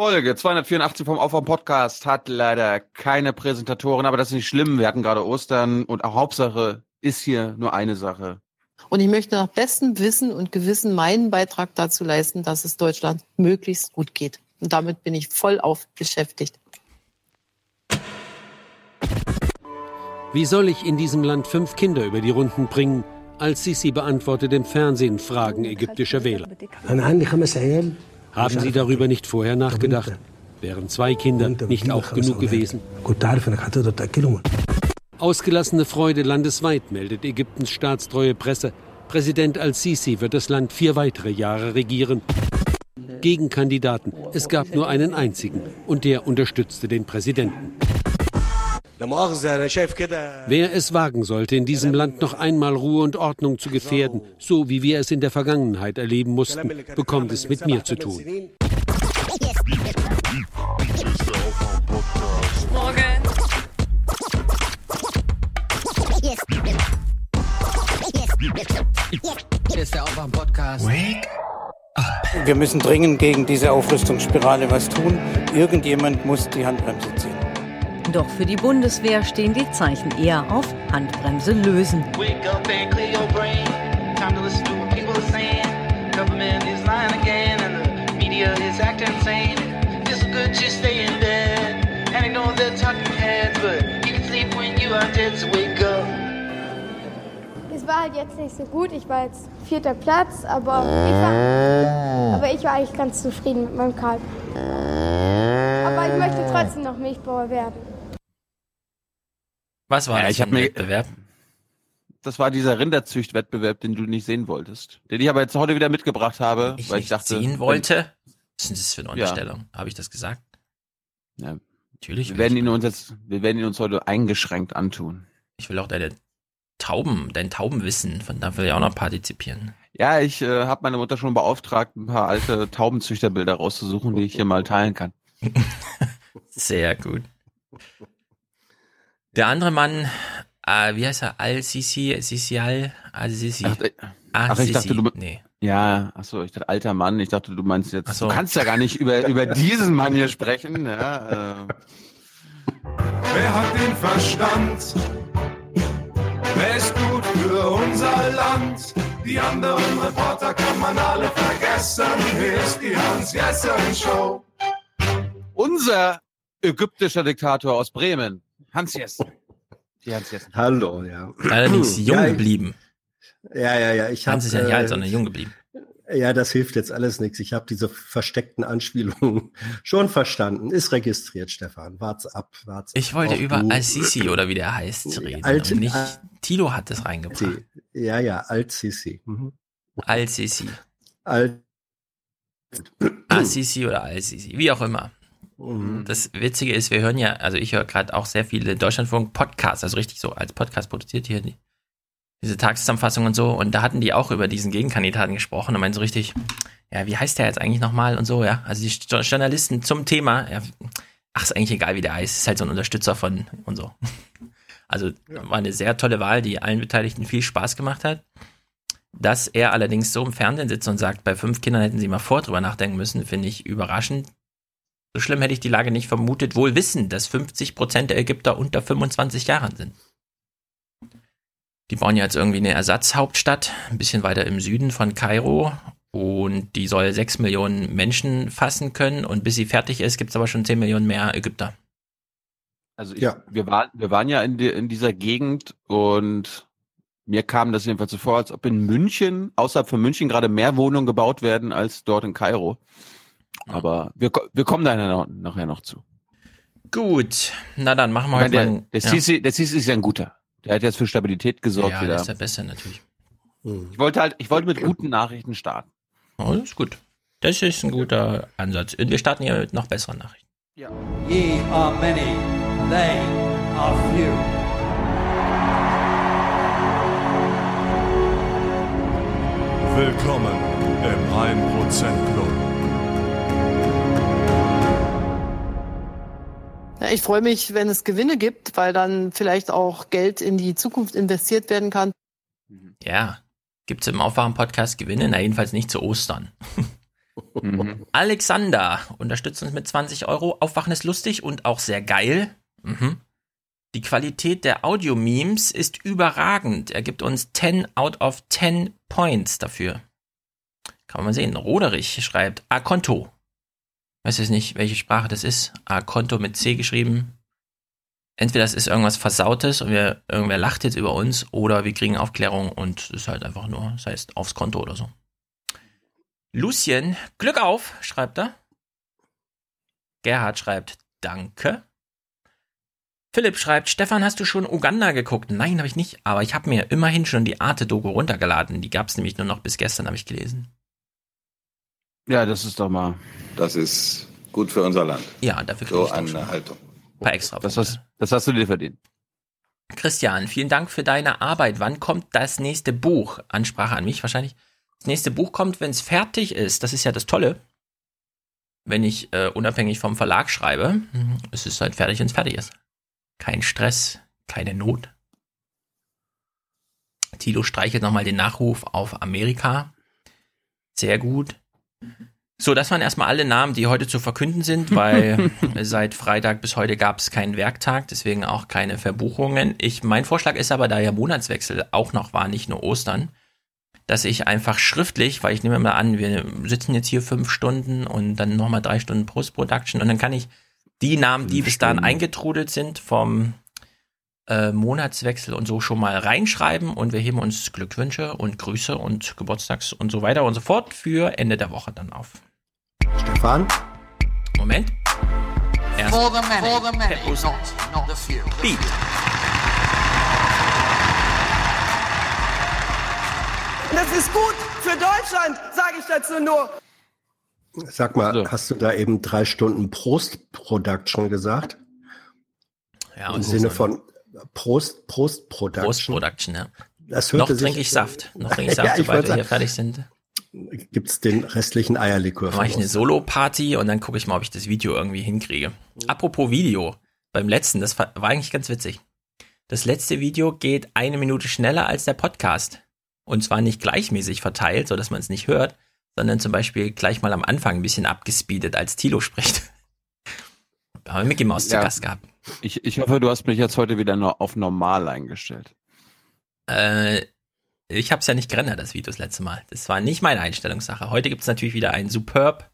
Folge 284 vom Aufwärm Podcast hat leider keine Präsentatoren, aber das ist nicht schlimm. Wir hatten gerade Ostern und auch Hauptsache ist hier nur eine Sache. Und ich möchte nach bestem Wissen und Gewissen meinen Beitrag dazu leisten, dass es Deutschland möglichst gut geht. Und damit bin ich voll auf beschäftigt. Wie soll ich in diesem Land fünf Kinder über die Runden bringen? Als Sisi beantwortet im Fernsehen Fragen ägyptischer Wähler. Haben Sie darüber nicht vorher nachgedacht? Wären zwei Kinder nicht auch genug gewesen? Ausgelassene Freude landesweit, meldet Ägyptens staatstreue Presse. Präsident al-Sisi wird das Land vier weitere Jahre regieren. Gegenkandidaten. Es gab nur einen einzigen und der unterstützte den Präsidenten. Wer es wagen sollte, in diesem Land noch einmal Ruhe und Ordnung zu gefährden, so wie wir es in der Vergangenheit erleben mussten, bekommt es mit mir zu tun. Morgen. Hier ist der Aufwärm-Podcast. Wir müssen dringend gegen diese Aufrüstungsspirale was tun. Irgendjemand muss die Handbremse ziehen. Doch für die Bundeswehr stehen die Zeichen eher auf Handbremse lösen. Es war halt jetzt nicht so gut. Ich war jetzt vierter Platz, aber ich war, aber ich war eigentlich ganz zufrieden mit meinem Kalb. Aber ich möchte trotzdem noch Milchbauer werden. Was war Ja, das ich hab mir- Wettbewerb? Das war dieser Rinderzüchtwettbewerb, den du nicht sehen wolltest. Den ich aber jetzt heute wieder mitgebracht habe, Ich weil ich dachte. sehen wollte? Was ist denn das für eine Unterstellung? Habe ich das gesagt? Ja, Natürlich. wir werden ihn uns jetzt, wir werden ihn uns heute eingeschränkt antun. ich will auch deine Tauben, dein Taubenwissen, von da will ich auch noch partizipieren. Ja, ich äh, habe meine Mutter schon beauftragt, ein paar alte Taubenzüchterbilder rauszusuchen, die ich hier mal teilen kann. Sehr gut. Der andere Mann, äh, wie heißt er? Al-Sisi, Sisi Al, Al-Sisi. Ach, äh, Ah, ach, ich dachte, du- Nee. ja, ach so, ich dachte alter Mann. Ich dachte, du meinst jetzt. So. Du kannst ja gar nicht über über diesen Mann hier sprechen. Ja, äh, Wer hat den Verstand? Wer ist gut für unser Land? Die anderen Reporter kann man alle vergessen. Hier ist die Hans-Jessen-Show. unser ägyptischer Diktator aus Bremen, Hans Jessen. Die Hans Jessen. Hallo, ja. Allerdings jung ja, geblieben. Ja, ja, ja. Ich hab, Hans ist ja nicht äh, alt, sondern jung geblieben. Ja, das hilft jetzt alles nichts. Ich habe diese versteckten Anspielungen schon verstanden. Ist registriert, Stefan. Wart's ab, wart's Ich wollte auf über. Al-Sisi oder wie der heißt reden. Alt- und nicht, Tilo hat das reingebracht. Ja, ja, Alt-Sisi. Mhm. Al-Sisi. Al-Sisi oder Al-Sisi, wie auch immer. Mhm. Das Witzige ist, wir hören ja, also ich höre gerade auch sehr viele Deutschlandfunk-Podcasts, also richtig so als Podcast produziert hier die, diese Tageszusammenfassung und so. Und da hatten die auch über diesen Gegenkandidaten gesprochen und meinen so richtig, ja, wie heißt der jetzt eigentlich nochmal und so, ja. Also die Jo- Journalisten zum Thema, ja, ach, ist eigentlich egal, wie der heißt, ist halt so ein Unterstützer von und so. Also war eine sehr tolle Wahl, die allen Beteiligten viel Spaß gemacht hat. Dass er allerdings so im Fernsehen sitzt und sagt, bei fünf Kindern hätten sie mal vor drüber nachdenken müssen, finde ich überraschend. So schlimm hätte ich die Lage nicht vermutet, wohl wissen, dass 50 Prozent der Ägypter unter 25 Jahren sind. Die bauen ja jetzt irgendwie eine Ersatzhauptstadt, ein bisschen weiter im Süden von Kairo. Und die soll 6 Millionen Menschen fassen können. Und bis sie fertig ist, gibt es aber schon 10 Millionen mehr Ägypter. Also ich, Ja. wir waren wir waren ja in, die, in dieser Gegend und mir kam das jedenfalls so vor, als ob in München, außerhalb von München, gerade mehr Wohnungen gebaut werden als dort in Kairo. Aber wir, wir kommen da noch, nachher noch zu. Gut, na dann machen wir heute der, mal. der, ja. Der Sisi ist ja ein guter. Der hat jetzt für Stabilität gesorgt ja, wieder. das ist der Beste natürlich. Mhm. Ich wollte halt, ich wollte mit guten Nachrichten starten. Oh, das ist gut. Das ist ein guter Ansatz. Und wir starten hier mit noch besseren Nachrichten. Ye are many, they are few. Willkommen im 1% Club. Ja, ich freue mich, wenn es Gewinne gibt, weil dann vielleicht auch Geld in die Zukunft investiert werden kann. Ja. Gibt es im Aufwachen-Podcast Gewinne? Na, jedenfalls nicht zu Ostern. Mhm. Alexander unterstützt uns mit 20 Euro. Aufwachen ist lustig und auch sehr geil. Mhm. Die Qualität der Audio-Memes ist überragend. Er gibt uns 10 out of 10 Points dafür. Kann man mal sehen. Roderich schreibt A-Konto. Weiß jetzt nicht, welche Sprache das ist. A-Konto mit C geschrieben. Entweder es ist irgendwas Versautes und wir, irgendwer lacht jetzt über uns oder wir kriegen Aufklärung und es ist halt einfach nur, das heißt aufs Konto oder so. Lucien, Glück auf, schreibt er. Gerhard schreibt Danke. Philipp schreibt, Stefan, hast du schon Uganda geguckt? Nein, habe ich nicht, aber ich habe mir immerhin schon die Arte-Doku runtergeladen. Die gab es nämlich nur noch bis gestern, habe ich gelesen. Ja, das ist doch mal. Das ist gut für unser Land. Ja, dafür kriege So ich eine Haltung. ein paar extra. Das hast, das hast du dir verdient. Christian, vielen Dank für deine Arbeit. Wann kommt das nächste Buch? Ansprache an mich wahrscheinlich. Das nächste Buch kommt, wenn es fertig ist. Das ist ja das Tolle. Wenn ich äh, unabhängig vom Verlag schreibe, mhm, es ist halt fertig, wenn es fertig ist. Kein Stress, keine Not. Tilo streichelt nochmal den Nachruf auf Amerika. Sehr gut. So, das waren erstmal alle Namen, die heute zu verkünden sind, weil seit Freitag bis heute gab es keinen Werktag, deswegen auch keine Verbuchungen. Ich, mein Vorschlag ist aber, da ja Monatswechsel auch noch war, nicht nur Ostern, dass ich einfach schriftlich, weil ich nehme mal an, wir sitzen jetzt hier fünf Stunden und dann nochmal drei Stunden Post-Production und dann kann ich die Namen, die bis dahin eingetrudelt sind vom äh, Monatswechsel und so schon mal reinschreiben und wir heben uns Glückwünsche und Grüße und Geburtstags und so weiter und so fort für Ende der Woche dann auf. Stefan? Moment. Erst For the many, For the many, not, not the few. Beat. Das ist gut für Deutschland, sage ich dazu nur. Sag mal, hast du da eben drei Stunden Prost-Production gesagt? Ja, Im Sinne so- von Prost, Prost-Production. Post-Production, ja. Das Noch hörte sich- trinke ich Saft. Noch trinke ich Saft, Ja, sobald wir hier fertig sind. Gibt's den restlichen Eierlikör Dann mache ich eine? Solo-Party und dann gucke ich mal, ob ich das Video irgendwie hinkriege. Apropos Video, beim letzten, das war eigentlich ganz witzig. Das letzte Video geht eine Minute schneller als der Podcast. Und zwar nicht gleichmäßig verteilt, so dass man es nicht hört, sondern zum Beispiel gleich mal am Anfang ein bisschen abgespeedet, als Tilo spricht. Da haben wir Mickey Mouse zu Ja. Gast gehabt. Ich, ich hoffe, du hast mich jetzt heute wieder nur auf normal eingestellt. Äh, ich habe es ja nicht gerendert, das Video das letzte Mal. Das war nicht meine Einstellungssache. Heute gibt es natürlich wieder ein superb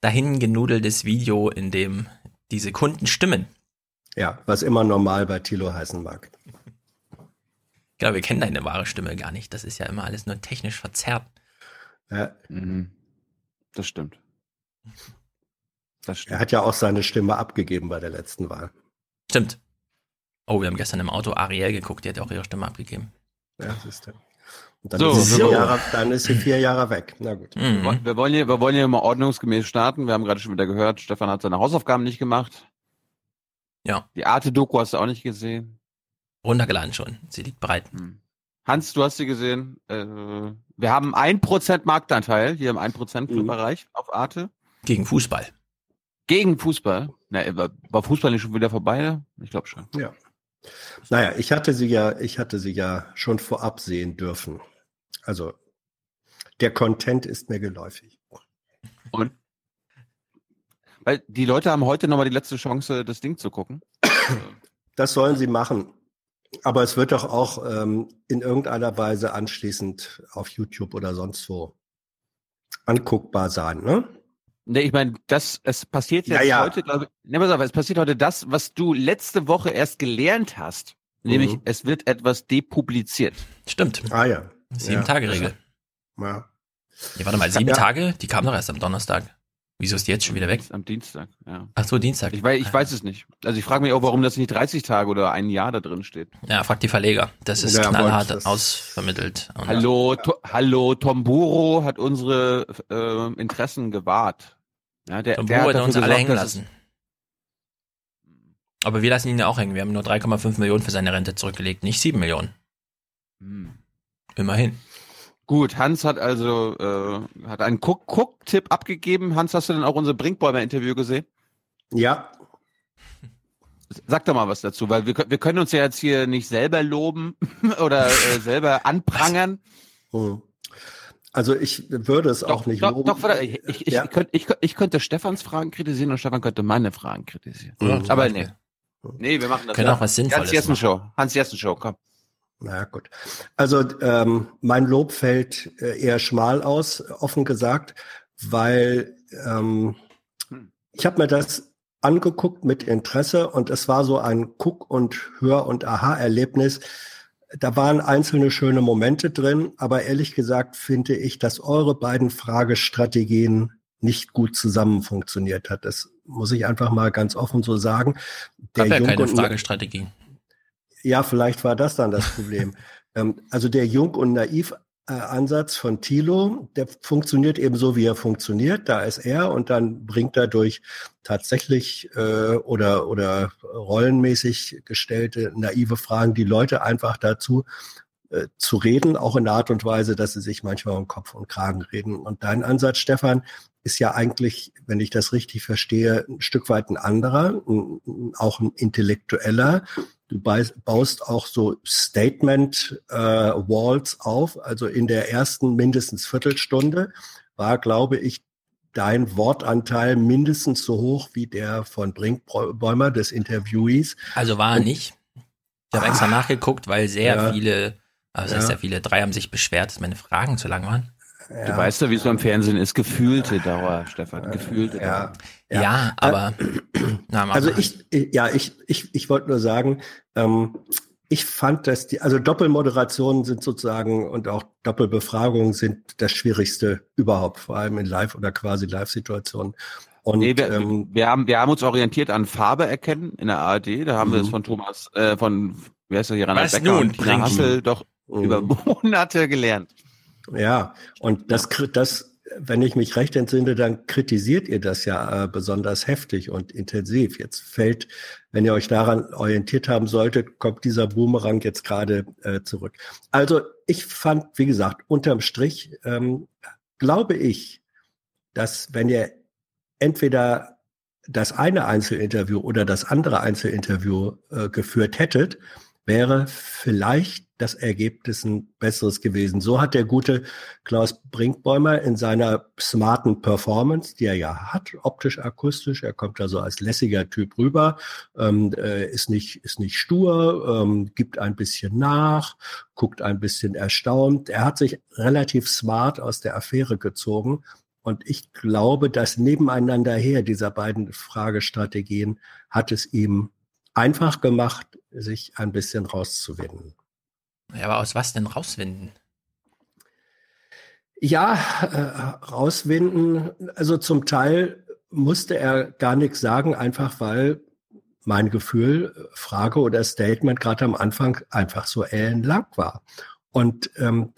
dahin genudeltes Video, in dem diese Kunden stimmen. Ja, was immer normal bei Tilo heißen mag. Ich glaube, wir kennen deine wahre Stimme gar nicht. Das ist ja immer alles nur technisch verzerrt. Ja, Mhm. Das stimmt. Das stimmt. er hat ja auch seine Stimme abgegeben bei der letzten Wahl. Stimmt. Oh, wir haben gestern im Auto Ariel geguckt, die hat ja auch ihre Stimme abgegeben. Ja, siehst du. Und dann, So, ist sie so. vier Jahre, dann ist sie vier Jahre weg. Na gut. Mhm. Wir wollen- hier, wir wollen hier mal ordnungsgemäß starten. Wir haben gerade schon wieder gehört, Stefan hat seine Hausaufgaben nicht gemacht. Ja. Die Arte-Doku hast du auch nicht gesehen. Runtergeladen schon. Sie liegt bereit. Hans, du hast sie gesehen. Äh, wir haben ein Prozent Marktanteil hier im 1%-Club-Bereich auf Arte. Gegen Fußball. Gegen Fußball. Na, war, war Fußball nicht schon wieder vorbei? Ich glaube schon. Ja. Naja, ich hatte sie ja, ich hatte sie ja schon vorab sehen dürfen. Also der Content ist mir geläufig. Und? Weil die Leute haben heute nochmal die letzte Chance, das Ding zu gucken. Das sollen sie machen. Aber es wird doch auch ähm, in irgendeiner Weise anschließend auf YouTube oder sonst wo anguckbar sein, ne? Nee, ich meine, das, es passiert Ja, jetzt ja. heute, glaube ich, ne, pass auf, es passiert heute das, was du letzte Woche erst gelernt hast. Nämlich, Mhm. es wird etwas depubliziert. Stimmt. Ah ja. Sieben Ja. Tage Regel. Ja. Ja, warte mal, sieben Ja. Tage? Die kam doch erst am Donnerstag. Wieso ist die jetzt schon wieder weg? Am Dienstag, ja. Ach so, Dienstag. Ich weiß, ich weiß es nicht. Also ich frage mich auch, warum das nicht 30 Tage oder ein Jahr da drin steht. Ja, frag die Verleger. Das ist Ja, knallhart das- ausvermittelt. Und Hallo, to, hallo, Tomburo hat unsere äh, Interessen gewahrt. Ja, der, Tom der Buro hat dafür uns alle gesorgt, hängen lassen. Aber wir lassen ihn ja auch hängen. Wir haben nur 3,5 Millionen für seine Rente zurückgelegt, nicht 7 Millionen. Hm. Immerhin. Gut, Hans hat also äh, hat einen Guck- Guck-Tipp abgegeben. Hans, hast du denn auch unser Brinkbäumer-Interview gesehen? Ja, Sag doch mal was dazu, weil wir, wir können uns ja jetzt hier nicht selber loben oder äh, selber anprangern. Hm. Also ich würde es auch nicht Doch, loben. doch, warte, ich, ich, ich, Ja. könnte, ich, ich könnte Stefans Fragen kritisieren und Stefan könnte meine Fragen kritisieren. Mhm. Aber nee. Nee, wir machen das. Können ja. auch was Sinnvolles Hans Jessen Show. Hans Jessen Show, komm. Na gut. Also ähm, mein Lob fällt äh, eher schmal aus, offen gesagt, weil ähm, ich habe mir das angeguckt mit Interesse und es war so ein Guck- und Hör- und Aha-Erlebnis. Da waren einzelne schöne Momente drin, aber ehrlich gesagt finde ich, dass eure beiden Fragestrategien nicht gut zusammen funktioniert hat. Das muss ich einfach mal ganz offen so sagen. Gab ja Jung keine Fragestrategie. Ja, vielleicht war das dann das Problem. ähm, also der Jung- und Naiv-Ansatz von Thilo, der funktioniert eben so, wie er funktioniert. Da ist er und dann bringt er durch tatsächlich äh, oder, oder rollenmäßig gestellte naive Fragen die Leute einfach dazu, äh, zu reden, auch in der Art und Weise, dass sie sich manchmal um Kopf und Kragen reden. Und dein Ansatz, Stefan, ist ja eigentlich, wenn ich das richtig verstehe, ein Stück weit ein anderer, ein, auch ein intellektueller. Du baust auch so Statement-Walls auf. Also in der ersten mindestens Viertelstunde war, glaube ich, dein Wortanteil mindestens so hoch wie der von Brinkbäumer, des Interviewees. Also war er nicht. Ich habe extra nachgeguckt, weil sehr Ja. viele, also Ja. sehr viele, drei haben sich beschwert, dass meine Fragen zu lang waren. Du weißt ja, wie es beim Fernsehen ist. Gefühlte Dauer, Stefan. Gefühlte Dauer. Ja, aber na, Also ich, ja, ich, ich, ich wollte nur sagen, ähm, ich fand, dass die, also Doppelmoderationen sind sozusagen und auch Doppelbefragungen sind das Schwierigste überhaupt, vor allem in Live- oder quasi Live-Situationen. Und Nee, wir, ähm, wir, haben, wir haben uns orientiert an Farbe erkennen in der ARD. Da haben wir es Mhm. von Thomas, äh, von, wie heißt der hier, Reinhard Becker nun, und Tina? Hassel doch Mhm. über Monate gelernt. Ja, und das, das, wenn ich mich recht entsinne, dann kritisiert ihr das ja äh, besonders heftig und intensiv. Jetzt fällt, wenn ihr euch daran orientiert haben solltet, kommt dieser Boomerang jetzt gerade äh, zurück. Also ich fand, wie gesagt, unterm Strich ähm, glaube ich, dass wenn ihr entweder das eine Einzelinterview oder das andere Einzelinterview äh, geführt hättet, wäre vielleicht das Ergebnis ein besseres gewesen. So hat der gute Klaus Brinkbäumer in seiner smarten Performance, die er ja hat, optisch, akustisch, er kommt da so als lässiger Typ rüber, ähm, äh, ist nicht ist nicht stur, ähm, gibt ein bisschen nach, guckt ein bisschen erstaunt. Er hat sich relativ smart aus der Affäre gezogen. Und ich glaube, dass nebeneinander her dieser beiden Fragestrategien hat es ihm einfach gemacht, sich ein bisschen rauszuwinden. Ja, aber aus was denn rauswinden? Ja, äh, rauswinden. Also zum Teil musste er gar nichts sagen, einfach weil mein Gefühl, Frage oder Statement gerade am Anfang einfach so ellenlang war. Und ähm,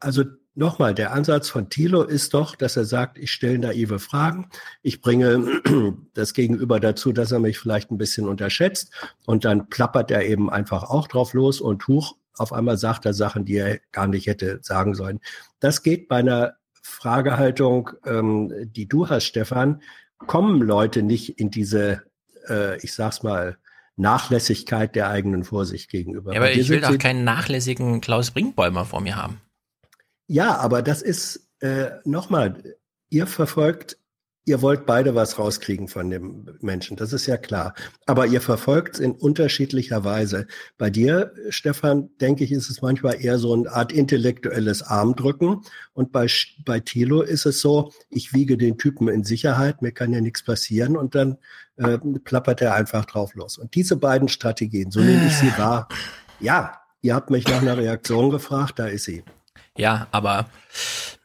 also nochmal, der Ansatz von Thilo ist doch, dass er sagt, ich stelle naive Fragen, ich bringe das Gegenüber dazu, dass er mich vielleicht ein bisschen unterschätzt und dann plappert er eben einfach auch drauf los und huch, auf einmal sagt er Sachen, die er gar nicht hätte sagen sollen. Das geht bei einer Fragehaltung, ähm, die du hast, Stefan, kommen Leute nicht in diese, äh, ich sag's mal, Nachlässigkeit der eigenen Vorsicht gegenüber. Ja, aber ich will doch keinen nachlässigen Klaus Brinkbäumer vor mir haben. Ja, aber das ist äh, nochmal, ihr verfolgt, ihr wollt beide was rauskriegen von dem Menschen, das ist ja klar. Aber ihr verfolgt es in unterschiedlicher Weise. Bei dir, Stefan, denke ich, ist es manchmal eher so eine Art intellektuelles Armdrücken. Und bei, bei Thilo ist es so, ich wiege den Typen in Sicherheit, mir kann ja nichts passieren und dann äh, plappert er einfach drauf los. Und diese beiden Strategien, so nehme ich sie wahr. Ja, ihr habt mich nach einer Reaktion gefragt, da ist sie. Ja, aber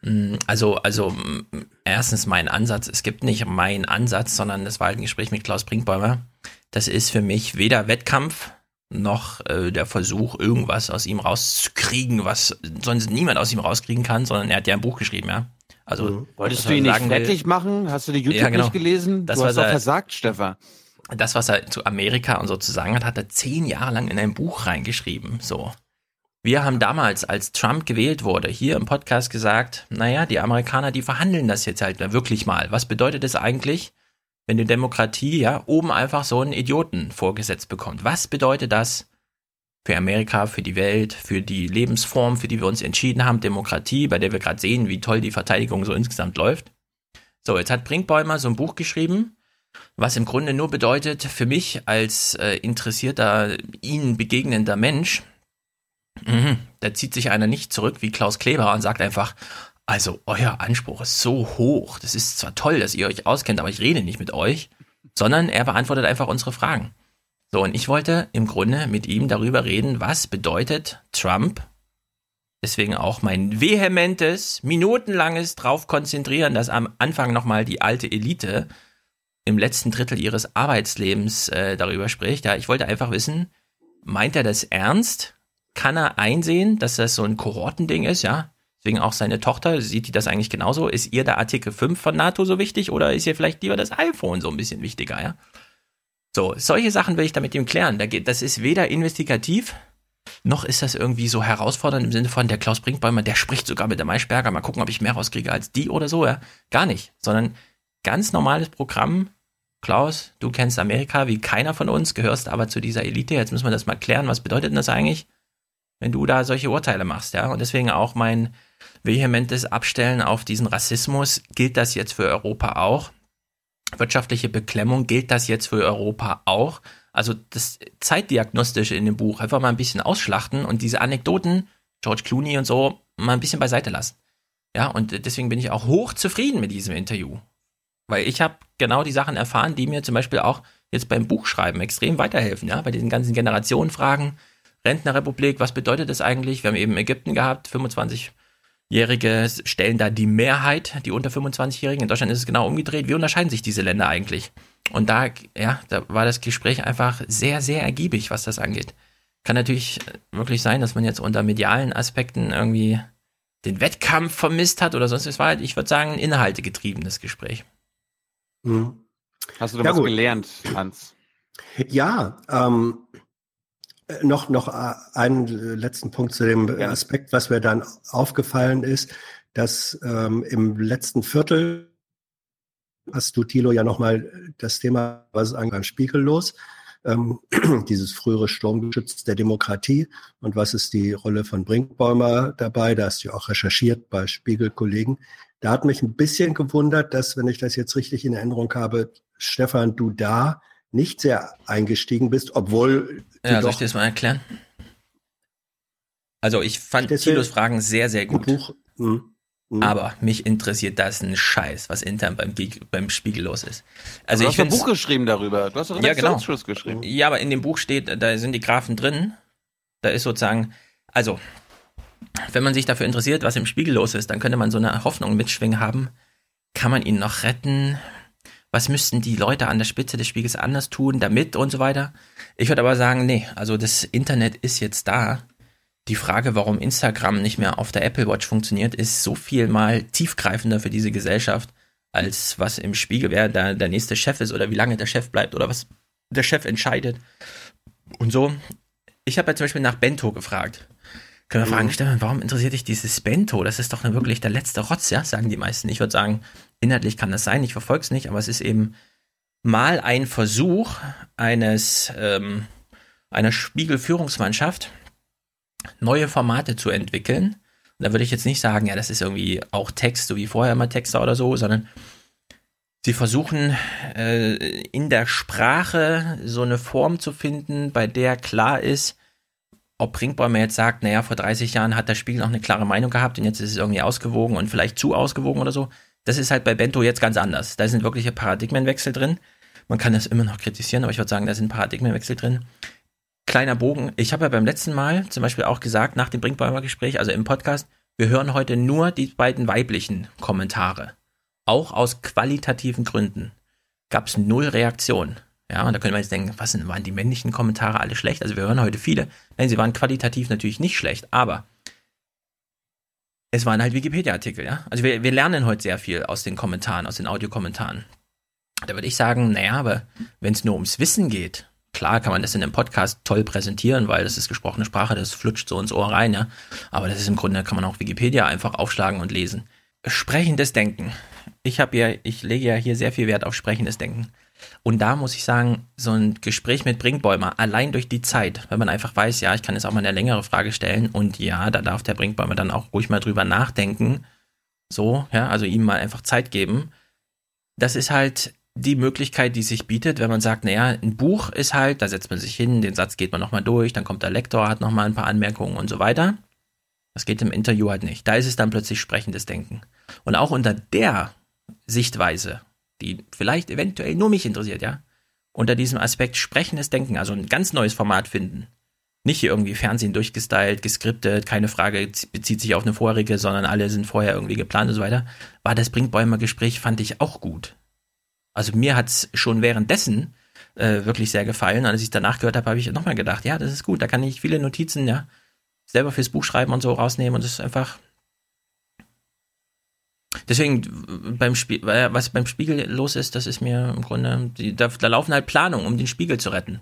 mh, also, also mh, erstens mein Ansatz, es gibt nicht meinen Ansatz, sondern das war halt ein Gespräch mit Klaus Brinkbäumer. Das ist für mich weder Wettkampf noch äh, der Versuch, irgendwas aus ihm rauszukriegen, was sonst niemand aus ihm rauskriegen kann, sondern er hat ja ein Buch geschrieben, ja. Also Wolltest was du ihn nicht fertig machen? Hast du die YouTube Ja, genau. nicht gelesen? Das, du was hast doch er- versagt, Stefan. das, was er zu Amerika und so zu sagen hat, hat er zehn Jahre lang in ein Buch reingeschrieben. So. Wir haben damals, als Trump gewählt wurde, hier im Podcast gesagt, naja, die Amerikaner, die verhandeln das jetzt halt wirklich mal. Was bedeutet es eigentlich, wenn die Demokratie ja oben einfach so einen Idioten vorgesetzt bekommt? Was bedeutet das für Amerika, für die Welt, für die Lebensform, für die wir uns entschieden haben, Demokratie, bei der wir gerade sehen, wie toll die Verteidigung so insgesamt läuft. So, jetzt hat Brinkbäumer so ein Buch geschrieben, was im Grunde nur bedeutet, für mich als äh, interessierter, ihnen begegnender Mensch, mh, da zieht sich einer nicht zurück wie Klaus Kleber und sagt einfach, also euer Anspruch ist so hoch, das ist zwar toll, dass ihr euch auskennt, aber ich rede nicht mit euch, sondern er beantwortet einfach unsere Fragen. So, und ich wollte im Grunde mit ihm darüber reden, was bedeutet Trump Deswegen auch mein vehementes, minutenlanges drauf konzentrieren, dass am Anfang nochmal die alte Elite im letzten Drittel ihres Arbeitslebens äh, darüber spricht. Ja, ich wollte einfach wissen, meint er das ernst? Kann er einsehen, dass das so ein Kohortending ist? Ja, deswegen auch seine Tochter, sieht die das eigentlich genauso? Ist ihr der Artikel 5 von NATO so wichtig oder ist ihr vielleicht lieber das iPhone so ein bisschen wichtiger? Ja, so, solche Sachen will ich da mit ihm klären. Das ist weder investigativ, noch ist das irgendwie so herausfordernd im Sinne von, der Klaus Brinkbäumer, der spricht sogar mit der Maischberger, mal gucken, ob ich mehr rauskriege als die oder so, ja. Gar nicht, sondern ganz normales Programm. Klaus, du kennst Amerika wie keiner von uns, gehörst aber zu dieser Elite. Jetzt müssen wir das mal klären. Was bedeutet denn das eigentlich, wenn du da solche Urteile machst, ja? Und deswegen auch mein vehementes Abstellen auf diesen Rassismus. Gilt das jetzt für Europa auch? Wirtschaftliche Beklemmung, gilt das jetzt für Europa auch? Also das Zeitdiagnostische in dem Buch einfach mal ein bisschen ausschlachten und diese Anekdoten, George Clooney und so, mal ein bisschen beiseite lassen. Ja, und deswegen bin ich auch hoch zufrieden mit diesem Interview. Weil ich habe genau die Sachen erfahren, die mir zum Beispiel auch jetzt beim Buchschreiben extrem weiterhelfen, ja, bei diesen ganzen Generationenfragen. Rentnerrepublik, was bedeutet das eigentlich? Wir haben eben Ägypten gehabt, 25-Jährige stellen da die Mehrheit, die unter 25-Jährigen. In Deutschland ist es genau umgedreht. Wie unterscheiden sich diese Länder eigentlich? Und da, ja, da war das Gespräch einfach sehr, sehr ergiebig, was das angeht. Kann natürlich wirklich sein, dass man jetzt unter medialen Aspekten irgendwie den Wettkampf vermisst hat oder sonst. Es war halt, ich würde sagen, ein inhaltegetriebenes Gespräch. Mhm. Hast du da ja, was gut. gelernt, Hans? Ja, ähm, noch, noch einen letzten Punkt zu dem ja. Aspekt, was mir dann aufgefallen ist, dass ähm, im letzten Viertel hast du, Thilo, ja nochmal das Thema, was ist eigentlich spiegellos, ähm, dieses frühere Sturmgeschütz der Demokratie und was ist die Rolle von Brinkbäumer dabei, da hast du ja auch recherchiert bei Spiegelkollegen. Da hat mich ein bisschen gewundert, dass, wenn ich das jetzt richtig in Erinnerung habe, Stefan, du da nicht sehr eingestiegen bist, obwohl. Ja, soll ich dir das mal erklären? Also ich fand Thilos Fragen sehr, sehr gut. Buch, hm. Mhm. Aber mich interessiert das ein Scheiß, was intern beim, beim Spiegel los ist. Also du ich hast ein Buch geschrieben darüber. Du hast doch einen ja, genau. geschrieben. Ja, aber in dem Buch steht, da sind die Graphen drin. Da ist sozusagen, also, wenn man sich dafür interessiert, was im Spiegel los ist, dann könnte man so eine Hoffnung mitschwingen haben. Kann man ihn noch retten? Was müssten die Leute an der Spitze des Spiegels anders tun, damit und so weiter? Ich würde aber sagen, nee, also das Internet ist jetzt da die Frage, warum Instagram nicht mehr auf der Apple Watch funktioniert, ist so viel mal tiefgreifender für diese Gesellschaft, als was im Spiegel, wer da der nächste Chef ist oder wie lange der Chef bleibt oder was der Chef entscheidet. Und so, ich habe ja zum Beispiel nach Bento gefragt. Können wir fragen, mhm. Stefan, warum interessiert dich dieses Bento? Das ist doch wirklich der letzte Rotz, ja, sagen die meisten. Ich würde sagen, inhaltlich kann das sein, ich verfolge es nicht, aber es ist eben mal ein Versuch eines ähm, einer Spiegelführungsmannschaft, neue Formate zu entwickeln. Und da würde ich jetzt nicht sagen, ja, das ist irgendwie auch Text, so wie vorher immer Texter oder so, sondern sie versuchen äh, in der Sprache so eine Form zu finden, bei der klar ist, ob Brinkbäumer jetzt sagt, naja, vor 30 Jahren hat der Spiegel noch eine klare Meinung gehabt und jetzt ist es irgendwie ausgewogen und vielleicht zu ausgewogen oder so. Das ist halt bei Bento jetzt ganz anders. Da sind wirkliche Paradigmenwechsel drin. Man kann das immer noch kritisieren, aber ich würde sagen, da sind Paradigmenwechsel drin kleiner Bogen. Ich habe ja beim letzten Mal zum Beispiel auch gesagt, nach dem Brinkbäumer Gespräch, also im Podcast, wir hören heute nur die beiden weiblichen Kommentare. Auch aus qualitativen Gründen. Gab es null Reaktion. Ja, und da könnte man jetzt denken, was sind, waren die männlichen Kommentare alle schlecht? Also wir hören heute viele. Nein, sie waren qualitativ natürlich nicht schlecht, aber es waren halt Wikipedia-Artikel, ja. Also wir, wir lernen heute sehr viel aus den Kommentaren, aus den Audiokommentaren. Da würde ich sagen, naja, aber wenn es nur ums Wissen geht, Klar kann man das in einem Podcast toll präsentieren, weil das ist gesprochene Sprache, das flutscht so ins Ohr rein, ja. Aber das ist im Grunde, kann man auch Wikipedia einfach aufschlagen und lesen. Sprechendes Denken. Ich habe ja, ich lege ja hier sehr viel Wert auf sprechendes Denken. Und da muss ich sagen, so ein Gespräch mit Brinkbäumer, allein durch die Zeit, wenn man einfach weiß, ja, ich kann jetzt auch mal eine längere Frage stellen und ja, da darf der Brinkbäumer dann auch ruhig mal drüber nachdenken. So, ja, also ihm mal einfach Zeit geben. Das ist halt die Möglichkeit, die sich bietet, wenn man sagt, naja, ein Buch ist halt, da setzt man sich hin, den Satz geht man nochmal durch, dann kommt der Lektor, hat nochmal ein paar Anmerkungen und so weiter. Das geht im Interview halt nicht. Da ist es dann plötzlich sprechendes Denken. Und auch unter der Sichtweise, die vielleicht eventuell nur mich interessiert, ja, unter diesem Aspekt sprechendes Denken, also ein ganz neues Format finden. Nicht hier irgendwie Fernsehen durchgestylt, geskriptet, keine Frage bezieht sich auf eine vorherige, sondern alle sind vorher irgendwie geplant und so weiter. War das Brinkbäumer Gespräch, fand ich auch gut. Also mir hat's schon währenddessen äh, wirklich sehr gefallen. Als ich danach gehört habe, habe ich nochmal gedacht, ja, das ist gut, da kann ich viele Notizen, ja, selber fürs Buch schreiben und so rausnehmen und das ist einfach. Deswegen beim Spiel, was beim Spiegel los ist, das ist mir im Grunde, die, da, da laufen halt Planungen, um den Spiegel zu retten.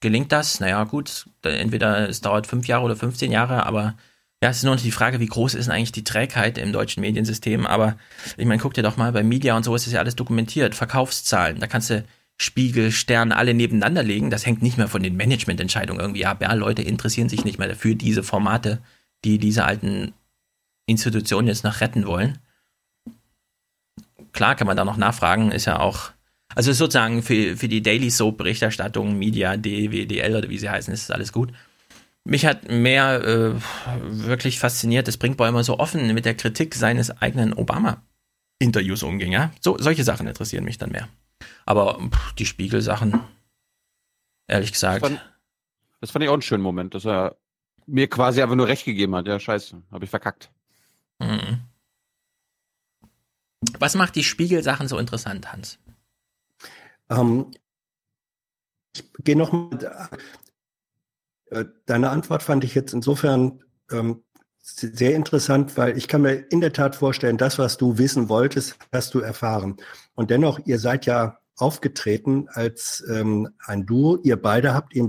Gelingt das? Naja, gut, entweder es dauert fünf Jahre oder 15 Jahre, aber ja, es ist nur noch die Frage, wie groß ist denn eigentlich die Trägheit im deutschen Mediensystem. Aber ich meine, guck dir doch mal, bei Media und so ist es ja alles dokumentiert. Verkaufszahlen, da kannst du Spiegel, Stern alle nebeneinander legen. Das hängt nicht mehr von den Managemententscheidungen irgendwie ab. Ja, Leute interessieren sich nicht mehr dafür, diese Formate, die diese alten Institutionen jetzt noch retten wollen. Klar kann man da noch nachfragen, ist ja auch, also sozusagen für, für die Daily Soap Berichterstattung, Media, DWDL oder wie sie heißen, ist alles gut. Mich hat mehr äh, wirklich fasziniert, das bringt immer so offen mit der Kritik seines eigenen Obama-Interviews umging. Ja? So, solche Sachen interessieren mich dann mehr. Aber pff, die Spiegelsachen, ehrlich gesagt. Das fand, das fand ich auch einen schönen Moment, dass er mir quasi einfach nur recht gegeben hat. Ja, scheiße, habe ich verkackt. Mhm. Was macht die Spiegelsachen so interessant, Hans? Ähm, ich gehe nochmal äh, deine Antwort fand ich jetzt insofern ähm, sehr interessant, weil ich kann mir in der Tat vorstellen, das, was du wissen wolltest, hast du erfahren. Und dennoch, ihr seid ja aufgetreten als ähm, ein Duo. Ihr beide habt ihn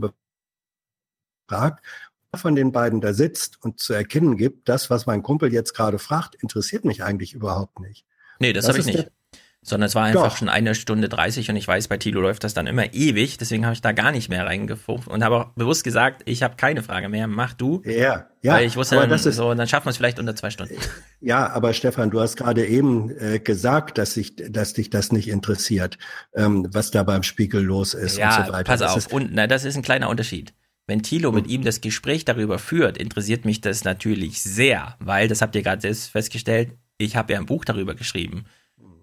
befragt. Von den beiden da sitzt und zu erkennen gibt, das, was mein Kumpel jetzt gerade fragt, interessiert mich eigentlich überhaupt nicht. Nee, das, das habe ich nicht sondern es war einfach Doch. schon eine Stunde 30 und ich weiß, bei Tilo läuft das dann immer ewig, deswegen habe ich da gar nicht mehr reingefunkt und habe auch bewusst gesagt, ich habe keine Frage mehr, mach du. Ja, ja. Weil ich wusste dann, ist, so, dann schaffen wir es vielleicht unter zwei Stunden. Ja, aber Stefan, du hast gerade eben äh, gesagt, dass, sich, dass dich das nicht interessiert, ähm, was da beim Spiegel los ist ja, und so weiter. pass auf, und na, das ist ein kleiner Unterschied. Wenn Thilo mit hm. ihm das Gespräch darüber führt, interessiert mich das natürlich sehr, weil, das habt ihr gerade selbst festgestellt, ich habe ja ein Buch darüber geschrieben.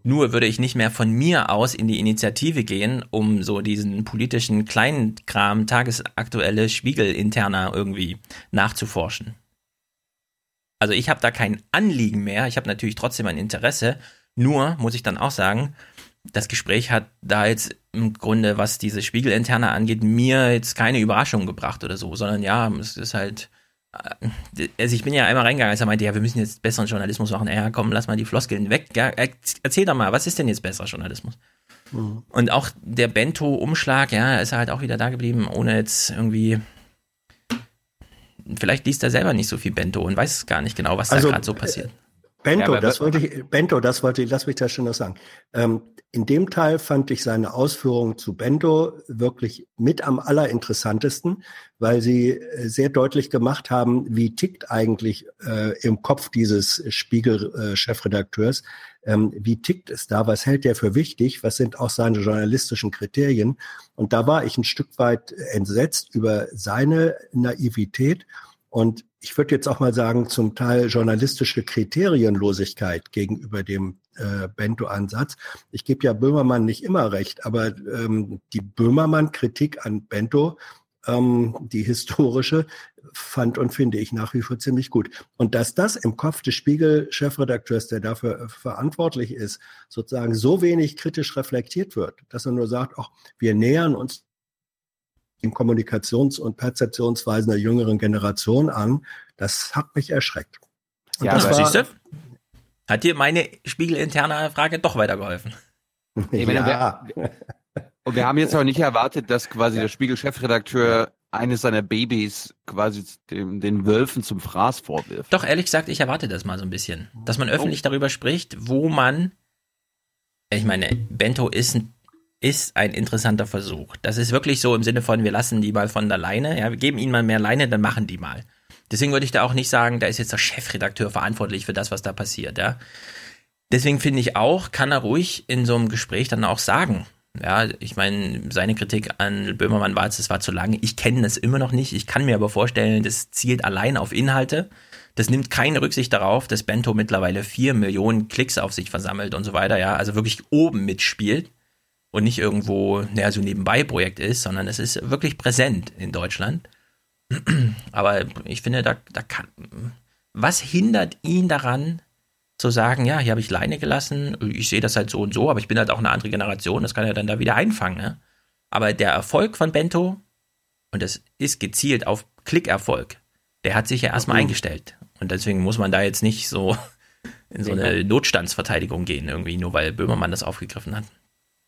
Nur würde ich nicht mehr von mir aus in die Initiative gehen, um so diesen politischen Kleinkram, tagesaktuelle Spiegel-interner irgendwie nachzuforschen. Also ich habe da kein Anliegen mehr, ich habe natürlich trotzdem ein Interesse, nur muss ich dann auch sagen, das Gespräch hat da jetzt im Grunde, was diese Spiegel-Interne angeht, mir jetzt keine Überraschung gebracht oder so, sondern ja, es ist halt also ich bin ja einmal reingegangen, als er meinte, ja, wir müssen jetzt besseren Journalismus machen. Ja, komm, lass mal die Floskeln weg. Ja, erzähl doch mal, was ist denn jetzt besserer Journalismus? Mhm. Und auch der Bento-Umschlag, ja, ist er halt auch wieder da geblieben, ohne jetzt irgendwie. Vielleicht liest er selber nicht so viel Bento und weiß gar nicht genau, was also, da gerade so passiert. Bento, ja, das wollte ich, Bento, das wollte ich, lass mich da schon noch sagen. Ähm, in dem Teil fand ich seine Ausführungen zu Bento wirklich mit am allerinteressantesten, weil sie äh, sehr deutlich gemacht haben, wie tickt eigentlich äh, im Kopf dieses Spiegel-Chefredakteurs, äh, ähm, wie tickt es da, was hält er für wichtig, was sind auch seine journalistischen Kriterien. Und da war ich ein Stück weit entsetzt über seine Naivität und ich würde jetzt auch mal sagen, zum Teil journalistische Kriterienlosigkeit gegenüber dem äh, Bento-Ansatz. Ich gebe ja Böhmermann nicht immer recht, aber ähm, die Böhmermann-Kritik an Bento, ähm, die historische, fand und finde ich nach wie vor ziemlich gut. Und dass das im Kopf des Spiegel-Chefredakteurs, der dafür äh, verantwortlich ist, sozusagen so wenig kritisch reflektiert wird, dass er nur sagt, ach, wir nähern uns den Kommunikations- und Perzeptionsweisen der jüngeren Generation an. Das hat mich erschreckt. Und ja, das war, siehst Hat dir meine spiegelinterne Frage doch weitergeholfen? ja. Und wir haben jetzt auch nicht erwartet, dass quasi der Spiegel-Chefredakteur eines seiner Babys quasi dem, den Wölfen zum Fraß vorwirft. Doch, ehrlich gesagt, ich erwarte das mal so ein bisschen. Dass man öffentlich oh. darüber spricht, wo man, ich meine, Bento ist ein ist ein interessanter Versuch. Das ist wirklich so im Sinne von, wir lassen die mal von der Leine, ja, wir geben ihnen mal mehr Leine, dann machen die mal. Deswegen würde ich da auch nicht sagen, da ist jetzt der Chefredakteur verantwortlich für das, was da passiert, ja. Deswegen finde ich auch, kann er ruhig in so einem Gespräch dann auch sagen. Ja, ich meine, seine Kritik an Böhmermann war jetzt, es war zu lang. Ich kenne das immer noch nicht. Ich kann mir aber vorstellen, das zielt allein auf Inhalte. Das nimmt keine Rücksicht darauf, dass Bento mittlerweile vier Millionen Klicks auf sich versammelt und so weiter, ja, also wirklich oben mitspielt und nicht irgendwo, naja, so nebenbei Projekt ist, sondern es ist wirklich präsent in Deutschland. Aber ich finde, da, da kann, was hindert ihn daran, zu sagen, ja, hier habe ich Leine gelassen, ich sehe das halt so und so, aber ich bin halt auch eine andere Generation, das kann er dann da wieder einfangen. Ne? Aber der Erfolg von Bento, und das ist gezielt auf Klickerfolg, der hat sich ja erstmal mhm. eingestellt. Und deswegen muss man da jetzt nicht so in so eine Notstandsverteidigung gehen, irgendwie, nur weil Böhmermann das aufgegriffen hat.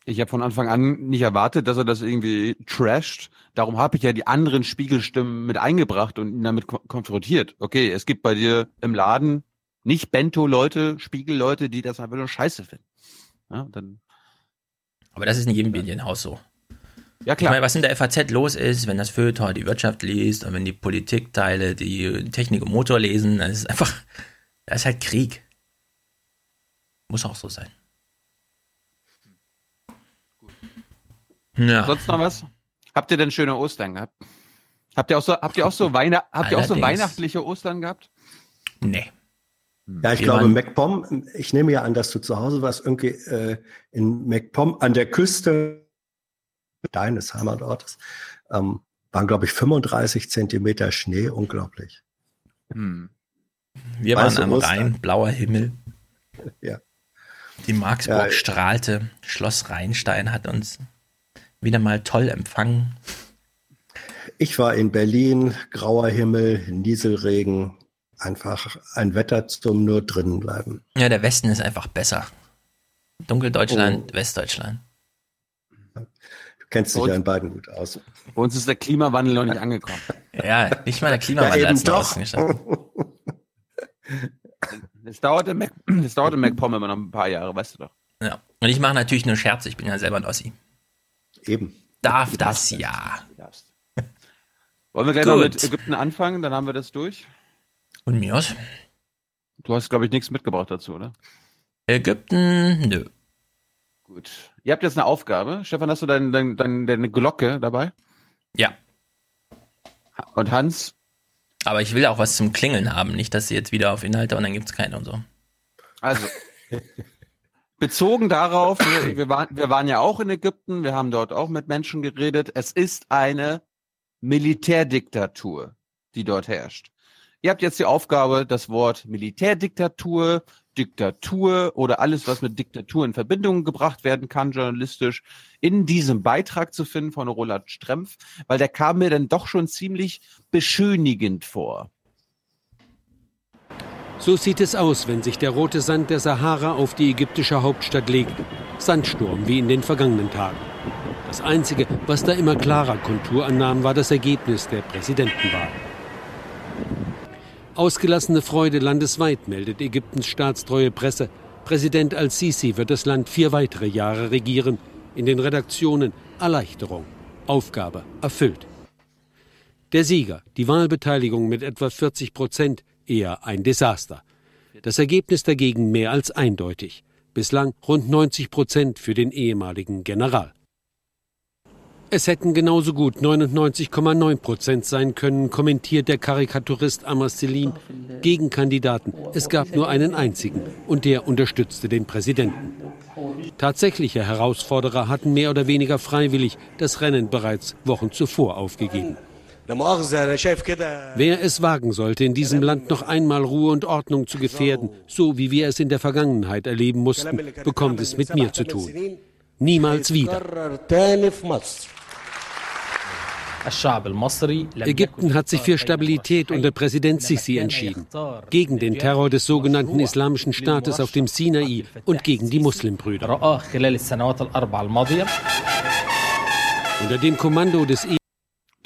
Ich habe von Anfang an nicht erwartet, dass er das irgendwie trasht. Darum habe ich ja die anderen Spiegelstimmen mit eingebracht und ihn damit konfrontiert. Okay, es gibt bei dir im Laden nicht Bento-Leute, Spiegel-Leute, die das einfach nur scheiße finden. Ja, dann Aber das ist in jedem Medienhaus so. Ja, klar. Ich meine, was in der FAZ los ist, wenn das Feuilleton die Wirtschaft liest und wenn die Politikteile die Technik und Motor lesen, das ist einfach, das ist halt Krieg. Muss auch so sein. Ja. Sonst noch was? Habt ihr denn schöne Ostern gehabt? Habt ihr auch so, habt ihr auch so, Weihnacht, habt ihr auch so weihnachtliche Ostern gehabt? Nee. Ja, ich glaube, MacPom, ich nehme ja an, dass du zu Hause warst, irgendwie äh, in MacPom an der Küste deines Heimatortes, ähm, waren, glaube ich, 35 Zentimeter Schnee, unglaublich. Hm. Wir Weiße waren am Ostern. Rhein, blauer Himmel. Ja. Die Marksburg ja, strahlte, Schloss Rheinstein hat uns wieder mal toll empfangen. Ich war in Berlin, grauer Himmel, Nieselregen, einfach ein Wetter zum nur drinnen bleiben. Ja, der Westen ist einfach besser. Dunkeldeutschland, oh. Westdeutschland. Du kennst dich ja in beiden gut aus. Bei uns ist der Klimawandel noch nicht angekommen. Ja, nicht mal der Klimawandel ja, es noch Es dauerte Mac, das dauerte MacPom immer noch ein paar Jahre, weißt du doch. Ja. Und ich mache natürlich nur Scherze, ich bin ja selber ein Ossi. Eben. Darf das ja. Wollen wir gleich Gut. mal mit Ägypten anfangen, dann haben wir das durch. Und mir aus? Du hast, glaube ich, nichts mitgebracht dazu, oder? Ägypten, nö. Gut. Ihr habt jetzt eine Aufgabe. Stefan, hast du dein, dein, dein, deine Glocke dabei? Ja. Und Hans? Aber ich will auch was zum Klingeln haben, nicht, dass sie jetzt wieder auf Inhalte und dann gibt es keine und so. Also, bezogen darauf, wir, wir, waren, wir waren ja auch in Ägypten, wir haben dort auch mit Menschen geredet. Es ist eine Militärdiktatur, die dort herrscht. Ihr habt jetzt die Aufgabe, das Wort Militärdiktatur, Diktatur oder alles, was mit Diktatur in Verbindung gebracht werden kann, journalistisch, in diesem Beitrag zu finden von Roland Strempf, weil der kam mir dann doch schon ziemlich beschönigend vor. So sieht es aus, wenn sich der rote Sand der Sahara auf die ägyptische Hauptstadt legt. Sandsturm wie in den vergangenen Tagen. Das Einzige, was da immer klarer Kontur annahm, war das Ergebnis der Präsidentenwahl. Ausgelassene Freude landesweit, meldet Ägyptens staatstreue Presse. Präsident al-Sisi wird das Land vier weitere Jahre regieren. In den Redaktionen Erleichterung. Aufgabe erfüllt. Der Sieger, die Wahlbeteiligung mit etwa 40 Prozent, eher ein Desaster. Das Ergebnis dagegen mehr als eindeutig. Bislang rund 90 Prozent für den ehemaligen General. Es hätten genauso gut 99,9 Prozent sein können, kommentiert der Karikaturist Amar Selim. Gegenkandidaten. Es gab nur einen einzigen und der unterstützte den Präsidenten. Tatsächliche Herausforderer hatten mehr oder weniger freiwillig das Rennen bereits Wochen zuvor aufgegeben. Wer es wagen sollte, in diesem Land noch einmal Ruhe und Ordnung zu gefährden, so wie wir es in der Vergangenheit erleben mussten, bekommt es mit mir zu tun. Niemals wieder. Ägypten hat sich für Stabilität unter Präsident Sisi entschieden, gegen den Terror des sogenannten Islamischen Staates auf dem Sinai und gegen die Muslimbrüder. Unter dem Kommando des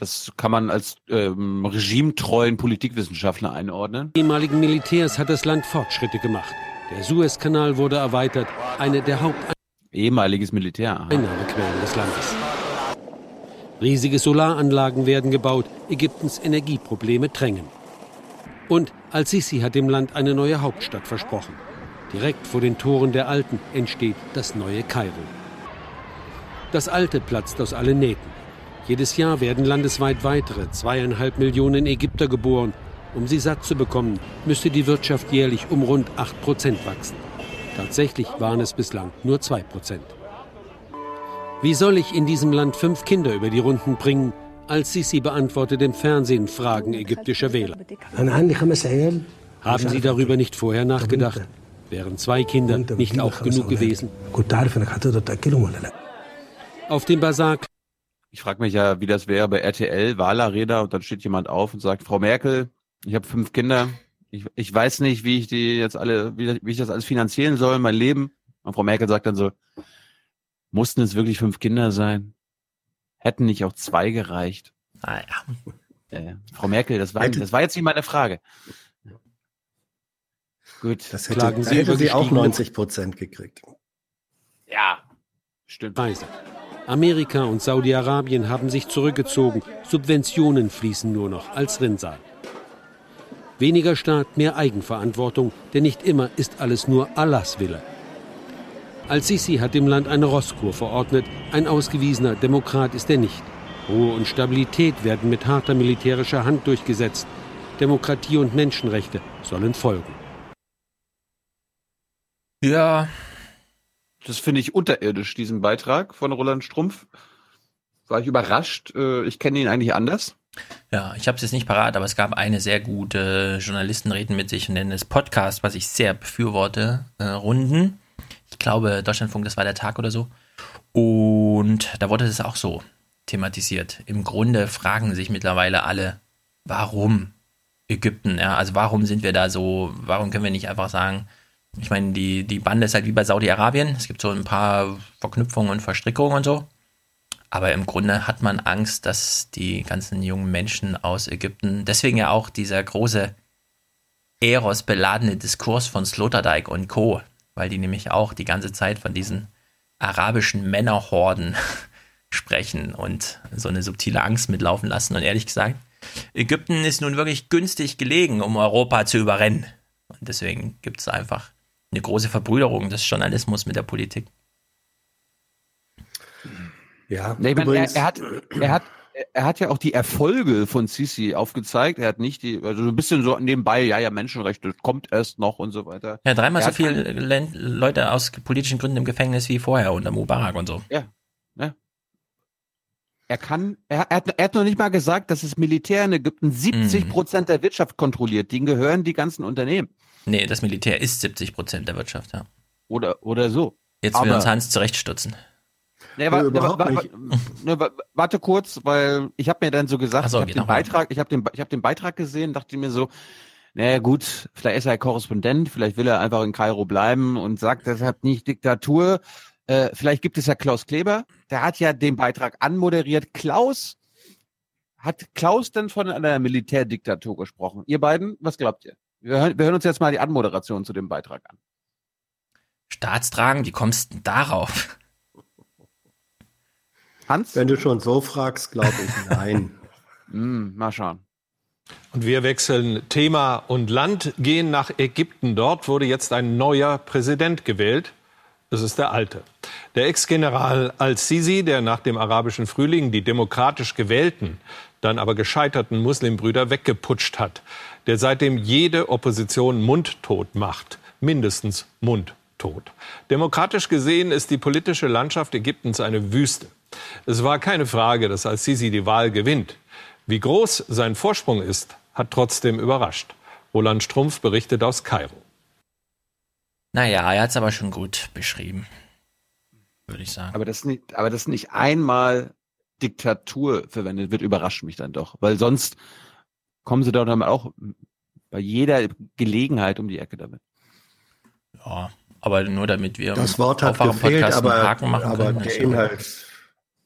das kann man als ähm, regimetreuen Politikwissenschaftler einordnen. ehemaligen Militärs hat das Land Fortschritte gemacht. Der Suezkanal wurde erweitert, eine der Haupt ehemaliges Militär. Einnahmequellen des Landes. Riesige Solaranlagen werden gebaut, Ägyptens Energieprobleme drängen. Und Al-Sisi hat dem Land eine neue Hauptstadt versprochen. Direkt vor den Toren der Alten entsteht das neue Kairo. Das Alte platzt aus allen Nähten. Jedes Jahr werden landesweit weitere zweieinhalb Millionen Ägypter geboren. Um sie satt zu bekommen, müsste die Wirtschaft jährlich um rund 8 Prozent wachsen. Tatsächlich waren es bislang nur 2 Prozent. Wie soll ich in diesem Land fünf Kinder über die Runden bringen? Als Sisi beantwortet im Fernsehen Fragen ägyptischer Wähler. Haben Sie darüber nicht vorher nachgedacht? Wären zwei Kinder nicht auch genug gewesen? Auf dem Basar Ich frage mich ja, wie das wäre bei RTL, Wahlerräder und dann steht jemand auf und sagt, Frau Merkel, ich habe fünf Kinder, ich, ich weiß nicht, wie ich die jetzt alle, wie, wie ich das alles finanzieren soll, mein Leben. Und Frau Merkel sagt dann so, mussten es wirklich fünf Kinder sein? Hätten nicht auch zwei gereicht? Naja. Äh, Frau Merkel, das war, das war jetzt nicht meine Frage. Gut, Das hätte, da hätte sie auch 90 Prozent gekriegt. Ja, stimmt. Preise. Amerika und Saudi-Arabien haben sich zurückgezogen. Subventionen fließen nur noch als Rinnsal. Weniger Staat, mehr Eigenverantwortung, denn nicht immer ist alles nur Allahs Wille. Al-Sisi hat dem Land eine Rosskur verordnet. Ein ausgewiesener Demokrat ist er nicht. Ruhe und Stabilität werden mit harter militärischer Hand durchgesetzt. Demokratie und Menschenrechte sollen folgen. Ja. Das finde ich unterirdisch, diesen Beitrag von Roland Strumpf. War ich überrascht. Äh, Ich kenne ihn eigentlich anders. Ja, ich habe es jetzt nicht parat, aber es gab eine sehr gute Journalisten reden mit sich und nennen es Podcast, was ich sehr befürworte, äh, Runden. Ich glaube, Deutschlandfunk, das war der Tag oder so. Und da wurde es auch so thematisiert. Im Grunde fragen sich mittlerweile alle, warum Ägypten? Ja, also warum sind wir da so, warum können wir nicht einfach sagen, ich meine, die, die Bande ist halt wie bei Saudi-Arabien. Es gibt so ein paar Verknüpfungen und Verstrickungen und so. Aber im Grunde hat man Angst, dass die ganzen jungen Menschen aus Ägypten, deswegen ja auch dieser große Eros-beladene Diskurs von Sloterdijk und Co., weil die nämlich auch die ganze Zeit von diesen arabischen Männerhorden sprechen und so eine subtile Angst mitlaufen lassen. Und ehrlich gesagt, Ägypten ist nun wirklich günstig gelegen, um Europa zu überrennen. Und deswegen gibt es einfach eine große Verbrüderung des Journalismus mit der Politik. Ja, Nee, meine, er, übrigens, er, hat, er, hat, er hat ja auch die Erfolge von Sisi aufgezeigt. Er hat nicht die, also so ein bisschen so nebenbei, ja, ja, Menschenrechte kommt erst noch und so weiter. Ja, dreimal Er so viele Leute aus politischen Gründen im Gefängnis wie vorher unter Mubarak und so. Ja, ja. Er kann, er, er, hat, er hat noch nicht mal gesagt, dass das Militär in Ägypten 70 Prozent der Wirtschaft kontrolliert. Denen gehören die ganzen Unternehmen. Nee, das Militär ist 70 Prozent der Wirtschaft, ja. Oder, oder so. Jetzt will Aber- uns Hans zurechtstutzen. Nee, wa, Nee, nee, wa, ne, wa, warte kurz, weil ich habe mir dann so gesagt, so, ich habe den. Beitrag, ich habe den, ich habe den Beitrag gesehen, dachte mir so, naja gut, vielleicht ist er Korrespondent, vielleicht will er einfach in Kairo bleiben und sagt deshalb nicht Diktatur. Äh, vielleicht gibt es ja Klaus Kleber, der hat ja den Beitrag anmoderiert. Klaus, hat Klaus denn von einer Militärdiktatur gesprochen? Ihr beiden, was glaubt ihr? Wir hören, wir hören uns jetzt mal die Anmoderation zu dem Beitrag an. Staatstragen, wie kommst du denn darauf? Hans? wenn du schon so fragst, glaube ich nein. Hm, mal schauen. Und wir wechseln Thema und Land, gehen nach Ägypten. Dort wurde jetzt ein neuer Präsident gewählt. Das ist der alte. Der Ex-General al-Sisi, der nach dem arabischen Frühling die demokratisch gewählten, dann aber gescheiterten Muslimbrüder weggeputscht hat, der seitdem jede Opposition mundtot macht. Mindestens mundtot. Demokratisch gesehen ist die politische Landschaft Ägyptens eine Wüste. Es war keine Frage, dass al-Sisi die Wahl gewinnt. Wie groß sein Vorsprung ist, hat trotzdem überrascht. Roland Strumpf berichtet aus Kairo. Naja, er hat es aber schon gut beschrieben. Würde ich sagen. Aber das nicht, aber das nicht einmal Diktatur verwendet wird, überrascht mich dann doch. Weil sonst kommen sie doch dann auch bei jeder Gelegenheit um die Ecke damit. Ja, aber nur damit wir Das Wort hat gefehlt, aber, Haken machen aber können. der also- Inhalt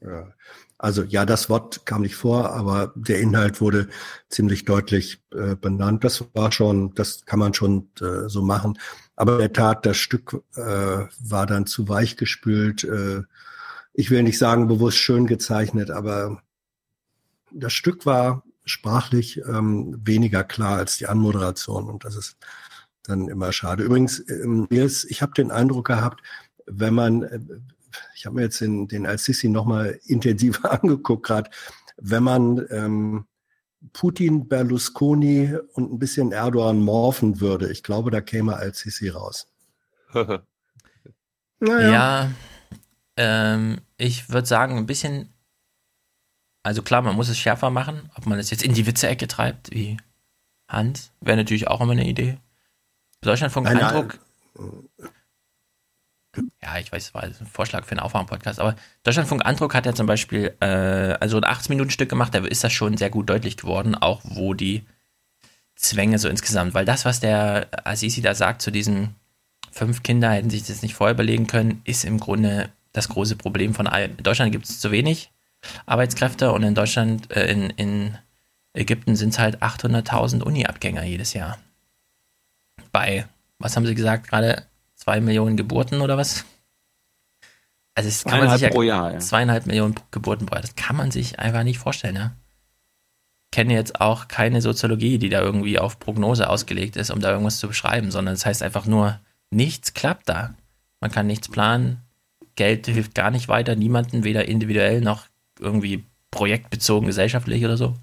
Ja. Also ja, das Wort kam nicht vor, aber der Inhalt wurde ziemlich deutlich äh, benannt. Das war schon, das kann man schon äh, so machen. Aber in der Tat, das Stück äh, war dann zu weich gespült. Äh, ich will nicht sagen bewusst schön gezeichnet, aber das Stück war sprachlich ähm, weniger klar als die Anmoderation und das ist dann immer schade. Übrigens, ähm, Nils, ich habe den Eindruck gehabt, wenn man, äh, ich habe mir jetzt den, den Al-Sisi nochmal intensiver angeguckt gerade, wenn man ähm, Putin, Berlusconi und ein bisschen Erdogan morphen würde, ich glaube, da käme Al-Sisi raus. naja. Ja, ähm, ich würde sagen, ein bisschen, also klar, man muss es schärfer machen, ob man es jetzt in die Witze-Ecke treibt, wie Hans, wäre natürlich auch immer eine Idee. Deutschlandfunk Eindruck. Ja, ich weiß, es war ein Vorschlag für einen Aufwärm-Podcast, aber Deutschlandfunk Andruck hat ja zum Beispiel äh, also ein 18-Minuten-Stück gemacht, da ist das schon sehr gut deutlich geworden, auch wo die Zwänge so insgesamt, weil das, was der Assisi da sagt zu diesen fünf Kinder hätten sich das nicht vorher überlegen können, ist im Grunde das große Problem von allen. In Deutschland gibt es zu wenig Arbeitskräfte und in Deutschland, äh, in, in Ägypten sind es halt 800.000 Uni-Abgänger jedes Jahr. Bei, was haben Sie gesagt, gerade zwei Millionen Geburten oder was? Also das kann man sich ja, pro Jahr, ja. Zweieinhalb Millionen Geburten pro Jahr, das kann man sich einfach nicht vorstellen, ja. Ich kenne jetzt auch keine Soziologie, die da irgendwie auf Prognose ausgelegt ist, um da irgendwas zu beschreiben, sondern das heißt einfach nur, nichts klappt da. Man kann nichts planen, Geld hilft gar nicht weiter, niemanden, weder individuell noch irgendwie projektbezogen, gesellschaftlich oder so.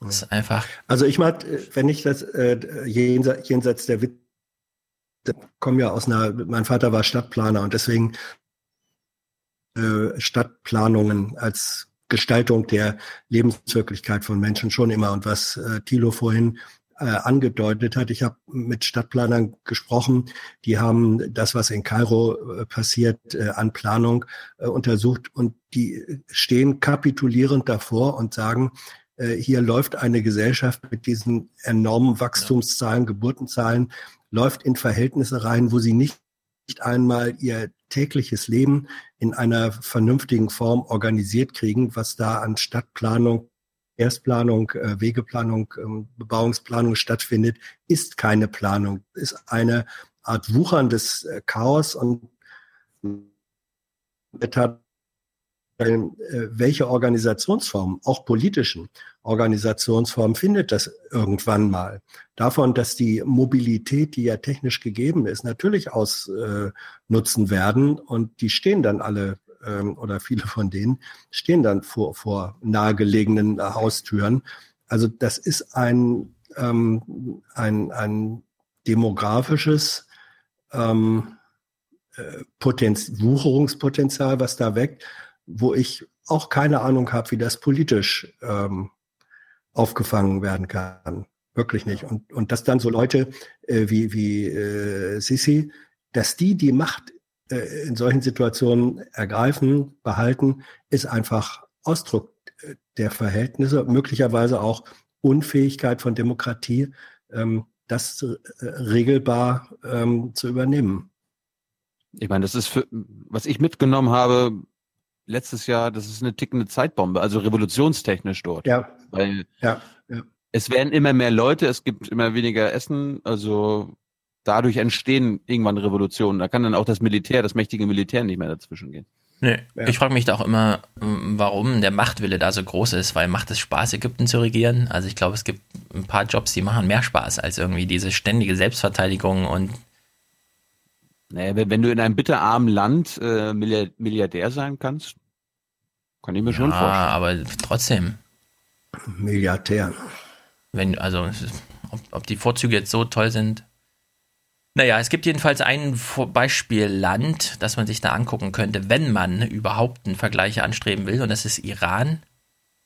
Das ist einfach. Also ich mag, wenn ich das äh, jenseits, jenseits der Witz, komme ja aus einer, mein Vater war Stadtplaner und deswegen äh, Stadtplanungen als Gestaltung der Lebenswirklichkeit von Menschen schon immer. Und was äh, Thilo vorhin äh, angedeutet hat. Ich habe mit Stadtplanern gesprochen, die haben das, was in Kairo äh, passiert, äh, an Planung äh, untersucht. Und die stehen kapitulierend davor und sagen, äh, hier läuft eine Gesellschaft mit diesen enormen Wachstumszahlen, Geburtenzahlen, läuft in Verhältnisse rein, wo sie nicht, nicht einmal ihr tägliches Leben in einer vernünftigen Form organisiert kriegen, was da an Stadtplanung Erstplanung, äh, Wegeplanung, ähm, Bebauungsplanung stattfindet, ist keine Planung, ist eine Art wucherndes äh, Chaos und äh, welche Organisationsform, auch politischen Organisationsform, findet das irgendwann mal? Davon, dass die Mobilität, die ja technisch gegeben ist, natürlich ausnutzen werden und die stehen dann alle ähm, oder viele von denen stehen dann vor, vor nahegelegenen äh, Haustüren. Also das ist ein, ähm, ein, ein demografisches ähm, äh, Potenz Wucherungspotenzial, was da weckt, wo ich auch keine Ahnung habe, wie das politisch ähm, aufgefangen werden kann. Wirklich nicht. Und, und dass dann so Leute äh, wie, wie äh, Sisi, dass die die Macht äh, in solchen Situationen ergreifen, behalten, ist einfach Ausdruck äh, der Verhältnisse, möglicherweise auch Unfähigkeit von Demokratie, ähm, das äh, regelbar ähm, zu übernehmen. Ich meine, das ist für, was ich mitgenommen habe letztes Jahr, das ist eine tickende Zeitbombe, also revolutionstechnisch dort. Ja. Weil ja, ja. es werden immer mehr Leute, es gibt immer weniger Essen, also dadurch entstehen irgendwann Revolutionen. Da kann dann auch das Militär, das mächtige Militär nicht mehr dazwischen gehen. Nee. Ja. Ich frage mich da auch immer, warum der Machtwille da so groß ist, weil macht es Spaß, Ägypten zu regieren? Also ich glaube, es gibt ein paar Jobs, die machen mehr Spaß als irgendwie diese ständige Selbstverteidigung und naja, wenn du in einem bitterarmen Land äh, Milliardär sein kannst, kann ich mir ja, schon vorstellen. Ja, aber trotzdem. Milliardär. Wenn, also, ob, ob die Vorzüge jetzt so toll sind, naja, es gibt jedenfalls ein Beispielland, das man sich da angucken könnte, wenn man überhaupt einen Vergleich anstreben will, und das ist Iran.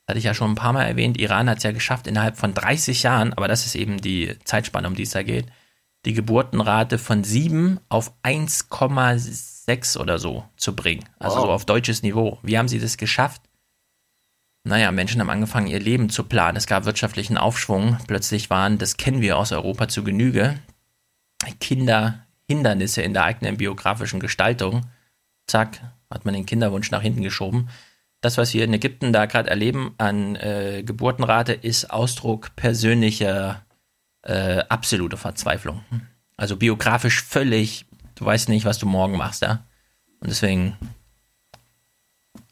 Das hatte ich ja schon ein paar Mal erwähnt. Iran hat es ja geschafft, innerhalb von 30 Jahren, aber das ist eben die Zeitspanne, um die es da geht, die Geburtenrate von 7 auf 1,6 oder so zu bringen. Also wow. so auf deutsches Niveau. Wie haben sie das geschafft? Naja, Menschen haben angefangen, ihr Leben zu planen. Es gab wirtschaftlichen Aufschwung. Plötzlich waren, das kennen wir aus Europa zu Genüge, Kinderhindernisse in der eigenen biografischen Gestaltung. Zack, hat man den Kinderwunsch nach hinten geschoben. Das, was wir in Ägypten da gerade erleben an äh, Geburtenrate, ist Ausdruck persönlicher äh, absoluter Verzweiflung. Also biografisch völlig, du weißt nicht, was du morgen machst, ja. Und deswegen,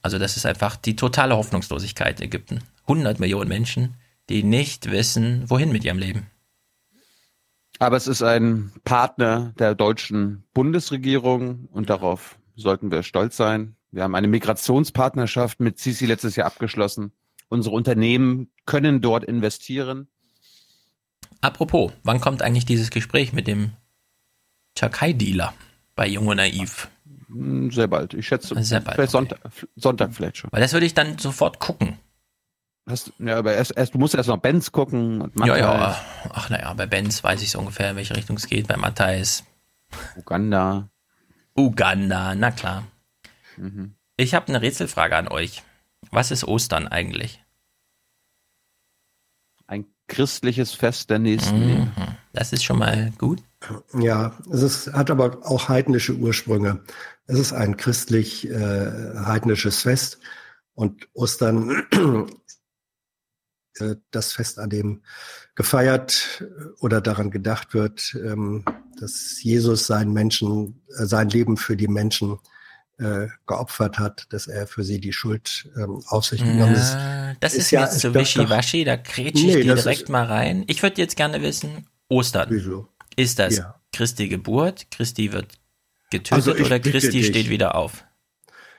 also das ist einfach die totale Hoffnungslosigkeit in Ägypten. 100 Millionen Menschen, die nicht wissen, wohin mit ihrem Leben. Aber es ist ein Partner der deutschen Bundesregierung und darauf sollten wir stolz sein. Wir haben eine Migrationspartnerschaft mit Sisi letztes Jahr abgeschlossen. Unsere Unternehmen können dort investieren. Apropos, wann kommt eigentlich dieses Gespräch mit dem Türkei-Dealer bei Jung und Naiv? Hm, Sehr bald. Ich schätze, Sehr bald, vielleicht Sonntag, Sonntag vielleicht schon. Weil das würde ich dann sofort gucken. Hast, ja, aber erst, erst, du musst erst noch Benz gucken. Und Ja, ja. Ach naja, bei Benz weiß ich so ungefähr, in welche Richtung es geht. Bei Matthijs. Uganda. Uganda, na klar. Mhm. Ich habe eine Rätselfrage an euch. Was ist Ostern eigentlich? Ein christliches Fest der Nächstenliebe. Mhm. Das ist schon mal gut. Ja, es ist, hat aber auch heidnische Ursprünge. Es ist ein christlich-heidnisches Fest und Ostern äh, das Fest, an dem gefeiert oder daran gedacht wird, ähm, dass Jesus seinen Menschen, äh, sein Leben für die Menschen äh, geopfert hat, dass er für sie die Schuld ähm, auf sich genommen hat. Ja, das ist, mir jetzt so das doch- wischiwaschi, da kretsche ich Nee, dir direkt ist- mal rein. Ich würde jetzt gerne wissen, Ostern. Wieso? Ist das Ja. Christi Geburt? Christi wird getötet Also oder Christi dich. steht wieder auf?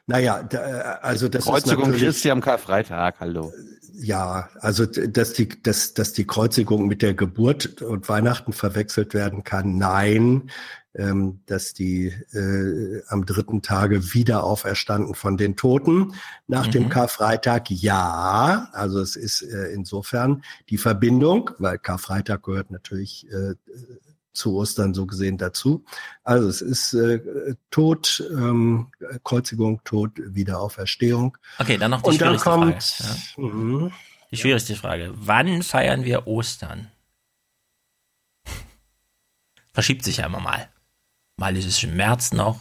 Naja, da, äh, also das ist Kreuzigung natürlich, Christi am Karfreitag, hallo. Ja, also dass die, dass, dass die Kreuzigung mit der Geburt und Weihnachten verwechselt werden kann, nein. Ähm, dass die äh, am dritten Tage wieder auferstanden von den Toten nach Mhm. dem Karfreitag, ja. Also es ist äh, insofern die Verbindung, weil Karfreitag gehört natürlich äh, zu Ostern so gesehen dazu. Also es ist äh, Tod, ähm, Kreuzigung, Tod, Wiederauferstehung. Okay, dann noch die Und dann schwierigste kommt, Frage. Ja. Mhm. Die schwierigste Frage. Wann feiern wir Ostern? Verschiebt sich ja immer mal. Mal ist es im März noch,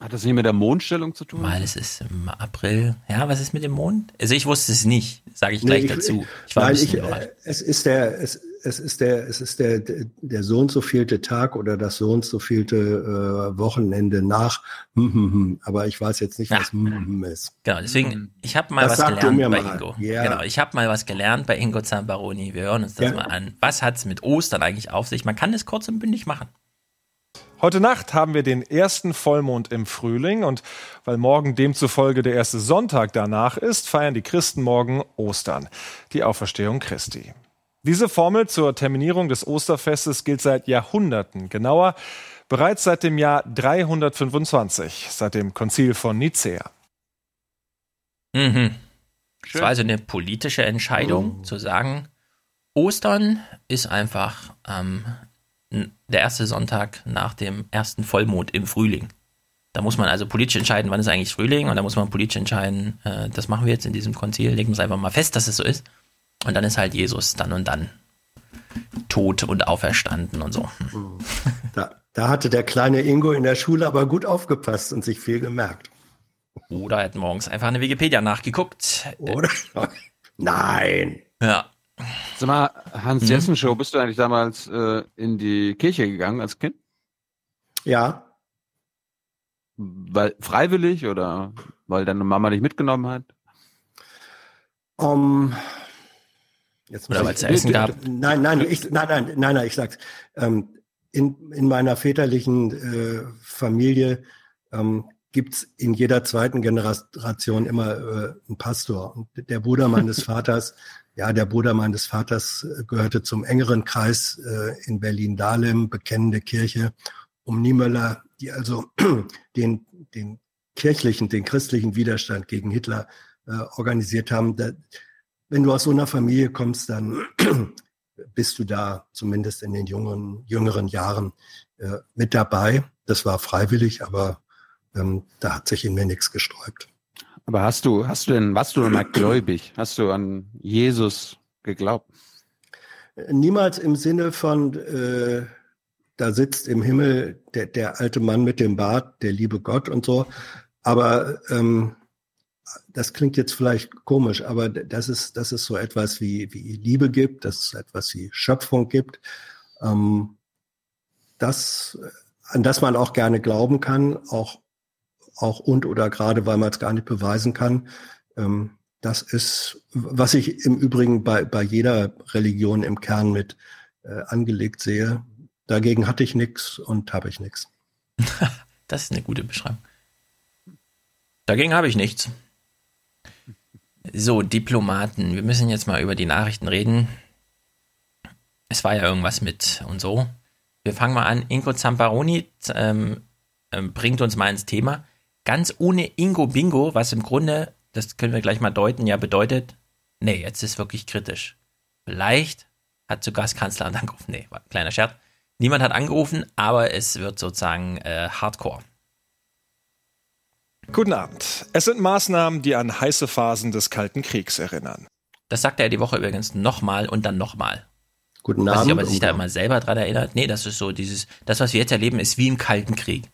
Hat das nicht mit der Mondstellung zu tun? mal ist es im April. Ja, was ist mit dem Mond? Also ich wusste es nicht, sage ich gleich Nee, dazu. Ich war bisschen ich, äh, es ist der, es, es ist der, es ist der, der so und so vielte Tag oder das so und so vielte äh, Wochenende nach. Hm, hm, hm. Aber ich weiß jetzt nicht, was hm ist. Genau, deswegen, ich habe mal Das was gelernt mir bei mal. Ingo. Ja. Genau, ich habe mal was gelernt bei Ingo Zambaroni. Wir hören uns das Ja. mal an. Was hat's mit Ostern eigentlich auf sich? Man kann es kurz und bündig machen. Heute Nacht haben wir den ersten Vollmond im Frühling und weil morgen demzufolge der erste Sonntag danach ist, feiern die Christen morgen Ostern, die Auferstehung Christi. Diese Formel zur Terminierung des Osterfestes gilt seit Jahrhunderten, genauer bereits seit dem Jahr 325, seit dem Konzil von Nicäa. Mhm. Es war also eine politische Entscheidung, zu sagen, Ostern ist einfach ähm, der erste Sonntag nach dem ersten Vollmond im Frühling. Da muss man also politisch entscheiden, wann ist eigentlich Frühling und da muss man politisch entscheiden, äh, das machen wir jetzt in diesem Konzil, legen wir es einfach mal fest, dass es so ist. Und dann ist halt Jesus dann und dann tot und auferstanden und so. Da, da hatte der kleine Ingo in der Schule aber gut aufgepasst und sich viel gemerkt. Oder er hat morgens einfach eine Wikipedia nachgeguckt. Oder? Nein. Ja. Sag mal, Hans Mhm. Jessen Show, bist du eigentlich damals äh, in die Kirche gegangen als Kind? Ja. Weil freiwillig oder weil deine Mama dich mitgenommen hat? Um, jetzt Oder weil's zu essen gab. Nein, nein, ich, nein, nein, nein, nein, ich sag's. Ähm, in, in meiner väterlichen äh, Familie ähm, gibt's in jeder zweiten Generation immer äh, einen Pastor. Und der Bruder meines Vaters, ja, der Bruder meines Vaters äh, gehörte zum engeren Kreis äh, in Berlin-Dahlem, bekennende Kirche um Niemöller, die also den, den kirchlichen, den christlichen Widerstand gegen Hitler äh, organisiert haben. Da, wenn du aus so einer Familie kommst, dann bist du da zumindest in den jungen, jüngeren Jahren äh, mit dabei. Das war freiwillig, aber ähm, da hat sich in mir nichts gesträubt. Aber hast du, hast du denn, warst du denn mal gläubig? Hast du an Jesus geglaubt? Niemals im Sinne von, äh, da sitzt im Himmel der, der alte Mann mit dem Bart, der liebe Gott und so. Aber ähm, das klingt jetzt vielleicht komisch, aber das ist, das ist so etwas wie, wie Liebe gibt, dass es etwas wie Schöpfung gibt, ähm, das, an das man auch gerne glauben kann, auch, auch und oder gerade, weil man es gar nicht beweisen kann. Ähm, das ist, was ich im Übrigen bei, bei jeder Religion im Kern mit äh, angelegt sehe. Dagegen hatte ich nichts und habe ich nichts. das ist eine gute Beschreibung. Dagegen habe ich nichts. So, Diplomaten. Wir müssen jetzt mal über die Nachrichten reden. Es war ja irgendwas mit und so. Wir fangen mal an. Ingo Zamparoni ähm, ähm, bringt uns mal ins Thema. Ganz ohne Ingo Bingo, was im Grunde, das können wir gleich mal deuten, ja bedeutet, nee, jetzt ist wirklich kritisch. Vielleicht hat sogar das Kanzleramt angerufen. Nee, war ein kleiner Scherz. Niemand hat angerufen, aber es wird sozusagen äh, Hardcore. Guten Abend. Es sind Maßnahmen, die an heiße Phasen des Kalten Kriegs erinnern. Das sagte er die Woche übrigens nochmal und dann nochmal. Guten Abend. Weiß nicht, ob er sich da immer selber dran erinnert. Nee, das ist so dieses, das, was wir jetzt erleben, ist wie im Kalten Krieg.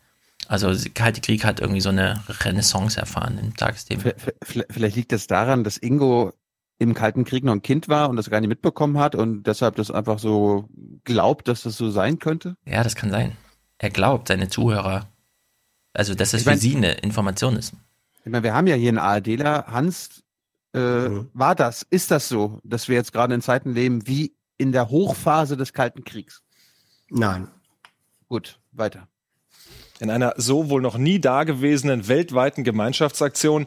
Also, der Kalte Krieg hat irgendwie so eine Renaissance erfahren im Tagesthema. Vielleicht liegt es daran, dass Ingo im Kalten Krieg noch ein Kind war und das gar nicht mitbekommen hat und deshalb das einfach so glaubt, dass das so sein könnte? Ja, das kann sein. Er glaubt, seine Zuhörer, also, dass es Ich mein- für sie eine Information ist. Ich meine, wir haben ja hier einen ARDler. Hans, äh, war das, ist das so, dass wir jetzt gerade in Zeiten leben wie in der Hochphase des Kalten Kriegs? Nein. Gut, weiter. In einer so wohl noch nie dagewesenen weltweiten Gemeinschaftsaktion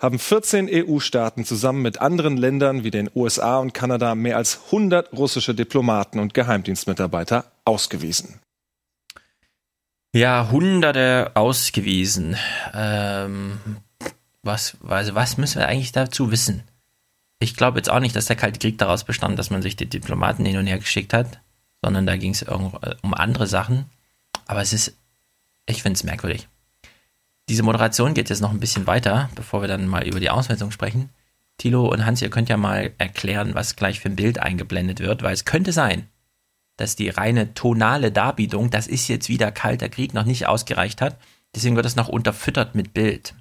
haben 14 EU-Staaten zusammen mit anderen Ländern wie den USA und Kanada mehr als 100 russische Diplomaten und Geheimdienstmitarbeiter ausgewiesen. Ja, Hunderte ausgewiesen. Ähm, was, also was müssen wir eigentlich dazu wissen? Ich glaube jetzt auch nicht, dass der Kalte Krieg daraus bestand, dass man sich die Diplomaten hin und her geschickt hat, sondern da ging es äh, um andere Sachen. Aber es ist, ich finde es merkwürdig. Diese Moderation geht jetzt noch ein bisschen weiter, bevor wir dann mal über die Auswertung sprechen. Thilo und Hans, ihr könnt ja mal erklären, was gleich für ein Bild eingeblendet wird, weil es könnte sein, dass die reine tonale Darbietung, das ist jetzt wieder Kalter Krieg, noch nicht ausgereicht hat. Deswegen wird das noch unterfüttert mit Bild.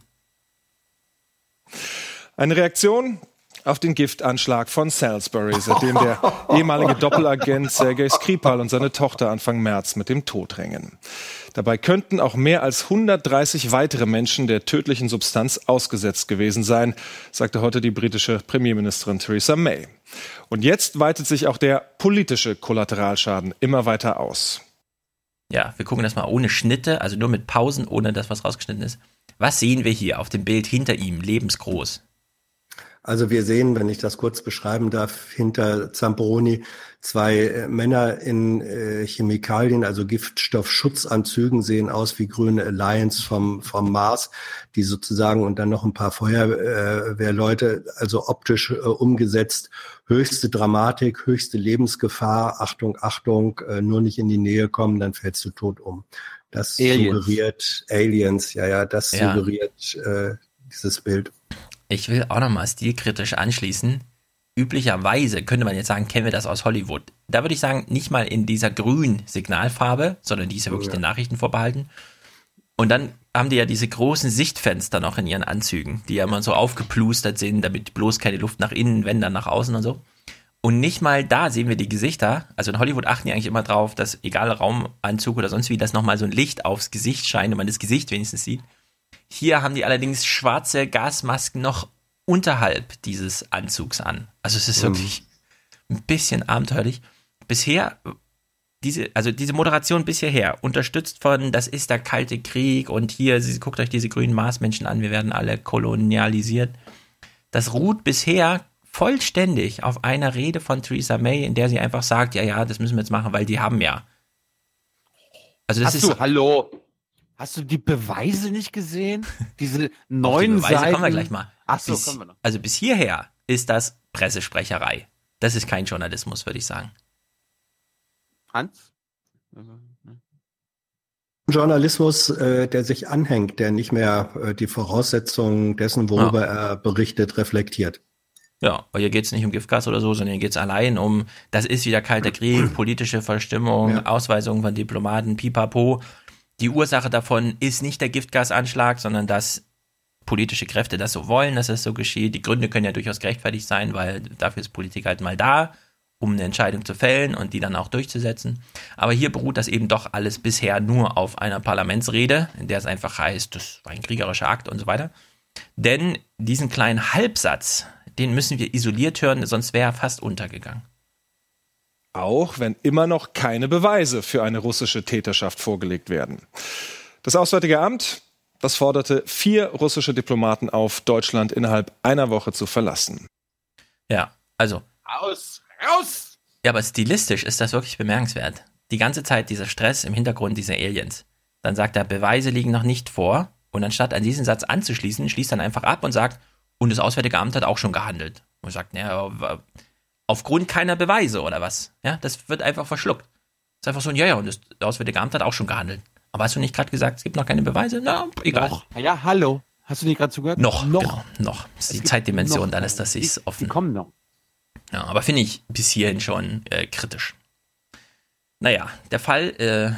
Eine Reaktion auf den Giftanschlag von Salisbury, seitdem der ehemalige Doppelagent Sergei Skripal und seine Tochter Anfang März mit dem Tod ringen. Dabei könnten auch mehr als 130 weitere Menschen der tödlichen Substanz ausgesetzt gewesen sein, sagte heute die britische Premierministerin Theresa May. Und jetzt weitet sich auch der politische Kollateralschaden immer weiter aus. Ja, wir gucken das mal ohne Schnitte, also nur mit Pausen, ohne dass was rausgeschnitten ist. Was sehen wir hier auf dem Bild hinter ihm, lebensgroß? Also wir sehen, wenn ich das kurz beschreiben darf, hinter Zamperoni zwei äh, Männer in äh, Chemikalien, also Giftstoffschutzanzügen, sehen aus wie grüne Alliance vom, vom Mars, die sozusagen und dann noch ein paar Feuerwehrleute, also optisch äh, umgesetzt, höchste Dramatik, höchste Lebensgefahr, Achtung, Achtung, äh, nur nicht in die Nähe kommen, dann fällst du tot um. Das Aliens. suggeriert Aliens, ja, ja, das Ja. suggeriert äh, dieses Bild. Ich will auch nochmal stilkritisch anschließen. Üblicherweise könnte man jetzt sagen, kennen wir das aus Hollywood. Da würde ich sagen, nicht mal in dieser grünen Signalfarbe, sondern die ist ja wirklich den Nachrichten vorbehalten. Und dann haben die ja diese großen Sichtfenster noch in ihren Anzügen, die ja immer so aufgeplustert sind, damit bloß keine Luft nach innen, wenn dann nach außen und so. Und nicht mal da sehen wir die Gesichter. Also in Hollywood achten die eigentlich immer drauf, dass egal Raumanzug oder sonst wie, dass nochmal so ein Licht aufs Gesicht scheint und man das Gesicht wenigstens sieht. Hier haben die allerdings schwarze Gasmasken noch unterhalb dieses Anzugs an. Also es ist Mhm. wirklich ein bisschen abenteuerlich. Bisher, diese, also diese Moderation bisher her, unterstützt von, das ist der kalte Krieg und hier, sie, guckt euch diese grünen Marsmenschen an, wir werden alle kolonialisiert. Das ruht bisher vollständig auf einer Rede von Theresa May, in der sie einfach sagt, ja, ja, das müssen wir jetzt machen, weil die haben ja. Also das Hast ist du, hallo, hast du die Beweise nicht gesehen? Diese neun die Beweise Seiten. kommen wir gleich mal. Ach so, bis, kommen wir noch. Also bis hierher ist das Pressesprecherei. Das ist kein Journalismus, würde ich sagen. Hans? Journalismus, äh, der sich anhängt, der nicht mehr äh, die Voraussetzungen dessen, worüber er berichtet, reflektiert. Ja, aber hier geht es nicht um Giftgas oder so, sondern hier geht es allein um, das ist wieder kalter Krieg, politische Verstimmung, Ausweisung von Diplomaten, pipapo. Die Ursache davon ist nicht der Giftgasanschlag, sondern dass politische Kräfte das so wollen, dass das so geschieht. Die Gründe können ja durchaus gerechtfertigt sein, weil dafür ist Politik halt mal da, um eine Entscheidung zu fällen und die dann auch durchzusetzen. Aber hier beruht das eben doch alles bisher nur auf einer Parlamentsrede, in der es einfach heißt, das war ein kriegerischer Akt und so weiter. Denn diesen kleinen Halbsatz, den müssen wir isoliert hören, sonst wäre er fast untergegangen. Auch wenn immer noch keine Beweise für eine russische Täterschaft vorgelegt werden. Das Auswärtige Amt, das forderte vier russische Diplomaten auf, Deutschland innerhalb einer Woche zu verlassen. Ja, also. Raus! Raus! Ja, aber stilistisch ist das wirklich bemerkenswert. Die ganze Zeit dieser Stress im Hintergrund dieser Aliens. Dann sagt er, Beweise liegen noch nicht vor. Und anstatt an diesen Satz anzuschließen, schließt dann einfach ab und sagt, und das Auswärtige Amt hat auch schon gehandelt. Und sagt, ja, aufgrund keiner Beweise oder was? Ja, das wird einfach verschluckt. Das ist einfach so, ja, ja, und das Auswärtige Amt hat auch schon gehandelt. Aber hast du nicht gerade gesagt, es gibt noch keine Beweise? Na, egal. Noch. Ja, hallo. Hast du nicht gerade zugehört? Noch, noch. Genau, noch. Das ist die Zeitdimension, dann ist das sich offen. Die kommen noch. Ja, aber finde ich bis hierhin schon äh, kritisch. Naja, der Fall, äh,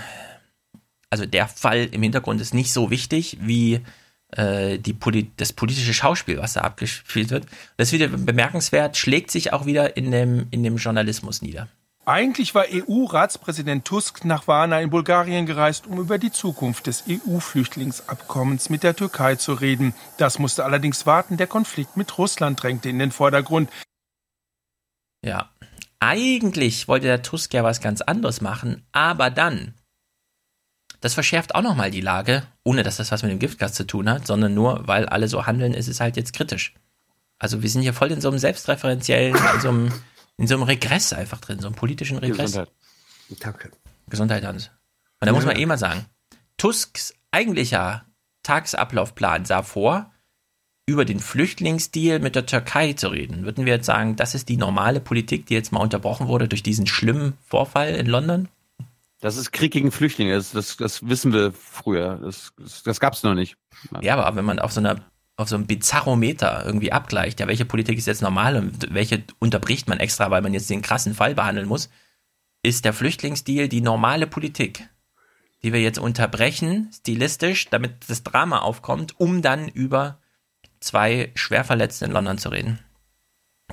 also der Fall im Hintergrund ist nicht so wichtig wie die Poli das politische Schauspiel, was da abgespielt wird. Das ist wieder bemerkenswert, schlägt sich auch wieder in dem, in dem Journalismus nieder. Eigentlich war EU-Ratspräsident Tusk nach Varna in Bulgarien gereist, um über die Zukunft des EU-Flüchtlingsabkommens mit der Türkei zu reden. Das musste allerdings warten. Der Konflikt mit Russland drängte in den Vordergrund. Ja, eigentlich wollte der Tusk ja was ganz anderes machen, aber dann, das verschärft auch nochmal die Lage, ohne dass das was mit dem Giftgas zu tun hat, sondern nur, weil alle so handeln, ist es halt jetzt kritisch. Also wir sind hier voll in so einem selbstreferenziellen, in so einem, in so einem Regress einfach drin, so einem politischen Regress. Gesundheit. Danke. Gesundheit, Hans. Und da muss man eh mal sagen, Tusks eigentlicher Tagesablaufplan sah vor, über den Flüchtlingsdeal mit der Türkei zu reden. Würden wir jetzt sagen, das ist die normale Politik, die jetzt mal unterbrochen wurde durch diesen schlimmen Vorfall in London? Das ist Krieg gegen Flüchtlinge, das, das, das wissen wir früher. Das, das, das gab es noch nicht. Ja, aber wenn man auf so einer auf so einem Bizarrometer irgendwie abgleicht, ja, welche Politik ist jetzt normal und welche unterbricht man extra, weil man jetzt den krassen Fall behandeln muss, ist der Flüchtlingsdeal die normale Politik, die wir jetzt unterbrechen, stilistisch, damit das Drama aufkommt, um dann über zwei Schwerverletzte in London zu reden.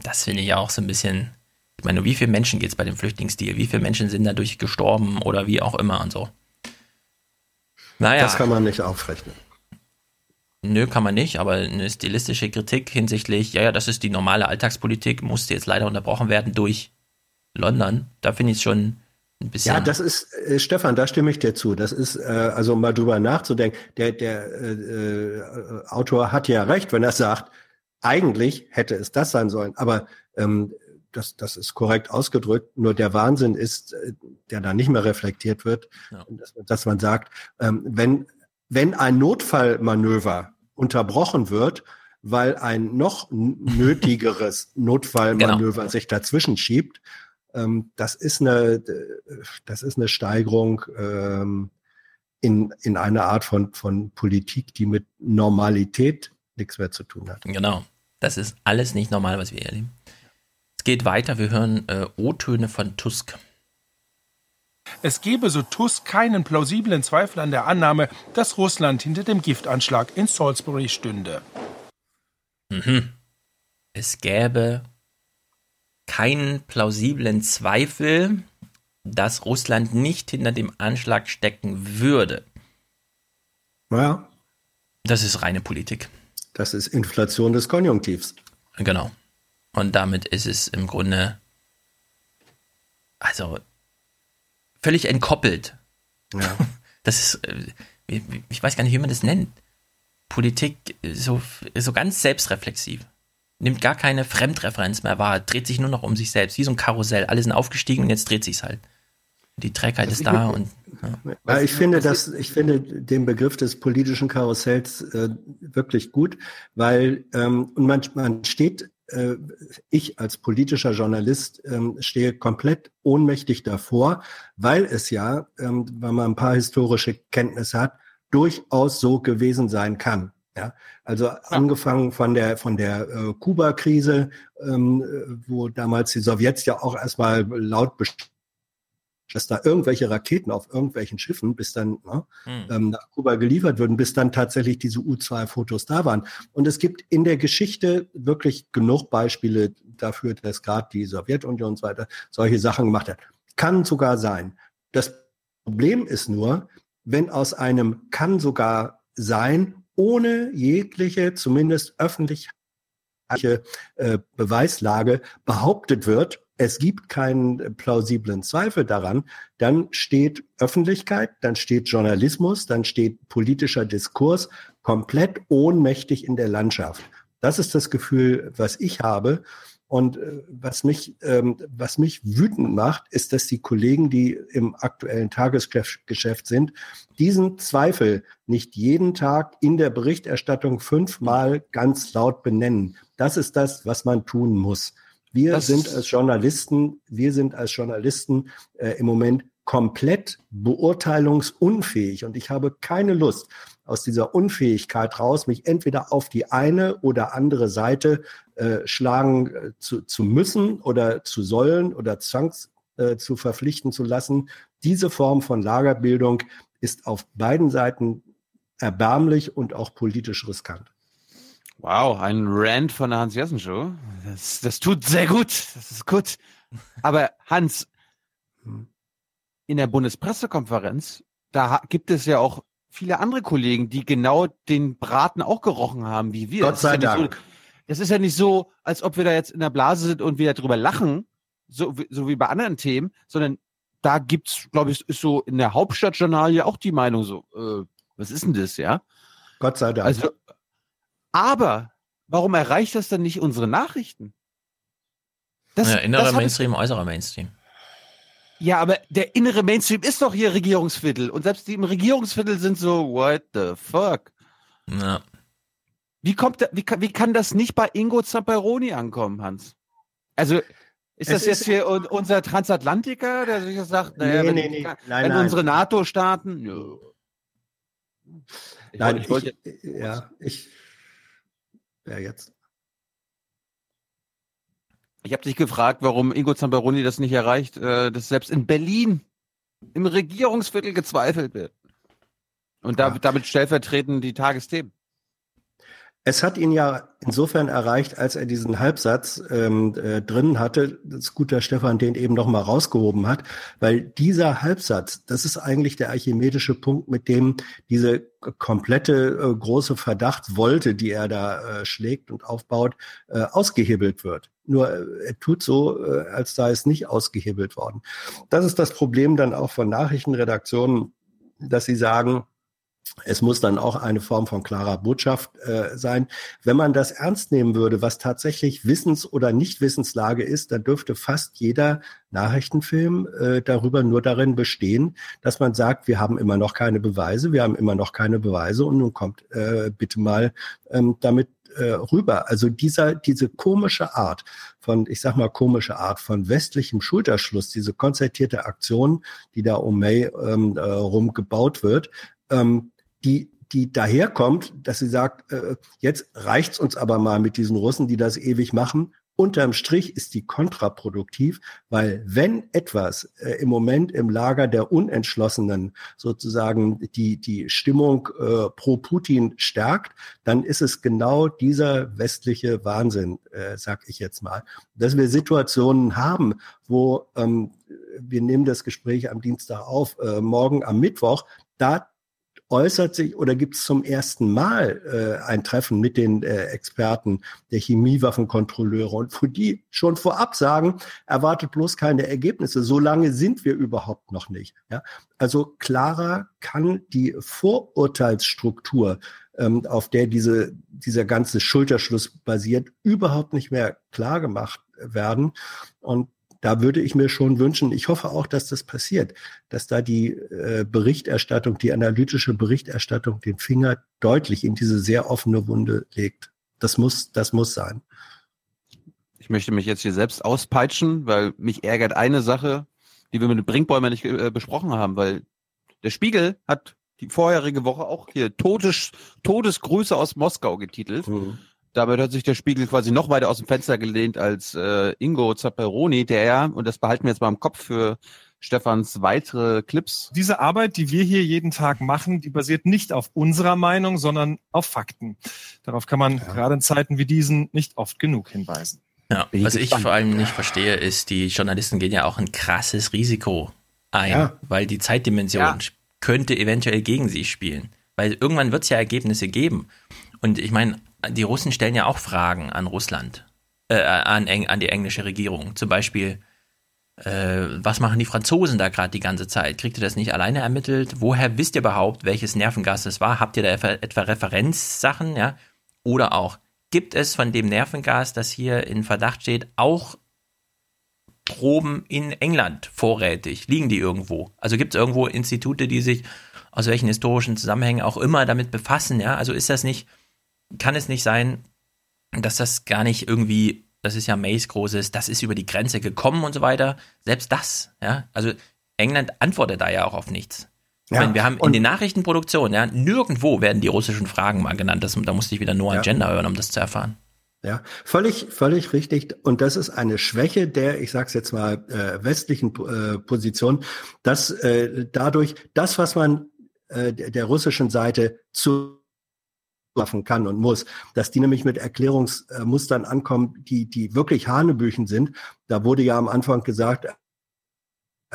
Das finde ich ja auch so ein bisschen. Ich meine, wie viele Menschen geht es bei dem Flüchtlingsdeal? Wie viele Menschen sind dadurch gestorben oder wie auch immer und so? Naja. Das kann man nicht aufrechnen. Nö, kann man nicht, aber eine stilistische Kritik hinsichtlich, ja, ja, das ist die normale Alltagspolitik, musste jetzt leider unterbrochen werden durch London. Da finde ich es schon ein bisschen. Ja, das ist, äh, Stefan, da stimme ich dir zu. Das ist, äh, also mal drüber nachzudenken. Der, der äh, äh, Autor hat ja recht, wenn er sagt, eigentlich hätte es das sein sollen. Aber ähm, das, das ist korrekt ausgedrückt. Nur der Wahnsinn ist, äh, der da nicht mehr reflektiert wird, ja. dass, dass, man sagt, ähm, wenn, wenn ein Notfallmanöver unterbrochen wird, weil ein noch nötigeres Notfallmanöver genau. sich dazwischen schiebt, ähm, das ist eine, das ist eine Steigerung ähm, in, in eine Art von, von Politik, die mit Normalität nichts mehr zu tun hat. Genau. Das ist alles nicht normal, was wir erleben. Es geht weiter. Wir hören äh, O-Töne von Tusk. Es gebe, so Tusk, keinen plausiblen Zweifel an der Annahme, dass Russland hinter dem Giftanschlag in Salisbury stünde. Mhm. Es gäbe keinen plausiblen Zweifel, dass Russland nicht hinter dem Anschlag stecken würde. Ja. Das ist reine Politik. Das ist Inflation des Konjunktivs. Genau. Und damit ist es im Grunde, also völlig entkoppelt. Ja. Das ist, äh, ich weiß gar nicht, wie man das nennt. Politik so, so ganz selbstreflexiv nimmt gar keine Fremdreferenz mehr wahr, dreht sich nur noch um sich selbst, wie so ein Karussell. Alle sind aufgestiegen und jetzt dreht sich's halt. Die Trägheit ist da und. Ja. ja ich finde das, ich finde den Begriff des politischen Karussells äh, wirklich gut, weil ähm, und man, man steht, ich als politischer Journalist ähm, stehe komplett ohnmächtig davor, weil es ja, ähm, wenn man ein paar historische Kenntnisse hat, durchaus so gewesen sein kann. Ja, also ja. angefangen von der von der äh, Kuba-Krise, ähm, wo damals die Sowjets ja auch erstmal laut dass da irgendwelche Raketen auf irgendwelchen Schiffen bis dann ne, Hm. ähm, nach Kuba geliefert würden, bis dann tatsächlich diese U-2-Fotos da waren. Und es gibt in der Geschichte wirklich genug Beispiele dafür, dass gerade die Sowjetunion und so weiter solche Sachen gemacht hat. Kann sogar sein. Das Problem ist nur, wenn aus einem kann sogar sein, ohne jegliche, zumindest öffentliche äh, Beweislage behauptet wird, es gibt keinen plausiblen Zweifel daran, dann steht Öffentlichkeit, dann steht Journalismus, dann steht politischer Diskurs komplett ohnmächtig in der Landschaft. Das ist das Gefühl, was ich habe. Und äh, was mich, ähm, was mich wütend macht, ist, dass die Kollegen, die im aktuellen Tagesgeschäft sind, diesen Zweifel nicht jeden Tag in der Berichterstattung fünfmal ganz laut benennen. Das ist das, was man tun muss. Wir Das- sind als Journalisten, wir sind als Journalisten äh, im Moment komplett beurteilungsunfähig und ich habe keine Lust, aus dieser Unfähigkeit raus, mich entweder auf die eine oder andere Seite äh, schlagen äh, zu, zu müssen oder zu sollen oder zwangs äh, zu verpflichten zu lassen. Diese Form von Lagerbildung ist auf beiden Seiten erbärmlich und auch politisch riskant. Wow, ein Rant von der Hans-Jessen-Show. Das, das tut sehr gut. Das ist gut. Aber Hans, in der Bundespressekonferenz, da gibt es ja auch viele andere Kollegen, die genau den Braten auch gerochen haben, wie wir. Gott Das sei ja nicht Dank. So, das ist ja nicht so, als ob wir da jetzt in der Blase sind und wir darüber lachen, so, wie- so wie bei anderen Themen, sondern da gibt's, glaube ich, ist so in der Hauptstadtjournalie auch die Meinung so, äh, was ist denn das, ja? Gott sei Dank. Also, aber warum erreicht das dann nicht unsere Nachrichten? Das, ja, innerer das hab ich- Mainstream, äußerer Mainstream. Ja, aber der innere Mainstream ist doch hier Regierungsviertel. Und selbst die im Regierungsviertel sind so, what the fuck? Ja. Wie kommt da, wie, kann- wie kann das nicht bei Ingo Zamperoni ankommen, Hans? Also, ist Es das jetzt ist- hier un, unser Transatlantiker, der sich jetzt sagt, naja, Nee, wenn, nee, nee. Nein, wenn nein. unsere NATO-Staaten, Nein, ich wollte, ich, ja, ich, ja, jetzt. Ich habe dich gefragt, warum Ingo Zamperoni das nicht erreicht, äh, dass selbst in Berlin im Regierungsviertel gezweifelt wird. Und da, damit stellvertretend die Tagesthemen. Es hat ihn ja insofern erreicht, als er diesen Halbsatz ähm, äh, drin hatte. Das ist gut, dass Stefan den eben noch mal rausgehoben hat, weil dieser Halbsatz, das ist eigentlich der archimedische Punkt, mit dem diese komplette äh, große Verdachtswolte, die er da äh, schlägt und aufbaut, äh, ausgehebelt wird. Nur äh, er tut so, äh, als sei es nicht ausgehebelt worden. Das ist das Problem dann auch von Nachrichtenredaktionen, dass sie sagen, es muss dann auch eine Form von klarer Botschaft äh, sein. Wenn man das ernst nehmen würde, was tatsächlich Wissens- oder Nichtwissenslage ist, dann dürfte fast jeder Nachrichtenfilm äh, darüber nur darin bestehen, dass man sagt, wir haben immer noch keine Beweise, wir haben immer noch keine Beweise und nun kommt äh, bitte mal ähm, damit äh, rüber. Also dieser, diese komische Art von, ich sag mal komische Art von westlichem Schulterschluss, diese konzertierte Aktion, die da um May ähm, äh, rum gebaut wird, ähm, die die daherkommt, dass sie sagt, äh, jetzt reicht's uns aber mal mit diesen Russen, die das ewig machen. Unterm Strich ist die kontraproduktiv, weil wenn etwas äh, im Moment im Lager der Unentschlossenen sozusagen die, die Stimmung äh, pro Putin stärkt, dann ist es genau dieser westliche Wahnsinn, äh, sag ich jetzt mal. Dass wir Situationen haben, wo ähm, wir nehmen das Gespräch am Dienstag auf, äh, morgen am Mittwoch, da äußert sich oder gibt es zum ersten Mal äh, ein Treffen mit den äh, Experten der Chemiewaffenkontrolleure und wo die schon vorab sagen, erwartet bloß keine Ergebnisse. So lange sind wir überhaupt noch nicht. Ja? Also klarer kann die Vorurteilsstruktur, ähm, auf der diese, dieser ganze Schulterschluss basiert, überhaupt nicht mehr klar gemacht werden. Und da würde ich mir schon wünschen, ich hoffe auch, dass das passiert, dass da die äh, Berichterstattung, die analytische Berichterstattung den Finger deutlich in diese sehr offene Wunde legt. Das muss, das muss sein. Ich möchte mich jetzt hier selbst auspeitschen, weil mich ärgert eine Sache, die wir mit den Brinkbäumen nicht äh, besprochen haben, weil der Spiegel hat die vorherige Woche auch hier Todes, Todesgrüße aus Moskau getitelt. Mhm. Damit hat sich der Spiegel quasi noch weiter aus dem Fenster gelehnt als äh, Ingo Zapperoni, der ja, und das behalten wir jetzt mal im Kopf für Stefans weitere Clips. Diese Arbeit, die wir hier jeden Tag machen, die basiert nicht auf unserer Meinung, sondern auf Fakten. Darauf kann man ja. gerade in Zeiten wie diesen nicht oft genug hinweisen. Ja, was ich vor allem nicht verstehe, ist, die Journalisten gehen ja auch ein krasses Risiko ein, ja. weil die Zeitdimension ja. könnte eventuell gegen sie spielen. Weil irgendwann wird es ja Ergebnisse geben. Und ich meine, die Russen stellen ja auch Fragen an Russland, äh, an, an die englische Regierung. Zum Beispiel, äh, was machen die Franzosen da gerade die ganze Zeit? Kriegt ihr das nicht alleine ermittelt? Woher wisst ihr überhaupt, welches Nervengas es war? Habt ihr da etwa Referenzsachen? Ja? Oder auch, gibt es von dem Nervengas, das hier in Verdacht steht, auch Proben in England vorrätig? Liegen die irgendwo? Also gibt es irgendwo Institute, die sich aus welchen historischen Zusammenhängen auch immer damit befassen? Ja, also ist das nicht, kann es nicht sein, dass das gar nicht irgendwie, das ist ja Mays großes, das ist über die Grenze gekommen und so weiter. Selbst das, ja, also England antwortet da ja auch auf nichts. Ja, meine, wir haben in den Nachrichtenproduktionen, ja, nirgendwo werden die russischen Fragen mal genannt. Das, da musste ich wieder nur ja. Agenda hören, um das zu erfahren. Ja, völlig, völlig richtig. Und das ist eine Schwäche der, ich sage es jetzt mal, äh, westlichen äh, Position, dass äh, dadurch das, was man äh, der russischen Seite zu machen kann und muss, dass die nämlich mit Erklärungsmustern ankommen, die, die wirklich Hanebüchen sind. Da wurde ja am Anfang gesagt,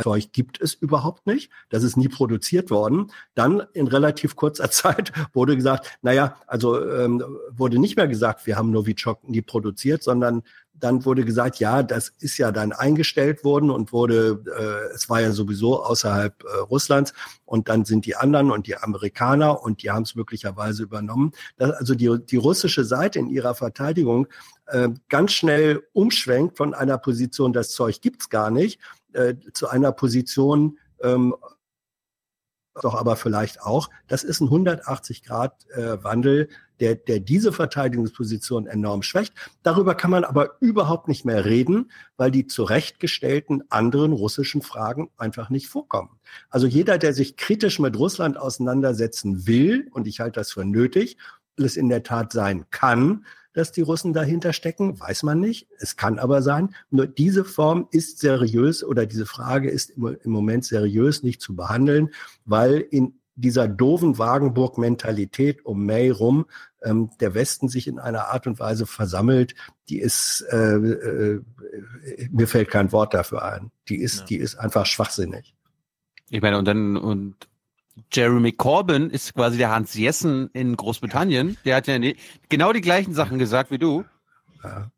Zeug gibt es überhaupt nicht. Das ist nie produziert worden. Dann in relativ kurzer Zeit wurde gesagt, naja, also ähm, wurde nicht mehr gesagt, wir haben Novichok nie produziert, sondern dann wurde gesagt, ja, das ist ja dann eingestellt worden und wurde, äh, es war ja sowieso außerhalb äh, Russlands und dann sind die anderen und die Amerikaner und die haben es möglicherweise übernommen. Das, also die, die russische Seite in ihrer Verteidigung äh, ganz schnell umschwenkt von einer Position, das Zeug gibt's gar nicht, äh, zu einer Position, ähm, doch aber vielleicht auch, das ist ein 180 Grad äh, Wandel, der, der diese Verteidigungsposition enorm schwächt. Darüber kann man aber überhaupt nicht mehr reden, weil die zurechtgestellten anderen russischen Fragen einfach nicht vorkommen. Also jeder, der sich kritisch mit Russland auseinandersetzen will, und ich halte das für nötig, es in der Tat sein kann, dass die Russen dahinter stecken, weiß man nicht. Es kann aber sein. Nur diese Form ist seriös oder diese Frage ist im, Moment seriös nicht zu behandeln, weil in dieser doofen Wagenburg-Mentalität um May rum ähm, der Westen sich in einer Art und Weise versammelt, die ist, äh, äh, mir fällt kein Wort dafür ein. Die ist, ja. die ist einfach schwachsinnig. Ich meine, und dann, und Jeremy Corbyn ist quasi der Hans Jessen in Großbritannien. Der hat ja nie, genau die gleichen Sachen gesagt wie du. Ja,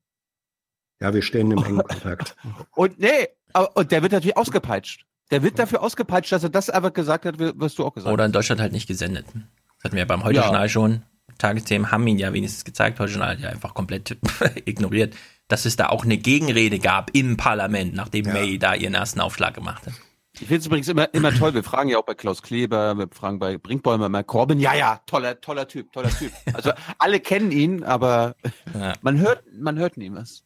ja wir stehen im engen Kontakt. Und nee, und der wird natürlich ausgepeitscht. Der wird dafür ausgepeitscht, dass er das einfach gesagt hat, was du auch gesagt hast. Oder in Deutschland halt nicht gesendet. Das hatten wir ja beim Heute-Journal ja. schon. Tagesthemen haben ihn ja wenigstens gezeigt, Heute-Journal hat ja einfach komplett ignoriert, dass es da auch eine Gegenrede gab im Parlament, nachdem ja. May da ihren ersten Aufschlag gemacht hat. Ich finde es übrigens immer, immer toll. Wir fragen ja auch bei Klaus Kleber, wir fragen bei Brinkbäumer, bei Corbin. Ja, ja, toller, toller Typ, toller Typ. Also alle kennen ihn, aber ja. man hört, man hört nie was.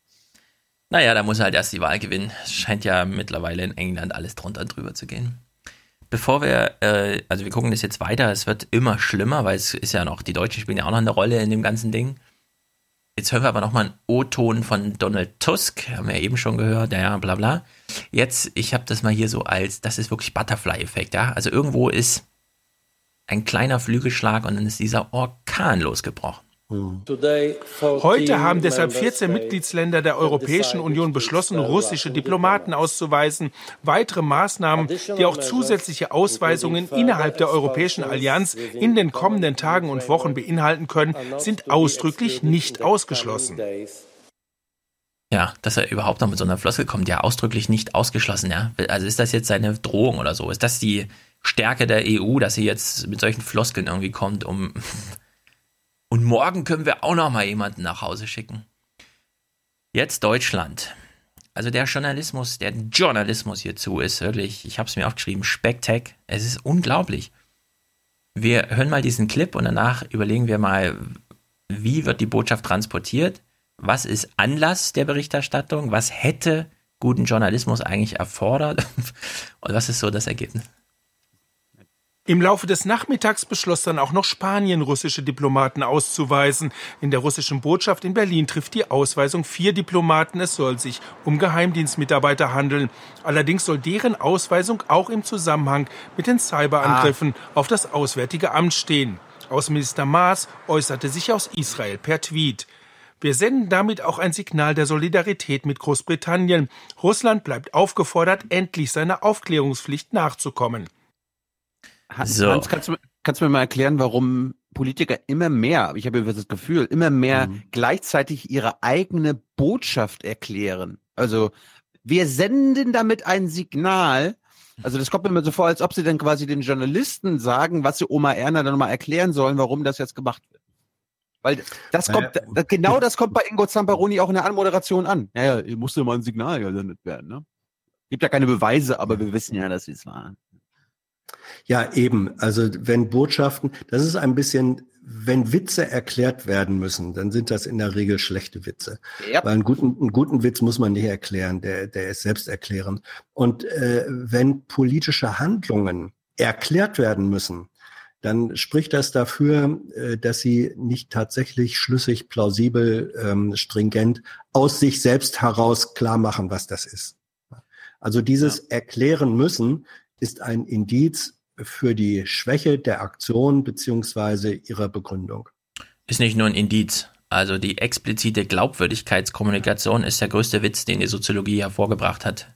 Naja, da muss er halt erst die Wahl gewinnen. Es scheint ja mittlerweile in England alles drunter und drüber zu gehen. Bevor wir, äh, also wir gucken das jetzt weiter, es wird immer schlimmer, weil es ist ja noch, die Deutschen spielen ja auch noch eine Rolle in dem ganzen Ding. Jetzt hören wir aber nochmal einen O-Ton von Donald Tusk, haben wir ja eben schon gehört, ja, bla bla. Jetzt, ich habe das mal hier so als, das ist wirklich Butterfly-Effekt, ja. Also irgendwo ist ein kleiner Flügelschlag und dann ist dieser Orkan losgebrochen. Heute haben deshalb 14 Mitgliedsländer der Europäischen Union beschlossen, russische Diplomaten auszuweisen. Weitere Maßnahmen, die auch zusätzliche Ausweisungen innerhalb der Europäischen Allianz in den kommenden Tagen und Wochen beinhalten können, sind ausdrücklich nicht ausgeschlossen. Ja, dass er überhaupt noch mit so einer Floskel kommt, ja, ausdrücklich nicht ausgeschlossen, ja. Also ist das jetzt seine Drohung oder so? Ist das die Stärke der EU, dass sie jetzt mit solchen Floskeln irgendwie kommt, um und morgen können wir auch noch mal jemanden nach Hause schicken. Jetzt Deutschland. Also der Journalismus, der Journalismus hierzu ist wirklich, ich habe es mir aufgeschrieben, Spektak. Es ist unglaublich. Wir hören mal diesen Clip und danach überlegen wir mal, wie wird die Botschaft transportiert? Was ist Anlass der Berichterstattung? Was hätte guten Journalismus eigentlich erfordert? Und was ist so das Ergebnis? Im Laufe des Nachmittags beschloss dann auch noch Spanien, russische Diplomaten auszuweisen. In der russischen Botschaft in Berlin trifft die Ausweisung vier Diplomaten. Es soll sich um Geheimdienstmitarbeiter handeln. Allerdings soll deren Ausweisung auch im Zusammenhang mit den Cyberangriffen ah. auf das Auswärtige Amt stehen. Außenminister Maas äußerte sich aus Israel per Tweet. Wir senden damit auch ein Signal der Solidarität mit Großbritannien. Russland bleibt aufgefordert, endlich seiner Aufklärungspflicht nachzukommen. So. Hans, kannst, du, kannst du mir mal erklären, warum Politiker immer mehr, ich habe das Gefühl, immer mehr mhm. gleichzeitig ihre eigene Botschaft erklären? Also wir senden damit ein Signal, also das kommt mir immer so vor, als ob sie dann quasi den Journalisten sagen, was sie Oma Erna dann mal erklären sollen, warum das jetzt gemacht wird. Weil das kommt, naja. genau das kommt bei Ingo Zamparoni auch in der Anmoderation an. Ja, ja, musste mal ein Signal gesendet werden, ne? Gibt ja keine Beweise, aber wir wissen ja, dass sie es waren. Ja, eben. Also wenn Botschaften, das ist ein bisschen, wenn Witze erklärt werden müssen, dann sind das in der Regel schlechte Witze. Ja. Weil einen guten, einen guten Witz muss man nicht erklären, der, der ist selbst erklären. Und äh, wenn politische Handlungen erklärt werden müssen, dann spricht das dafür, äh, dass sie nicht tatsächlich schlüssig, plausibel, ähm, stringent aus sich selbst heraus klar machen, was das ist. Also dieses ja. Erklären müssen ist ein Indiz für die Schwäche der Aktion beziehungsweise ihrer Begründung. Ist nicht nur ein Indiz. Also die explizite Glaubwürdigkeitskommunikation ist der größte Witz, den die Soziologie hervorgebracht hat,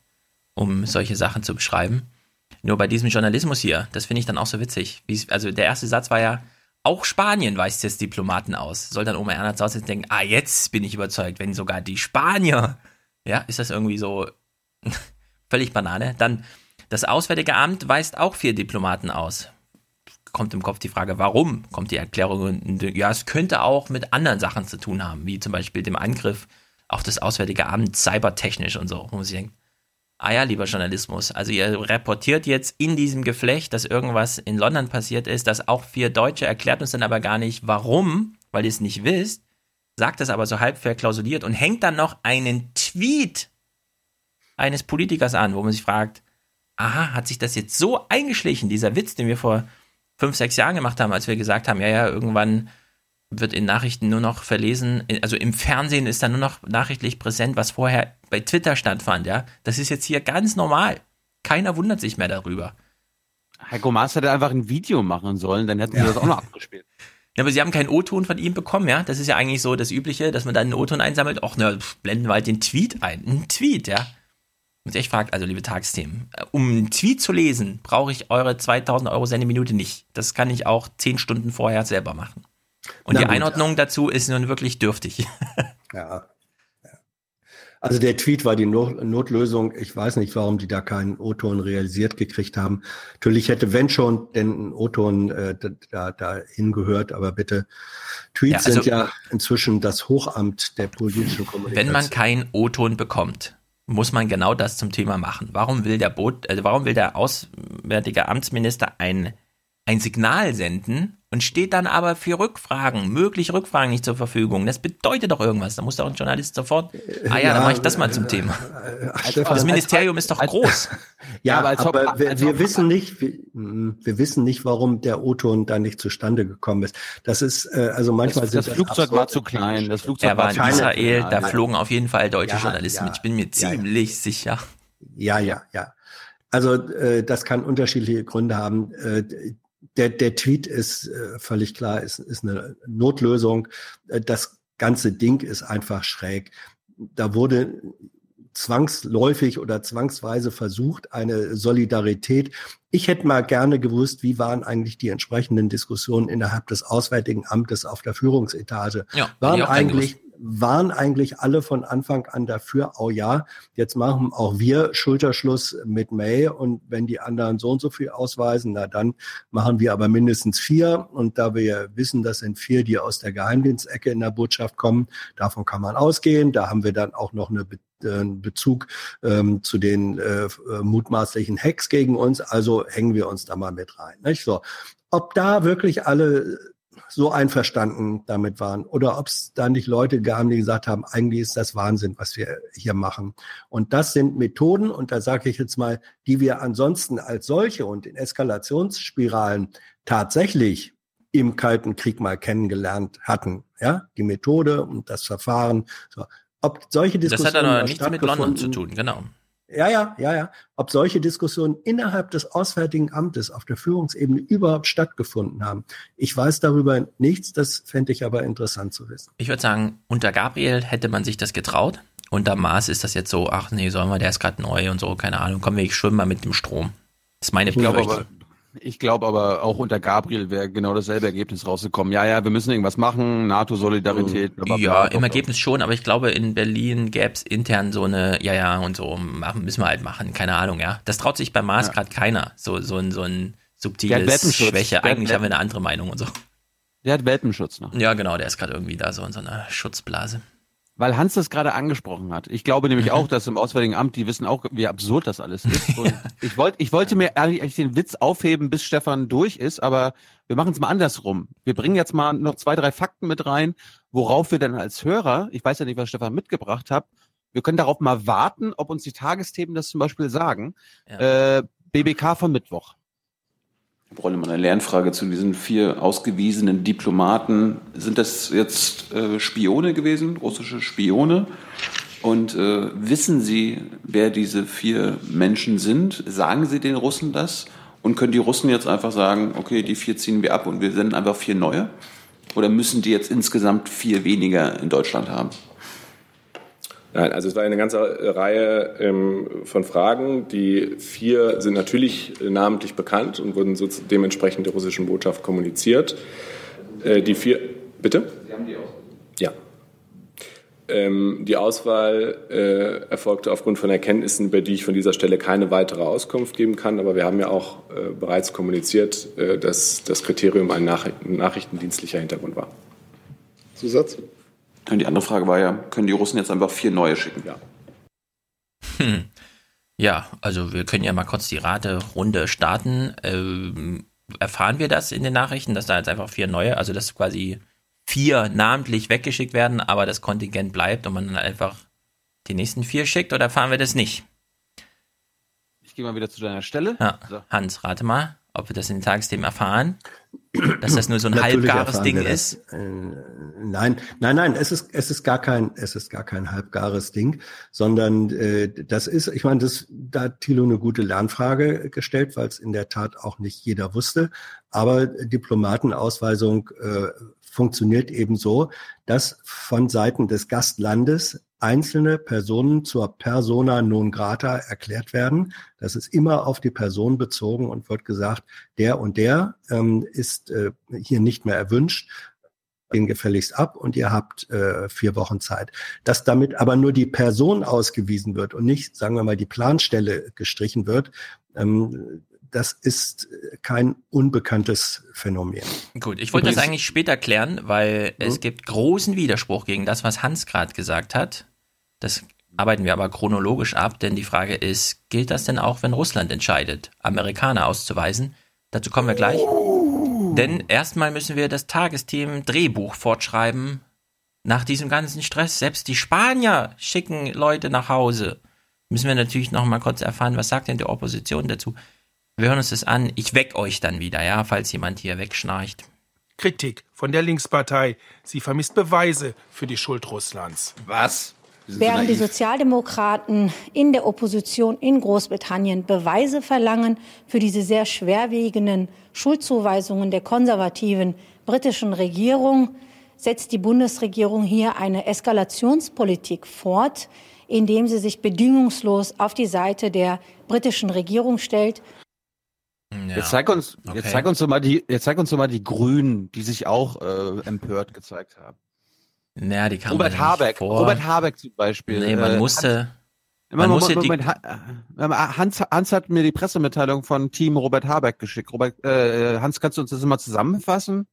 um solche Sachen zu beschreiben. Nur bei diesem Journalismus hier, das finde ich dann auch so witzig. also der erste Satz war ja, auch Spanien weist jetzt Diplomaten aus. Soll dann Oma Erna zu Hause denken, ah, jetzt bin ich überzeugt, wenn sogar die Spanier, ja, ist das irgendwie so völlig Banane. Dann das Auswärtige Amt weist auch vier Diplomaten aus. Kommt im Kopf die Frage, warum? Kommt die Erklärung, ja, es könnte auch mit anderen Sachen zu tun haben, wie zum Beispiel dem Angriff auf das Auswärtige Amt cybertechnisch und so, wo man sich denkt, ah ja, lieber Journalismus, also ihr reportiert jetzt in diesem Geflecht, dass irgendwas in London passiert ist, dass auch vier Deutsche erklärt uns dann aber gar nicht, warum, weil ihr es nicht wisst, sagt das aber so halb verklausuliert und hängt dann noch einen Tweet eines Politikers an, wo man sich fragt, aha, hat sich das jetzt so eingeschlichen, dieser Witz, den wir vor fünf, sechs Jahren gemacht haben, als wir gesagt haben, ja, ja, irgendwann wird in Nachrichten nur noch verlesen, also im Fernsehen ist da nur noch nachrichtlich präsent, was vorher bei Twitter stattfand, ja. Das ist jetzt hier ganz normal. Keiner wundert sich mehr darüber. Heiko Maas hätte einfach ein Video machen sollen, dann hätten ja. wir das auch noch abgespielt. Ja, aber sie haben keinen O-Ton von ihm bekommen, ja. Das ist ja eigentlich so das Übliche, dass man dann einen O-Ton einsammelt. Ach, ne, blenden wir halt den Tweet ein. Ein Tweet, ja. Und ich fragt, also liebe Tagsthemen, äh, um einen Tweet zu lesen, brauche ich eure 2000 Euro Sendeminute nicht. Das kann ich auch zehn Stunden vorher selber machen. Und Na die gut, Einordnung ja. dazu ist nun wirklich dürftig. ja. Also der Tweet war die Notlösung. Ich weiß nicht, warum die da keinen O-Ton realisiert gekriegt haben. Natürlich hätte, wenn schon, denn ein O-Ton äh, da, da hingehört, aber bitte, Tweets ja, also, sind ja inzwischen das Hochamt der politischen Kommunikation. Wenn man keinen O-Ton bekommt, muss man genau das zum Thema machen. Warum will der Boot, also warum will der Auswärtige Amtsminister ein, ein Signal senden und steht dann aber für Rückfragen, mögliche Rückfragen nicht zur Verfügung? Das bedeutet doch irgendwas. Da muss doch ein Journalist sofort, ah ja, ja dann mache ich das mal zum Thema. Äh, das Ministerium ist doch groß. Ja, aber, als aber ob, wir, wir wissen nicht, wir, hm, wir, wissen nicht, warum der O-Ton da nicht zustande gekommen ist. Das ist, äh, also manchmal das, das Flugzeug war zu klein. Das Flugzeug er war in Israel, da flogen auf jeden Fall deutsche ja, Journalisten mit. Ich bin mir ziemlich sicher. Ja, ja, ja. Also äh, das kann unterschiedliche Gründe haben. Äh, der, der Tweet ist äh, völlig klar, ist, ist eine Notlösung. Äh, das ganze Ding ist einfach schräg. Da wurde zwangsläufig oder zwangsweise versucht, eine Solidarität. Ich hätte mal gerne gewusst, wie waren eigentlich die entsprechenden Diskussionen innerhalb des Auswärtigen Amtes auf der Führungsetage? Ja, waren eigentlich waren eigentlich alle von Anfang an dafür, oh ja, jetzt machen auch wir Schulterschluss mit May und wenn die anderen so und so viel ausweisen, na dann machen wir aber mindestens vier und da wir wissen, das sind vier, die aus der Geheimdienstecke in der Botschaft kommen, davon kann man ausgehen, da haben wir dann auch noch eine äh, Bezug ähm, zu den äh, mutmaßlichen Hacks gegen uns, also hängen wir uns da mal mit rein. Nicht? So. Ob da wirklich alle so einverstanden damit waren oder ob es da nicht Leute gab, die gesagt haben, eigentlich ist das Wahnsinn, was wir hier machen. Und das sind Methoden, und da sage ich jetzt mal, die wir ansonsten als solche und in Eskalationsspiralen tatsächlich im Kalten Krieg mal kennengelernt hatten. Ja, die Methode und das Verfahren. So. Ob solche Diskussionen. Das hat aber nichts mit London zu tun, genau. Ja, ja, ja, ja. Ob solche Diskussionen innerhalb des Auswärtigen Amtes auf der Führungsebene überhaupt stattgefunden haben. Ich weiß darüber nichts, das fände ich aber interessant zu wissen. Ich würde sagen, unter Gabriel hätte man sich das getraut. Unter Maas ist das jetzt so, ach nee, sollen wir, der ist gerade neu und so, keine Ahnung, kommen wir, ich schwimme mal mit dem Strom. Das ist meine ich glaube aber, ich glaube aber auch unter Gabriel wäre genau dasselbe Ergebnis rausgekommen. Ja, ja, wir müssen irgendwas machen, NATO-Solidarität. Ja, im Ergebnis schon, aber ich glaube, in Berlin gäbe es intern so eine, ja, ja, und so, machen, müssen wir halt machen, keine Ahnung, ja. Das traut sich bei Maas ja. gerade keiner. So, so ein, so ein subtiles Schwäche. Eigentlich haben wir eine andere Meinung und so. Der hat Welpenschutz noch. Ja, genau, der ist gerade irgendwie da so in so einer Schutzblase. Weil Hans das gerade angesprochen hat. Ich glaube nämlich auch, dass im Auswärtigen Amt, die wissen auch, wie absurd das alles ist. Und ich wollte, ich wollte mir eigentlich den Witz aufheben, bis Stefan durch ist, aber wir machen es mal andersrum. Wir bringen jetzt mal noch zwei, drei Fakten mit rein, worauf wir dann als Hörer, ich weiß ja nicht, was Stefan mitgebracht hat, wir können darauf mal warten, ob uns die Tagesthemen das zum Beispiel sagen. Ja. Äh, BBK von Mittwoch. Brollemann, eine Lernfrage zu diesen vier ausgewiesenen Diplomaten. Sind das jetzt äh, Spione gewesen, russische Spione? Und äh, wissen Sie, wer diese vier Menschen sind? Sagen Sie den Russen das? Und können die Russen jetzt einfach sagen, okay, die vier ziehen wir ab und wir senden einfach vier neue? Oder müssen die jetzt insgesamt vier weniger in Deutschland haben? Nein, also es war eine ganze Reihe ähm, von Fragen. Die vier sind natürlich namentlich bekannt und wurden so dementsprechend der russischen Botschaft kommuniziert. Äh, die vier, bitte? Sie haben die auch. Ja. Ähm, die Auswahl äh, erfolgte aufgrund von Erkenntnissen, über die ich von dieser Stelle keine weitere Auskunft geben kann. Aber wir haben ja auch äh, bereits kommuniziert, äh, dass das Kriterium ein Nachricht nachrichtendienstlicher Hintergrund war. Zusatz? Und die andere Frage war ja, können die Russen jetzt einfach vier neue schicken? Ja. Hm. Ja, also wir können ja mal kurz die Raterunde starten. Ähm, erfahren wir das in den Nachrichten, dass da jetzt einfach vier neue, also dass quasi vier namentlich weggeschickt werden, aber das Kontingent bleibt und man dann einfach die nächsten vier schickt oder erfahren wir das nicht? Ich gehe mal wieder zu deiner Stelle. Ja. So. Hans, rate mal ob wir das in den Tagesthemen erfahren, dass das nur so ein halbgares Ding ist? Äh, nein, nein, nein, es ist, es ist gar kein, es ist gar kein halbgares Ding, sondern äh, das ist, ich meine, das, da hat Thilo eine gute Lernfrage gestellt, weil es in der Tat auch nicht jeder wusste. Aber Diplomatenausweisung äh, funktioniert eben so, dass von Seiten des Gastlandes einzelne Personen zur persona non grata erklärt werden. Das ist immer auf die Person bezogen und wird gesagt, der und der ähm, ist äh, hier nicht mehr erwünscht, den gefälligst ab und ihr habt äh, vier Wochen Zeit. Dass damit aber nur die Person ausgewiesen wird und nicht, sagen wir mal, die Planstelle gestrichen wird, ähm, das ist kein unbekanntes Phänomen. Gut, ich wollte das eigentlich später klären, weil mhm. es gibt großen Widerspruch gegen das, was Hans gerade gesagt hat. Das arbeiten wir aber chronologisch ab, denn die Frage ist, gilt das denn auch, wenn Russland entscheidet, Amerikaner auszuweisen? Dazu kommen wir gleich. Denn erstmal müssen wir das Tagesteam Drehbuch fortschreiben. Nach diesem ganzen Stress, selbst die Spanier schicken Leute nach Hause. Müssen wir natürlich noch mal kurz erfahren, was sagt denn die Opposition dazu? Wir hören uns das an. Ich weck euch dann wieder, ja, falls jemand hier wegschnarcht. Kritik von der Linkspartei. Sie vermisst Beweise für die Schuld Russlands. Was? Während die Sozialdemokraten in der Opposition in Großbritannien Beweise verlangen für diese sehr schwerwiegenden Schuldzuweisungen der konservativen britischen Regierung, setzt die Bundesregierung hier eine Eskalationspolitik fort, indem sie sich bedingungslos auf die Seite der britischen Regierung stellt. Ja. Jetzt zeig uns, okay. jetzt zeig uns doch mal die, jetzt zeig uns doch mal die Grünen, die sich auch äh, empört gezeigt haben. Naja, die kam Robert Habeck. Vor. Robert Habeck zum Beispiel. Nee, man äh, musste. Man Moment, musste Moment, Moment, Hans, Hans hat mir die Pressemitteilung von Team Robert Habeck geschickt. Robert, äh, Hans, kannst du uns das mal zusammenfassen?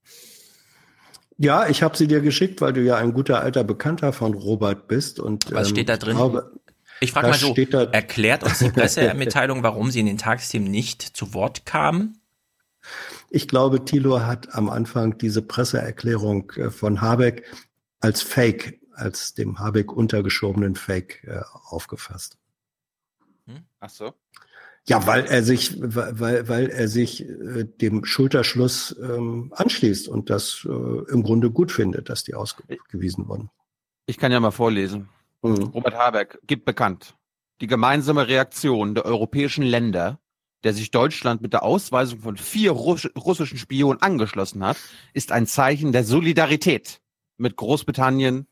Ja, ich habe sie dir geschickt, weil du ja ein guter alter Bekannter von Robert bist. Und, Was ähm, steht da drin? Glaube, ich frage mal so, erklärt uns die Pressemitteilung, warum sie in den Tagesthemen nicht zu Wort kamen? Ich glaube, Thilo hat am Anfang diese Presseerklärung äh, von Habeck als Fake, als dem Habeck untergeschobenen Fake äh, aufgefasst. Hm? Ach so. Ja, weil er sich, weil, weil er sich äh, dem Schulterschluss ähm, anschließt und das äh, im Grunde gut findet, dass die ausgewiesen wurden. Ich kann ja mal vorlesen. Mhm. Robert Habeck gibt bekannt. Die gemeinsame Reaktion der europäischen Länder, der sich Deutschland mit der Ausweisung von vier Russ russischen Spionen angeschlossen hat, ist ein Zeichen der Solidarität mit Großbritannien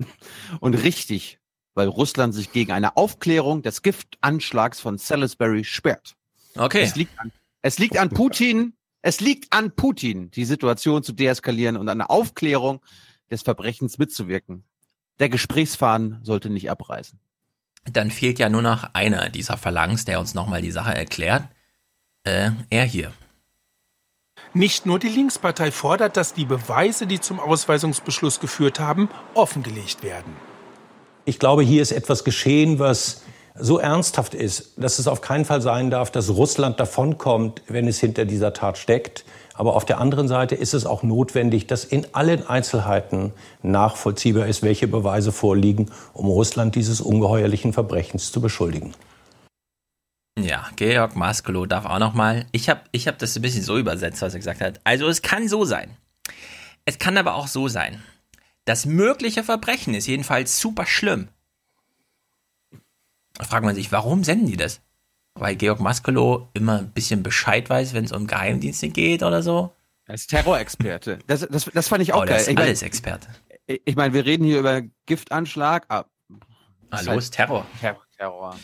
und richtig, weil Russland sich gegen eine Aufklärung des Giftanschlags von Salisbury sperrt. Okay. Es liegt an, es liegt an Putin, es liegt an Putin, die Situation zu deeskalieren und an der Aufklärung des Verbrechens mitzuwirken. Der Gesprächsfaden sollte nicht abreißen. Dann fehlt ja nur noch einer dieser Phalanx, der uns nochmal die Sache erklärt. Äh, er hier. Nicht nur die Linkspartei fordert, dass die Beweise, die zum Ausweisungsbeschluss geführt haben, offengelegt werden. Ich glaube, hier ist etwas geschehen, was so ernsthaft ist, dass es auf keinen Fall sein darf, dass Russland davonkommt, wenn es hinter dieser Tat steckt. Aber auf der anderen Seite ist es auch notwendig, dass in allen Einzelheiten nachvollziehbar ist, welche Beweise vorliegen, um Russland dieses ungeheuerlichen Verbrechens zu beschuldigen. Ja, Georg Maskelow darf auch noch mal. Ich habe ich hab das ein bisschen so übersetzt, was er gesagt hat. Also es kann so sein. Es kann aber auch so sein. Das mögliche Verbrechen ist jedenfalls super schlimm. Da fragt man sich, warum senden die das? Weil Georg Maskelow immer ein bisschen Bescheid weiß, wenn es um Geheimdienste geht oder so. Er ist Terrorexperte. Das, das, das fand ich auch oh, geil. Ist ich alles mein, Experte. Ich, meine, wir reden hier über Giftanschlag. Ah, Hallo, ist Terror. Terror. Terror.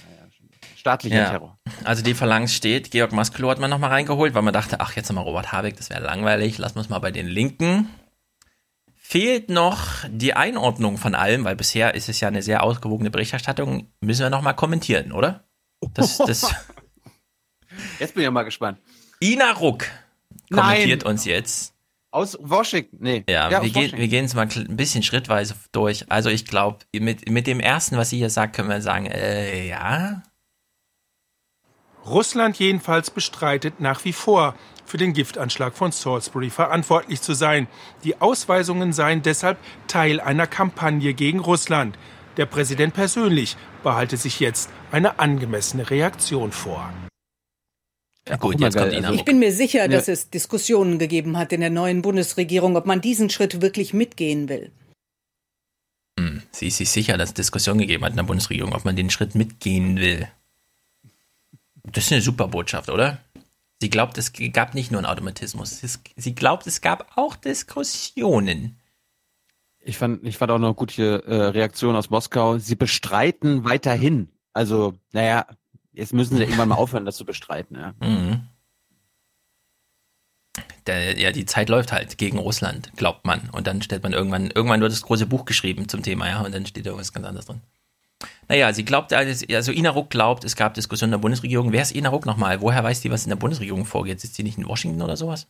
Ja, staatlicher Ja. Terror. Also die Phalanx steht, Georg Maskelow hat man nochmal reingeholt, weil man dachte, ach, jetzt nochmal Robert Habeck, das wäre langweilig, lassen wir es mal bei den Linken. Fehlt noch die Einordnung von allem, weil bisher ist es ja eine sehr ausgewogene Berichterstattung, müssen wir nochmal kommentieren, oder? Das, das Jetzt bin ich ja mal gespannt. Ina Ruck kommentiert uns jetzt. Aus Washington. Nee. Ja, aus wir, gehen, Washington. wir gehen es mal ein bisschen schrittweise durch. Also ich glaube, mit, mit dem ersten, was sie hier sagt, können wir sagen, äh, ja. Russland jedenfalls bestreitet nach wie vor, für den Giftanschlag von Salisbury verantwortlich zu sein. Die Ausweisungen seien deshalb Teil einer Kampagne gegen Russland. Der Präsident persönlich behalte sich jetzt eine angemessene Reaktion vor. Ja, gut, jetzt kommt Ina Ich bin mir sicher, Ja. dass es Diskussionen gegeben hat in der neuen Bundesregierung, ob man diesen Schritt wirklich mitgehen will. Hm, sie ist sich sicher, dass es Diskussion gegeben hat in der Bundesregierung, ob man den Schritt mitgehen will. Das ist eine super Botschaft, oder? Sie glaubt, es gab nicht nur einen Automatismus. Sie glaubt, es gab auch Diskussionen. Ich fand, ich fand auch noch eine gute äh, Reaktion aus Moskau. Sie bestreiten weiterhin. Also, naja, jetzt müssen sie irgendwann mal aufhören, das zu bestreiten. Ja. Mhm. Der, ja, die Zeit läuft halt gegen Russland, glaubt man. Und dann stellt man irgendwann, irgendwann wird das große Buch geschrieben zum Thema, ja, und dann steht irgendwas ganz anderes drin. Naja, sie glaubt, also Ina Ruck glaubt, es gab Diskussionen in der Bundesregierung. Wer ist Ina Ruck nochmal? Woher weiß die, was in der Bundesregierung vorgeht? Sitzt sie nicht in Washington oder sowas?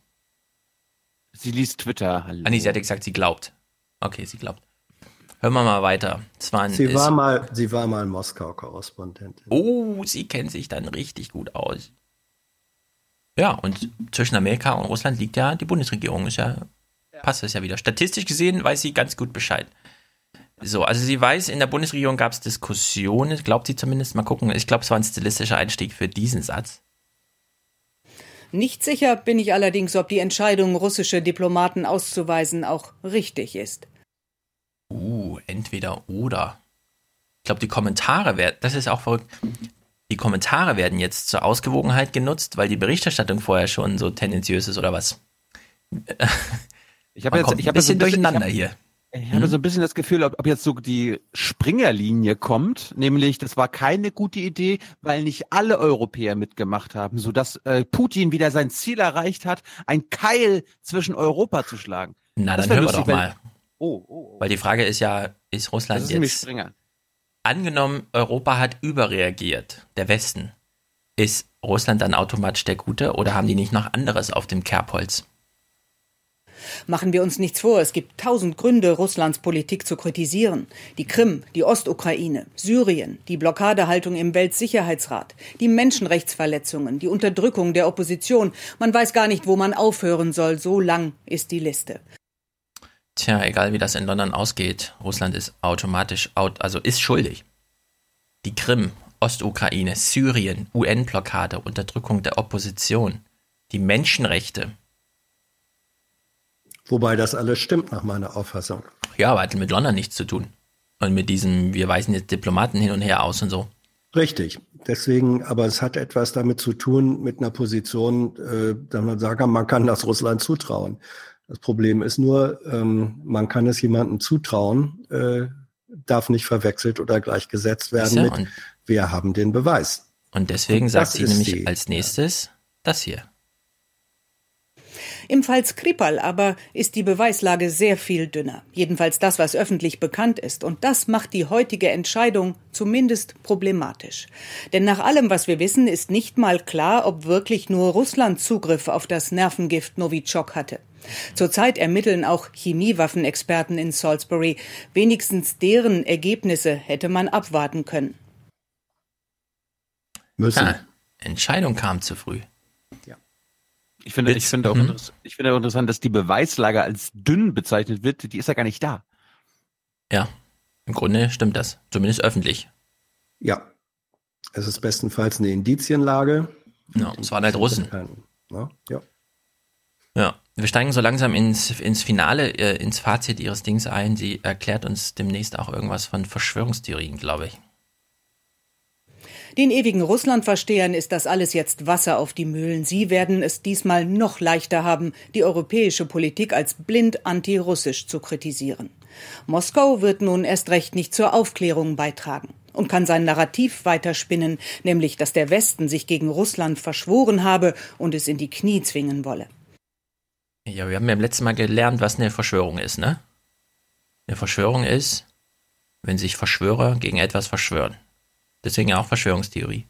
Sie liest Twitter. Hallo. Ah, nee, sie hatte gesagt, sie glaubt. Okay, sie glaubt. Hören wir mal weiter. Es war ein, Sie war mal, sie war mal Moskau-Korrespondentin. Oh, sie kennt sich dann richtig gut aus. Ja, und zwischen Amerika und Russland liegt ja die Bundesregierung. Ist ja, passt das ja wieder. Statistisch gesehen weiß sie ganz gut Bescheid. So, also sie weiß, in der Bundesregierung gab es Diskussionen, glaubt sie zumindest. Mal gucken, ich glaube, es war ein stilistischer Einstieg für diesen Satz. Nicht sicher bin ich allerdings, ob die Entscheidung, russische Diplomaten auszuweisen, auch richtig ist. Uh, entweder oder. Ich glaube, die Kommentare werden, das ist auch verrückt. Die Kommentare werden jetzt zur Ausgewogenheit genutzt, weil die Berichterstattung vorher schon so tendenziös ist oder was? Ich habe jetzt, ich ein habe so bisschen durcheinander ich hier. Ich habe so ein bisschen das Gefühl, ob, ob jetzt so die Springerlinie kommt, nämlich das war keine gute Idee, weil nicht alle Europäer mitgemacht haben, sodass äh, Putin wieder sein Ziel erreicht hat, ein Keil zwischen Europa zu schlagen. Na, Das dann hören wir doch mal. Oh, oh, Weil die Frage ist ja, ist Russland Das ist jetzt Springer. angenommen, Europa hat überreagiert, der Westen. Ist Russland dann automatisch der Gute oder haben die nicht noch anderes auf dem Kerbholz? Machen wir uns nichts vor, es gibt tausend Gründe, Russlands Politik zu kritisieren. Die Krim, die Ostukraine, Syrien, die Blockadehaltung im Weltsicherheitsrat, die Menschenrechtsverletzungen, die Unterdrückung der Opposition. Man weiß gar nicht, wo man aufhören soll, so lang ist die Liste. Tja, egal wie das in London ausgeht, Russland ist automatisch, out, also ist schuldig. Die Krim, Ostukraine, Syrien, UN-Blockade, Unterdrückung der Opposition, die Menschenrechte. Wobei das alles stimmt nach meiner Auffassung. Ja, aber hat mit London nichts zu tun. Und mit diesem, wir weisen jetzt Diplomaten hin und her aus und so. Richtig. Deswegen, aber es hat etwas damit zu tun, mit einer Position, äh, dass man sagen kann, man kann das Russland zutrauen. Das Problem ist nur, ähm, man kann es jemandem zutrauen, äh, darf nicht verwechselt oder gleichgesetzt werden mit, wir haben den Beweis. Und deswegen Und sagt sie nämlich die- als nächstes das hier. Im Fall Skripal aber ist die Beweislage sehr viel dünner. Jedenfalls das, was öffentlich bekannt ist. Und das macht die heutige Entscheidung zumindest problematisch. Denn nach allem, was wir wissen, ist nicht mal klar, ob wirklich nur Russland Zugriff auf das Nervengift Novichok hatte. Zurzeit ermitteln auch Chemiewaffenexperten in Salisbury. Wenigstens deren Ergebnisse hätte man abwarten können. Müssen. Ah, Entscheidung kam zu früh. Ich finde, ich finde auch, Mhm. ich finde auch interessant, dass die Beweislage als dünn bezeichnet wird. Die ist ja gar nicht da. Ja, im Grunde stimmt das. Zumindest öffentlich. Ja. Es ist bestenfalls eine Indizienlage. Ja, es waren halt Russen. Ja, ja. Ja, wir steigen so langsam ins, ins Finale, äh, ins Fazit ihres Dings ein. Sie erklärt uns demnächst auch irgendwas von Verschwörungstheorien, glaube ich. Den ewigen Russlandverstehern ist das alles jetzt Wasser auf die Mühlen. Sie werden es diesmal noch leichter haben, die europäische Politik als blind antirussisch zu kritisieren. Moskau wird nun erst recht nicht zur Aufklärung beitragen und kann sein Narrativ weiterspinnen, nämlich dass der Westen sich gegen Russland verschworen habe und es in die Knie zwingen wolle. Ja, wir haben ja im letzten Mal gelernt, was eine Verschwörung ist, ne? Eine Verschwörung ist, wenn sich Verschwörer gegen etwas verschwören. Deswegen auch Verschwörungstheorie.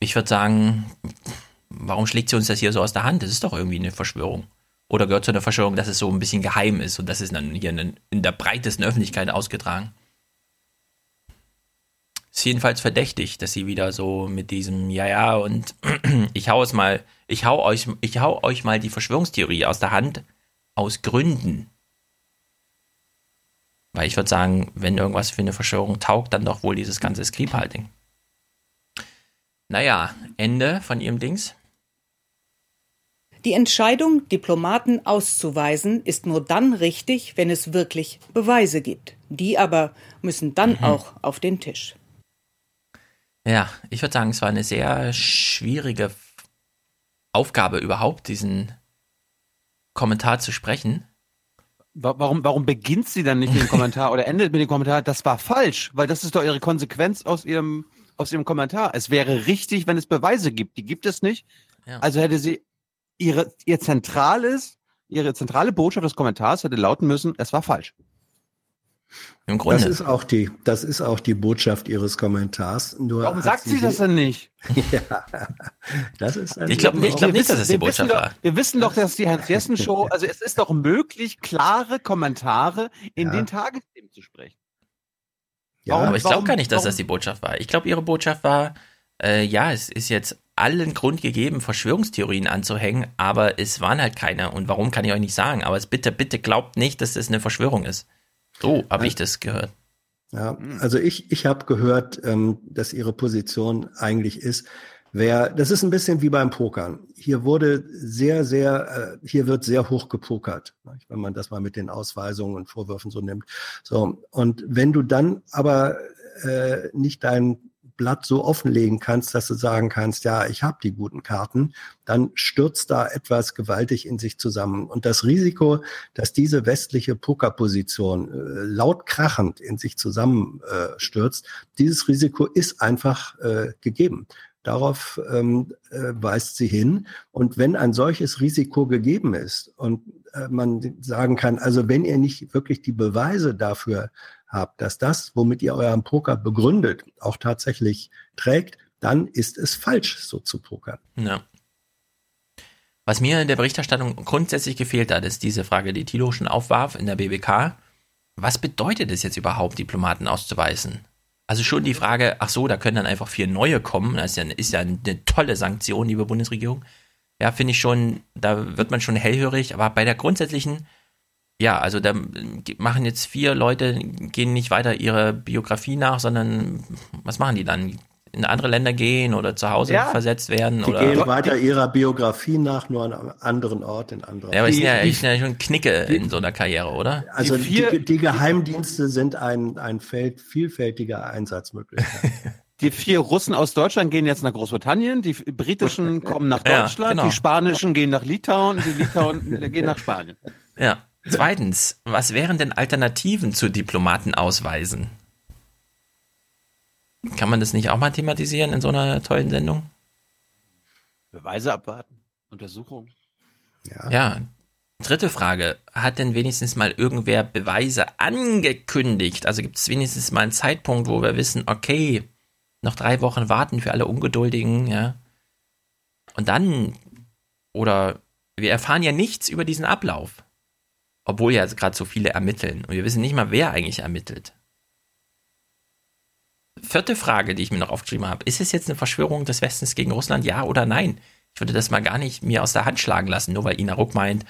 Ich würde sagen, warum schlägt sie uns das hier so aus der Hand? Das ist doch irgendwie eine Verschwörung. Oder gehört zu einer Verschwörung, dass es so ein bisschen geheim ist und das ist dann hier in, in der breitesten Öffentlichkeit ausgetragen. Ist jedenfalls verdächtig, dass sie wieder so mit diesem, ja, ja, und ich hau es mal, ich hau euch, ich hau euch mal die Verschwörungstheorie aus der Hand aus Gründen. Weil ich würde sagen, wenn irgendwas für eine Verschwörung taugt, dann doch wohl dieses ganze Skripal-Ding. Naja, Ende von ihrem Dings. Die Entscheidung, Diplomaten auszuweisen, ist nur dann richtig, wenn es wirklich Beweise gibt. Die aber müssen dann Mhm. auch auf den Tisch. Ja, ich würde sagen, es war eine sehr schwierige Aufgabe überhaupt, diesen Kommentar zu sprechen. Wa- Warum, warum beginnt sie dann nicht mit dem Kommentar oder endet mit dem Kommentar, das war falsch? Weil das ist doch ihre Konsequenz aus ihrem, aus ihrem Kommentar. Es wäre richtig, wenn es Beweise gibt. Die gibt es nicht. Ja. Also hätte sie ihre, ihr zentrales, ihre zentrale Botschaft des Kommentars hätte lauten müssen, es war falsch. Im Das ist auch die, das ist auch die Botschaft Ihres Kommentars. Nur Warum sagt sie das denn nicht? ja, das ist Ich glaub- ich glaub nicht, dass wissen- das die wir Botschaft doch, war. Wir wissen doch, dass die Hans-Jessen-Show, also es ist doch möglich, klare Kommentare in Ja. den Tagesthemen zu sprechen. Ja, Warum- Aber ich glaube gar nicht, dass warum- das die Botschaft war. Ich glaube, ihre Botschaft war, äh, ja, es ist jetzt allen Grund gegeben, Verschwörungstheorien anzuhängen, aber es waren halt keine. Und warum kann ich euch nicht sagen? Aber es bitte, bitte glaubt nicht, dass das eine Verschwörung ist. So habe ich das gehört. Ja, also ich, ich habe gehört, ähm, dass ihre Position eigentlich ist, wer, das ist ein bisschen wie beim Pokern. Hier wurde sehr, sehr, äh, hier wird sehr hoch gepokert, ne, wenn man das mal mit den Ausweisungen und Vorwürfen so nimmt. So, und wenn du dann aber äh, nicht dein Blatt so offenlegen kannst, dass du sagen kannst, ja, ich habe die guten Karten, dann stürzt da etwas gewaltig in sich zusammen. Und das Risiko, dass diese westliche Pokerposition äh, laut krachend in sich zusammenstürzt, äh, dieses Risiko ist einfach äh, gegeben. Darauf ähm, äh, weist sie hin. Und wenn ein solches Risiko gegeben ist und äh, man sagen kann, also wenn ihr nicht wirklich die Beweise dafür habt, dass das, womit ihr euren Poker begründet, auch tatsächlich trägt, dann ist es falsch, so zu pokern. Ja. Was mir in der Berichterstattung grundsätzlich gefehlt hat, ist diese Frage, die Thilo schon aufwarf in der BBK. Was bedeutet es jetzt überhaupt, Diplomaten auszuweisen? Also schon die Frage, ach so, da können dann einfach vier neue kommen. Das ist ja, ist ja eine tolle Sanktion, liebe Bundesregierung. Ja, finde ich schon, da wird man schon hellhörig. Aber bei der grundsätzlichen, ja, also da machen jetzt vier Leute, gehen nicht weiter ihre Biografie nach, sondern was machen die dann? In andere Länder gehen oder zu Hause Ja. versetzt werden? Die oder gehen weiter ihrer Biografie nach, nur an einem anderen Ort, in anderen Ja, aber es sind ja, Die- ja schon Knicke in so einer Karriere, oder? Also die, die Geheimdienste sind ein, ein Feld vielfältiger Einsatzmöglichkeiten. Die vier Russen aus Deutschland gehen jetzt nach Großbritannien, die britischen kommen nach Ja, Deutschland, genau. die spanischen gehen nach Litauen, die Litauen gehen nach Spanien. Ja. Zweitens, was wären denn Alternativen zu Diplomatenausweisen? Kann man das nicht auch mal thematisieren in so einer tollen Sendung? Beweise abwarten, Untersuchung. Ja. Dritte Frage. Hat denn wenigstens mal irgendwer Beweise angekündigt? Also gibt es wenigstens mal einen Zeitpunkt, wo wir wissen, okay, noch drei Wochen warten für alle Ungeduldigen, ja. Und dann, oder wir erfahren ja nichts über diesen Ablauf. Obwohl ja gerade so viele ermitteln. Und wir wissen nicht mal, wer eigentlich ermittelt. Vierte Frage, die ich mir noch aufgeschrieben habe. Ist es jetzt eine Verschwörung des Westens gegen Russland, ja oder nein? Ich würde das mal gar nicht mir aus der Hand schlagen lassen, nur weil Ina Ruck meint,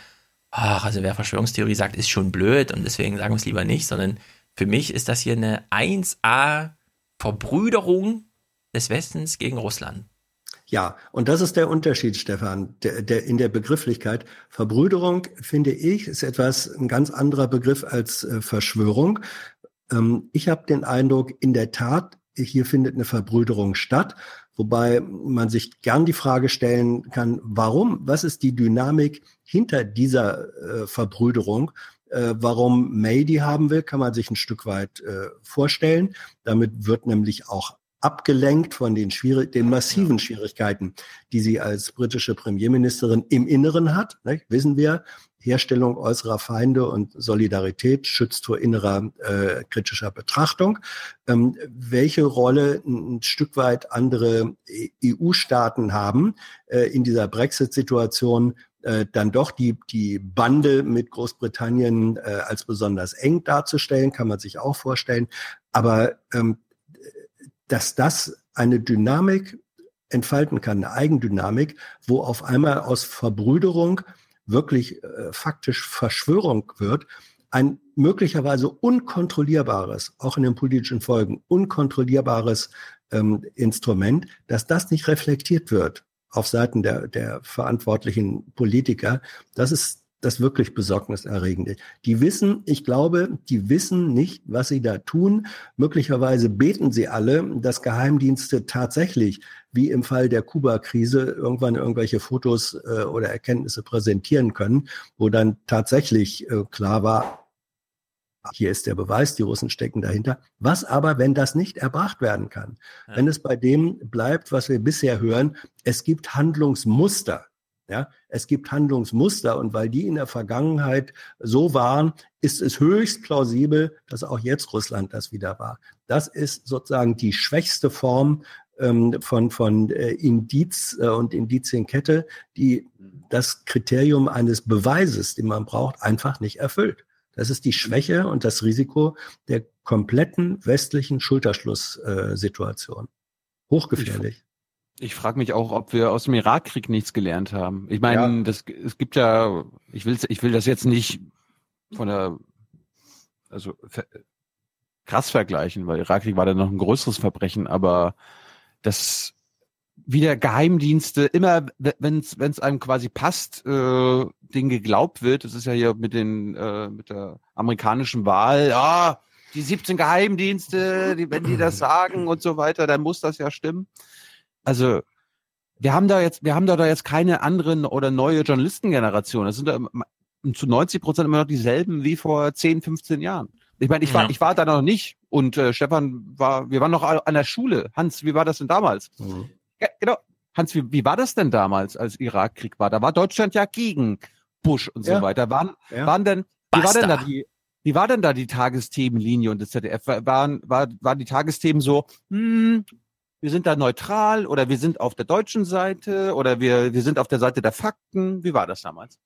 ach, also wer Verschwörungstheorie sagt, ist schon blöd und deswegen sagen wir es lieber nicht, sondern für mich ist das hier eine 1A Verbrüderung des Westens gegen Russland. Ja, und das ist der Unterschied, Stefan, der, der in der Begrifflichkeit. Verbrüderung, finde ich, ist etwas ein ganz anderer Begriff als äh, Verschwörung. Ähm, ich habe den Eindruck, in der Tat, hier findet eine Verbrüderung statt, wobei man sich gern die Frage stellen kann, warum? Was ist die Dynamik hinter dieser äh, Verbrüderung? Äh, warum May die haben will, kann man sich ein Stück weit äh, vorstellen. Damit wird nämlich auch abgelenkt von den, schwierig, den massiven Schwierigkeiten, die sie als britische Premierministerin im Inneren hat. Nicht? Wissen wir, Herstellung äußerer Feinde und Solidarität schützt vor innerer äh, kritischer Betrachtung. Ähm, welche Rolle ein, Stück weit andere EU-Staaten haben äh, in dieser Brexit-Situation, äh, dann doch die, die Bande mit Großbritannien äh, als besonders eng darzustellen, kann man sich auch vorstellen. Aber ähm, dass das eine Dynamik entfalten kann, eine Eigendynamik, wo auf einmal aus Verbrüderung wirklich äh, faktisch Verschwörung wird, ein möglicherweise unkontrollierbares, auch in den politischen Folgen, unkontrollierbares ähm, Instrument, dass das nicht reflektiert wird auf Seiten der, der verantwortlichen Politiker, das ist das wirklich besorgniserregende. Die wissen, ich glaube, die wissen nicht, was sie da tun. Möglicherweise beten sie alle, dass Geheimdienste tatsächlich, wie im Fall der Kuba-Krise, irgendwann irgendwelche Fotos äh, oder Erkenntnisse präsentieren können, wo dann tatsächlich äh, klar war, hier ist der Beweis, die Russen stecken dahinter. Was aber, wenn das nicht erbracht werden kann? Ja. Wenn es bei dem bleibt, was wir bisher hören, es gibt Handlungsmuster. Ja, es gibt Handlungsmuster und weil die in der Vergangenheit so waren, ist es höchst plausibel, dass auch jetzt Russland das wieder war. Das ist sozusagen die schwächste Form ähm, von, von äh, Indiz äh, und Indizienkette, die das Kriterium eines Beweises, den man braucht, einfach nicht erfüllt. Das ist die Schwäche und das Risiko der kompletten westlichen Schulterschlusssituation. Hochgefährlich. Ich frage mich auch, ob wir aus dem Irakkrieg nichts gelernt haben. Ich meine, Ja. das es gibt ja, ich will ich will das jetzt nicht von der also krass vergleichen, weil Irakkrieg war dann noch ein größeres Verbrechen, aber das wieder Geheimdienste immer, wenn es wenn es einem quasi passt, äh, denen geglaubt wird. Das ist ja hier mit den äh, mit der amerikanischen Wahl. Ah, die 17 Geheimdienste, die, wenn die das sagen und so weiter, dann muss das ja stimmen. Also wir haben da jetzt, wir haben da, da jetzt keine anderen oder neue Journalistengeneration. Das sind da zu 90 Prozent immer noch dieselben wie vor 10, 15 Jahren. Ich meine, ich war, Ja. ich war da noch nicht und äh, Stefan war, wir waren noch an der Schule. Hans, wie war das denn damals? Ja, genau. Hans, wie, wie war das denn damals, als Irakkrieg war? Da war Deutschland ja gegen Bush und so Ja. weiter. Waren, waren denn, wie war denn da Basta. die, wie war denn da die Tagesthemenlinie und das ZDF? Waren, war, waren die Tagesthemen so, hm, wir sind da neutral oder wir sind auf der deutschen Seite oder wir, wir sind auf der Seite der Fakten. Wie war das damals?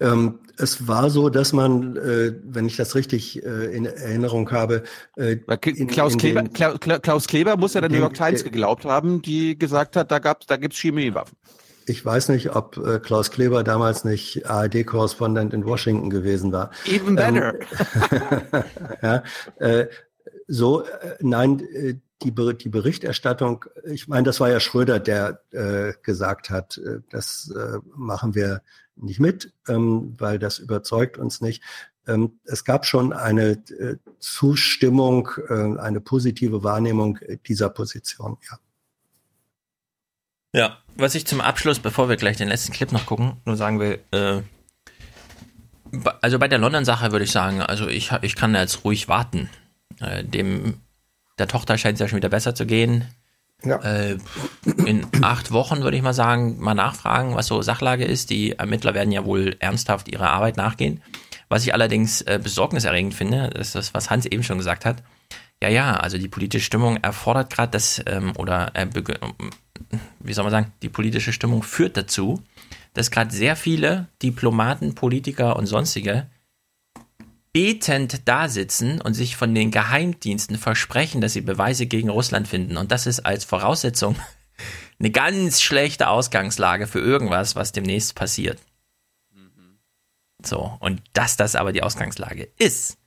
Ähm, es war so, dass man, äh, wenn ich das richtig äh, in Erinnerung habe, äh, in, Klaus, in Kleber, den- Kla- Kla- Klaus Kleber muss ja der New York Times geglaubt haben, die gesagt hat, da gab's, da gibt's Chemiewaffen. ich weiß nicht, ob äh, Klaus Kleber damals nicht ARD-Korrespondent in Washington gewesen war. Even better. ja, äh, so, äh, nein, äh, die, die Berichterstattung, ich meine, das war ja Schröder, der äh, gesagt hat, äh, das äh, machen wir nicht mit, ähm, weil das überzeugt uns nicht. Ähm, es gab schon eine äh, Zustimmung, äh, eine positive Wahrnehmung dieser Position, ja. Ja, was ich zum Abschluss, bevor wir gleich den letzten Clip noch gucken, nur sagen will, äh, also bei der London-Sache würde ich sagen, also ich, ich kann jetzt ruhig warten. Äh, dem, der Tochter scheint es ja schon wieder besser zu gehen. Ja. Äh, in acht Wochen würde ich mal sagen, mal nachfragen, was so Sachlage ist. Die Ermittler werden ja wohl ernsthaft ihrer Arbeit nachgehen. Was ich allerdings äh, besorgniserregend finde, ist das, was Hans eben schon gesagt hat. Ja, ja, also die politische Stimmung erfordert gerade das, ähm, oder äh, wie soll man sagen, die politische Stimmung führt dazu, dass gerade sehr viele Diplomaten, Politiker und sonstige betend da sitzen und sich von den Geheimdiensten versprechen, dass sie Beweise gegen Russland finden. Und das ist als Voraussetzung eine ganz schlechte Ausgangslage für irgendwas, was demnächst passiert. So, und dass das aber die Ausgangslage ist,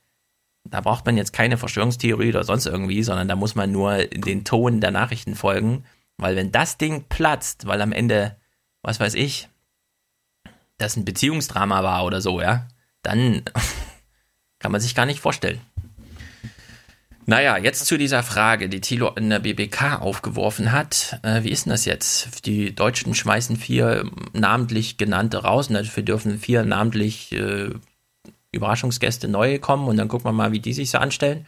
da braucht man jetzt keine Verschwörungstheorie oder sonst irgendwie, sondern da muss man nur den Ton der Nachrichten folgen, weil wenn das Ding platzt, weil am Ende, was weiß ich, das ein Beziehungsdrama war oder so, ja, dann kann man sich gar nicht vorstellen. Naja, jetzt zu dieser Frage, die Thilo in der BBK aufgeworfen hat. Äh, wie ist denn das jetzt? Die Deutschen schmeißen vier namentlich genannte raus und dafür dürfen vier namentlich äh, Überraschungsgäste neu kommen und dann gucken wir mal, wie die sich so anstellen.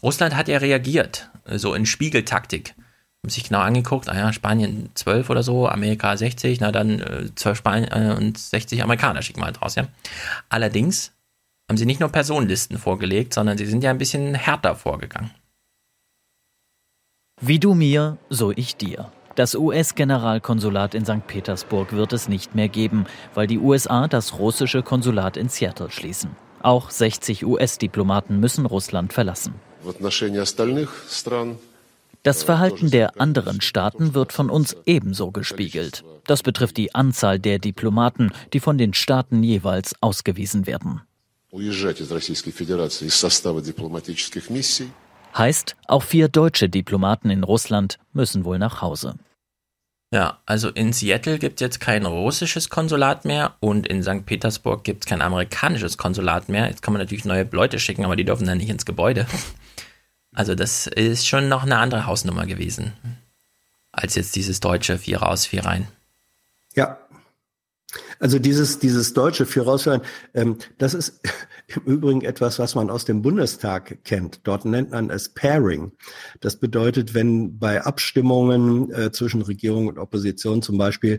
Russland hat ja reagiert, äh, so in Spiegeltaktik. Haben sich genau angeguckt, ah Spanien 12 oder so, Amerika 60, na dann äh, 12 Spanien äh, und 60 Amerikaner schicken wir halt raus, ja. Allerdings haben sie nicht nur Personenlisten vorgelegt, sondern sie sind ja ein bisschen härter vorgegangen. Wie du mir, so ich dir. Das US-Generalkonsulat in St. Petersburg wird es nicht mehr geben, weil die USA das russische Konsulat in Seattle schließen. Auch 60 US-Diplomaten müssen Russland verlassen. Das Verhalten der anderen Staaten wird von uns ebenso gespiegelt. Das betrifft die Anzahl der Diplomaten, die von den Staaten jeweils ausgewiesen werden. уезжать из Российской Федерации из состава дипломатических миссий. Heißt, auch vier deutsche Diplomaten in Russland müssen wohl nach Hause. Ja, also in Seattle gibt es jetzt kein russisches Konsulat mehr und in St. Petersburg gibt es kein amerikanisches Konsulat mehr. Jetzt kann man natürlich neue Leute schicken, aber die dürfen dann nicht ins Gebäude. Also das ist schon noch eine andere Hausnummer gewesen, als jetzt dieses deutsche Vier raus, Vier rein. Ja. also dieses, dieses deutsche für raushören, ähm, das ist im Übrigen etwas, was man aus dem Bundestag kennt. Dort nennt man es Pairing. Das bedeutet, wenn bei Abstimmungen äh, zwischen Regierung und Opposition zum Beispiel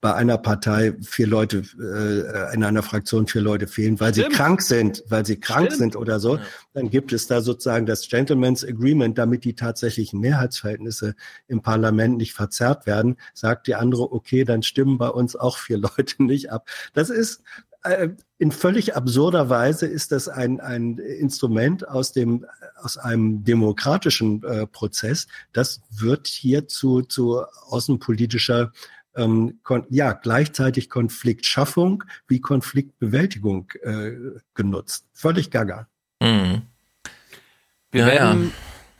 bei einer Partei vier Leute, äh, in einer Fraktion vier Leute fehlen, weil Stimmt. sie krank sind, weil sie krank Stimmt. sind oder so, dann gibt es da sozusagen das Gentleman's Agreement, damit die tatsächlichen Mehrheitsverhältnisse im Parlament nicht verzerrt werden, sagt die andere, okay, dann stimmen bei uns auch vier Leute nicht ab. Das ist äh, in völlig absurder Weise ist das ein, ein Instrument aus dem aus einem demokratischen äh, Prozess. Das wird hier zu, zu außenpolitischer ähm, ja gleichzeitig Konfliktschaffung wie Konfliktbewältigung äh, genutzt. Völlig gaga. Mhm. Wir Ja, werden, ja.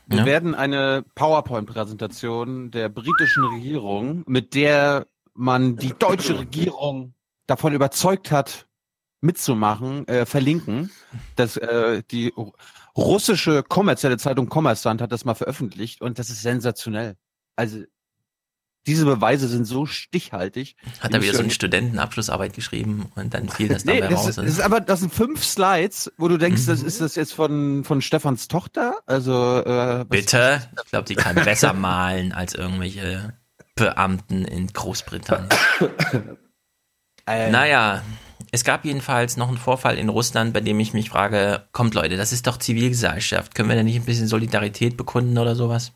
wir Ja. werden eine PowerPoint-Präsentation der britischen Regierung, mit der man die deutsche Regierung davon überzeugt hat, mitzumachen, äh, verlinken. Das, äh, die russische kommerzielle Zeitung Kommersant hat das mal veröffentlicht und das ist sensationell. Also diese Beweise sind so stichhaltig. Hat er wieder so eine Studentenabschlussabschlussarbeit geschrieben und dann fiel das Nee, dabei das, raus. ist, das ist aber das sind fünf Slides, wo du denkst, das ist das jetzt von von Stefans Tochter, also äh, Bitte? Ich glaube, die kann besser malen als irgendwelche Beamten in Großbritannien. Äh, Naja, es gab jedenfalls noch einen Vorfall in Russland, bei dem ich mich frage, kommt Leute, das ist doch Zivilgesellschaft. Können wir da nicht ein bisschen Solidarität bekunden oder sowas?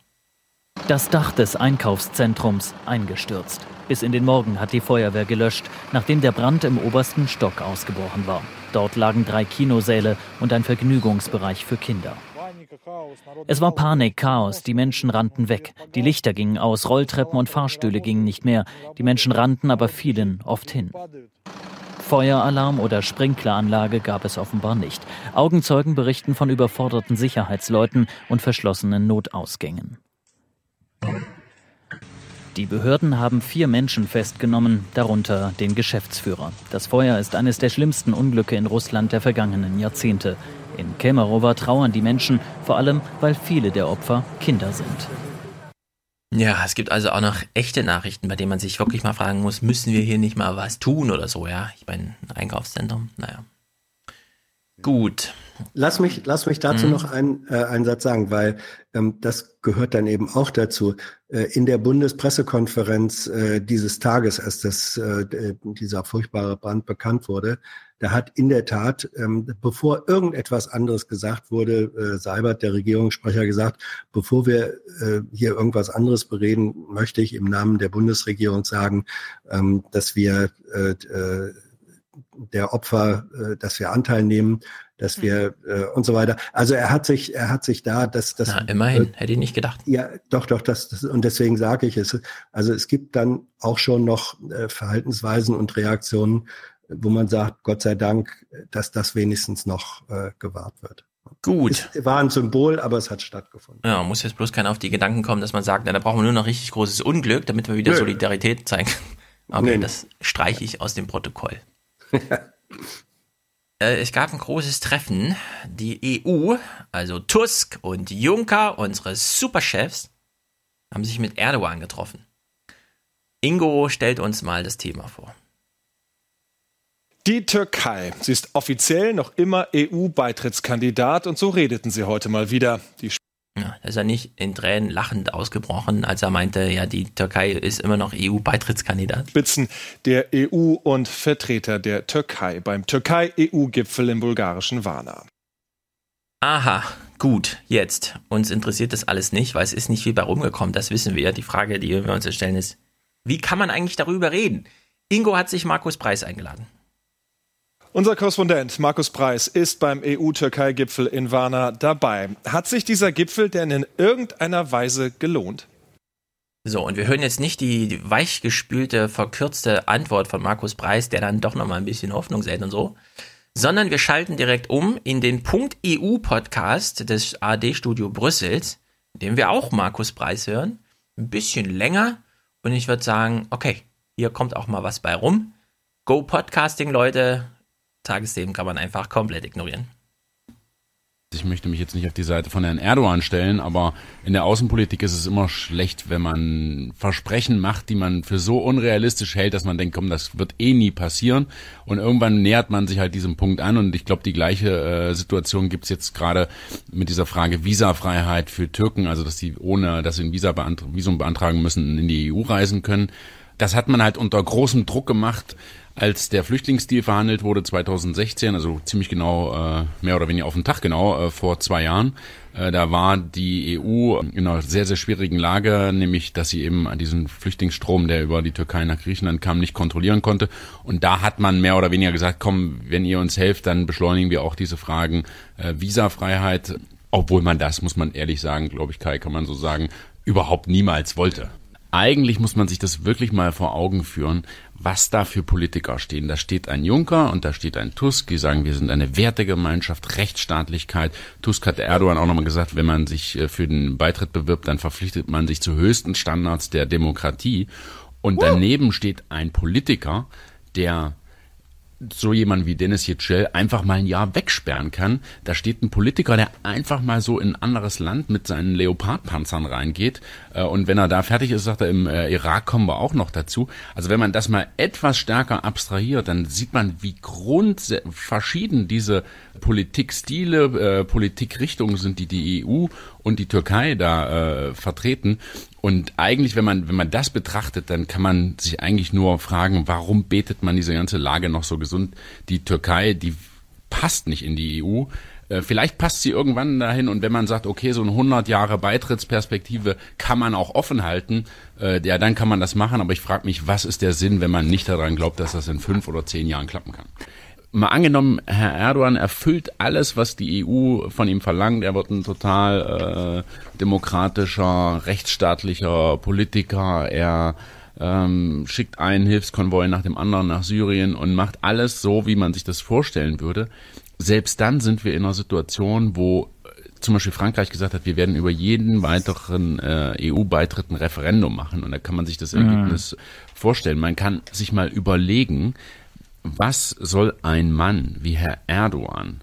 Das Dach des Einkaufszentrums eingestürzt. Bis in den Morgen hat die Feuerwehr gelöscht, nachdem der Brand im obersten Stock ausgebrochen war. Dort lagen drei Kinosäle und ein Vergnügungsbereich für Kinder. Es war Panik, Chaos, die Menschen rannten weg. Die Lichter gingen aus, Rolltreppen und Fahrstühle gingen nicht mehr. Die Menschen rannten, aber fielen oft hin. Feueralarm oder Sprinkleranlage gab es offenbar nicht. Augenzeugen berichten von überforderten Sicherheitsleuten und verschlossenen Notausgängen. Die Behörden haben vier Menschen festgenommen, darunter den Geschäftsführer. Das Feuer ist eines der schlimmsten Unglücke in Russland der vergangenen Jahrzehnte. In Kemerovo trauern die Menschen, vor allem weil viele der Opfer Kinder sind. Ja, es gibt also auch noch echte Nachrichten, bei denen man sich wirklich mal fragen muss, müssen wir hier nicht mal was tun oder so, ja? Ich meine, ein Einkaufszentrum, naja. Gut. Lass mich, lass mich dazu Mhm. noch ein, äh, einen Satz sagen, weil ähm, das gehört dann eben auch dazu. Äh, in der Bundespressekonferenz äh, dieses Tages, als das, äh, dieser furchtbare Brand bekannt wurde, da hat in der Tat, ähm, bevor irgendetwas anderes gesagt wurde, äh, Seibert, der Regierungssprecher, gesagt, bevor wir äh, hier irgendwas anderes bereden, möchte ich im Namen der Bundesregierung sagen, ähm, dass wir äh, äh, der Opfer, äh, dass wir Anteil nehmen, dass wir äh, und so weiter. Also er hat sich, er hat sich da, das, das Na, immerhin, hätte ich nicht gedacht. ja, doch, doch, das, das und deswegen sage ich es. Also es gibt dann auch schon noch äh, Verhaltensweisen und Reaktionen, wo man sagt, Gott sei Dank, dass das wenigstens noch äh, gewahrt wird. Gut. Es war ein Symbol, aber es hat stattgefunden. Ja, muss jetzt bloß keiner auf die Gedanken kommen, dass man sagt, na, da brauchen wir nur noch richtig großes Unglück, damit wir wieder Nö. Solidarität zeigen. Okay, Nee. das streiche ich aus dem Protokoll. Äh, es gab ein großes Treffen. Die EU, also Tusk und Juncker, unsere Superchefs, haben sich mit Erdogan getroffen. Ingo stellt uns mal das Thema vor. Die Türkei. Sie ist offiziell noch immer EU-Beitrittskandidat und so redeten sie heute mal wieder. Die Ja, ist er nicht in Tränen lachend ausgebrochen, als er meinte, ja, die Türkei ist immer noch EU-Beitrittskandidat. Spitzen der EU und Vertreter der Türkei beim Türkei-EU-Gipfel im bulgarischen Varna. Aha, gut, jetzt. Uns interessiert das alles nicht, weil es ist nicht viel bei rumgekommen, das wissen wir. Die Frage, die wir uns stellen, ist, wie kann man eigentlich darüber reden? Ingo hat sich Markus Preis eingeladen. Unser Korrespondent Markus Preis ist beim EU-Türkei-Gipfel in Varna dabei. Hat sich dieser Gipfel denn in irgendeiner Weise gelohnt? So, und wir hören jetzt nicht die weichgespülte, verkürzte Antwort von Markus Preis, der dann doch nochmal ein bisschen Hoffnung sät und so, sondern wir schalten direkt um in den Punkt EU-Podcast des AD-Studio Brüssels, in dem wir auch Markus Preis hören. Ein bisschen länger und ich würde sagen, okay, hier kommt auch mal was bei rum. Go Podcasting, Leute. Tagesthemen kann man einfach komplett ignorieren. Ich möchte mich jetzt nicht auf die Seite von Herrn Erdogan stellen, aber in der Außenpolitik ist es immer schlecht, wenn man Versprechen macht, die man für so unrealistisch hält, dass man denkt, komm, das wird eh nie passieren. Und irgendwann nähert man sich halt diesem Punkt an. Und ich glaube, die gleiche äh, Situation gibt's jetzt gerade mit dieser Frage Visafreiheit für Türken, also dass sie ohne, dass sie ein Visa beantra Visum beantragen müssen, in die EU reisen können. Das hat man halt unter großem Druck gemacht, als der Flüchtlingsdeal verhandelt wurde 2016, also ziemlich genau, äh, mehr oder weniger auf den Tag genau, äh, vor zwei Jahren. Äh, da war die EU in einer sehr, sehr schwierigen Lage, nämlich, dass sie eben diesen Flüchtlingsstrom, der über die Türkei nach Griechenland kam, nicht kontrollieren konnte. Und da hat man mehr oder weniger gesagt, komm, wenn ihr uns helft, dann beschleunigen wir auch diese Fragen äh, Visafreiheit. Obwohl man das, muss man ehrlich sagen, glaube ich, Kai, kann man so sagen, überhaupt niemals wollte. Eigentlich muss man sich das wirklich mal vor Augen führen, was da für Politiker stehen. Da steht ein Juncker und da steht ein Tusk, die sagen, wir sind eine Wertegemeinschaft, Rechtsstaatlichkeit. Tusk hat Erdogan auch nochmal gesagt, wenn man sich äh, für den Beitritt bewirbt, dann verpflichtet man sich zu höchsten Standards der Demokratie. Und daneben steht ein Politiker, der so jemand wie Dennis Yücel einfach mal ein Jahr wegsperren kann. Da steht ein Politiker, der einfach mal so in ein anderes Land mit seinen Leopardpanzern reingeht. Äh, Und wenn er da fertig ist, sagt er, im äh, Irak kommen wir auch noch dazu. Also wenn man das mal etwas stärker abstrahiert, dann sieht man, wie grundverschieden diese Politikstile, äh, Politikrichtungen sind, die die EU und die Türkei da äh, vertreten. Und eigentlich, wenn man, wenn man das betrachtet, dann kann man sich eigentlich nur fragen, warum betet man diese ganze Lage noch so gesund? Die Türkei, die passt nicht in die EU. Äh, vielleicht passt sie irgendwann dahin und wenn man sagt, okay, so eine 100 Jahre Beitrittsperspektive kann man auch offen halten, äh, ja, dann kann man das machen. Aber ich frage mich, was ist der Sinn, wenn man nicht daran glaubt, dass das in fünf oder zehn Jahren klappen kann? mal angenommen, Herr Erdogan erfüllt alles, was die EU von ihm verlangt. Er wird ein total äh, demokratischer, rechtsstaatlicher Politiker. Er ähm, schickt einen Hilfskonvoi nach dem anderen nach Syrien und macht alles so, wie man sich das vorstellen würde. Selbst dann sind wir in einer Situation, wo äh, zum Beispiel Frankreich gesagt hat, wir werden über jeden weiteren äh, EU-Beitritt ein Referendum machen und da kann man sich das mhm. Ergebnis mhm. vorstellen. Man kann sich mal überlegen, was soll ein Mann wie Herr Erdogan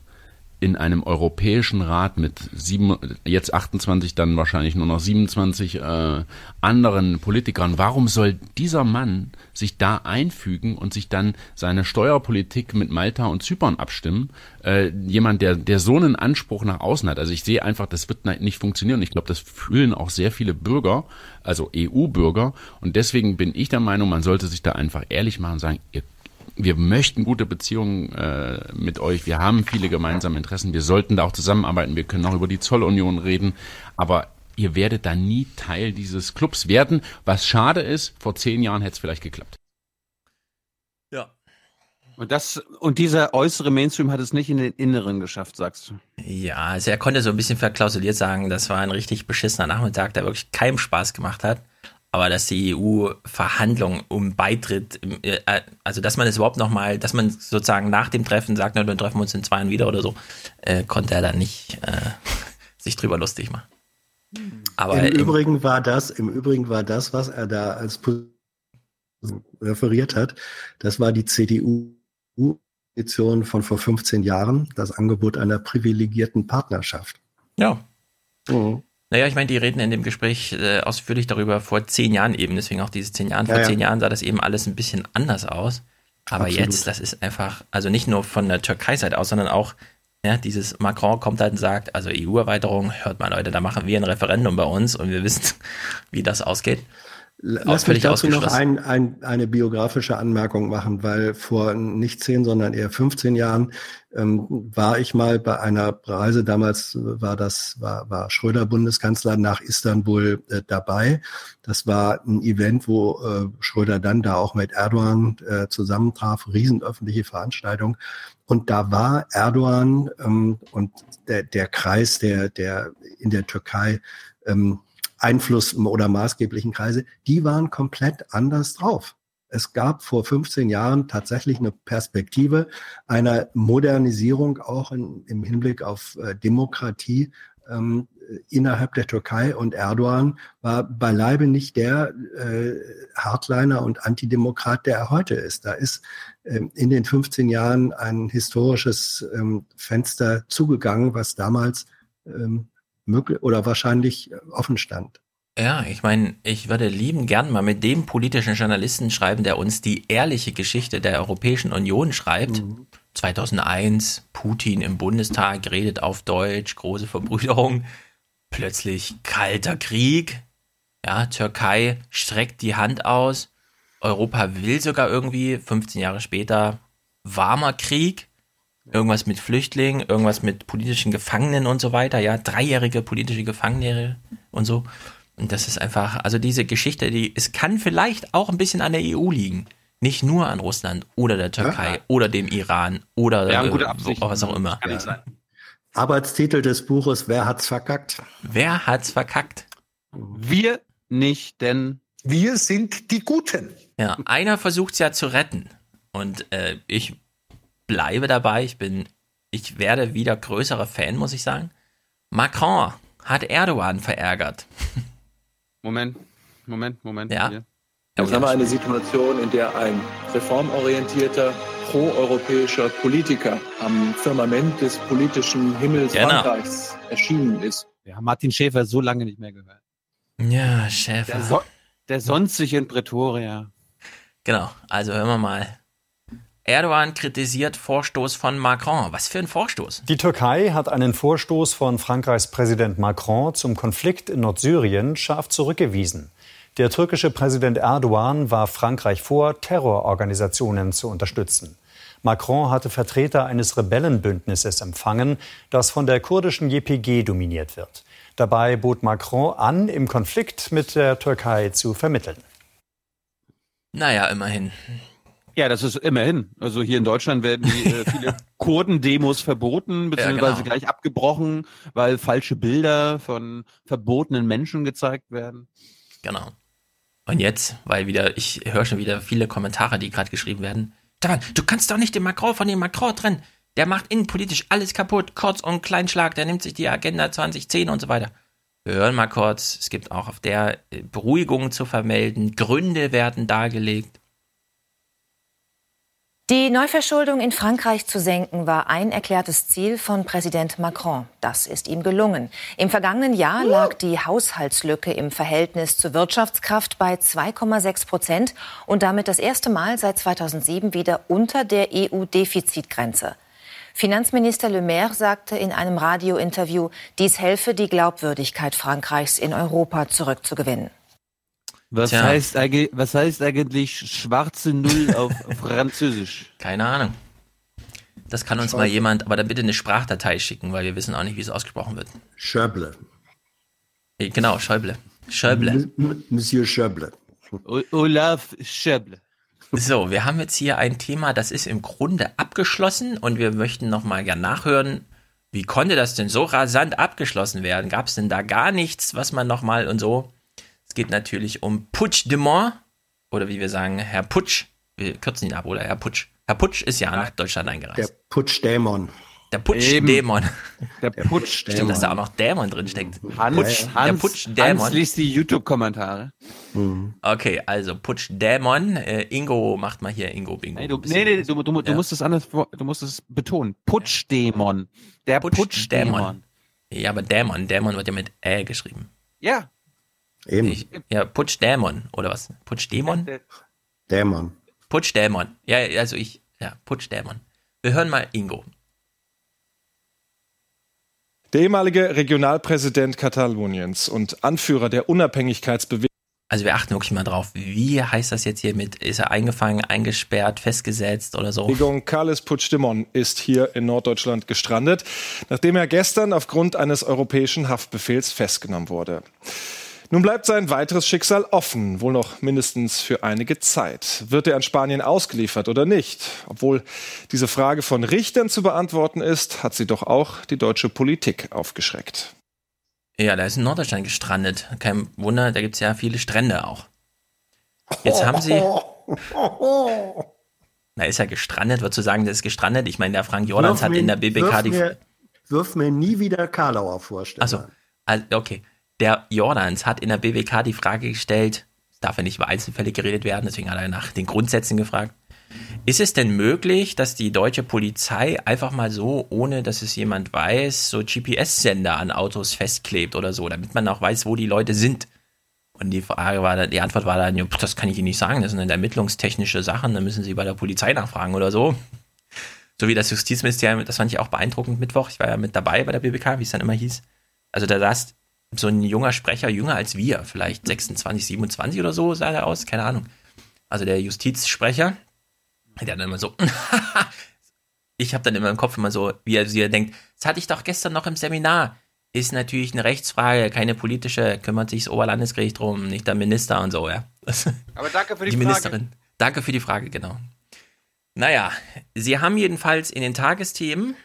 in einem Europäischen Rat mit sieben, jetzt 28, dann wahrscheinlich nur noch 27 äh, anderen Politikern, warum soll dieser Mann sich da einfügen und sich dann seine Steuerpolitik mit Malta und Zypern abstimmen? Äh, jemand, der, der so einen Anspruch nach außen hat. Also ich sehe einfach, das wird nicht funktionieren. Ich glaube, das fühlen auch sehr viele Bürger, also EU-Bürger. Und deswegen bin ich der Meinung, man sollte sich da einfach ehrlich machen und sagen, ihr wir möchten gute Beziehungen äh, mit euch. Wir haben viele gemeinsame Interessen. Wir sollten da auch zusammenarbeiten. Wir können auch über die Zollunion reden. Aber ihr werdet da nie Teil dieses Clubs werden. Was schade ist, vor zehn Jahren hätte es vielleicht geklappt. Ja. Und das und dieser äußere Mainstream hat es nicht in den Inneren geschafft, sagst du? Ja, also er konnte so ein bisschen verklausuliert sagen, das war ein richtig beschissener Nachmittag, der wirklich keinem Spaß gemacht hat aber dass die EU Verhandlungen um Beitritt, äh, also dass man es überhaupt nochmal, dass man sozusagen nach dem Treffen sagt, na, dann treffen wir uns in zwei Jahren wieder oder so, äh, konnte er dann nicht äh, sich drüber lustig machen. Aber Im, im Übrigen war das, im Übrigen war das, was er da als referiert hat, das war die CDU-Position von vor 15 Jahren, das Angebot einer privilegierten Partnerschaft. Ja. Mhm. Naja, ich meine, die reden in dem Gespräch äh, ausführlich darüber vor zehn Jahren eben, deswegen auch diese zehn Jahren. Vor ja, zehn Jahren sah das eben alles ein bisschen anders aus. Aber Absolut. jetzt, das ist einfach, also nicht nur von der Türkei-Seite aus, sondern auch, ja, dieses Macron kommt halt und sagt, also EU-Erweiterung, hört mal Leute, da machen wir ein Referendum bei uns und wir wissen, wie das ausgeht. Lass mich dazu noch ein, ein, eine biografische Anmerkung machen, weil vor nicht zehn, sondern eher 15 Jahren ähm, war ich mal bei einer Reise, damals war das, war, war Schröder Bundeskanzler nach Istanbul äh, dabei. Das war ein Event, wo äh, Schröder dann da auch mit Erdogan äh, zusammentraf, riesenöffentliche Veranstaltung. Und da war Erdogan ähm, und der, der Kreis, der, der in der Türkei ähm, Einfluss oder maßgeblichen Kreise, die waren komplett anders drauf. Es gab vor 15 Jahren tatsächlich eine Perspektive einer Modernisierung auch in, im Hinblick auf äh, Demokratie ähm, innerhalb der Türkei und Erdogan war beileibe nicht der äh, Hardliner und Antidemokrat, der er heute ist. Da ist ähm, in den 15 Jahren ein historisches ähm, Fenster zugegangen, was damals ähm, möglich oder wahrscheinlich äh, offen stand. Ja, ich meine, ich würde lieben gern mal mit dem politischen Journalisten schreiben, der uns die ehrliche Geschichte der Europäischen Union schreibt. Mhm. 2001, Putin im Bundestag redet auf Deutsch, große Verbrüderung. Plötzlich kalter Krieg. Ja, Türkei streckt die Hand aus. Europa will sogar irgendwie, 15 Jahre später, warmer Krieg. Irgendwas mit Flüchtlingen, irgendwas mit politischen Gefangenen und so weiter. Ja, dreijährige politische Gefangene und so. Und das ist einfach, also diese Geschichte, die, es kann vielleicht auch ein bisschen an der EU liegen. Nicht nur an Russland oder der Türkei ja. oder dem Iran oder äh, was auch immer. Ja. Arbeitstitel des Buches Wer hat's verkackt? Wer hat's verkackt? Wir nicht, denn wir sind die Guten. Ja, einer versucht es ja zu retten. Und äh, ich bleibe dabei. Ich bin, ich werde wieder größerer Fan, muss ich sagen. Macron hat Erdogan verärgert. Moment, Moment, Moment. Ja. Jetzt haben wir eine Situation, in der ein reformorientierter, proeuropäischer Politiker am Firmament des politischen Himmels genau. Frankreichs erschienen ist. Ja, Martin Schäfer so lange nicht mehr gehört. Ja, Schäfer. Der, so der sonstig in Pretoria. Genau, also hören wir mal. Erdogan kritisiert Vorstoß von Macron. Was für ein Vorstoß? Die Türkei hat einen Vorstoß von Frankreichs Präsident Macron zum Konflikt in Nordsyrien scharf zurückgewiesen. Der türkische Präsident Erdogan warf Frankreich vor, Terrororganisationen zu unterstützen. Macron hatte Vertreter eines Rebellenbündnisses empfangen, das von der kurdischen JPG dominiert wird. Dabei bot Macron an, im Konflikt mit der Türkei zu vermitteln. Naja, immerhin. Ja, das ist immerhin. Also hier in Deutschland werden die, äh, viele Kurden-Demos verboten, beziehungsweise ja, genau. gleich abgebrochen, weil falsche Bilder von verbotenen Menschen gezeigt werden. Genau. Und jetzt, weil wieder, ich höre schon wieder viele Kommentare, die gerade geschrieben werden. Stefan, du kannst doch nicht den Macron von dem Macron trennen. Der macht innenpolitisch alles kaputt, kurz und Kleinschlag, der nimmt sich die Agenda 2010 und so weiter. Wir hören mal kurz, es gibt auch auf der äh, Beruhigung zu vermelden, Gründe werden dargelegt. Die Neuverschuldung in Frankreich zu senken war ein erklärtes Ziel von Präsident Macron. Das ist ihm gelungen. Im vergangenen Jahr lag die Haushaltslücke im Verhältnis zur Wirtschaftskraft bei 2,6 Prozent und damit das erste Mal seit 2007 wieder unter der EU-Defizitgrenze. Finanzminister Le Maire sagte in einem Radiointerview, dies helfe, die Glaubwürdigkeit Frankreichs in Europa zurückzugewinnen. Was heißt, eigentlich, was heißt eigentlich schwarze Null auf Französisch? Keine Ahnung. Das kann uns Schäuble. mal jemand, aber dann bitte eine Sprachdatei schicken, weil wir wissen auch nicht, wie es ausgesprochen wird. Schäuble. Genau, Schäuble. Schäuble. Monsieur Schäuble. Olaf Schäuble. So, wir haben jetzt hier ein Thema, das ist im Grunde abgeschlossen und wir möchten nochmal gerne nachhören, wie konnte das denn so rasant abgeschlossen werden? Gab es denn da gar nichts, was man nochmal und so? Geht natürlich um Puigdemont oder wie wir sagen, Herr Putsch. Wir kürzen ihn ab, oder? Herr Putsch. Herr Putsch ist ja, ja. nach Deutschland eingereist. Der Putschdämon. Der Putschdämon. Der Putschdämon. Stimmt, dass da auch noch Dämon drin steckt. Hans, Putsch, Hans, der Putschdämon. Hans liest die YouTube-Kommentare. Mhm. Okay, also Putschdämon. Äh, Ingo macht mal hier Ingo Bingo. Nee, du, nee, nee, du, du, du musst es anders, du musst es betonen. Putschdämon. Der Putschdämon. Ja, aber Dämon, Dämon wird ja mit Ä geschrieben. Ja, Eben. Ich, ja, Putschdämon oder was? Putschdämon? Dämon. Putschdämon. Ja, also ich, ja, Putschdämon. Wir hören mal Ingo. Der ehemalige Regionalpräsident Kataloniens und Anführer der Unabhängigkeitsbewegung. Also wir achten wirklich mal drauf, wie heißt das jetzt hier mit, ist er eingefangen, eingesperrt, festgesetzt oder so? Bewegung Carles Puigdemont ist hier in Norddeutschland gestrandet, nachdem er gestern aufgrund eines europäischen Haftbefehls festgenommen wurde. Nun bleibt sein weiteres Schicksal offen, wohl noch mindestens für einige Zeit. Wird er an Spanien ausgeliefert oder nicht? Obwohl diese Frage von Richtern zu beantworten ist, hat sie doch auch die deutsche Politik aufgeschreckt. Ja, da ist in Norddeutschland gestrandet. Kein Wunder, da gibt es ja viele Strände auch. Jetzt haben sie. Na, ist er gestrandet? Würdest du sagen, der ist gestrandet? Ich meine, der Frank Jordans hat in der BBK die. Mir, wirf mir nie wieder Karlauer vorstellen. Achso, okay der Jordans hat in der BWK die Frage gestellt, es darf ja nicht über Einzelfälle geredet werden, deswegen hat er nach den Grundsätzen gefragt. Ist es denn möglich, dass die deutsche Polizei einfach mal so, ohne dass es jemand weiß, so GPS-Sender an Autos festklebt oder so, damit man auch weiß, wo die Leute sind? Und die Frage war dann, die Antwort war dann, das kann ich Ihnen nicht sagen, das sind ermittlungstechnische Sachen, da müssen Sie bei der Polizei nachfragen oder so. So wie das Justizministerium, das fand ich auch beeindruckend Mittwoch, ich war ja mit dabei bei der BBK, wie es dann immer hieß. Also da saß so ein junger Sprecher, jünger als wir, vielleicht 26, 27 oder so sah er aus, keine Ahnung. Also der Justizsprecher, der dann immer so, ich habe dann immer im Kopf immer so, wie er, wie er denkt, das hatte ich doch gestern noch im Seminar. Ist natürlich eine Rechtsfrage, keine politische, kümmert sich das Oberlandesgericht drum, nicht der Minister und so, ja. Aber danke für die, die Frage. Ministerin. Danke für die Frage, genau. Naja, sie haben jedenfalls in den Tagesthemen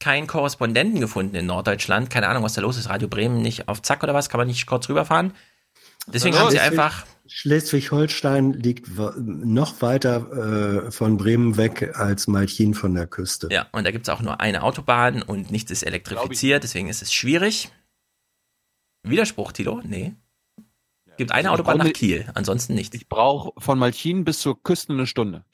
keinen Korrespondenten gefunden in Norddeutschland. Keine Ahnung, was da los ist. Radio Bremen nicht auf Zack oder was? Kann man nicht kurz rüberfahren? Deswegen haben sie einfach. Schleswig-Holstein liegt noch weiter äh, von Bremen weg als Malchin von der Küste. Ja, und da gibt es auch nur eine Autobahn und nichts ist elektrifiziert, deswegen ist es schwierig. Widerspruch, Tilo? Nee. Gibt eine also Autobahn nach Kiel, ansonsten nichts. Ich brauche von Malchin bis zur Küste eine Stunde.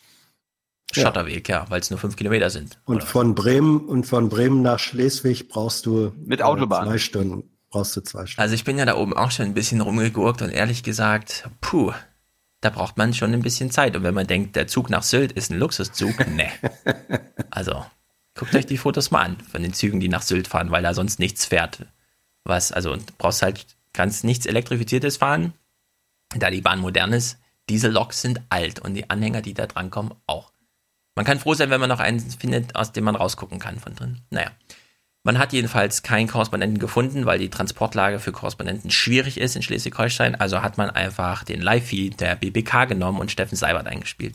Schotterweg, ja, weil es nur fünf Kilometer sind. Und von Bremen und von Bremen nach Schleswig brauchst du mit Autobahn zwei Stunden. Brauchst du zwei Stunden. Also ich bin ja da oben auch schon ein bisschen rumgegurkt und ehrlich gesagt, puh, da braucht man schon ein bisschen Zeit. Und wenn man denkt, der Zug nach Sylt ist ein Luxuszug, ne. Also, guckt euch die Fotos mal an von den Zügen, die nach Sylt fahren, weil da sonst nichts fährt. Was, also, brauchst halt, kannst nichts Elektrifiziertes fahren, da die Bahn modern ist. Diese Loks sind alt und die Anhänger, die da drankommen, auch. Man kann froh sein, wenn man noch einen findet, aus dem man rausgucken kann von drin. Naja. Man hat jedenfalls keinen Korrespondenten gefunden, weil die Transportlage für Korrespondenten schwierig ist in Schleswig-Holstein. Also hat man einfach den Live-Feed der BBK genommen und Steffen Seibert eingespielt.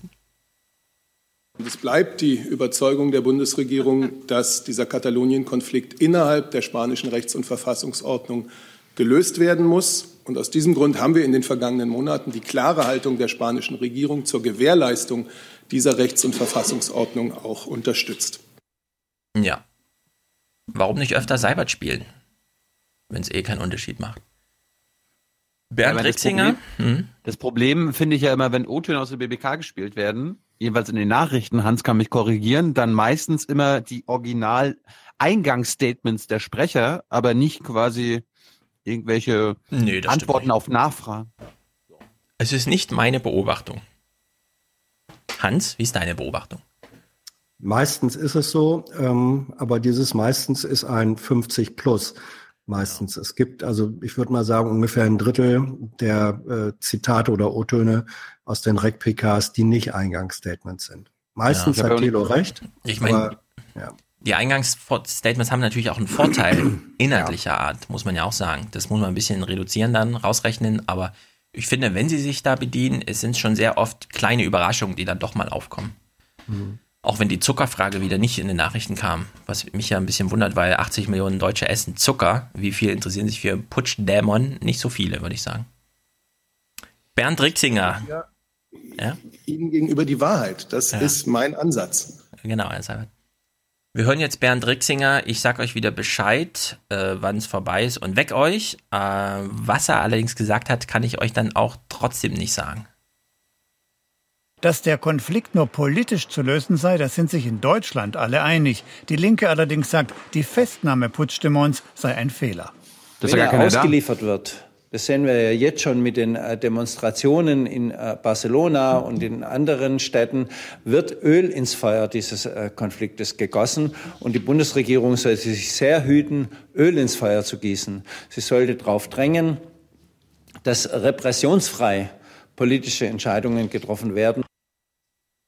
Und es bleibt die Überzeugung der Bundesregierung, dass dieser Katalonien-Konflikt innerhalb der spanischen Rechts- und Verfassungsordnung gelöst werden muss. Und aus diesem Grund haben wir in den vergangenen Monaten die klare Haltung der spanischen Regierung zur Gewährleistung dieser Rechts- und Verfassungsordnung auch unterstützt. Ja, Warum nicht öfter Seibert spielen? Wenn es eh keinen Unterschied macht. Bernd ja, Rixinger? Das Problem, hm? das Problem finde ich ja immer, wenn O-Töne aus der BBK gespielt werden, jedenfalls in den Nachrichten, Hans kann mich korrigieren, dann meistens immer die Original-Eingangsstatements der Sprecher, aber nicht quasi irgendwelche nee, Antworten auf Nachfragen. Es ist nicht meine Beobachtung. Hans, wie ist deine Beobachtung? Meistens ist es so, ähm, aber dieses meistens ist ein 50 plus. Meistens. Es gibt also, ich würde mal sagen, ungefähr ein Drittel der äh, Zitate oder O-Töne aus den REC-PKs, die nicht Eingangsstatements sind. Meistens ja, hat Thilo recht. Ich meine, ja. Die Eingangsstatements haben natürlich auch einen Vorteil inhaltlicher ja. Art, muss man ja auch sagen. Das muss man ein bisschen reduzieren dann, rausrechnen, aber ich finde, wenn sie sich da bedienen, es sind schon sehr oft kleine Überraschungen, die dann doch mal aufkommen. Mhm. Auch wenn die Zuckerfrage wieder nicht in den Nachrichten kam, was mich ja ein bisschen wundert, weil 80 Millionen Deutsche essen Zucker. Wie viel interessieren sich für Putschdämon? Nicht so viele, würde ich sagen. Bernd Rixinger. Ja, ja? Ihnen gegenüber die Wahrheit. Das ja. ist mein Ansatz. Genau, Herr Seibert. Wir hören jetzt Bernd Rixinger. Ich sag euch wieder Bescheid, äh, wann es vorbei ist und weg euch. Äh, was er allerdings gesagt hat, kann ich euch dann auch trotzdem nicht sagen. Dass der Konflikt nur politisch zu lösen sei, da sind sich in Deutschland alle einig. Die Linke allerdings sagt, die Festnahme Puigdemonts sei ein Fehler. Das Wenn er ausgeliefert da. wird, das sehen wir ja jetzt schon mit den äh, Demonstrationen in äh, Barcelona und in anderen Städten, wird Öl ins Feuer dieses äh, Konfliktes gegossen. Und die Bundesregierung sollte sich sehr hüten, Öl ins Feuer zu gießen. Sie sollte darauf drängen, dass repressionsfrei politische Entscheidungen getroffen werden.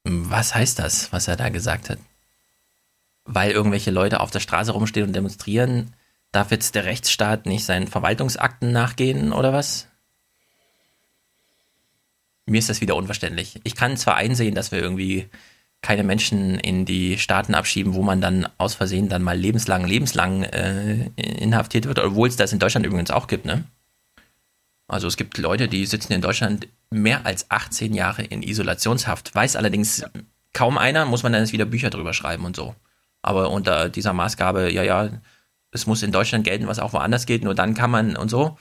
Was heißt das, was er da gesagt hat? Weil irgendwelche Leute auf der Straße rumstehen und demonstrieren, darf jetzt der Rechtsstaat nicht seinen Verwaltungsakten nachgehen oder was? Mir ist das wieder unverständlich. Ich kann zwar einsehen, dass wir irgendwie keine Menschen in die Staaten abschieben, wo man dann aus Versehen dann mal lebenslang, lebenslang äh, inhaftiert wird, obwohl es das in Deutschland übrigens auch gibt, ne? Also es gibt Leute, die sitzen in Deutschland mehr als 18 Jahre in Isolationshaft. Weiß allerdings ja. kaum einer, muss man dann jetzt wieder Bücher drüber schreiben und so. Aber unter dieser Maßgabe, ja, ja, es muss in Deutschland gelten, was auch woanders gilt, nur dann kann man und so.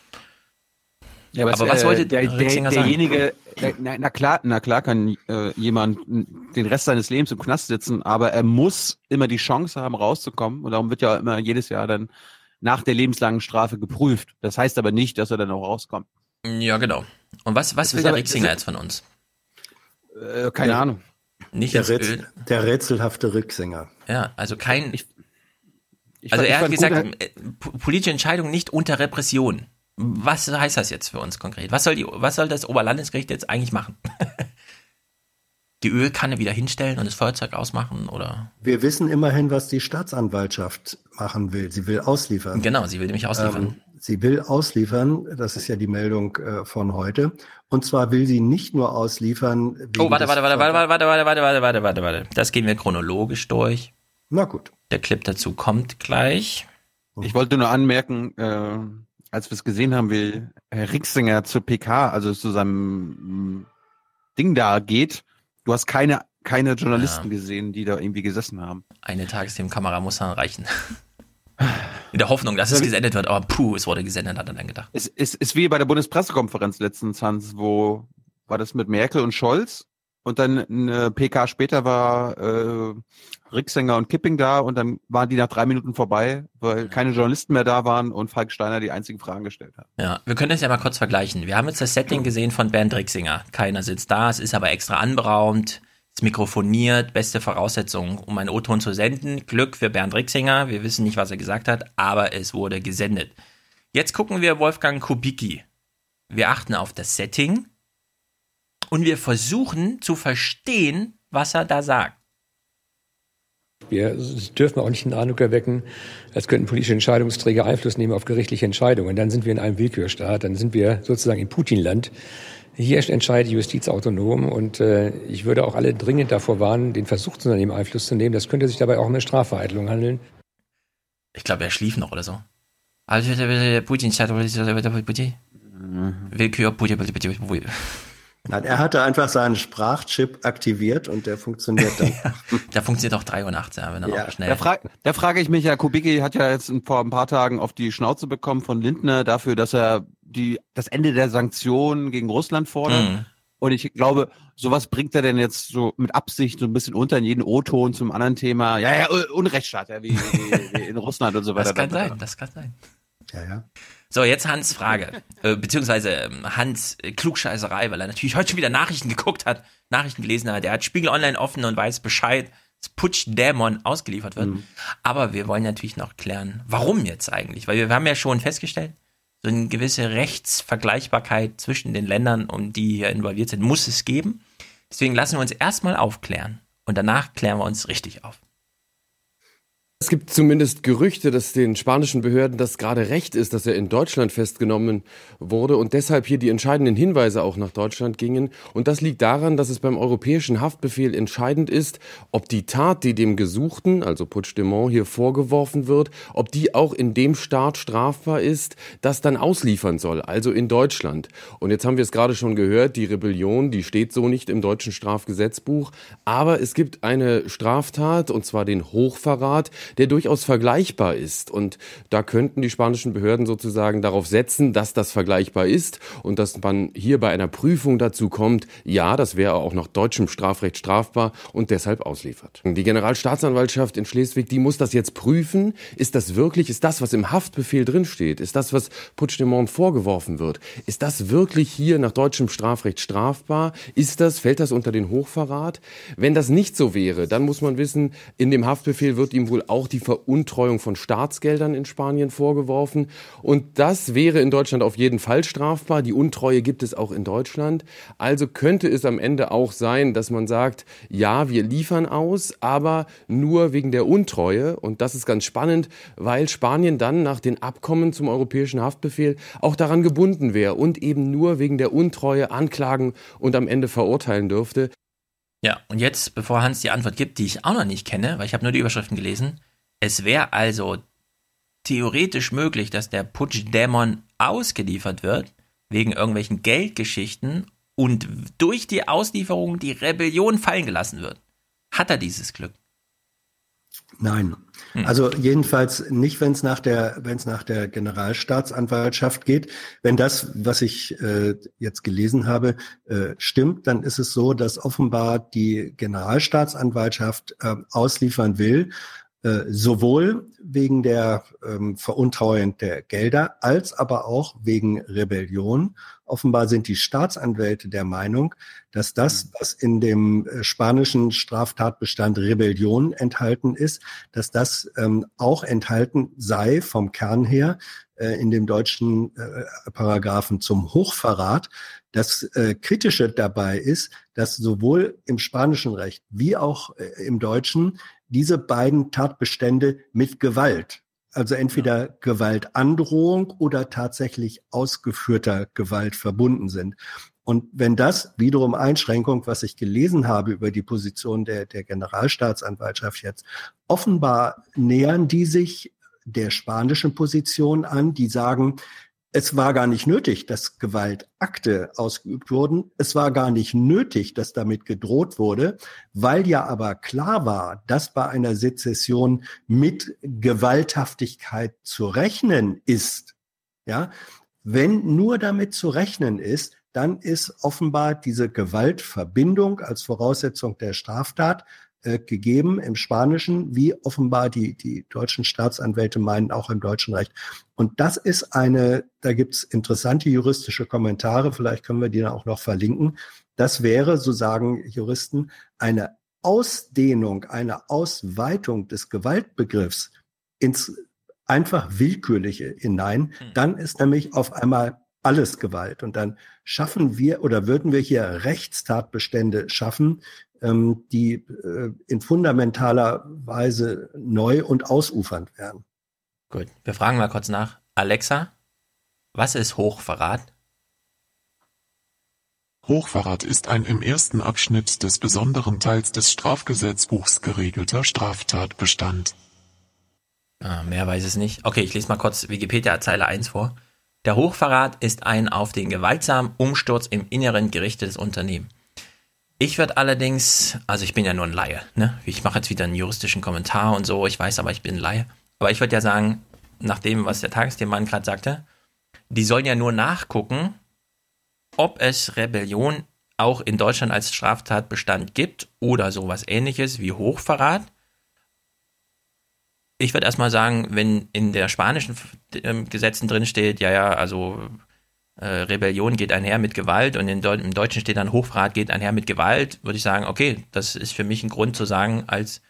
Ja, aber, aber was äh, wollte der, der, derjenige, der, na, na, klar, na klar kann äh, jemand den Rest seines Lebens im Knast sitzen, aber er muss immer die Chance haben, rauszukommen. Und darum wird ja immer jedes Jahr dann nach der lebenslangen Strafe geprüft. Das heißt aber nicht, dass er dann auch rauskommt. Ja, genau. Und was, was will der Rixinger jetzt von uns? Äh, keine ja. Ahnung. Nicht der, Rätsel, der rätselhafte Rücksinger. Ja, also kein. Ich, ich also fand, er hat gesagt, gut, äh, politische Entscheidung nicht unter Repression. Was heißt das jetzt für uns konkret? Was soll, die, was soll das Oberlandesgericht jetzt eigentlich machen? die Ölkanne wieder hinstellen und das Feuerzeug ausmachen oder? Wir wissen immerhin, was die Staatsanwaltschaft machen will. Sie will ausliefern. Genau, sie will nämlich ausliefern. Ähm, sie will ausliefern, das ist ja die Meldung äh, von heute. Und zwar will sie nicht nur ausliefern. Oh, warte, warte, warte, warte, warte, warte, warte, warte, warte, warte, warte, warte. Das gehen wir chronologisch durch. Na gut. Der Clip dazu kommt gleich. Ich wollte nur anmerken, äh, als wir es gesehen haben, wie Herr Rixinger zur PK, also zu seinem Ding da geht, Du hast keine, keine Journalisten ja. gesehen, die da irgendwie gesessen haben. Eine Tagesthemenkamera muss dann reichen. In der Hoffnung, dass es gesendet wird, aber puh, es wurde gesendet, hat er dann gedacht. Es ist, ist wie bei der Bundespressekonferenz letztens, Hans, wo war das mit Merkel und Scholz? Und dann eine PK später war äh, Ricksänger und Kipping da und dann waren die nach drei Minuten vorbei, weil keine Journalisten mehr da waren und Falk Steiner die einzigen Fragen gestellt hat. Ja, wir können das ja mal kurz vergleichen. Wir haben jetzt das Setting gesehen von Bernd Rixinger. Keiner sitzt da, es ist aber extra anberaumt, es mikrofoniert, beste Voraussetzungen, um einen O-Ton zu senden. Glück für Bernd Rixinger, wir wissen nicht, was er gesagt hat, aber es wurde gesendet. Jetzt gucken wir Wolfgang Kubicki. Wir achten auf das Setting und wir versuchen zu verstehen, was er da sagt. Wir dürfen auch nicht den Eindruck erwecken, als könnten politische Entscheidungsträger Einfluss nehmen auf gerichtliche Entscheidungen. Dann sind wir in einem Willkürstaat, dann sind wir sozusagen im Putinland. Hier entscheidet die Justiz autonom und äh, ich würde auch alle dringend davor warnen, den Versuch zu unternehmen, Einfluss zu nehmen. Das könnte sich dabei auch um eine Strafvereitelung handeln. Ich glaube, er schlief noch oder so. Also, Putin, Putin. Willkür, Putin, Putin. Nein, er hatte einfach seinen Sprachchip aktiviert und der funktioniert dann. der funktioniert auch 3 Uhr nachts, ja, wenn er ja. auch schnell. Da, fra da frage ich mich ja, Kubicki hat ja jetzt vor ein paar Tagen auf die Schnauze bekommen von Lindner dafür, dass er die, das Ende der Sanktionen gegen Russland fordert. Mhm. Und ich glaube, sowas bringt er denn jetzt so mit Absicht so ein bisschen unter in jeden O-Ton zum anderen Thema. Ja, ja, Unrechtsstaat, ja, wie, wie, wie in Russland und so weiter. Das kann sein, das kann sein. Ja, ja. So, jetzt Hans Frage, äh, beziehungsweise ähm, Hans äh, Klugscheißerei, weil er natürlich heute schon wieder Nachrichten geguckt hat, Nachrichten gelesen hat. Er hat Spiegel Online offen und weiß Bescheid, dass Putsch-Dämon ausgeliefert wird. Mhm. Aber wir wollen natürlich noch klären, warum jetzt eigentlich? Weil wir, wir haben ja schon festgestellt, so eine gewisse Rechtsvergleichbarkeit zwischen den Ländern, um die hier involviert sind, muss es geben. Deswegen lassen wir uns erstmal aufklären und danach klären wir uns richtig auf. Es gibt zumindest Gerüchte, dass den spanischen Behörden das gerade recht ist, dass er in Deutschland festgenommen wurde und deshalb hier die entscheidenden Hinweise auch nach Deutschland gingen. Und das liegt daran, dass es beim europäischen Haftbefehl entscheidend ist, ob die Tat, die dem Gesuchten, also Puigdemont, hier vorgeworfen wird, ob die auch in dem Staat strafbar ist, das dann ausliefern soll, also in Deutschland. Und jetzt haben wir es gerade schon gehört, die Rebellion, die steht so nicht im deutschen Strafgesetzbuch, aber es gibt eine Straftat, und zwar den Hochverrat, der durchaus vergleichbar ist. Und da könnten die spanischen Behörden sozusagen darauf setzen, dass das vergleichbar ist und dass man hier bei einer Prüfung dazu kommt, ja, das wäre auch nach deutschem Strafrecht strafbar und deshalb ausliefert. Die Generalstaatsanwaltschaft in Schleswig, die muss das jetzt prüfen. Ist das wirklich, ist das, was im Haftbefehl drinsteht, ist das, was Puigdemont vorgeworfen wird, ist das wirklich hier nach deutschem Strafrecht strafbar? Ist das, fällt das unter den Hochverrat? Wenn das nicht so wäre, dann muss man wissen, in dem Haftbefehl wird ihm wohl auch die Veruntreuung von Staatsgeldern in Spanien vorgeworfen. Und das wäre in Deutschland auf jeden Fall strafbar. Die Untreue gibt es auch in Deutschland. Also könnte es am Ende auch sein, dass man sagt, ja, wir liefern aus, aber nur wegen der Untreue. Und das ist ganz spannend, weil Spanien dann nach den Abkommen zum europäischen Haftbefehl auch daran gebunden wäre und eben nur wegen der Untreue anklagen und am Ende verurteilen dürfte. Ja, und jetzt, bevor Hans die Antwort gibt, die ich auch noch nicht kenne, weil ich habe nur die Überschriften gelesen, es wäre also theoretisch möglich, dass der Putsch-Dämon ausgeliefert wird, wegen irgendwelchen Geldgeschichten und durch die Auslieferung die Rebellion fallen gelassen wird. Hat er dieses Glück? Nein. Hm. Also jedenfalls nicht, wenn es nach der, wenn es nach der Generalstaatsanwaltschaft geht. Wenn das, was ich äh, jetzt gelesen habe, äh, stimmt, dann ist es so, dass offenbar die Generalstaatsanwaltschaft äh, ausliefern will, äh, sowohl wegen der ähm, Veruntreuung der Gelder als aber auch wegen Rebellion. Offenbar sind die Staatsanwälte der Meinung, dass das, mhm. was in dem äh, spanischen Straftatbestand Rebellion enthalten ist, dass das ähm, auch enthalten sei vom Kern her äh, in dem deutschen äh, Paragraphen zum Hochverrat. Das äh, Kritische dabei ist, dass sowohl im spanischen Recht wie auch äh, im deutschen diese beiden Tatbestände mit Gewalt, also entweder ja. Gewaltandrohung oder tatsächlich ausgeführter Gewalt verbunden sind. Und wenn das wiederum Einschränkung, was ich gelesen habe über die Position der, der Generalstaatsanwaltschaft jetzt, offenbar nähern die sich der spanischen Position an, die sagen, es war gar nicht nötig, dass Gewaltakte ausgeübt wurden. Es war gar nicht nötig, dass damit gedroht wurde, weil ja aber klar war, dass bei einer Sezession mit Gewalthaftigkeit zu rechnen ist. Ja, wenn nur damit zu rechnen ist, dann ist offenbar diese Gewaltverbindung als Voraussetzung der Straftat äh, gegeben im Spanischen, wie offenbar die, die deutschen Staatsanwälte meinen, auch im deutschen Recht. Und das ist eine, da gibt's interessante juristische Kommentare, vielleicht können wir die dann auch noch verlinken. Das wäre, so sagen Juristen, eine Ausdehnung, eine Ausweitung des Gewaltbegriffs ins einfach willkürliche hinein. Hm. Dann ist nämlich auf einmal alles Gewalt. Und dann schaffen wir oder würden wir hier Rechtstatbestände schaffen, ähm, die äh, in fundamentaler Weise neu und ausufernd werden. Gut, wir fragen mal kurz nach. Alexa, was ist Hochverrat? Hochverrat ist ein im ersten Abschnitt des besonderen Teils des Strafgesetzbuchs geregelter Straftatbestand. Ah, mehr weiß es nicht. Okay, ich lese mal kurz Wikipedia Zeile 1 vor. Der Hochverrat ist ein auf den gewaltsamen Umsturz im Inneren gerichtetes Unternehmen. Ich würde allerdings, also ich bin ja nur ein Laie, ne? Ich mache jetzt wieder einen juristischen Kommentar und so, ich weiß aber, ich bin ein Laie. Aber ich würde ja sagen, nach dem, was der Tagesthemenmann gerade sagte, die sollen ja nur nachgucken, ob es Rebellion auch in Deutschland als Straftatbestand gibt oder sowas ähnliches wie Hochverrat. Ich würde erstmal sagen, wenn in der spanischen ähm, Gesetzen drin steht, ja, ja, also äh, Rebellion geht einher mit Gewalt und in Deu im Deutschen steht dann Hochverrat geht einher mit Gewalt, würde ich sagen, okay, das ist für mich ein Grund zu sagen, als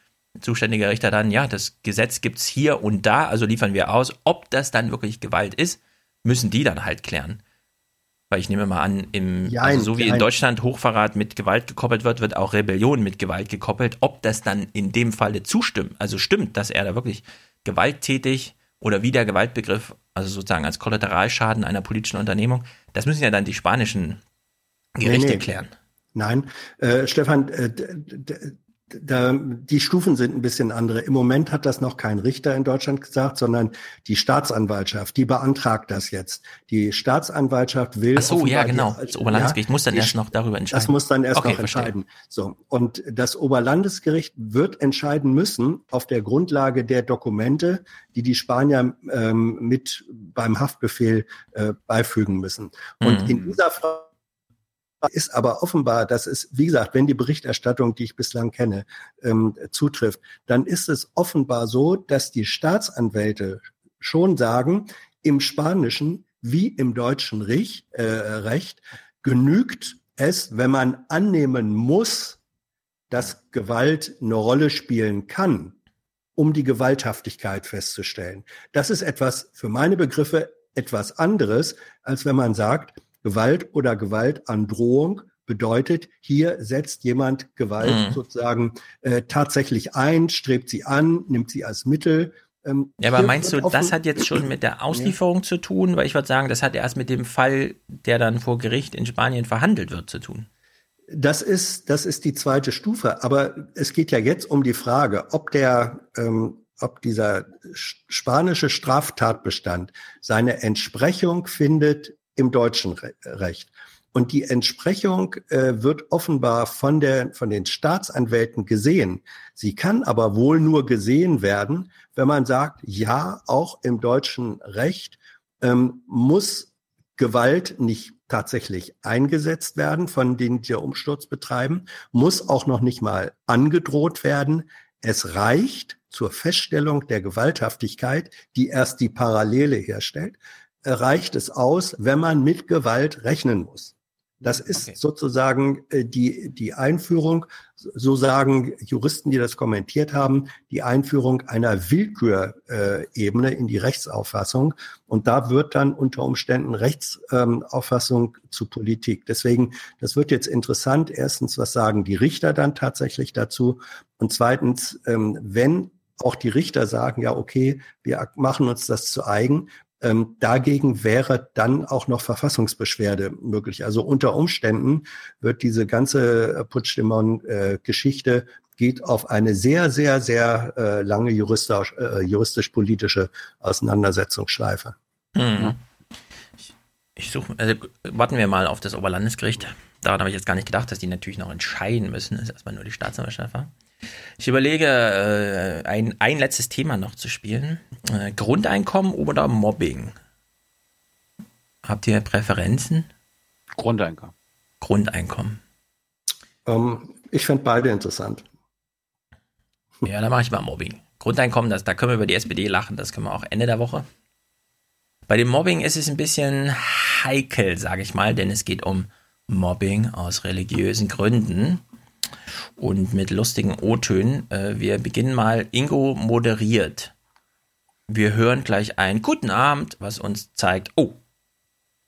zuständiger Richter dann, ja, das Gesetz gibt es hier und da, also liefern wir aus. Ob das dann wirklich Gewalt ist, müssen die dann halt klären. Weil ich nehme mal an, im, ja, also so wie in Deutschland Hochverrat mit Gewalt gekoppelt wird, wird auch Rebellion mit Gewalt gekoppelt. Ob das dann in dem Falle zustimmt, also stimmt, dass er da wirklich gewalttätig oder wie der Gewaltbegriff, also sozusagen als Kollateralschaden einer politischen Unternehmung, das müssen ja dann die spanischen Gerichte nee, nee. klären. Nein, äh, Stefan, äh, da, die Stufen sind ein bisschen andere. Im Moment hat das noch kein Richter in Deutschland gesagt, sondern die Staatsanwaltschaft, die beantragt das jetzt. Die Staatsanwaltschaft will. Ach so, ja, genau. Die, das Oberlandesgericht ja, muss dann erst noch darüber entscheiden. Das muss dann erst okay, noch entscheiden. So. Und das Oberlandesgericht wird entscheiden müssen auf der Grundlage der Dokumente, die die Spanier ähm, mit beim Haftbefehl äh, beifügen müssen. Und mhm. in dieser Frage ist aber offenbar, dass es, wie gesagt, wenn die Berichterstattung, die ich bislang kenne, ähm, zutrifft, dann ist es offenbar so, dass die Staatsanwälte schon sagen, im Spanischen wie im deutschen Recht, äh, Recht genügt es, wenn man annehmen muss, dass Gewalt eine Rolle spielen kann, um die Gewalthaftigkeit festzustellen. Das ist etwas, für meine Begriffe, etwas anderes, als wenn man sagt, Gewalt oder Gewaltandrohung bedeutet, hier setzt jemand Gewalt mhm. sozusagen äh, tatsächlich ein, strebt sie an, nimmt sie als Mittel. Ähm, ja, aber meinst du, das hat jetzt schon mit der Auslieferung ja. zu tun? Weil ich würde sagen, das hat erst mit dem Fall, der dann vor Gericht in Spanien verhandelt wird, zu tun. Das ist, das ist die zweite Stufe. Aber es geht ja jetzt um die Frage, ob der, ähm, ob dieser spanische Straftatbestand seine Entsprechung findet im deutschen Recht. Und die Entsprechung äh, wird offenbar von, der, von den Staatsanwälten gesehen. Sie kann aber wohl nur gesehen werden, wenn man sagt, ja, auch im deutschen Recht ähm, muss Gewalt nicht tatsächlich eingesetzt werden von denen, die Umsturz betreiben, muss auch noch nicht mal angedroht werden. Es reicht zur Feststellung der Gewalthaftigkeit, die erst die Parallele herstellt, reicht es aus, wenn man mit Gewalt rechnen muss. Das ist okay. sozusagen äh, die, die Einführung, so sagen Juristen, die das kommentiert haben, die Einführung einer Willkürebene in die Rechtsauffassung. Und da wird dann unter Umständen Rechtsauffassung zu Politik. Deswegen, das wird jetzt interessant. Erstens, was sagen die Richter dann tatsächlich dazu? Und zweitens, ähm, wenn auch die Richter sagen, ja, okay, wir machen uns das zu eigen, ähm, dagegen wäre dann auch noch Verfassungsbeschwerde möglich. Also unter Umständen wird diese ganze äh, Putschdemon-Geschichte äh, geht auf eine sehr, sehr, sehr äh, lange äh, juristisch-politische Auseinandersetzungsschleife. Mhm. Ich, ich suche, also warten wir mal auf das Oberlandesgericht. Daran habe ich jetzt gar nicht gedacht, dass die natürlich noch entscheiden müssen. Das ist erstmal nur die Staatsanwaltschaft. Ich überlege, äh, ein, ein letztes Thema noch zu spielen. Äh, Grundeinkommen oder Mobbing? Habt ihr Präferenzen? Grundeinkommen. Grundeinkommen. Ähm, ich finde beide interessant. Ja, dann mache ich mal Mobbing. Grundeinkommen, das, da können wir über die SPD lachen, das können wir auch Ende der Woche. Bei dem Mobbing ist es ein bisschen heikel, sage ich mal, denn es geht um Mobbing aus religiösen Gründen und mit lustigen O-Tönen. Äh, wir beginnen mal. Ingo moderiert. Wir hören gleich ein Guten Abend, was uns zeigt, oh,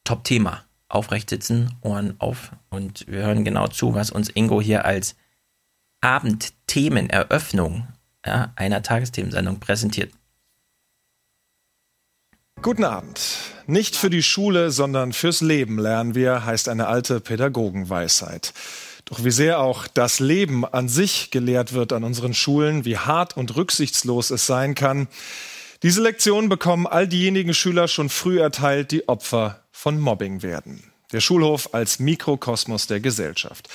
Top-Thema. Aufrecht sitzen, Ohren auf und wir hören genau zu, was uns Ingo hier als Abendthemeneröffnung ja, einer Tagesthemensendung präsentiert. Guten Abend. Nicht für die Schule, sondern fürs Leben lernen wir, heißt eine alte Pädagogenweisheit. Doch wie sehr auch das Leben an sich gelehrt wird an unseren Schulen, wie hart und rücksichtslos es sein kann, diese Lektion bekommen all diejenigen Schüler schon früh erteilt, die Opfer von Mobbing werden. Der Schulhof als Mikrokosmos der Gesellschaft.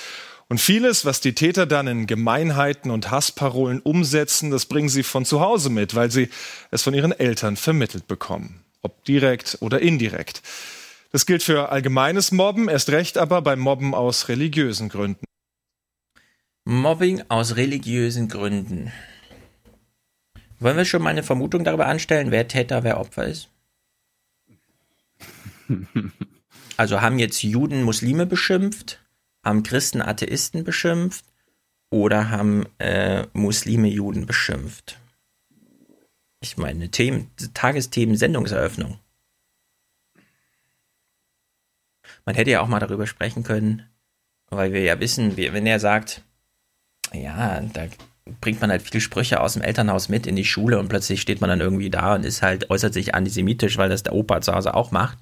Und vieles, was die Täter dann in Gemeinheiten und Hassparolen umsetzen, das bringen sie von zu Hause mit, weil sie es von ihren Eltern vermittelt bekommen. Ob direkt oder indirekt. Das gilt für allgemeines Mobben, erst recht aber beim Mobben aus religiösen Gründen. Mobbing aus religiösen Gründen. Wollen wir schon mal eine Vermutung darüber anstellen, wer Täter, wer Opfer ist? Also haben jetzt Juden Muslime beschimpft, haben Christen Atheisten beschimpft oder haben äh, Muslime Juden beschimpft? Ich meine, Themen, Tagesthemen, Sendungseröffnung. Man hätte ja auch mal darüber sprechen können, weil wir ja wissen, wie, wenn er sagt, ja, da bringt man halt viele Sprüche aus dem Elternhaus mit in die Schule und plötzlich steht man dann irgendwie da und ist halt, äußert sich antisemitisch, weil das der Opa zu Hause auch macht.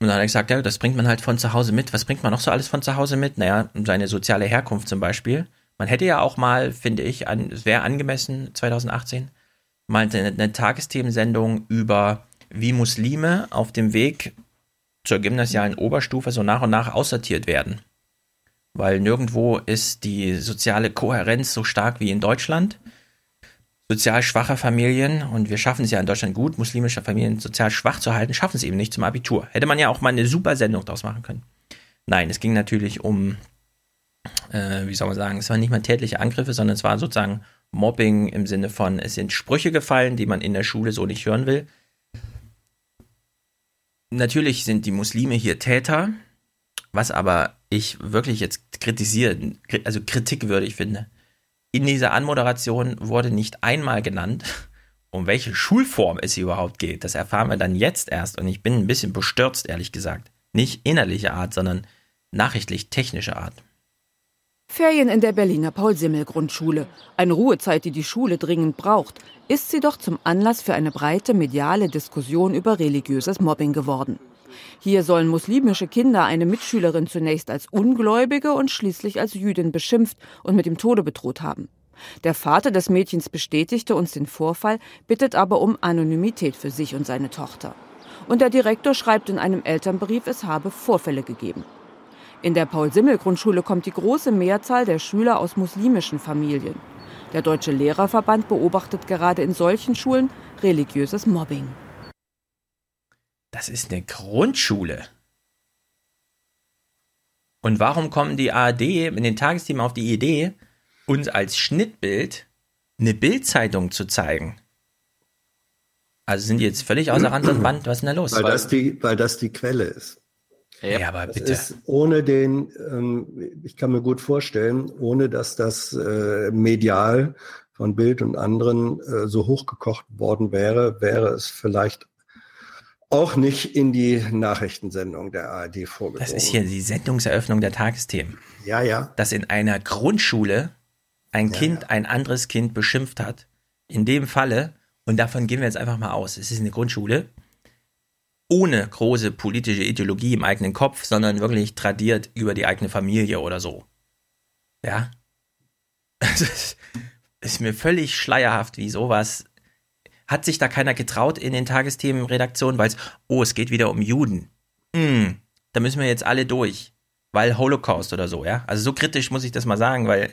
Und dann hat er gesagt, ja, das bringt man halt von zu Hause mit. Was bringt man noch so alles von zu Hause mit? Naja, seine soziale Herkunft zum Beispiel. Man hätte ja auch mal, finde ich, an, es wäre angemessen, 2018, mal eine, eine Tagesthemensendung über, wie Muslime auf dem Weg zur gymnasialen Oberstufe so nach und nach aussortiert werden. Weil nirgendwo ist die soziale Kohärenz so stark wie in Deutschland sozial schwache Familien, und wir schaffen es ja in Deutschland gut, muslimische Familien sozial schwach zu halten, schaffen es eben nicht zum Abitur. Hätte man ja auch mal eine super Sendung daraus machen können. Nein, es ging natürlich um, äh, wie soll man sagen, es waren nicht mal tätliche Angriffe, sondern es war sozusagen Mobbing im Sinne von, es sind Sprüche gefallen, die man in der Schule so nicht hören will. Natürlich sind die Muslime hier Täter, was aber ich wirklich jetzt kritisieren, also kritikwürdig finde in dieser Anmoderation wurde nicht einmal genannt, um welche Schulform es hier überhaupt geht. Das erfahren wir dann jetzt erst und ich bin ein bisschen bestürzt, ehrlich gesagt. Nicht innerlicher Art, sondern nachrichtlich-technischer Art. Ferien in der Berliner Paul-Simmel-Grundschule. Eine Ruhezeit, die die Schule dringend braucht, ist sie doch zum Anlass für eine breite mediale Diskussion über religiöses Mobbing geworden. Hier sollen muslimische Kinder eine Mitschülerin zunächst als Ungläubige und schließlich als Jüdin beschimpft und mit dem Tode bedroht haben. Der Vater des Mädchens bestätigte uns den Vorfall, bittet aber um Anonymität für sich und seine Tochter. Und der Direktor schreibt in einem Elternbrief, es habe Vorfälle gegeben. In der Paul-Simmel-Grundschule kommt die große Mehrzahl der Schüler aus muslimischen Familien. Der Deutsche Lehrerverband beobachtet gerade in solchen Schulen religiöses Mobbing. Das ist eine Grundschule. Und warum kommen die ARD in den Tagesthemen auf die Idee, uns als Schnittbild eine Bildzeitung zu zeigen? Also sind die jetzt völlig außer Rand und Band? Was ist denn da los? Weil das die, weil das die Quelle ist. Ja, ja aber das bitte. Ist ohne den, ähm, ich kann mir gut vorstellen, ohne dass das äh, medial von Bild und anderen äh, so hochgekocht worden wäre, wäre es vielleicht auch nicht in die Nachrichtensendung der ARD vorgedrungen. Das ist hier die Sendungseröffnung der Tagesthemen. Ja, ja. Dass in einer Grundschule ein ja, Kind ja. ein anderes Kind beschimpft hat. In dem Falle, und davon gehen wir jetzt einfach mal aus, es ist eine Grundschule, ohne große politische Ideologie im eigenen Kopf, sondern wirklich tradiert über die eigene Familie oder so. Ja. Es ist mir völlig schleierhaft, wie sowas hat sich da keiner getraut in den Tagesthemenredaktionen, weil es, oh, es geht wieder um Juden. Hm, da müssen wir jetzt alle durch. Weil Holocaust oder so, ja. Also so kritisch muss ich das mal sagen, weil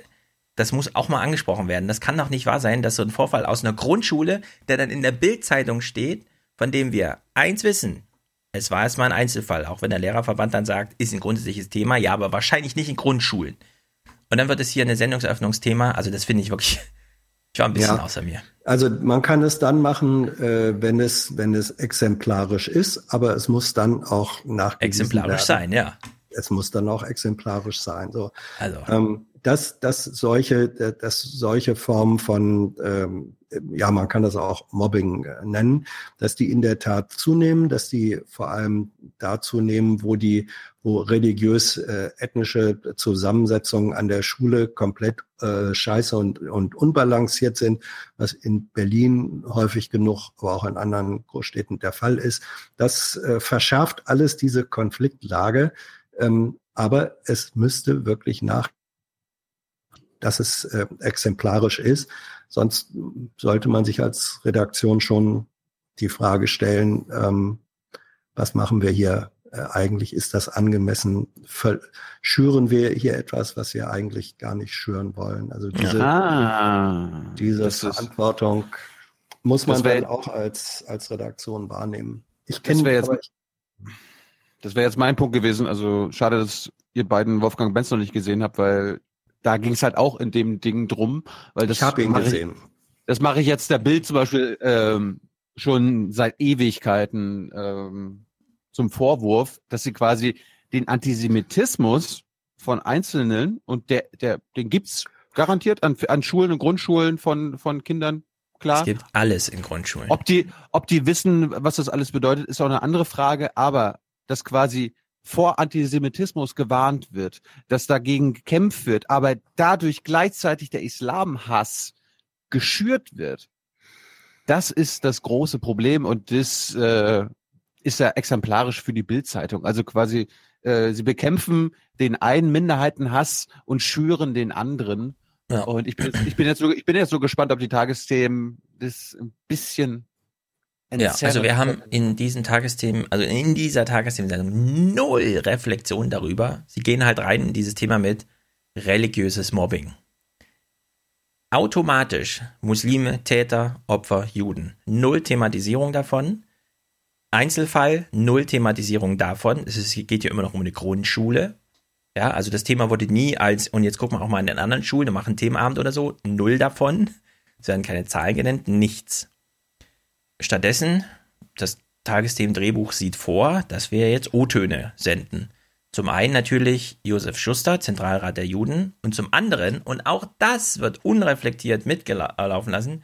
das muss auch mal angesprochen werden. Das kann doch nicht wahr sein, dass so ein Vorfall aus einer Grundschule, der dann in der Bildzeitung steht, von dem wir eins wissen, es war erstmal ein Einzelfall, auch wenn der Lehrerverband dann sagt, ist ein grundsätzliches Thema, ja, aber wahrscheinlich nicht in Grundschulen. Und dann wird es hier ein Sendungseröffnungsthema, also das finde ich wirklich ich war ein bisschen ja. außer mir. Also man kann es dann machen, äh, wenn es wenn es exemplarisch ist, aber es muss dann auch nach exemplarisch sein, ja. Es muss dann auch exemplarisch sein. So. Also. Ähm, dass, dass solche, dass solche Formen von, ähm, ja, man kann das auch Mobbing äh, nennen, dass die in der Tat zunehmen, dass die vor allem da zunehmen, wo die, wo religiös äh, ethnische Zusammensetzungen an der Schule komplett äh, scheiße und, und unbalanciert sind, was in Berlin häufig genug, aber auch in anderen Großstädten der Fall ist. Das äh, verschärft alles diese Konfliktlage. Ähm, aber es müsste wirklich nach, dass es äh, exemplarisch ist. Sonst sollte man sich als Redaktion schon die Frage stellen, ähm, was machen wir hier äh, eigentlich? Ist das angemessen? Schüren wir hier etwas, was wir eigentlich gar nicht schüren wollen? Also diese, ah, diese Verantwortung muss man dann auch als, als Redaktion wahrnehmen. Ich kenne jetzt, aber, das wäre jetzt mein Punkt gewesen. Also schade, dass ihr beiden Wolfgang Benz noch nicht gesehen habt, weil da ging es halt auch in dem Ding drum. Weil das ich habe ihn gesehen. Ich, das mache ich jetzt der Bild zum Beispiel ähm, schon seit Ewigkeiten ähm, zum Vorwurf, dass sie quasi den Antisemitismus von Einzelnen und der, der, den gibt's garantiert an, an Schulen und Grundschulen von, von Kindern klar. Es gibt alles in Grundschulen. Ob die, ob die wissen, was das alles bedeutet, ist auch eine andere Frage. Aber dass quasi vor Antisemitismus gewarnt wird, dass dagegen gekämpft wird, aber dadurch gleichzeitig der Islamhass geschürt wird. Das ist das große Problem und das äh, ist ja exemplarisch für die Bildzeitung. Also quasi, äh, sie bekämpfen den einen Minderheitenhass und schüren den anderen. Ja. Und ich bin, ich bin jetzt so, ich bin jetzt so gespannt, ob die Tagesthemen das ein bisschen ja, also wir haben in diesen Tagesthemen, also in dieser Tagesthemensendung null Reflexion darüber. Sie gehen halt rein in dieses Thema mit religiöses Mobbing. Automatisch Muslime, Täter, Opfer, Juden. Null Thematisierung davon. Einzelfall, null Thematisierung davon. Es geht ja immer noch um eine Grundschule. Ja, also das Thema wurde nie als, und jetzt gucken wir auch mal in den anderen Schulen, wir machen Themenabend oder so, null davon. Es werden keine Zahlen genannt, nichts. Stattdessen, das Tagesthemen-Drehbuch sieht vor, dass wir jetzt O-Töne senden. Zum einen natürlich Josef Schuster, Zentralrat der Juden, und zum anderen, und auch das wird unreflektiert mitgelaufen lassen,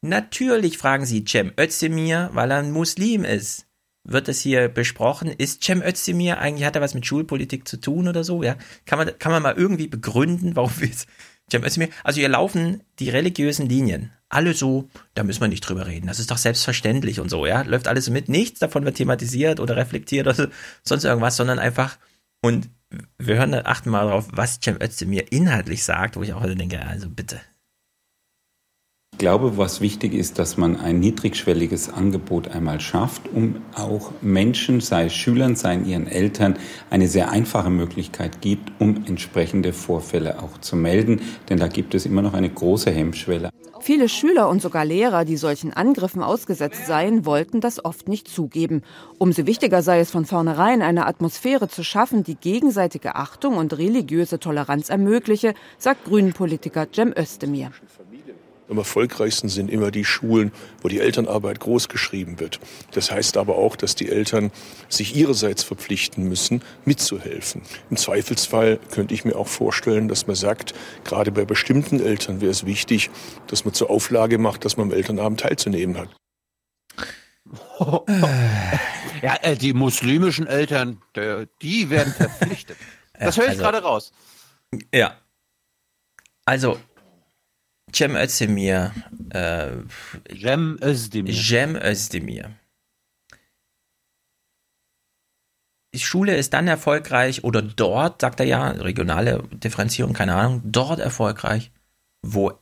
natürlich fragen sie Cem Özdemir, weil er ein Muslim ist. Wird das hier besprochen? Ist Cem Özdemir eigentlich, hat er was mit Schulpolitik zu tun oder so? Ja? Kann man, kann man mal irgendwie begründen, warum wir jetzt Cem Özdemir, also hier laufen die religiösen Linien alle so, da müssen wir nicht drüber reden. Das ist doch selbstverständlich und so, ja. Läuft alles mit. Nichts davon wird thematisiert oder reflektiert oder sonst irgendwas, sondern einfach, und wir hören, achten mal darauf, was Cem Özdemir inhaltlich sagt, wo ich auch denke, also bitte. Ich glaube, was wichtig ist, dass man ein niedrigschwelliges Angebot einmal schafft, um auch Menschen, sei es Schülern, sei ihren Eltern, eine sehr einfache Möglichkeit gibt, um entsprechende Vorfälle auch zu melden. Denn da gibt es immer noch eine große Hemmschwelle. Viele Schüler und sogar Lehrer, die solchen Angriffen ausgesetzt seien, wollten das oft nicht zugeben. Umso wichtiger sei es von vornherein, eine Atmosphäre zu schaffen, die gegenseitige Achtung und religiöse Toleranz ermögliche, sagt Grünen-Politiker Cem Özdemir. Am erfolgreichsten sind immer die Schulen, wo die Elternarbeit groß geschrieben wird. Das heißt aber auch, dass die Eltern sich ihrerseits verpflichten müssen, mitzuhelfen. Im Zweifelsfall könnte ich mir auch vorstellen, dass man sagt, gerade bei bestimmten Eltern wäre es wichtig, dass man zur Auflage macht, dass man am Elternabend teilzunehmen hat. Ja, äh, die muslimischen Eltern, die werden verpflichtet. Das höre ich also, gerade raus. Ja. Also, Cem Özdemir. Äh, Cem Özdemir. Cem Özdemir. Die Schule ist dann erfolgreich oder dort, sagt er ja, regionale Differenzierung, keine Ahnung, dort erfolgreich, wo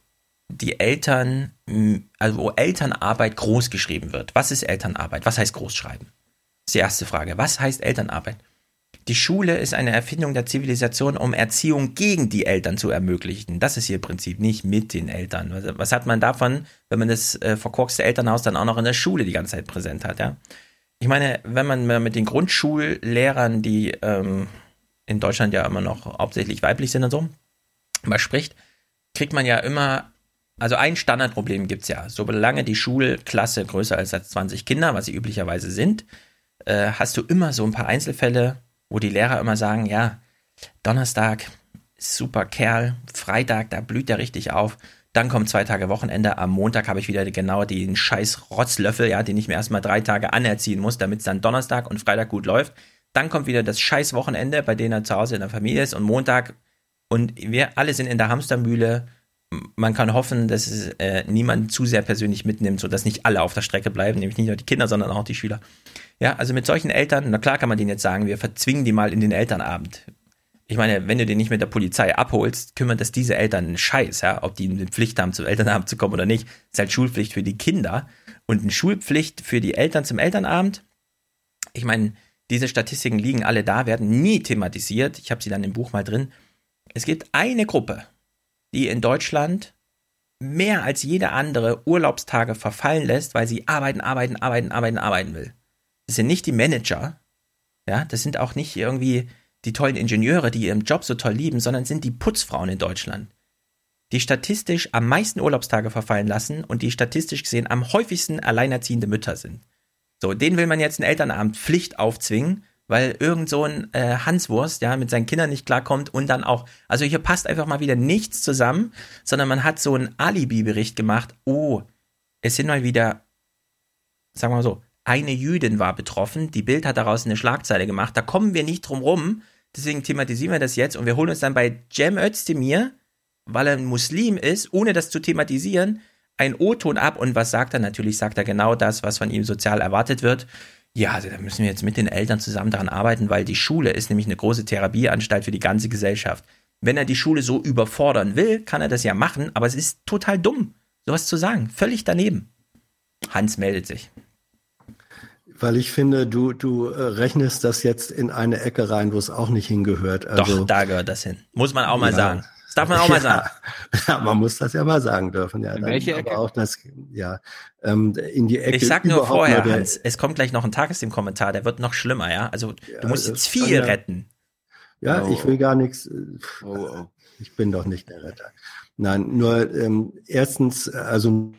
die Eltern, also wo Elternarbeit groß geschrieben wird. Was ist Elternarbeit? Was heißt Großschreiben? Das ist die erste Frage. Was heißt Elternarbeit? Die Schule ist eine Erfindung der Zivilisation, um Erziehung gegen die Eltern zu ermöglichen. Das ist ihr Prinzip, nicht mit den Eltern. Was, was hat man davon, wenn man das äh, verkorkste Elternhaus dann auch noch in der Schule die ganze Zeit präsent hat? Ja? Ich meine, wenn man mit den Grundschullehrern, die ähm, in Deutschland ja immer noch hauptsächlich weiblich sind und so, mal spricht, kriegt man ja immer, also ein Standardproblem gibt es ja. Solange die Schulklasse größer ist als 20 Kinder, was sie üblicherweise sind, äh, hast du immer so ein paar Einzelfälle, wo die Lehrer immer sagen, ja, Donnerstag, super Kerl. Freitag, da blüht er richtig auf. Dann kommt zwei Tage Wochenende. Am Montag habe ich wieder genau den scheiß Rotzlöffel, ja, den ich mir erstmal drei Tage anerziehen muss, damit es dann Donnerstag und Freitag gut läuft. Dann kommt wieder das scheiß Wochenende, bei dem er zu Hause in der Familie ist und Montag und wir alle sind in der Hamstermühle. Man kann hoffen, dass es äh, niemand zu sehr persönlich mitnimmt, sodass nicht alle auf der Strecke bleiben, nämlich nicht nur die Kinder, sondern auch die Schüler. Ja, also mit solchen Eltern, na klar kann man denen jetzt sagen, wir verzwingen die mal in den Elternabend ich meine, wenn du den nicht mit der Polizei abholst, kümmert das diese Eltern einen Scheiß, ja, ob die eine Pflicht haben, zum Elternabend zu kommen oder nicht. Das ist halt Schulpflicht für die Kinder und eine Schulpflicht für die Eltern zum Elternabend. Ich meine, diese Statistiken liegen alle da, werden nie thematisiert. Ich habe sie dann im Buch mal drin. Es gibt eine Gruppe, die in Deutschland mehr als jede andere Urlaubstage verfallen lässt, weil sie arbeiten, arbeiten, arbeiten, arbeiten, arbeiten will. Das sind nicht die Manager, ja, das sind auch nicht irgendwie die tollen Ingenieure, die ihren Job so toll lieben, sondern sind die Putzfrauen in Deutschland, die statistisch am meisten Urlaubstage verfallen lassen und die statistisch gesehen am häufigsten alleinerziehende Mütter sind. So, denen will man jetzt einen Elternabend Pflicht aufzwingen, weil irgend so ein äh, Hanswurst ja mit seinen Kindern nicht klarkommt und dann auch, also hier passt einfach mal wieder nichts zusammen, sondern man hat so einen Alibi-Bericht gemacht. Oh, es sind mal wieder, sagen wir mal so, eine Jüdin war betroffen. Die Bild hat daraus eine Schlagzeile gemacht. Da kommen wir nicht drum rum. Deswegen thematisieren wir das jetzt und wir holen uns dann bei Cem Özdemir, weil er ein Muslim ist, ohne das zu thematisieren, ein O-Ton ab. Und was sagt er? Natürlich sagt er genau das, was von ihm sozial erwartet wird. Ja, also da müssen wir jetzt mit den Eltern zusammen daran arbeiten, weil die Schule ist nämlich eine große Therapieanstalt für die ganze Gesellschaft. Wenn er die Schule so überfordern will, kann er das ja machen, aber es ist total dumm, sowas zu sagen. Völlig daneben. Hans meldet sich weil ich finde, du, du äh, rechnest das jetzt in eine Ecke rein, wo es auch nicht hingehört. Also, Doch, da gehört das hin. Muss man auch mal ja. sagen. Das darf man auch mal sagen. Ja, man muss das ja mal sagen dürfen. Ja, in welche Ecke? Auch das, ja, ähm, in die Ecke. Ich sag nur vorher, nur Hans, es kommt gleich noch ein Tagesthemen-Kommentar, der wird noch schlimmer, ja. Also du musst jetzt viel ja, retten. Ja, oh. ich will gar nichts. Oh, oh. Ich bin doch nicht der Retter. Nein, nur ähm, erstens, also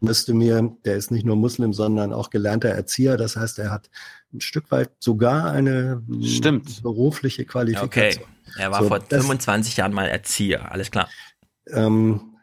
müsste mir, der ist nicht nur Muslim, sondern auch gelernter Erzieher. Das heißt, er hat ein Stück weit sogar eine Stimmt. berufliche Qualifikation. Okay, er war so, vor das, 25 Jahren mal Erzieher, alles klar. Ähm,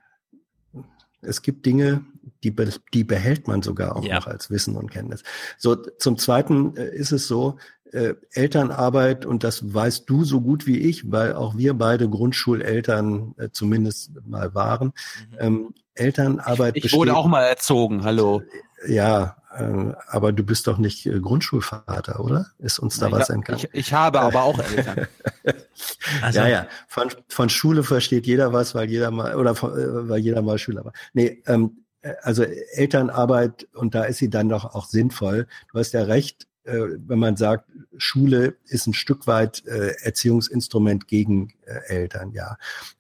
es gibt Dinge, die, die behält man sogar auch ja. noch als Wissen und Kenntnis. So, zum Zweiten äh, ist es so, äh, Elternarbeit, und das weißt du so gut wie ich, weil auch wir beide Grundschuleltern äh, zumindest mal waren, mhm. ähm, Elternarbeit. Ich besteht, wurde auch mal erzogen, hallo. Ja, aber du bist doch nicht äh, Grundschulvater, oder? Ist uns da ich, was entgangen? Ich, ich habe aber auch Eltern. also. Ja, ja. Von, von Schule versteht jeder was, weil jeder mal oder von, äh, weil jeder mal Schüler war. Nee, ähm, also Elternarbeit und da ist sie dann doch auch sinnvoll. Du hast ja recht, äh, wenn man sagt, Schule ist ein Stück weit äh, Erziehungsinstrument gegen äh, Eltern, ja.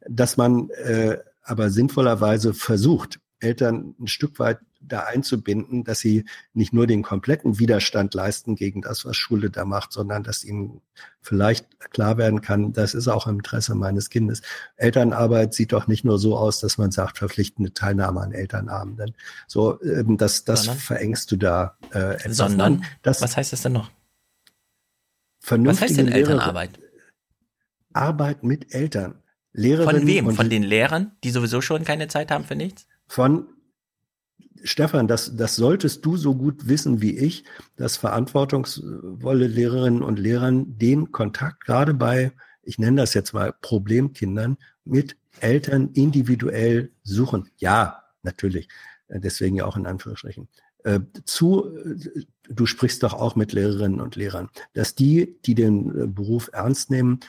Dass man äh, aber sinnvollerweise versucht, Eltern ein Stück weit da einzubinden, dass sie nicht nur den kompletten Widerstand leisten gegen das, was Schule da macht, sondern dass ihnen vielleicht klar werden kann, das ist auch im Interesse meines Kindes. Elternarbeit sieht doch nicht nur so aus, dass man sagt, verpflichtende Teilnahme an Elternabenden. So, ähm, das, das sondern? verengst du da äh, etwas. Sondern, das, was heißt das denn noch? Was heißt denn Elternarbeit? Arbeit mit Eltern. Lehrerinnen Von wem? Von den Lehrern, die sowieso schon keine Zeit haben für nichts? Von Stefan, das, das solltest du so gut wissen wie ich, dass verantwortungsvolle Lehrerinnen und Lehrern den Kontakt gerade bei, ich nenne das jetzt mal Problemkindern, mit Eltern individuell suchen. Ja, natürlich. Deswegen ja auch in Anführungsstrichen. Äh, zu, du sprichst doch auch mit Lehrerinnen und Lehrern, dass die, die den Beruf ernst nehmen,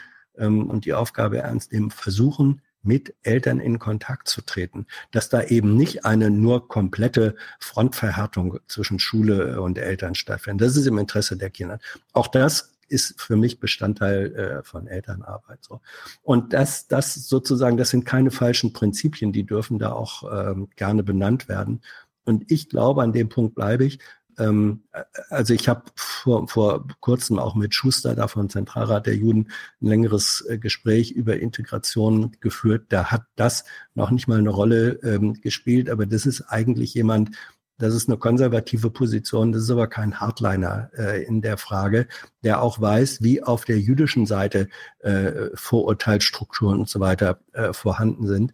ähm, und die Aufgabe ernst nehmen, versuchen, mit Eltern in Kontakt zu treten, dass da eben nicht eine nur komplette Frontverhärtung zwischen Schule und Eltern stattfindet. Das ist im Interesse der Kinder. Auch das ist für mich Bestandteil äh, von Elternarbeit. So. Und das, das sozusagen, das sind keine falschen Prinzipien, die dürfen da auch ähm, gerne benannt werden. Und ich glaube, an dem Punkt bleibe ich, ähm, also ich habe vor, vor kurzem auch mit Schuster da vom Zentralrat der Juden ein längeres äh, Gespräch über Integration geführt. Da hat das noch nicht mal eine Rolle ähm, gespielt, aber das ist eigentlich jemand, Das ist eine konservative Position, das ist aber kein Hardliner äh, in der Frage, der auch weiß, wie auf der jüdischen Seite äh, Vorurteilsstrukturen und so weiter äh, vorhanden sind.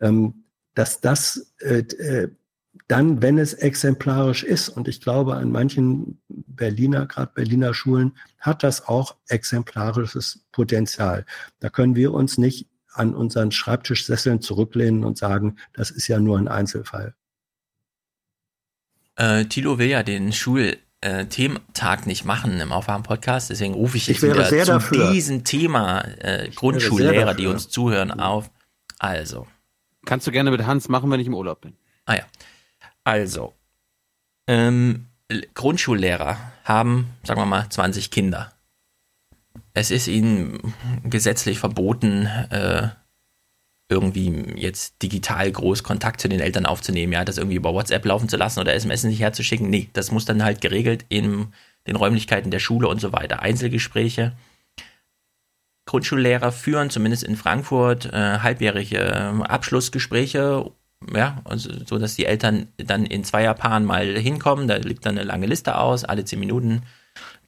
Ähm, dass das äh, äh dann, wenn es exemplarisch ist, und ich glaube, an manchen Berliner, gerade Berliner Schulen, hat das auch exemplarisches Potenzial. Da können wir uns nicht an unseren Schreibtischsesseln zurücklehnen und sagen, das ist ja nur ein Einzelfall. Äh, Tilo will ja den Schul äh, Thementag nicht machen im Aufwachen-Podcast, deswegen rufe ich jetzt ich wieder zu dafür. diesem Thema äh, Grundschullehrer, die uns zuhören, auf. Also. Kannst du gerne mit Hans machen, wenn ich im Urlaub bin. Ah ja. Also, ähm, Grundschullehrer haben, sagen wir mal, 20 Kinder. Es ist ihnen gesetzlich verboten, äh, irgendwie jetzt digital groß Kontakt zu den Eltern aufzunehmen, ja, das irgendwie über WhatsApp laufen zu lassen oder SMS nicht herzuschicken. Nee, das muss dann halt geregelt in den Räumlichkeiten der Schule und so weiter. Einzelgespräche. Grundschullehrer führen zumindest in Frankfurt äh, halbjährige äh, Abschlussgespräche ja, so dass die Eltern dann in Zweierpaaren mal hinkommen, da liegt dann eine lange Liste aus, alle zehn Minuten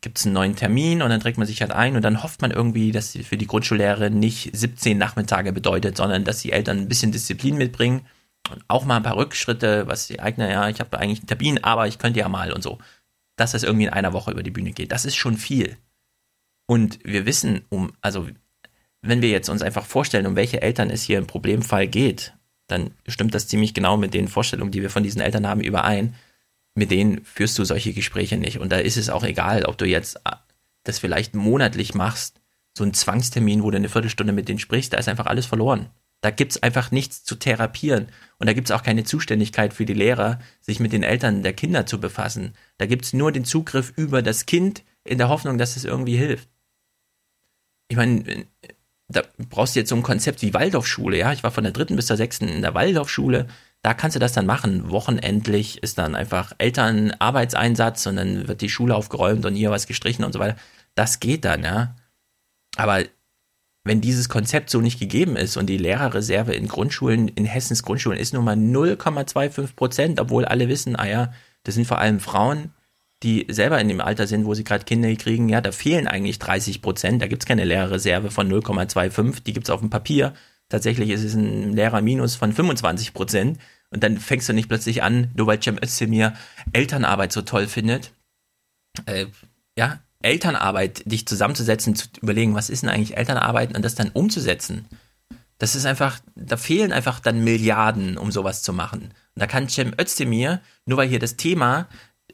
gibt es einen neuen Termin und dann trägt man sich halt ein und dann hofft man irgendwie, dass für die Grundschullehrerin nicht 17 Nachmittage bedeutet, sondern dass die Eltern ein bisschen Disziplin mitbringen und auch mal ein paar Rückschritte, was die eigene, ja, ich habe eigentlich einen Termin, aber ich könnte ja mal und so. Dass das irgendwie in einer Woche über die Bühne geht, das ist schon viel. Und wir wissen um, also wenn wir jetzt uns einfach vorstellen, um welche Eltern es hier im Problemfall geht, dann stimmt das ziemlich genau mit den Vorstellungen, die wir von diesen Eltern haben, überein. Mit denen führst du solche Gespräche nicht. Und da ist es auch egal, ob du jetzt äh, das vielleicht monatlich machst, so ein Zwangstermin, wo du eine Viertelstunde mit denen sprichst, da ist einfach alles verloren. Da gibt es einfach nichts zu therapieren. Und da gibt es auch keine Zuständigkeit für die Lehrer, sich mit den Eltern der Kinder zu befassen. Da gibt es nur den Zugriff über das Kind in der Hoffnung, dass es irgendwie hilft. Ich meine, da brauchst du jetzt so ein Konzept wie Waldorfschule, ja. Ich war von der dritten bis zur sechsten in der Waldorfschule. Da kannst du das dann machen. Wochenendlich ist dann einfach Elternarbeitseinsatz und dann wird die Schule aufgeräumt und hier was gestrichen und so weiter. Das geht dann, ja. Aber wenn dieses Konzept so nicht gegeben ist und die Lehrerreserve in Grundschulen, in Hessens Grundschulen ist nur mal 0,25 Prozent, obwohl alle wissen, ah ja, das sind vor allem Frauen, die selber in dem Alter sind, wo sie gerade Kinder kriegen, ja, da fehlen eigentlich 30 Prozent. Da gibt es keine Lehrerreserve von 0,25, die gibt es auf dem Papier. Tatsächlich ist es ein Lehrerminus von 25 Prozent. Und dann fängst du nicht plötzlich an, nur weil Cem Özdemir Elternarbeit so toll findet, äh, ja, Elternarbeit, dich zusammenzusetzen, zu überlegen, was ist denn eigentlich Elternarbeit und das dann umzusetzen. Das ist einfach, da fehlen einfach dann Milliarden, um sowas zu machen. Und da kann Cem Özdemir, nur weil hier das Thema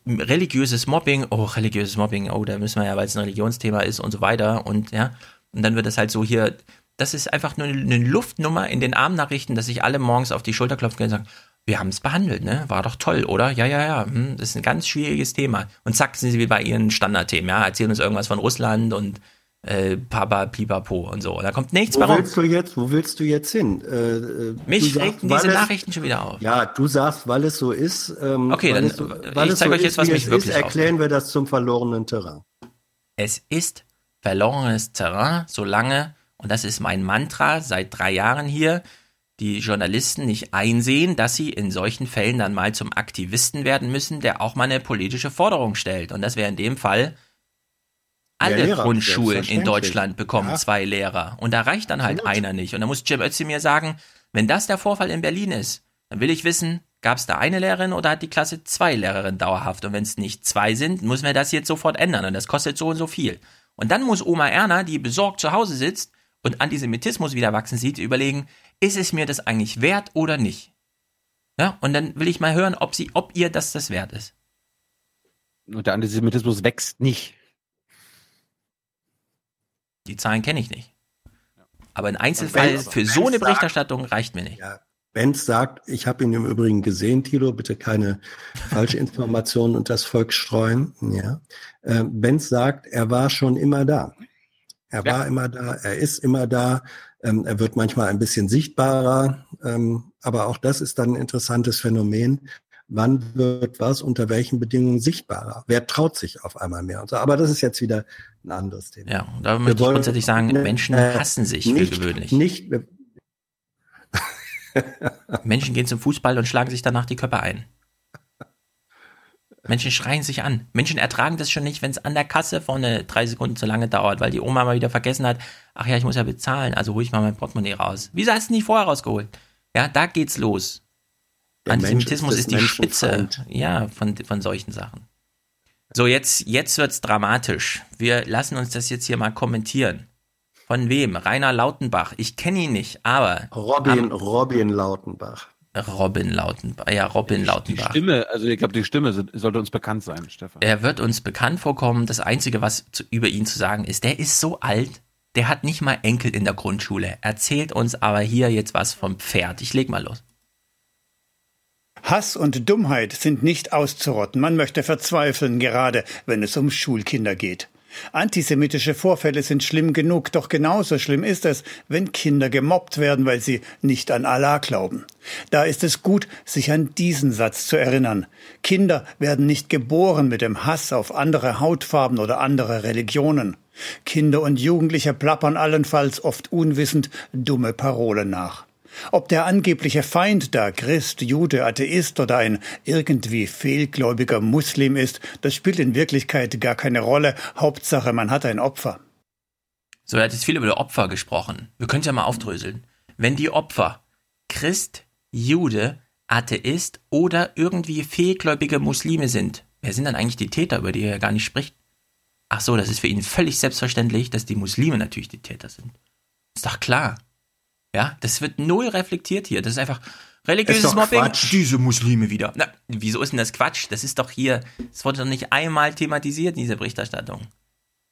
religiöses Mobbing, oh, religiöses Mobbing, oh, da müssen wir ja, weil es ein Religionsthema ist und so weiter und ja, und dann wird es halt so hier, das ist einfach nur eine Luftnummer in den Abendnachrichten, dass sich alle morgens auf die Schulter klopfen und sagen, wir haben es behandelt, ne? War doch toll, oder? Ja, ja, ja. Hm, das ist ein ganz schwieriges Thema. Und zack, sind sie wie bei ihren Standardthemen, ja. Erzählen uns irgendwas von Russland und äh, Papa, Pipapo und so. Da kommt nichts wo mehr willst Du jetzt, wo willst du jetzt hin? Äh, äh Mich regten diese es, Nachrichten schon wieder auf. Ja, du sagst, weil es so ist. Ähm, okay, dann so, ich zeige so euch jetzt, was mich wirklich ist, Erklären wir das zum verlorenen Terrain. Es ist verlorenes Terrain, solange, und das ist mein Mantra seit drei Jahren hier, die Journalisten nicht einsehen, dass sie in solchen Fällen dann mal zum Aktivisten werden müssen, der auch mal eine politische Forderung stellt. Und das wäre in dem Fall alle Lehrer, Grundschulen in Deutschland bekommen ja. zwei Lehrer. Und da reicht dann halt einer nicht. Und da muss Jim Özdemir sagen, wenn das der Vorfall in Berlin ist, dann will ich wissen, gab es da eine Lehrerin oder hat die Klasse zwei Lehrerinnen dauerhaft? Und wenn es nicht zwei sind, müssen wir das jetzt sofort ändern. Und das kostet so und so viel. Und dann muss Oma Erna, die besorgt zu Hause sitzt und Antisemitismus wieder wachsen sieht, überlegen, ist es mir das eigentlich wert oder nicht? Ja, und dann will ich mal hören, ob sie, ob ihr das das wert ist. Und der Antisemitismus wächst nicht. Die Zahlen kenne ich nicht. Aber ein Einzelfall Benz, für so eine Berichterstattung sagt, reicht mir nicht. Ja, Benz sagt, ich habe ihn im Übrigen gesehen, Tilo, bitte keine falsche Informationen und das Volk streuen. Ja. Äh, Benz sagt, er war schon immer da. Er ja. war immer da, er ist immer da. Ähm, er wird manchmal ein bisschen sichtbarer, ähm, aber auch das ist dann ein interessantes Phänomen wann wird was unter welchen Bedingungen sichtbarer? Wer traut sich auf einmal mehr und so. Aber das ist jetzt wieder ein anderes Thema. Ja, da möchte ich grundsätzlich sagen, Menschen äh, hassen sich nicht, für gewöhnlich. Nicht, Menschen gehen zum Fußball und schlagen sich danach die Köpfe ein. Menschen schreien sich an. Menschen ertragen das schon nicht, wenn es an der Kasse vorne drei Sekunden zu lange dauert, weil die Oma mal wieder vergessen hat, ach ja, ich muss ja bezahlen, also hole ich mal mein Portemonnaie raus. Wieso hast du nicht vorher rausgeholt? Ja, da geht's los. Der Antisemitismus ist, ist, die Spitze ja, von, von solchen Sachen. So, jetzt, jetzt wird's dramatisch. Wir lassen uns das jetzt hier mal kommentieren. Von wem? Rainer Lautenbach. Ich kenne ihn nicht, aber. Robin, Robin Lautenbach. Robin Lautenbach. Ja, Robin Lautenbach. Die Stimme, also ich glaube, die Stimme sollte uns bekannt sein, Stefan. Er wird uns bekannt vorkommen. Das Einzige, was zu, über ihn zu sagen ist, der ist so alt, der hat nicht mal Enkel in der Grundschule. Erzählt uns aber hier jetzt was vom Pferd. Ich leg mal los. Hass und Dummheit sind nicht auszurotten. Man möchte verzweifeln, gerade wenn es um Schulkinder geht. Antisemitische Vorfälle sind schlimm genug, doch genauso schlimm ist es, wenn Kinder gemobbt werden, weil sie nicht an Allah glauben. Da ist es gut, sich an diesen Satz zu erinnern. Kinder werden nicht geboren mit dem Hass auf andere Hautfarben oder andere Religionen. Kinder und Jugendliche plappern allenfalls oft unwissend dumme Parolen nach. Ob der angebliche Feind da Christ, Jude, Atheist oder ein irgendwie fehlgläubiger Muslim ist, das spielt in Wirklichkeit gar keine Rolle. Hauptsache, man hat ein Opfer. So, er hat jetzt viel über die Opfer gesprochen. Wir können es ja mal aufdröseln. Wenn die Opfer Christ, Jude, Atheist oder irgendwie fehlgläubige Muslime sind, wer sind dann eigentlich die Täter, über die er gar nicht spricht? Ach so, das ist für ihn völlig selbstverständlich, dass die Muslime natürlich die Täter sind. Ist doch klar. Ja, das wird null reflektiert hier. Das ist einfach religiöses ist Mobbing. Quatsch. Diese Muslime wieder. Na, wieso ist denn das Quatsch? Das ist doch hier, es wurde doch nicht einmal thematisiert in dieser Berichterstattung.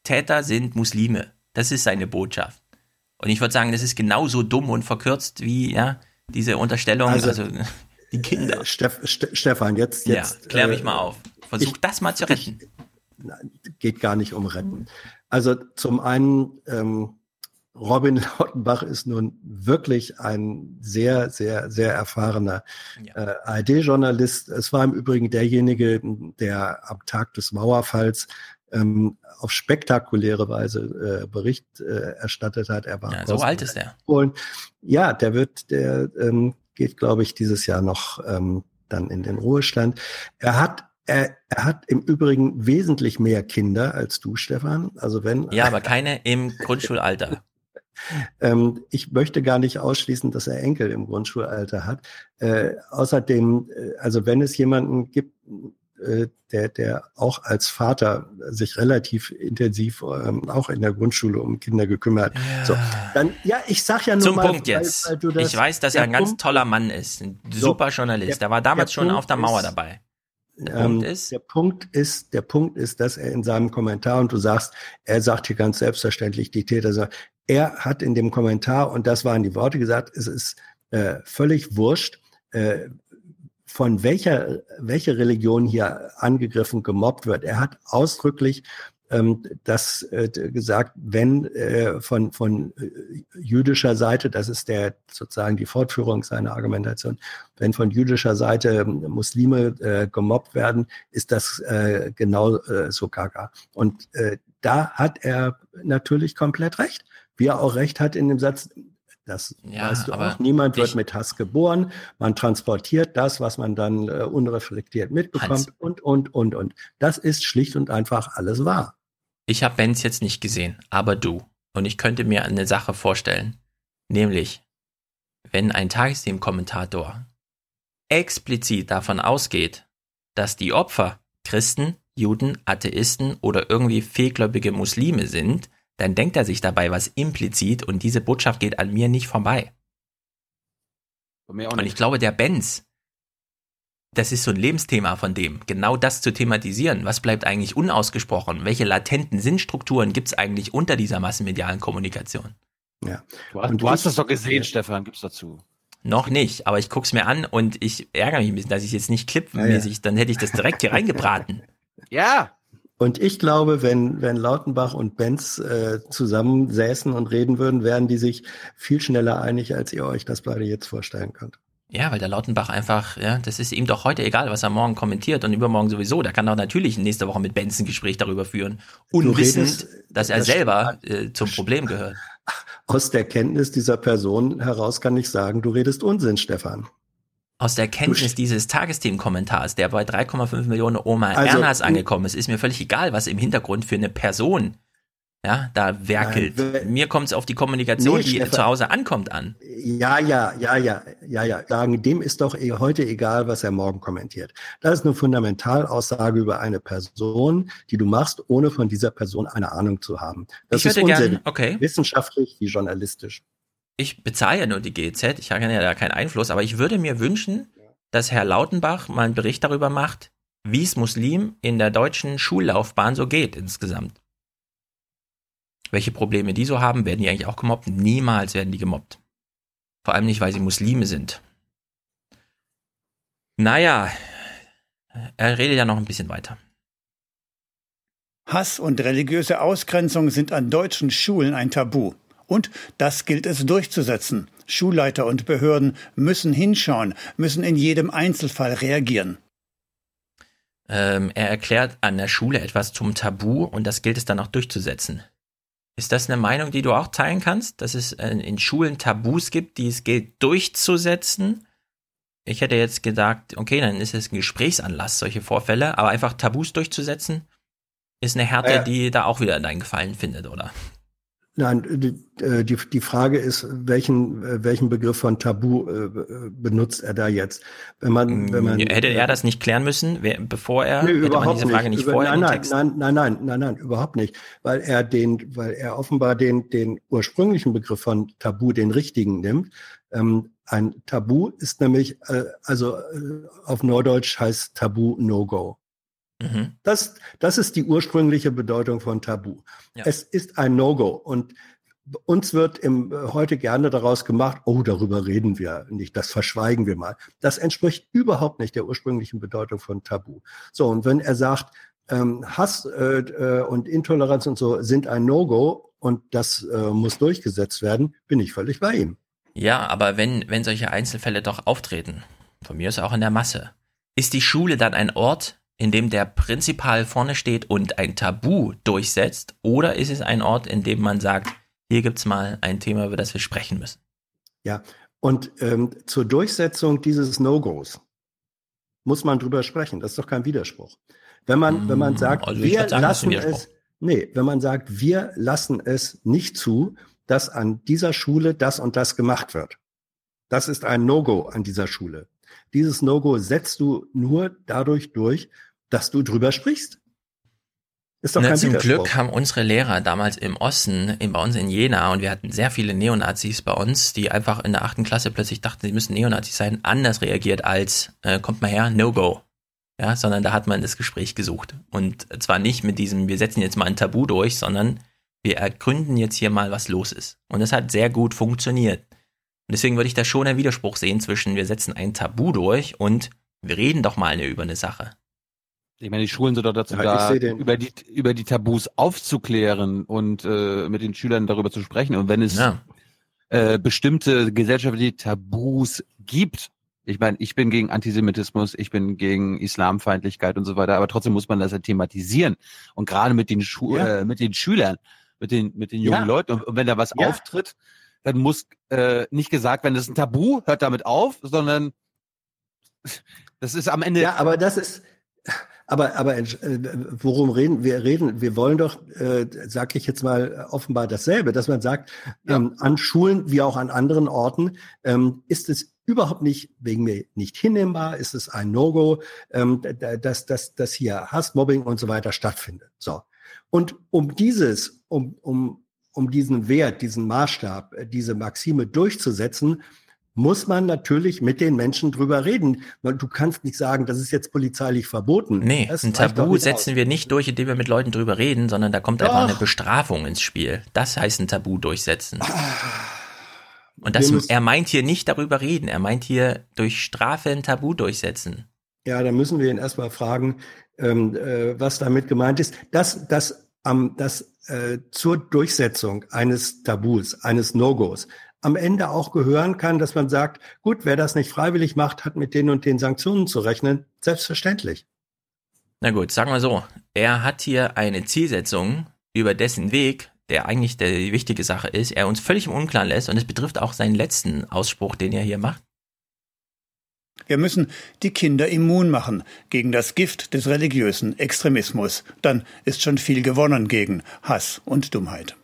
Täter sind Muslime. Das ist seine Botschaft. Und ich würde sagen, das ist genauso dumm und verkürzt wie, ja, diese Unterstellung, also, also die Kinder. Äh, Steff, Stefan, jetzt, jetzt. Ja, klär mich äh, mal auf. Versuch ich, das mal zu retten. Ich, geht gar nicht um retten. Also zum einen, ähm, Robin Lautenbach ist nun wirklich ein sehr, sehr, sehr erfahrener ja. äh, ARD-Journalist. Es war im Übrigen derjenige, der am Tag des Mauerfalls ähm, auf spektakuläre Weise äh, Bericht äh, erstattet hat. Er war ja, so alt ist er. Ja, der wird, der ähm, geht, glaube ich, dieses Jahr noch ähm, dann in den Ruhestand. Er hat er, er, hat im Übrigen wesentlich mehr Kinder als du, Stefan. Also wenn. Ja, aber keine im Grundschulalter. Ähm, ich möchte gar nicht ausschließen, dass er Enkel im Grundschulalter hat. Äh, außerdem, äh, also wenn es jemanden gibt, äh, der, der auch als Vater sich relativ intensiv ähm, auch in der Grundschule um Kinder gekümmert. Ja. So, dann ja, ich sag ja nur Zum mal, Punkt jetzt. Weil, weil das, ich weiß, dass er ein ganz Punkt, toller Mann ist, ein super Journalist. Der, der war damals schon Punkt auf der Mauer ist, dabei. Der, ähm, Punkt ist, der Punkt ist, der Punkt ist, dass er in seinem Kommentar und du sagst, er sagt hier ganz selbstverständlich, die Täter sagen, er hat in dem Kommentar, und das waren die Worte gesagt, es ist äh, völlig wurscht, äh, von welcher, welche Religion hier angegriffen, gemobbt wird. Er hat ausdrücklich ähm, das äh, gesagt, wenn äh, von, von äh, jüdischer Seite, das ist der sozusagen die Fortführung seiner Argumentation, wenn von jüdischer Seite ähm, Muslime äh, gemobbt werden, ist das äh, genau äh, so gaga. Und äh, da hat er natürlich komplett recht wie er auch recht hat in dem Satz, das ja, weißt du auch, niemand wird mit Hass geboren. Man transportiert das, was man dann äh, unreflektiert mitbekommt Hans. und, und, und, und. Das ist schlicht und einfach alles wahr. Ich habe Benz jetzt nicht gesehen, aber du. Und ich könnte mir eine Sache vorstellen. Nämlich, wenn ein Tagesthemen-Kommentator explizit davon ausgeht, dass die Opfer Christen, Juden, Atheisten oder irgendwie fehlgläubige Muslime sind, dann denkt er sich dabei was implizit und diese Botschaft geht an mir nicht vorbei. Mir. Und ich glaube, der Benz, das ist so ein Lebensthema von dem, genau das zu thematisieren. Was bleibt eigentlich unausgesprochen? Welche latenten Sinnstrukturen gibt es eigentlich unter dieser massenmedialen Kommunikation? Ja. Du, hast, du hast das doch gesehen, Stefan, gib's dazu. Noch nicht, aber ich guck's mir an und ich ärgere mich ein bisschen, dass ich jetzt nicht clipmäßig, ja, ja. dann hätte ich das direkt hier reingebraten. Ja, und ich glaube, wenn, wenn Lautenbach und Benz äh, zusammensäßen und reden würden, wären die sich viel schneller einig, als ihr euch das beide jetzt vorstellen könnt. Ja, weil der Lautenbach einfach, ja, das ist ihm doch heute egal, was er morgen kommentiert und übermorgen sowieso. Der kann doch natürlich nächste Woche mit Benz ein Gespräch darüber führen. Unwissend, dass er das selber äh, zum Problem gehört. Aus der Kenntnis dieser Person heraus kann ich sagen, du redest Unsinn, Stefan. Aus der Kenntnis dieses Tagesthemen-Kommentars, der bei 3,5 Millionen Oma also, Ernas angekommen ist, ist mir völlig egal, was im Hintergrund für eine Person ja, da werkelt. Nein, Mir kommt es auf die Kommunikation, nee, die Stefan, zu Hause ankommt, an. Ja, ja, ja, ja, ja, ja. Sagen, dem ist doch eh heute egal, was er morgen kommentiert. Das ist eine Fundamentalaussage über eine Person, die du machst, ohne von dieser Person eine Ahnung zu haben. Das ich ist gern, okay. wissenschaftlich wie journalistisch. Ich bezahle ja nur die GZ, ich habe ja da keinen Einfluss, aber ich würde mir wünschen, dass Herr Lautenbach mal einen Bericht darüber macht, wie es Muslim in der deutschen Schullaufbahn so geht insgesamt welche Probleme die so haben. Werden die eigentlich auch gemobbt? Niemals werden die gemobbt. Vor allem nicht, weil sie Muslime sind. Naja, er redet ja noch ein bisschen weiter. Hass und religiöse Ausgrenzung sind an deutschen Schulen ein Tabu. Und das gilt es durchzusetzen. Schulleiter und Behörden müssen hinschauen, müssen in jedem Einzelfall reagieren. Ähm, er erklärt an der Schule etwas zum Tabu und das gilt es dann auch durchzusetzen. Ist das eine Meinung, die du auch teilen kannst, dass es äh, in Schulen Tabus gibt, die es gilt durchzusetzen? Ich hätte jetzt gedacht, okay, dann ist es ein Gesprächsanlass, solche Vorfälle, aber einfach Tabus durchzusetzen, ist eine Härte, ja. die da auch wieder deinen Gefallen findet, oder? Nein, die, äh, die, die Frage ist, welchen, äh, welchen Begriff von Tabu äh, benutzt er da jetzt? Wenn man, wenn man, hätte er das nicht klären müssen, bevor er, nee, hätte man diese Frage nicht, nicht Über, vorher nein, nein, nein, nein, nein, nein, überhaupt nicht. Weil er den, weil er offenbar den, den ursprünglichen Begriff von Tabu, den richtigen nimmt. Ähm, ein Tabu ist nämlich, äh, also äh, auf Norddeutsch heißt Tabu No-Go. Mhm. Das, das ist die ursprüngliche Bedeutung von Tabu. Ja. Es ist ein No-Go und uns wird im, heute gerne daraus gemacht, oh, darüber reden wir nicht, das verschweigen wir mal. Das entspricht überhaupt nicht der ursprünglichen Bedeutung von Tabu. So, und wenn er sagt, ähm, Hass äh, äh, und Intoleranz und so sind ein No-Go und das äh, muss durchgesetzt werden, bin ich völlig bei ihm. Ja, aber wenn, wenn solche Einzelfälle doch auftreten, von mir ist auch in der Masse, ist die Schule dann ein Ort, in dem der Prinzipal vorne steht und ein Tabu durchsetzt? Oder ist es ein Ort, in dem man sagt, hier gibt es mal ein Thema, über das wir sprechen müssen? Ja, und ähm, zur Durchsetzung dieses No-Gos muss man drüber sprechen. Das ist doch kein Widerspruch. Wenn man, wenn man hm, sagt, also wir sagen, lassen es, nee, wenn man sagt, wir lassen es nicht zu, dass an dieser Schule das und das gemacht wird. Das ist ein No-Go an dieser Schule. Dieses No-Go setzt du nur dadurch durch, dass du drüber sprichst. Ist doch Na, kein zum Glück haben unsere Lehrer damals im Osten, in, bei uns in Jena, und wir hatten sehr viele Neonazis bei uns, die einfach in der achten Klasse plötzlich dachten, sie müssen Neonazis sein, anders reagiert als, äh, kommt mal her, No-Go. Ja, sondern da hat man das Gespräch gesucht. Und zwar nicht mit diesem, wir setzen jetzt mal ein Tabu durch, sondern wir ergründen jetzt hier mal, was los ist. Und das hat sehr gut funktioniert. Und deswegen würde ich da schon einen Widerspruch sehen zwischen, wir setzen ein Tabu durch und wir reden doch mal über eine Sache. Ich meine, die Schulen sind doch dazu ja, da, über die, über die Tabus aufzuklären und äh, mit den Schülern darüber zu sprechen. Und wenn es ja. äh, bestimmte gesellschaftliche Tabus gibt, ich meine, ich bin gegen Antisemitismus, ich bin gegen Islamfeindlichkeit und so weiter, aber trotzdem muss man das ja thematisieren. Und gerade mit den Schu ja. äh, mit den Schülern, mit den, mit den jungen ja. Leuten. Und, und wenn da was auftritt, dann muss äh, nicht gesagt werden, das ist ein Tabu, hört damit auf, sondern das ist am Ende. Ja, aber das ist, aber, aber äh, worum reden wir? Reden, wir wollen doch, äh, sage ich jetzt mal, offenbar dasselbe, dass man sagt, ja. ähm, an Schulen wie auch an anderen Orten ähm, ist es überhaupt nicht wegen mir nicht hinnehmbar, ist es ein No-Go, ähm, dass, dass, dass hier Hassmobbing und so weiter stattfindet. So. Und um dieses, um, um, um diesen Wert, diesen Maßstab, äh, diese Maxime durchzusetzen, muss man natürlich mit den Menschen drüber reden. Du kannst nicht sagen, das ist jetzt polizeilich verboten. Nee, das ein Tabu setzen aus. wir nicht durch, indem wir mit Leuten drüber reden, sondern da kommt Doch. einfach eine Bestrafung ins Spiel. Das heißt ein Tabu durchsetzen. Ah. Und das, er meint hier nicht darüber reden, er meint hier durch Strafe ein Tabu durchsetzen. Ja, da müssen wir ihn erstmal fragen, ähm, äh, was damit gemeint ist. Das, das, ähm, das äh, zur Durchsetzung eines Tabus, eines No-Gos, am Ende auch gehören kann, dass man sagt, gut, wer das nicht freiwillig macht, hat mit den und den Sanktionen zu rechnen. Selbstverständlich. Na gut, sagen wir so. Er hat hier eine Zielsetzung, über dessen Weg, der eigentlich die wichtige Sache ist, er uns völlig im Unklaren lässt und es betrifft auch seinen letzten Ausspruch, den er hier macht. Wir müssen die Kinder immun machen gegen das Gift des religiösen Extremismus. Dann ist schon viel gewonnen gegen Hass und Dummheit.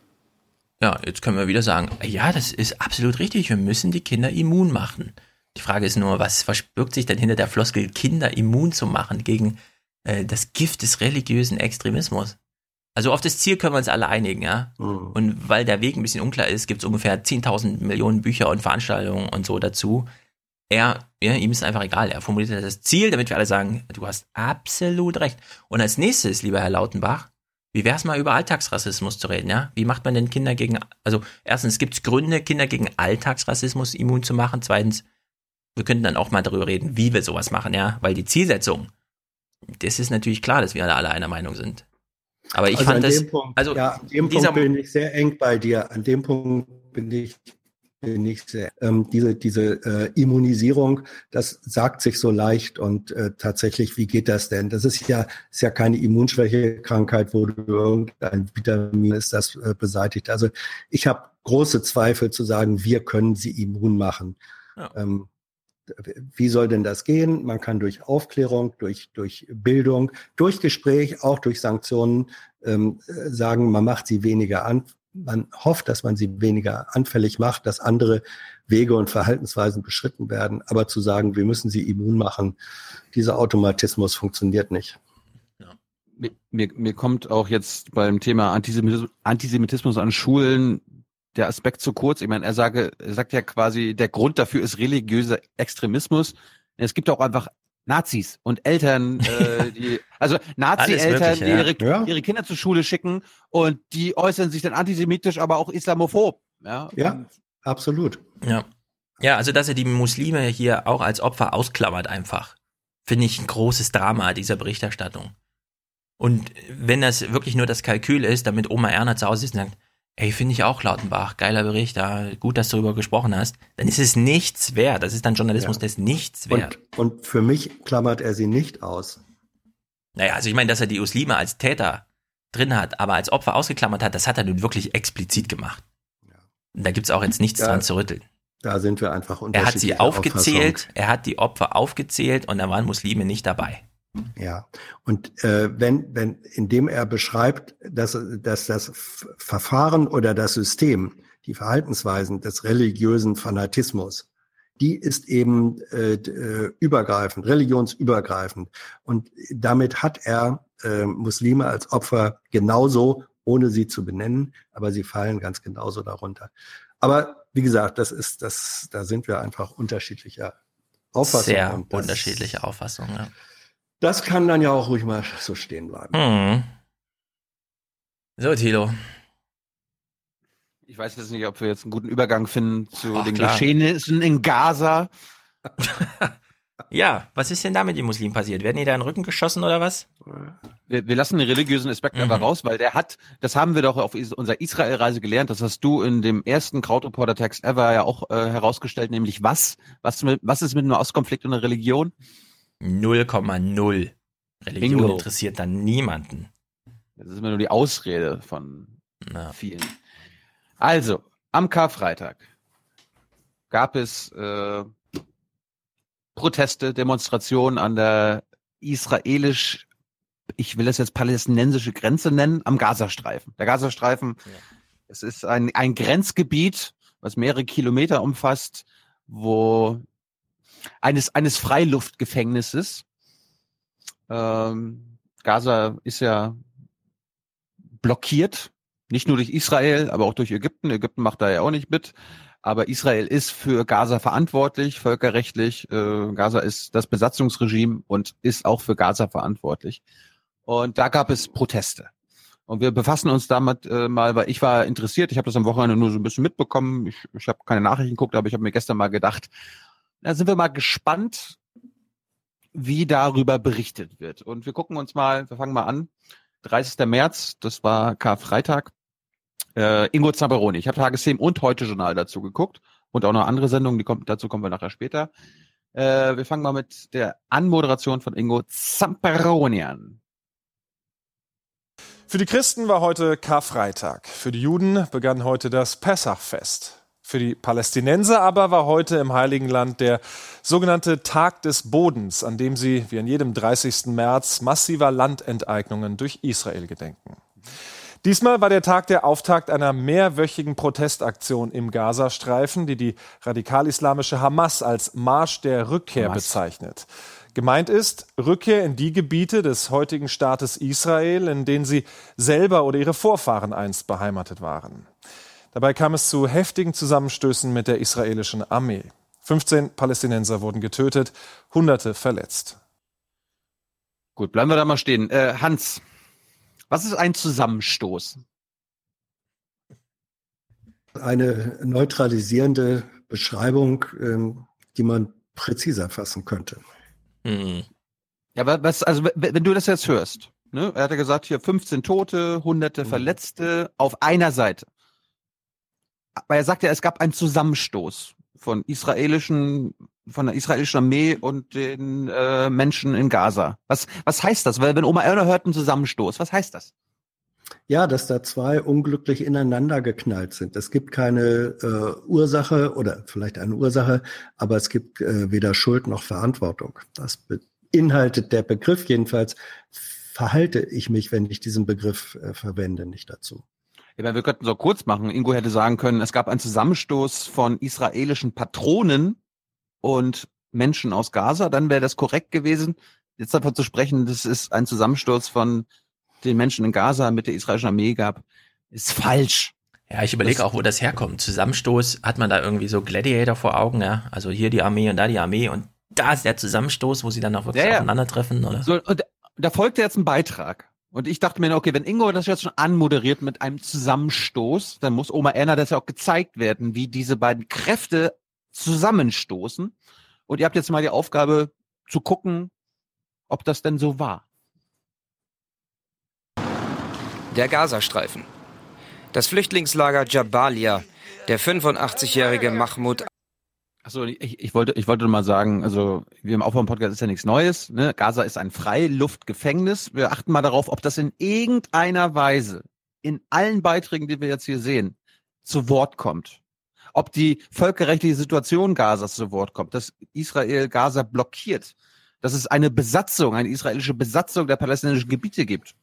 Ja, jetzt können wir wieder sagen, ja, das ist absolut richtig. Wir müssen die Kinder immun machen. Die Frage ist nur, was verbirgt sich denn hinter der Floskel, Kinder immun zu machen gegen äh, das Gift des religiösen Extremismus? Also auf das Ziel können wir uns alle einigen, ja. Mhm. Und weil der Weg ein bisschen unklar ist, gibt es ungefähr 10.000 Millionen Bücher und Veranstaltungen und so dazu. Er, ja, ihm ist einfach egal. Er formuliert das Ziel, damit wir alle sagen, du hast absolut recht. Und als nächstes, lieber Herr Lautenbach, wie wäre es mal über Alltagsrassismus zu reden, ja? Wie macht man denn Kinder gegen, also erstens gibt es Gründe, Kinder gegen Alltagsrassismus immun zu machen. Zweitens, wir könnten dann auch mal darüber reden, wie wir sowas machen, ja? Weil die Zielsetzung, das ist natürlich klar, dass wir alle einer Meinung sind. Aber ich also fand das, Punkt, also ja, an dem Punkt bin ich sehr eng bei dir. An dem Punkt bin ich bin ich sehr, ähm, diese diese äh, Immunisierung, das sagt sich so leicht und äh, tatsächlich, wie geht das denn? Das ist ja ist ja keine Immunschwächekrankheit, wo du irgendein Vitamin ist, das äh, beseitigt. Also ich habe große Zweifel zu sagen, wir können sie immun machen. Ja. Ähm, wie soll denn das gehen? Man kann durch Aufklärung, durch, durch Bildung, durch Gespräch, auch durch Sanktionen ähm, sagen, man macht sie weniger an. Man hofft, dass man sie weniger anfällig macht, dass andere Wege und Verhaltensweisen beschritten werden. Aber zu sagen, wir müssen sie immun machen, dieser Automatismus funktioniert nicht. Mir, mir, mir kommt auch jetzt beim Thema Antisemitismus, Antisemitismus an Schulen der Aspekt zu kurz. Ich meine, er, sage, er sagt ja quasi, der Grund dafür ist religiöser Extremismus. Es gibt auch einfach Nazis und Eltern, äh, die, also Nazi-Eltern, die ihre, ja. ihre Kinder zur Schule schicken und die äußern sich dann antisemitisch, aber auch islamophob. Ja, ja absolut. Ja. Ja, also dass er die Muslime hier auch als Opfer ausklammert einfach, finde ich ein großes Drama dieser Berichterstattung. Und wenn das wirklich nur das Kalkül ist, damit Oma Erna zu Hause ist und sagt, ey, finde ich auch Lautenbach, geiler Bericht, ja, gut, dass du darüber gesprochen hast, dann ist es nichts wert. Das ist dann Journalismus, ja. der ist nichts wert. Und, und für mich klammert er sie nicht aus. Naja, also ich meine, dass er die Muslime als Täter drin hat, aber als Opfer ausgeklammert hat, das hat er nun wirklich explizit gemacht. Ja. Da gibt's auch jetzt nichts ja, dran zu rütteln. Da sind wir einfach unterschiedlich. Er hat sie aufgezählt, er hat die Opfer aufgezählt und da waren Muslime nicht dabei. Ja, und äh, wenn, wenn, indem er beschreibt, dass, dass das Verfahren oder das System, die Verhaltensweisen des religiösen Fanatismus, die ist eben äh, äh, übergreifend, religionsübergreifend. Und damit hat er äh, Muslime als Opfer genauso, ohne sie zu benennen, aber sie fallen ganz genauso darunter. Aber wie gesagt, das ist, das, da sind wir einfach unterschiedlicher Auffassung. Sehr unterschiedliche Auffassungen, ja. Das kann dann ja auch ruhig mal so stehen bleiben. Hm. So, Tilo. Ich weiß jetzt nicht, ob wir jetzt einen guten Übergang finden zu Ach, den klar. Geschehnissen in Gaza. ja, was ist denn da mit den Muslimen passiert? Werden die da in den Rücken geschossen oder was? Wir, wir lassen den religiösen Aspekt mhm. einfach raus, weil der hat, das haben wir doch auf unserer Israel-Reise gelernt, das hast du in dem ersten Krautreporter-Text ever ja auch äh, herausgestellt, nämlich was? Was, mit, was ist mit einem Ostkonflikt und einer Religion? 0,0. Religion Bingo. interessiert dann niemanden. Das ist immer nur die Ausrede von Na. vielen. Also, am Karfreitag gab es äh, Proteste, Demonstrationen an der israelisch, ich will es jetzt palästinensische Grenze nennen, am Gazastreifen. Der Gazastreifen, ja. es ist ein, ein Grenzgebiet, was mehrere Kilometer umfasst, wo eines, eines Freiluftgefängnisses. Ähm, Gaza ist ja blockiert, nicht nur durch Israel, aber auch durch Ägypten. Ägypten macht da ja auch nicht mit. Aber Israel ist für Gaza verantwortlich, völkerrechtlich. Äh, Gaza ist das Besatzungsregime und ist auch für Gaza verantwortlich. Und da gab es Proteste. Und wir befassen uns damit äh, mal, weil ich war interessiert. Ich habe das am Wochenende nur so ein bisschen mitbekommen. Ich, ich habe keine Nachrichten geguckt, aber ich habe mir gestern mal gedacht, da sind wir mal gespannt, wie darüber berichtet wird. Und wir gucken uns mal, wir fangen mal an. 30. März, das war Karfreitag. Äh, Ingo Zamperoni. Ich habe Tagesthemen und heute Journal dazu geguckt und auch noch andere Sendungen, die kommt, dazu kommen wir nachher später. Äh, wir fangen mal mit der Anmoderation von Ingo Zamperoni an. Für die Christen war heute Karfreitag. Für die Juden begann heute das Pessachfest. Für die Palästinenser aber war heute im Heiligen Land der sogenannte Tag des Bodens, an dem sie, wie an jedem 30. März, massiver Landenteignungen durch Israel gedenken. Diesmal war der Tag der Auftakt einer mehrwöchigen Protestaktion im Gazastreifen, die die radikal-islamische Hamas als Marsch der Rückkehr Hamas. bezeichnet. Gemeint ist Rückkehr in die Gebiete des heutigen Staates Israel, in denen sie selber oder ihre Vorfahren einst beheimatet waren. Dabei kam es zu heftigen Zusammenstößen mit der israelischen Armee. 15 Palästinenser wurden getötet, Hunderte verletzt. Gut, bleiben wir da mal stehen. Äh, Hans, was ist ein Zusammenstoß? Eine neutralisierende Beschreibung, ähm, die man präziser fassen könnte. Mhm. Ja, was, also wenn du das jetzt hörst, ne? er hat ja gesagt, hier 15 Tote, hunderte mhm. Verletzte auf einer Seite weil er sagt ja, es gab einen Zusammenstoß von israelischen, von der israelischen Armee und den äh, Menschen in Gaza. Was, was heißt das? Weil wenn Oma Erna hört einen Zusammenstoß, was heißt das? Ja, dass da zwei unglücklich ineinander geknallt sind. Es gibt keine äh, Ursache oder vielleicht eine Ursache, aber es gibt äh, weder Schuld noch Verantwortung. Das beinhaltet der Begriff jedenfalls. Verhalte ich mich, wenn ich diesen Begriff äh, verwende, nicht dazu. Ja, meine, wir könnten so kurz machen. Ingo hätte sagen können, es gab einen Zusammenstoß von israelischen Patronen und Menschen aus Gaza, dann wäre das korrekt gewesen. Jetzt davon zu sprechen, das ist ein Zusammenstoß von den Menschen in Gaza mit der israelischen Armee gab, ist falsch. Ja, ich überlege auch, wo das herkommt. Zusammenstoß, hat man da irgendwie so Gladiator vor Augen, ja? Also hier die Armee und da die Armee und da ist der Zusammenstoß, wo sie dann auch wirklich ja, ja. aufeinandertreffen, oder? So, und da folgt jetzt ein Beitrag. Und ich dachte mir, okay, wenn Ingo das jetzt schon anmoderiert mit einem Zusammenstoß, dann muss Oma Erna das ja auch gezeigt werden, wie diese beiden Kräfte zusammenstoßen. Und ihr habt jetzt mal die Aufgabe zu gucken, ob das denn so war. Der Gazastreifen. Das Flüchtlingslager Jabalia. Der 85-jährige Mahmoud Achso, ich, ich, wollte, ich wollte mal sagen, also wir im Aufbau-Podcast ist ja nichts Neues. Ne? Gaza ist ein Freiluftgefängnis. Wir achten mal darauf, ob das in irgendeiner Weise in allen Beiträgen, die wir jetzt hier sehen, zu Wort kommt. Ob die völkerrechtliche Situation Gazas zu Wort kommt, dass Israel Gaza blockiert, dass es eine Besatzung, eine israelische Besatzung der palästinensischen Gebiete gibt.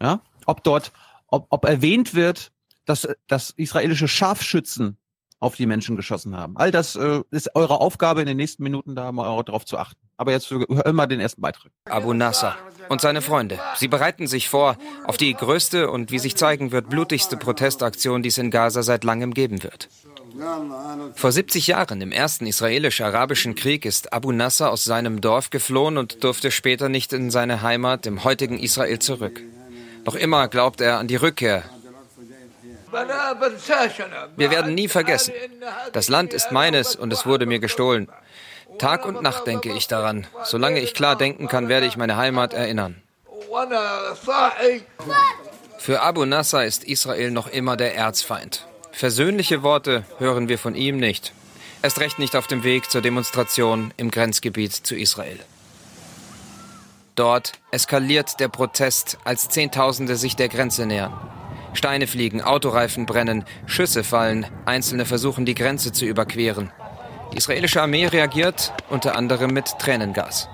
Ja? Ob dort, ob, ob erwähnt wird, dass, dass israelische Scharfschützen auf die Menschen geschossen haben. All das äh, ist eure Aufgabe in den nächsten Minuten, da mal darauf zu achten. Aber jetzt hör mal den ersten Beitrag. Abu Nasser und seine Freunde. Sie bereiten sich vor auf die größte und wie sich zeigen wird, blutigste Protestaktion, die es in Gaza seit langem geben wird. Vor 70 Jahren, im ersten israelisch-arabischen Krieg, ist Abu Nasser aus seinem Dorf geflohen und durfte später nicht in seine Heimat im heutigen Israel zurück. Noch immer glaubt er an die Rückkehr wir werden nie vergessen. Das Land ist meines und es wurde mir gestohlen. Tag und Nacht denke ich daran. Solange ich klar denken kann, werde ich meine Heimat erinnern. Für Abu Nasser ist Israel noch immer der Erzfeind. Versöhnliche Worte hören wir von ihm nicht. Erst recht nicht auf dem Weg zur Demonstration im Grenzgebiet zu Israel. Dort eskaliert der Protest, als Zehntausende sich der Grenze nähern. Steine fliegen, Autoreifen brennen, Schüsse fallen, Einzelne versuchen die Grenze zu überqueren. Die israelische Armee reagiert unter anderem mit Tränengas.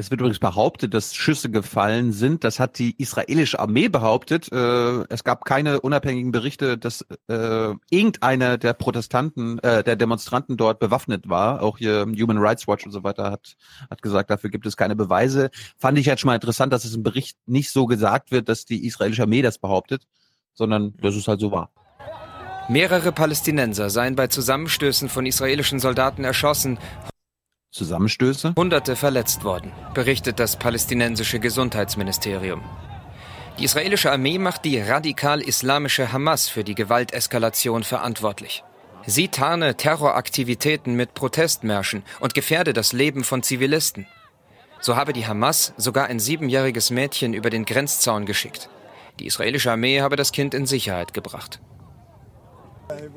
Es wird übrigens behauptet, dass Schüsse gefallen sind. Das hat die israelische Armee behauptet. Äh, es gab keine unabhängigen Berichte, dass äh, irgendeiner der Protestanten, äh, der Demonstranten dort bewaffnet war. Auch hier Human Rights Watch und so weiter hat, hat gesagt, dafür gibt es keine Beweise. Fand ich jetzt schon mal interessant, dass es im Bericht nicht so gesagt wird, dass die israelische Armee das behauptet, sondern dass es halt so war. Mehrere Palästinenser seien bei Zusammenstößen von israelischen Soldaten erschossen. Zusammenstöße? Hunderte verletzt worden, berichtet das palästinensische Gesundheitsministerium. Die israelische Armee macht die radikal-islamische Hamas für die Gewalteskalation verantwortlich. Sie tarne Terroraktivitäten mit Protestmärschen und gefährde das Leben von Zivilisten. So habe die Hamas sogar ein siebenjähriges Mädchen über den Grenzzaun geschickt. Die israelische Armee habe das Kind in Sicherheit gebracht.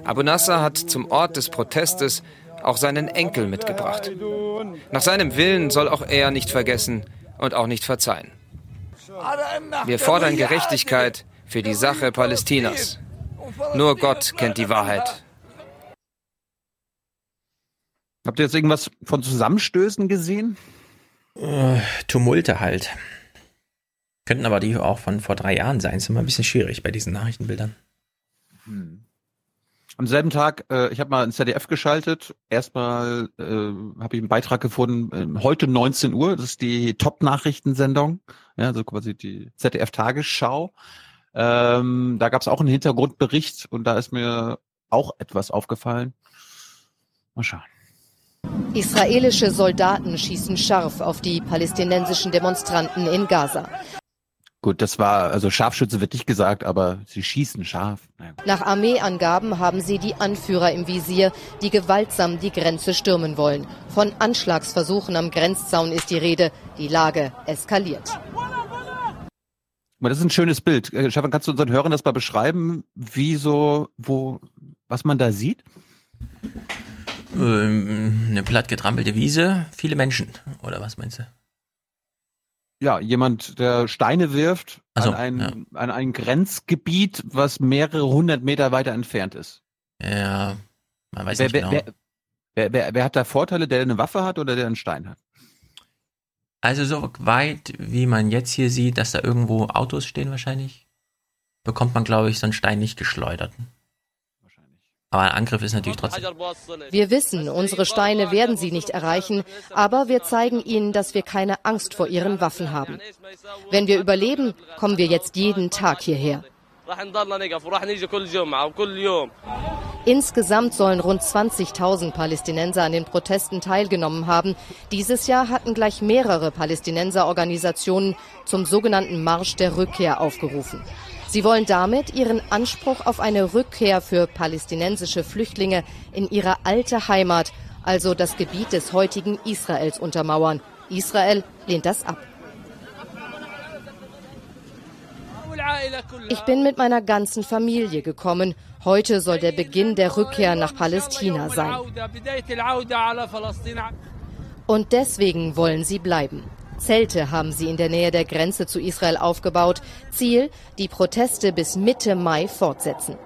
Abu Nasser hat zum Ort des Protestes auch seinen Enkel mitgebracht. Nach seinem Willen soll auch er nicht vergessen und auch nicht verzeihen. Wir fordern Gerechtigkeit für die Sache Palästinas. Nur Gott kennt die Wahrheit. Habt ihr jetzt irgendwas von Zusammenstößen gesehen? Äh, Tumulte halt. Könnten aber die auch von vor drei Jahren sein. Ist immer ein bisschen schwierig bei diesen Nachrichtenbildern. Hm. Am selben Tag, äh, ich habe mal ins ZDF geschaltet. Erstmal äh, habe ich einen Beitrag gefunden, äh, heute 19 Uhr, das ist die Top-Nachrichtensendung, ja, also quasi die ZDF-Tagesschau. Ähm, da gab es auch einen Hintergrundbericht und da ist mir auch etwas aufgefallen. Mal schauen. Israelische Soldaten schießen scharf auf die palästinensischen Demonstranten in Gaza. Gut, das war, also Scharfschütze wird nicht gesagt, aber sie schießen scharf. Naja. Nach Armeeangaben haben sie die Anführer im Visier, die gewaltsam die Grenze stürmen wollen. Von Anschlagsversuchen am Grenzzaun ist die Rede. Die Lage eskaliert. Das ist ein schönes Bild. Äh, Stefan, kannst du unseren Hörern das mal beschreiben, wie so, wo, was man da sieht? Ähm, eine plattgetrampelte Wiese, viele Menschen, oder was meinst du? Ja, jemand, der Steine wirft so, an, ein, ja. an ein Grenzgebiet, was mehrere hundert Meter weiter entfernt ist. Ja, man weiß wer, nicht genau. wer, wer, wer, wer hat da Vorteile, der eine Waffe hat oder der einen Stein hat? Also so weit, wie man jetzt hier sieht, dass da irgendwo Autos stehen wahrscheinlich, bekommt man, glaube ich, so einen Stein nicht geschleudert. Aber ein Angriff ist natürlich trotzdem. Wir wissen, unsere Steine werden sie nicht erreichen, aber wir zeigen ihnen, dass wir keine Angst vor ihren Waffen haben. Wenn wir überleben, kommen wir jetzt jeden Tag hierher. Insgesamt sollen rund 20.000 Palästinenser an den Protesten teilgenommen haben. Dieses Jahr hatten gleich mehrere Palästinenserorganisationen zum sogenannten Marsch der Rückkehr aufgerufen. Sie wollen damit ihren Anspruch auf eine Rückkehr für palästinensische Flüchtlinge in ihre alte Heimat, also das Gebiet des heutigen Israels, untermauern. Israel lehnt das ab. Ich bin mit meiner ganzen Familie gekommen. Heute soll der Beginn der Rückkehr nach Palästina sein. Und deswegen wollen sie bleiben. Zelte haben sie in der Nähe der Grenze zu Israel aufgebaut. Ziel, die Proteste bis Mitte Mai fortsetzen.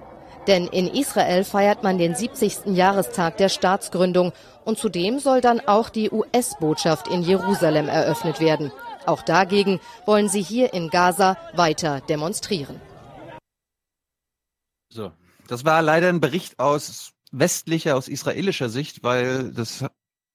Denn in Israel feiert man den 70. Jahrestag der Staatsgründung und zudem soll dann auch die US-Botschaft in Jerusalem eröffnet werden. Auch dagegen wollen sie hier in Gaza weiter demonstrieren. So, das war leider ein Bericht aus westlicher, aus israelischer Sicht, weil das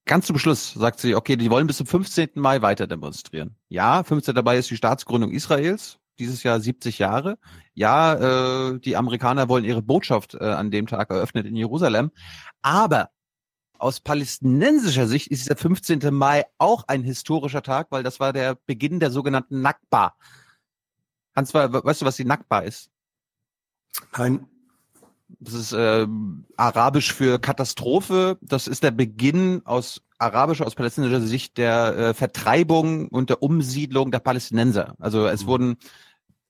ganz zum Schluss sagt sie, okay, die wollen bis zum 15. Mai weiter demonstrieren. Ja, 15. Mai ist die Staatsgründung Israels, dieses Jahr 70 Jahre. Ja, äh, die Amerikaner wollen ihre Botschaft äh, an dem Tag eröffnet in Jerusalem. Aber aus palästinensischer Sicht ist der 15. Mai auch ein historischer Tag, weil das war der Beginn der sogenannten Nakba. Hans, weißt du, was die Nakba ist? Nein. Das ist äh, arabisch für Katastrophe. Das ist der Beginn aus arabischer, aus palästinensischer Sicht der äh, Vertreibung und der Umsiedlung der Palästinenser. Also es mhm. wurden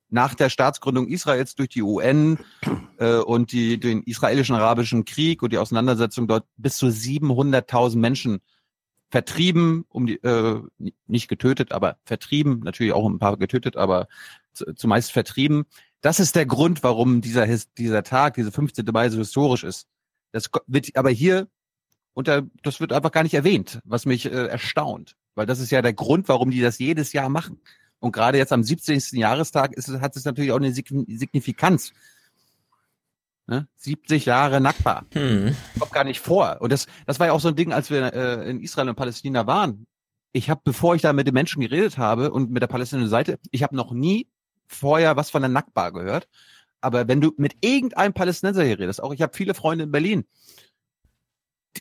nach der Staatsgründung Israels durch die UN äh, und die, den israelischen arabischen Krieg und die Auseinandersetzung dort bis zu 700.000 Menschen vertrieben, um die äh, nicht getötet, aber vertrieben, natürlich auch ein paar getötet, aber zumeist vertrieben. Das ist der Grund, warum dieser dieser Tag, diese 15. Mai so historisch ist. Das wird aber hier unter das wird einfach gar nicht erwähnt, was mich äh, erstaunt, weil das ist ja der Grund, warum die das jedes Jahr machen. Und gerade jetzt am 17. Jahrestag ist, hat es natürlich auch eine Signifikanz. Ne? 70 Jahre Nakba. Hm. Kommt gar nicht vor. Und das, das war ja auch so ein Ding, als wir äh, in Israel und Palästina waren. Ich habe, bevor ich da mit den Menschen geredet habe und mit der palästinensischen Seite, ich habe noch nie vorher was von der Nakba gehört. Aber wenn du mit irgendeinem Palästinenser hier redest, auch ich habe viele Freunde in Berlin,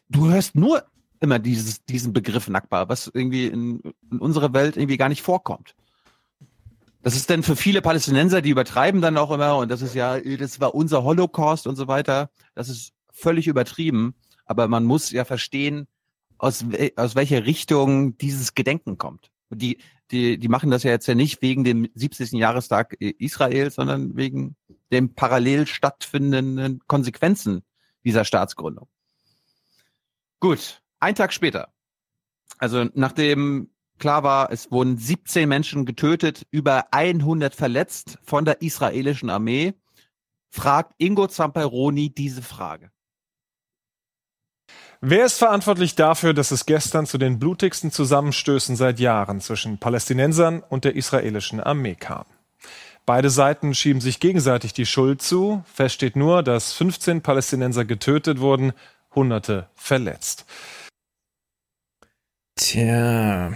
du hörst nur immer dieses, diesen Begriff Nakba, was irgendwie in, in unserer Welt irgendwie gar nicht vorkommt. Das ist denn für viele Palästinenser, die übertreiben dann auch immer und das ist ja, das war unser Holocaust und so weiter. Das ist völlig übertrieben. Aber man muss ja verstehen, aus, aus welcher Richtung dieses Gedenken kommt. Und die, die, die machen das ja jetzt ja nicht wegen dem 70. Jahrestag Israels, sondern wegen den parallel stattfindenden Konsequenzen dieser Staatsgründung. Gut, ein Tag später. Also nachdem klar war, es wurden 17 Menschen getötet, über 100 verletzt von der israelischen Armee. fragt Ingo Zamperoni diese Frage. Wer ist verantwortlich dafür, dass es gestern zu den blutigsten Zusammenstößen seit Jahren zwischen Palästinensern und der israelischen Armee kam? Beide Seiten schieben sich gegenseitig die Schuld zu. Fest steht nur, dass 15 Palästinenser getötet wurden, Hunderte verletzt. Tja.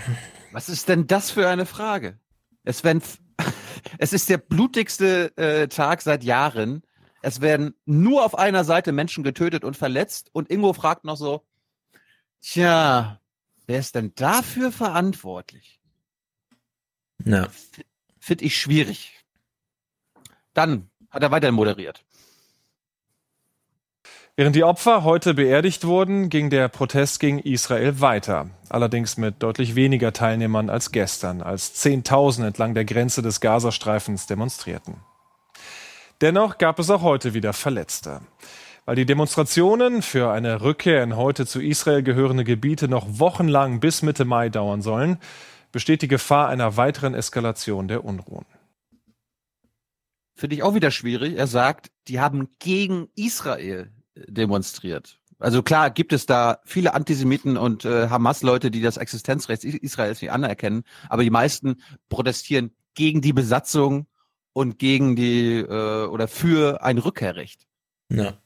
Was ist denn das für eine Frage? Es, werden, es ist der blutigste äh, Tag seit Jahren. Es werden nur auf einer Seite Menschen getötet und verletzt. Und Ingo fragt noch so, tja, wer ist denn dafür verantwortlich? Ja. Finde ich schwierig. Dann hat er weiter moderiert. Während die Opfer heute beerdigt wurden, ging der Protest gegen Israel weiter. Allerdings mit deutlich weniger Teilnehmern als gestern, als Zehntausend entlang der Grenze des Gazastreifens demonstrierten. Dennoch gab es auch heute wieder Verletzte. Weil die Demonstrationen für eine Rückkehr in heute zu Israel gehörende Gebiete noch wochenlang bis Mitte Mai dauern sollen, besteht die Gefahr einer weiteren Eskalation der Unruhen. Finde ich auch wieder schwierig. Er sagt, die haben gegen Israel demonstriert. Also klar gibt es da viele Antisemiten und äh, Hamas-Leute, die das Existenzrecht Israels nicht anerkennen, aber die meisten protestieren gegen die Besatzung und gegen die äh, oder für ein Rückkehrrecht. Ja.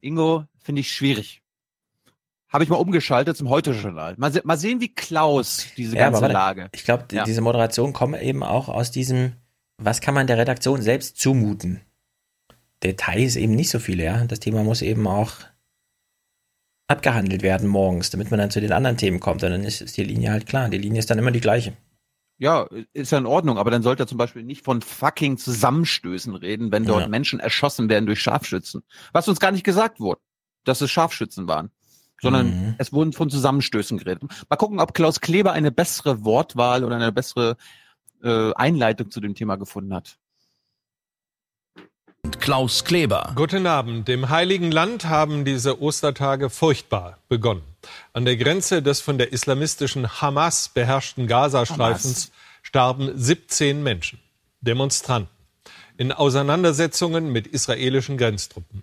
Ingo finde ich schwierig. Habe ich mal umgeschaltet zum Heute-Journal. Mal, se mal sehen, wie Klaus diese ja, ganze Lage. Ich glaube, ja. diese Moderation kommt eben auch aus diesem, was kann man der Redaktion selbst zumuten? Details eben nicht so viele, ja. Das Thema muss eben auch abgehandelt werden morgens, damit man dann zu den anderen Themen kommt. Und dann ist, ist die Linie halt klar. Die Linie ist dann immer die gleiche. Ja, ist ja in Ordnung, aber dann sollte er zum Beispiel nicht von fucking Zusammenstößen reden, wenn dort ja. Menschen erschossen werden durch Scharfschützen. Was uns gar nicht gesagt wurde, dass es Scharfschützen waren. Sondern mhm. es wurden von Zusammenstößen geredet. Mal gucken, ob Klaus Kleber eine bessere Wortwahl oder eine bessere äh, Einleitung zu dem Thema gefunden hat. Klaus Kleber. Guten Abend. Im Heiligen Land haben diese Ostertage furchtbar begonnen. An der Grenze des von der islamistischen Hamas beherrschten Gazastreifens starben 17 Menschen, Demonstranten, in Auseinandersetzungen mit israelischen Grenztruppen.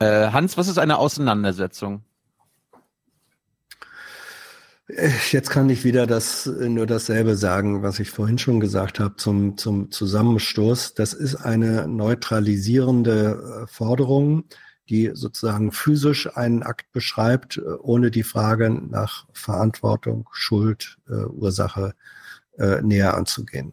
Äh, Hans, was ist eine Auseinandersetzung? Jetzt kann ich wieder das nur dasselbe sagen, was ich vorhin schon gesagt habe zum, zum Zusammenstoß. Das ist eine neutralisierende äh, Forderung, die sozusagen physisch einen Akt beschreibt, äh, ohne die Frage nach Verantwortung, Schuld, äh, Ursache äh, näher anzugehen.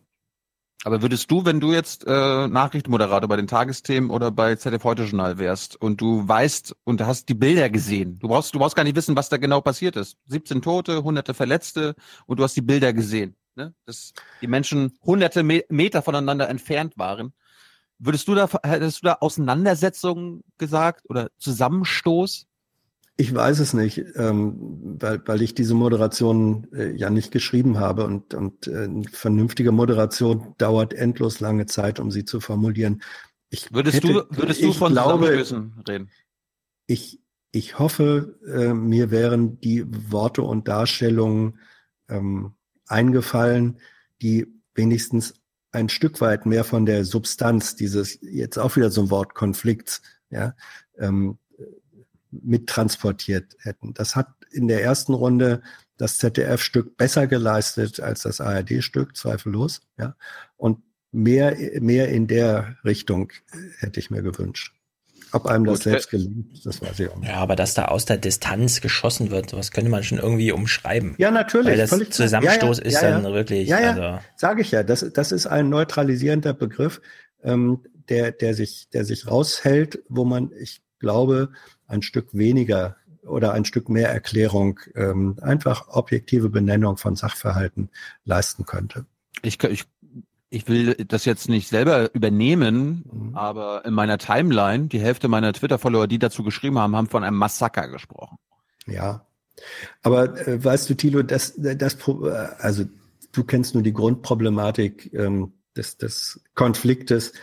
Aber würdest du, wenn du jetzt äh, Nachrichtenmoderator bei den Tagesthemen oder bei ZDF Heute Journal wärst und du weißt und hast die Bilder gesehen, du brauchst, du brauchst gar nicht wissen, was da genau passiert ist. 17 Tote, hunderte Verletzte und du hast die Bilder gesehen, ne? dass die Menschen hunderte Me Meter voneinander entfernt waren. Würdest du da, hättest du da Auseinandersetzungen gesagt oder Zusammenstoß? Ich weiß es nicht, ähm, weil, weil ich diese Moderation äh, ja nicht geschrieben habe und, und äh, eine vernünftige Moderation dauert endlos lange Zeit, um sie zu formulieren. Ich würdest hätte, du, würdest du von glaube, reden? Ich, ich hoffe, äh, mir wären die Worte und Darstellungen ähm, eingefallen, die wenigstens ein Stück weit mehr von der Substanz dieses, jetzt auch wieder so ein Wort Konflikts, ja, ähm, mittransportiert hätten. Das hat in der ersten Runde das ZDF-Stück besser geleistet als das ARD-Stück, zweifellos. Ja. Und mehr, mehr in der Richtung hätte ich mir gewünscht. Ob einem das Gut, selbst gelingt, das weiß ich auch nicht. Ja, aber dass da aus der Distanz geschossen wird, was könnte man schon irgendwie umschreiben. Ja, natürlich. Weil das Zusammenstoß ja, ja, ist ja, dann wirklich. Ja, ja, also. sage ich ja. Das, das ist ein neutralisierender Begriff, ähm, der, der, sich, der sich raushält, wo man, ich glaube, ein Stück weniger oder ein Stück mehr Erklärung, ähm, einfach objektive Benennung von Sachverhalten leisten könnte. Ich, ich, ich will das jetzt nicht selber übernehmen, mhm. aber in meiner Timeline, die Hälfte meiner Twitter-Follower, die dazu geschrieben haben, haben von einem Massaker gesprochen. Ja, aber äh, weißt du, Thilo, das, das, also du kennst nur die Grundproblematik ähm, des, des Konfliktes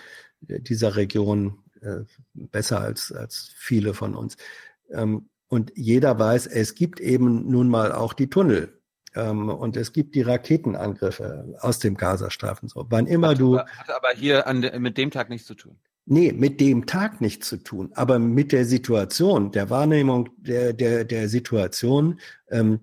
dieser Region äh, besser als, als viele von uns. Ähm, und jeder weiß, es gibt eben nun mal auch die Tunnel. Ähm, und es gibt die Raketenangriffe aus dem Gazastreifen. So, wann immer hatte du. Aber, hatte aber hier an, mit dem Tag nichts zu tun. Nee, mit dem Tag nichts zu tun, aber mit der Situation, der Wahrnehmung der, der, der Situation, ähm,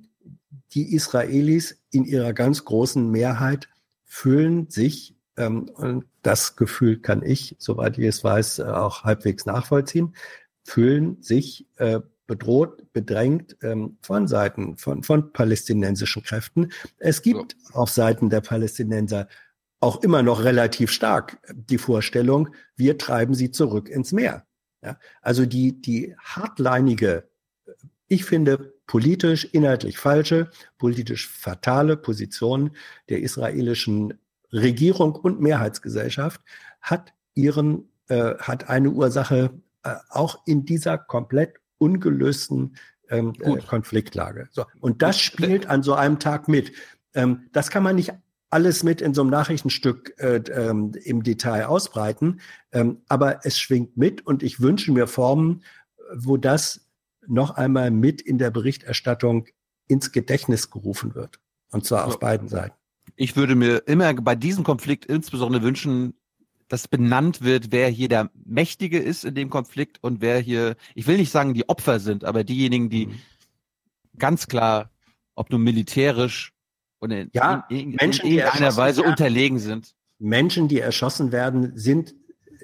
die Israelis in ihrer ganz großen Mehrheit fühlen sich, ähm, und das Gefühl kann ich, soweit ich es weiß, auch halbwegs nachvollziehen, fühlen sich äh, bedroht, bedrängt ähm, von Seiten von, von palästinensischen Kräften. Es gibt ja. auf Seiten der Palästinenser auch immer noch relativ stark die Vorstellung, wir treiben sie zurück ins Meer. Ja, also die, die hartleinige, ich finde politisch, inhaltlich falsche, politisch fatale Position der israelischen Regierung und Mehrheitsgesellschaft hat ihren, äh, hat eine Ursache äh, auch in dieser komplett ungelösten ähm, äh, Konfliktlage. So. Und das spielt an so einem Tag mit. Ähm, das kann man nicht alles mit in so einem Nachrichtenstück äh, ähm, im Detail ausbreiten, ähm, aber es schwingt mit und ich wünsche mir Formen, wo das noch einmal mit in der Berichterstattung ins Gedächtnis gerufen wird. Und zwar auf beiden Seiten. Ich würde mir immer bei diesem Konflikt insbesondere wünschen, dass benannt wird, wer hier der Mächtige ist in dem Konflikt und wer hier, ich will nicht sagen, die Opfer sind, aber diejenigen, die mhm. ganz klar, ob nur militärisch und in, ja, in, in, Menschen, in irgendeiner Weise werden, unterlegen sind. Menschen, die erschossen werden, sind,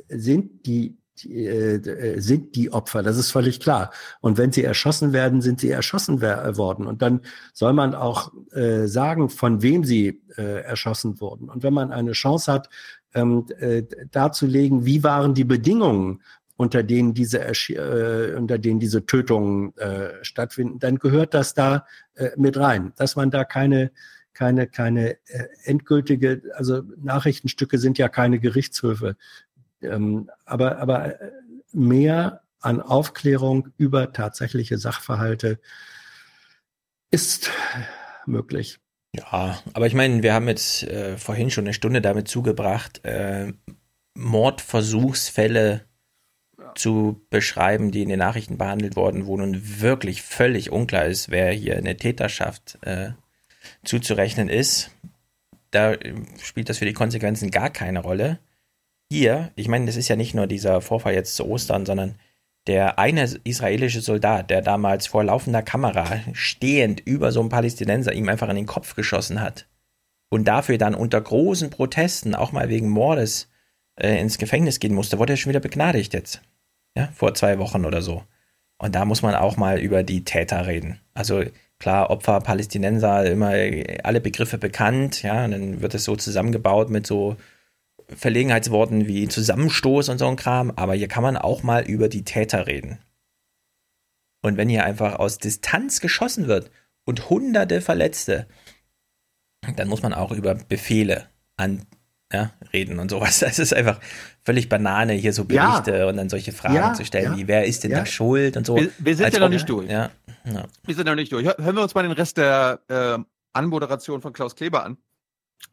sind die, die äh, sind die Opfer, das ist völlig klar. Und wenn sie erschossen werden, sind sie erschossen worden. Und dann soll man auch äh, sagen, von wem sie äh, erschossen wurden. Und wenn man eine Chance hat, ähm, äh, darzulegen, wie waren die Bedingungen, unter denen diese äh, unter denen diese Tötungen äh, stattfinden, dann gehört das da äh, mit rein, dass man da keine keine keine äh, endgültige, also Nachrichtenstücke sind ja keine Gerichtshöfe, ähm, aber aber äh, mehr an Aufklärung über tatsächliche Sachverhalte ist möglich. Ja, aber ich meine, wir haben jetzt äh, vorhin schon eine Stunde damit zugebracht, äh, Mordversuchsfälle zu beschreiben, die in den Nachrichten behandelt wurden, wo nun wirklich völlig unklar ist, wer hier eine Täterschaft äh, zuzurechnen ist. Da äh, spielt das für die Konsequenzen gar keine Rolle. Hier, ich meine, das ist ja nicht nur dieser Vorfall jetzt zu Ostern, sondern der eine israelische Soldat, der damals vor laufender Kamera stehend über so einen Palästinenser ihm einfach in den Kopf geschossen hat und dafür dann unter großen Protesten, auch mal wegen Mordes, äh, ins Gefängnis gehen musste, wurde er schon wieder begnadigt jetzt. Ja, vor zwei Wochen oder so. Und da muss man auch mal über die Täter reden. Also klar, Opfer, Palästinenser, immer alle Begriffe bekannt, ja, und dann wird es so zusammengebaut mit so Verlegenheitsworten wie Zusammenstoß und so ein Kram, aber hier kann man auch mal über die Täter reden. Und wenn hier einfach aus Distanz geschossen wird und hunderte Verletzte, dann muss man auch über Befehle an, ja, reden und sowas. Das ist einfach völlig Banane, hier so Berichte ja. und dann solche Fragen ja, zu stellen, ja. wie wer ist denn da schuld und so. Wir, wir sind ja noch nicht durch. Ja. Wir sind noch nicht durch. Hören wir uns mal den Rest der äh, Anmoderation von Klaus Kleber an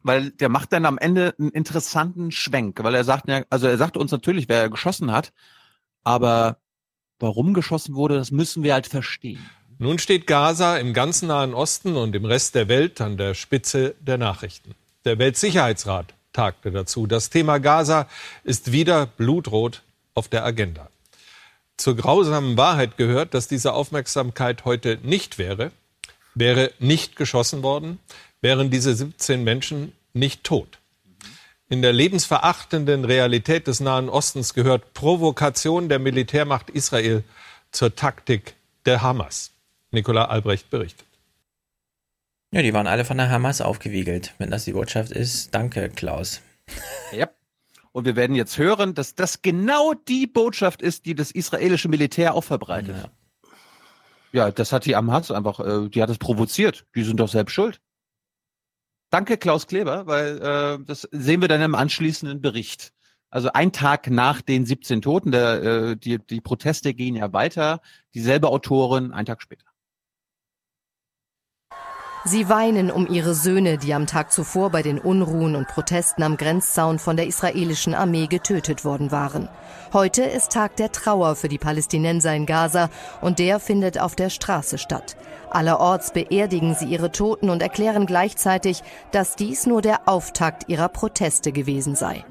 weil der macht dann am Ende einen interessanten Schwenk, weil er sagt also er sagt uns natürlich, wer er geschossen hat, aber warum geschossen wurde, das müssen wir halt verstehen. Nun steht Gaza im ganzen Nahen Osten und im Rest der Welt an der Spitze der Nachrichten. Der Weltsicherheitsrat tagte dazu. Das Thema Gaza ist wieder blutrot auf der Agenda. Zur grausamen Wahrheit gehört, dass diese Aufmerksamkeit heute nicht wäre, wäre nicht geschossen worden, wären diese 17 Menschen nicht tot. In der lebensverachtenden Realität des Nahen Ostens gehört Provokation der Militärmacht Israel zur Taktik der Hamas. Nicola Albrecht berichtet. Ja, die waren alle von der Hamas aufgewiegelt. Wenn das die Botschaft ist, danke, Klaus. Ja. Und wir werden jetzt hören, dass das genau die Botschaft ist, die das israelische Militär auch verbreitet. Ja, ja das hat die Hamas einfach, äh, die hat es provoziert. Die sind doch selbst schuld. Danke, Klaus Kleber, weil äh, das sehen wir dann im anschließenden Bericht. Also ein Tag nach den 17 Toten, der, äh, die, die Proteste gehen ja weiter. Dieselbe Autorin, ein Tag später. Sie weinen um ihre Söhne, die am Tag zuvor bei den Unruhen und Protesten am Grenzzaun von der israelischen Armee getötet worden waren. Heute ist Tag der Trauer für die Palästinenser in Gaza und der findet auf der Straße statt. Allerorts beerdigen sie ihre Toten und erklären gleichzeitig, dass dies nur der Auftakt ihrer Proteste gewesen sei.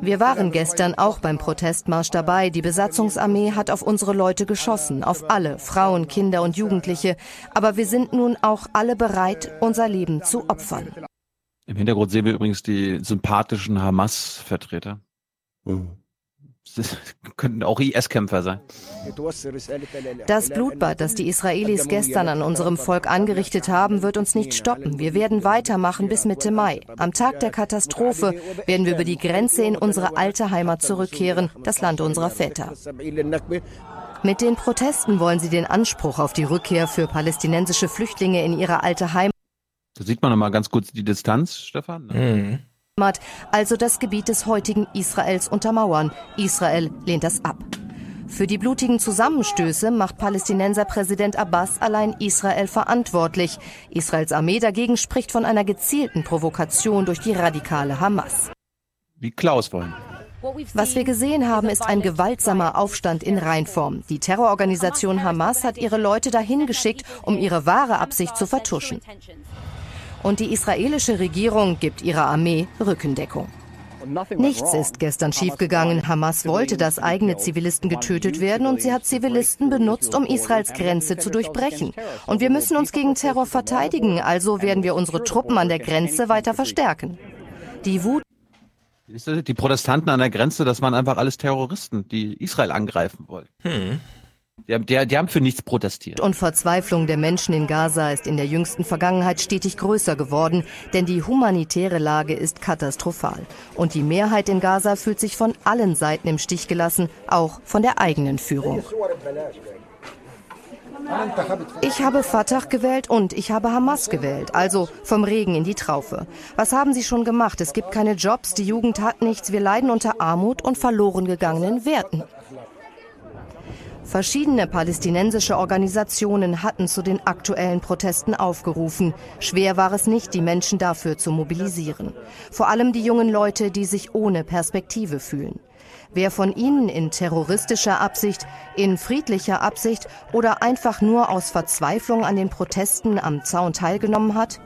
Wir waren gestern auch beim Protestmarsch dabei. Die Besatzungsarmee hat auf unsere Leute geschossen, auf alle, Frauen, Kinder und Jugendliche. Aber wir sind nun auch alle bereit, unser Leben zu opfern. Im Hintergrund sehen wir übrigens die sympathischen Hamas-Vertreter. Mhm. Das könnten auch IS-Kämpfer sein. Das Blutbad, das die Israelis gestern an unserem Volk angerichtet haben, wird uns nicht stoppen. Wir werden weitermachen bis Mitte Mai. Am Tag der Katastrophe werden wir über die Grenze in unsere alte Heimat zurückkehren, das Land unserer Väter. Mit den Protesten wollen sie den Anspruch auf die Rückkehr für palästinensische Flüchtlinge in ihre alte Heimat. Da sieht man noch mal ganz kurz die Distanz, Stefan. Mhm also das Gebiet des heutigen Israels untermauern. Israel lehnt das ab. Für die blutigen Zusammenstöße macht Palästinenser Präsident Abbas allein Israel verantwortlich. Israels Armee dagegen spricht von einer gezielten Provokation durch die radikale Hamas. Wie Klaus wollen. Was wir gesehen haben, ist ein gewaltsamer Aufstand in Reinform. Die Terrororganisation Hamas hat ihre Leute dahin geschickt, um ihre wahre Absicht zu vertuschen und die israelische Regierung gibt ihrer Armee Rückendeckung. Nichts ist gestern schiefgegangen. Hamas wollte, dass eigene Zivilisten getötet werden und sie hat Zivilisten benutzt, um Israels Grenze zu durchbrechen. Und wir müssen uns gegen Terror verteidigen, also werden wir unsere Truppen an der Grenze weiter verstärken. Die Wut die Protestanten an der Grenze, das waren einfach alles Terroristen, die Israel angreifen wollen. Hm. Die haben, die, die haben für nichts protestiert. Und Verzweiflung der Menschen in Gaza ist in der jüngsten Vergangenheit stetig größer geworden, denn die humanitäre Lage ist katastrophal. Und die Mehrheit in Gaza fühlt sich von allen Seiten im Stich gelassen, auch von der eigenen Führung. Ich habe Fatah gewählt und ich habe Hamas gewählt, also vom Regen in die Traufe. Was haben Sie schon gemacht? Es gibt keine Jobs, die Jugend hat nichts, wir leiden unter Armut und verloren gegangenen Werten. Verschiedene palästinensische Organisationen hatten zu den aktuellen Protesten aufgerufen. Schwer war es nicht, die Menschen dafür zu mobilisieren. Vor allem die jungen Leute, die sich ohne Perspektive fühlen. Wer von ihnen in terroristischer Absicht, in friedlicher Absicht oder einfach nur aus Verzweiflung an den Protesten am Zaun teilgenommen hat?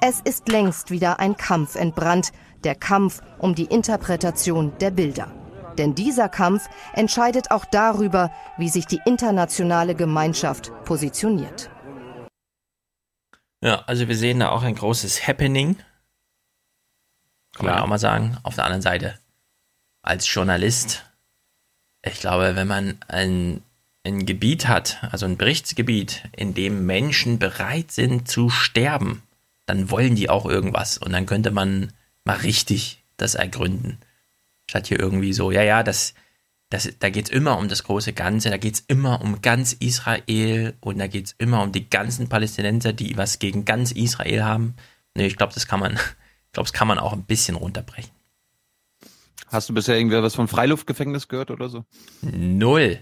Es ist längst wieder ein Kampf entbrannt, der Kampf um die Interpretation der Bilder. Denn dieser Kampf entscheidet auch darüber, wie sich die internationale Gemeinschaft positioniert. Ja, also wir sehen da auch ein großes Happening. Kann man ja auch mal sagen. Auf der anderen Seite, als Journalist, ich glaube, wenn man ein, ein Gebiet hat, also ein Berichtsgebiet, in dem Menschen bereit sind zu sterben, dann wollen die auch irgendwas. Und dann könnte man mal richtig das ergründen. Statt hier irgendwie so, ja, ja, das, das, da geht es immer um das große Ganze, da geht es immer um ganz Israel und da geht es immer um die ganzen Palästinenser, die was gegen ganz Israel haben. Nee, ich glaube, das kann man, ich glaube, das kann man auch ein bisschen runterbrechen. Hast du bisher irgendwer was von Freiluftgefängnis gehört oder so? Null.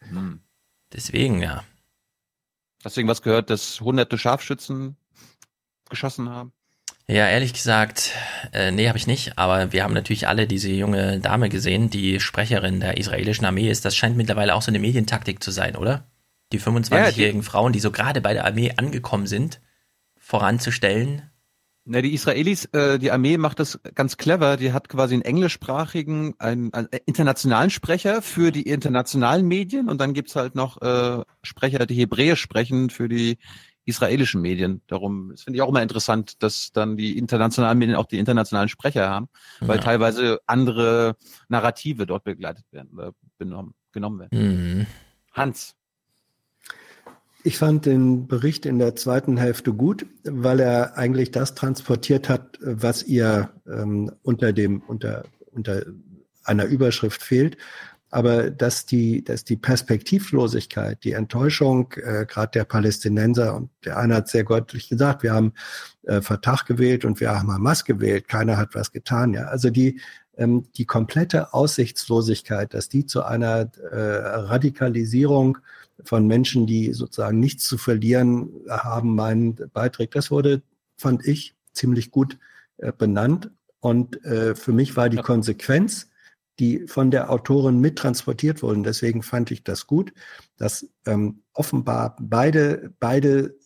Hm. Deswegen, ja. Hast du irgendwas gehört, dass hunderte Scharfschützen geschossen haben? Ja, ehrlich gesagt, äh, nee, habe ich nicht. Aber wir haben natürlich alle diese junge Dame gesehen, die Sprecherin der israelischen Armee ist. Das scheint mittlerweile auch so eine Medientaktik zu sein, oder? Die 25-jährigen ja, Frauen, die so gerade bei der Armee angekommen sind, voranzustellen. Na, die Israelis, äh, die Armee macht das ganz clever. Die hat quasi einen englischsprachigen, einen, einen internationalen Sprecher für die internationalen Medien und dann gibt's halt noch äh, Sprecher, die Hebräisch sprechen für die israelischen Medien. Darum, das finde ich auch immer interessant, dass dann die internationalen Medien auch die internationalen Sprecher haben, weil ja. teilweise andere Narrative dort begleitet werden oder benommen, genommen werden. Mhm. Hans. Ich fand den Bericht in der zweiten Hälfte gut, weil er eigentlich das transportiert hat, was ihr ähm, unter dem unter unter einer Überschrift fehlt. Aber dass die, dass die Perspektivlosigkeit, die Enttäuschung äh, gerade der Palästinenser und der eine hat sehr deutlich gesagt, wir haben äh, Fatah gewählt und wir haben Hamas gewählt, keiner hat was getan. Ja, also die ähm, die komplette Aussichtslosigkeit, dass die zu einer äh, Radikalisierung von Menschen, die sozusagen nichts zu verlieren haben, meinen Beitrag, das wurde, fand ich, ziemlich gut äh, benannt. Und äh, für mich war die Konsequenz, die von der Autorin mittransportiert wurden. Deswegen fand ich das gut, dass ähm, offenbar beide, beide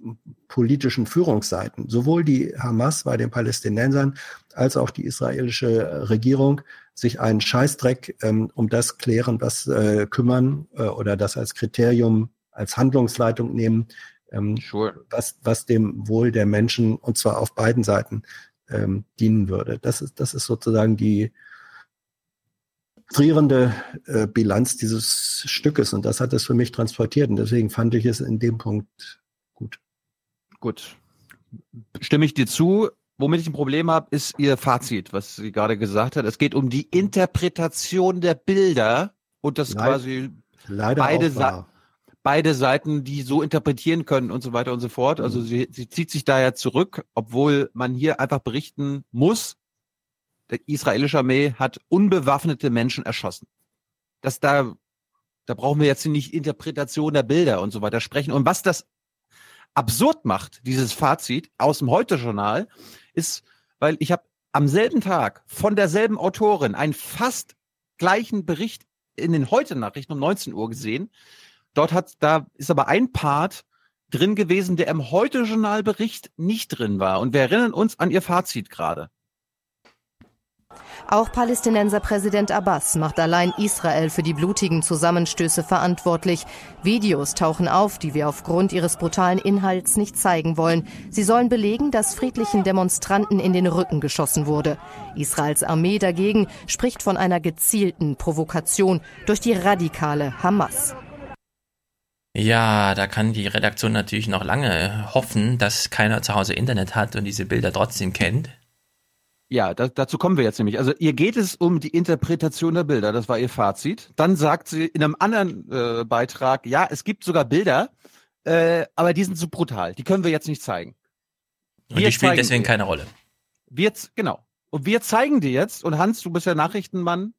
äh, politischen Führungsseiten, sowohl die Hamas bei den Palästinensern als auch die israelische Regierung, sich einen Scheißdreck ähm, um das klären, was äh, kümmern äh, oder das als Kriterium, als Handlungsleitung nehmen, ähm, sure. was, was dem Wohl der Menschen und zwar auf beiden Seiten ähm, dienen würde. Das ist, das ist sozusagen die frustrierende äh, Bilanz dieses Stückes und das hat es für mich transportiert und deswegen fand ich es in dem Punkt gut. Gut. Stimme ich dir zu. Womit ich ein Problem habe, ist Ihr Fazit, was sie gerade gesagt hat. Es geht um die Interpretation der Bilder und das Leid, quasi beide, Sa beide Seiten, die so interpretieren können und so weiter und so fort. Also mhm. sie, sie zieht sich da ja zurück, obwohl man hier einfach berichten muss, die israelische Armee hat unbewaffnete Menschen erschossen. Das da, da brauchen wir jetzt nicht Interpretation der Bilder und so weiter sprechen. Und was das absurd macht, dieses Fazit aus dem Heute-Journal, ist, weil ich habe am selben Tag von derselben Autorin einen fast gleichen Bericht in den Heute-Nachrichten um 19 Uhr gesehen. Dort hat, da ist aber ein Part drin gewesen, der im Heute-Journal-Bericht nicht drin war. Und wir erinnern uns an ihr Fazit gerade. Auch Palästinenser Präsident Abbas macht allein Israel für die blutigen Zusammenstöße verantwortlich. Videos tauchen auf, die wir aufgrund ihres brutalen Inhalts nicht zeigen wollen. Sie sollen belegen, dass friedlichen Demonstranten in den Rücken geschossen wurde. Israels Armee dagegen spricht von einer gezielten Provokation durch die radikale Hamas. Ja, da kann die Redaktion natürlich noch lange hoffen, dass keiner zu Hause Internet hat und diese Bilder trotzdem kennt. Ja, da, dazu kommen wir jetzt nämlich. Also ihr geht es um die Interpretation der Bilder, das war ihr Fazit. Dann sagt sie in einem anderen äh, Beitrag, ja, es gibt sogar Bilder, äh, aber die sind zu brutal, die können wir jetzt nicht zeigen. Und wir die spielen deswegen dir. keine Rolle. Wir, genau. Und wir zeigen dir jetzt, und Hans, du bist ja Nachrichtenmann,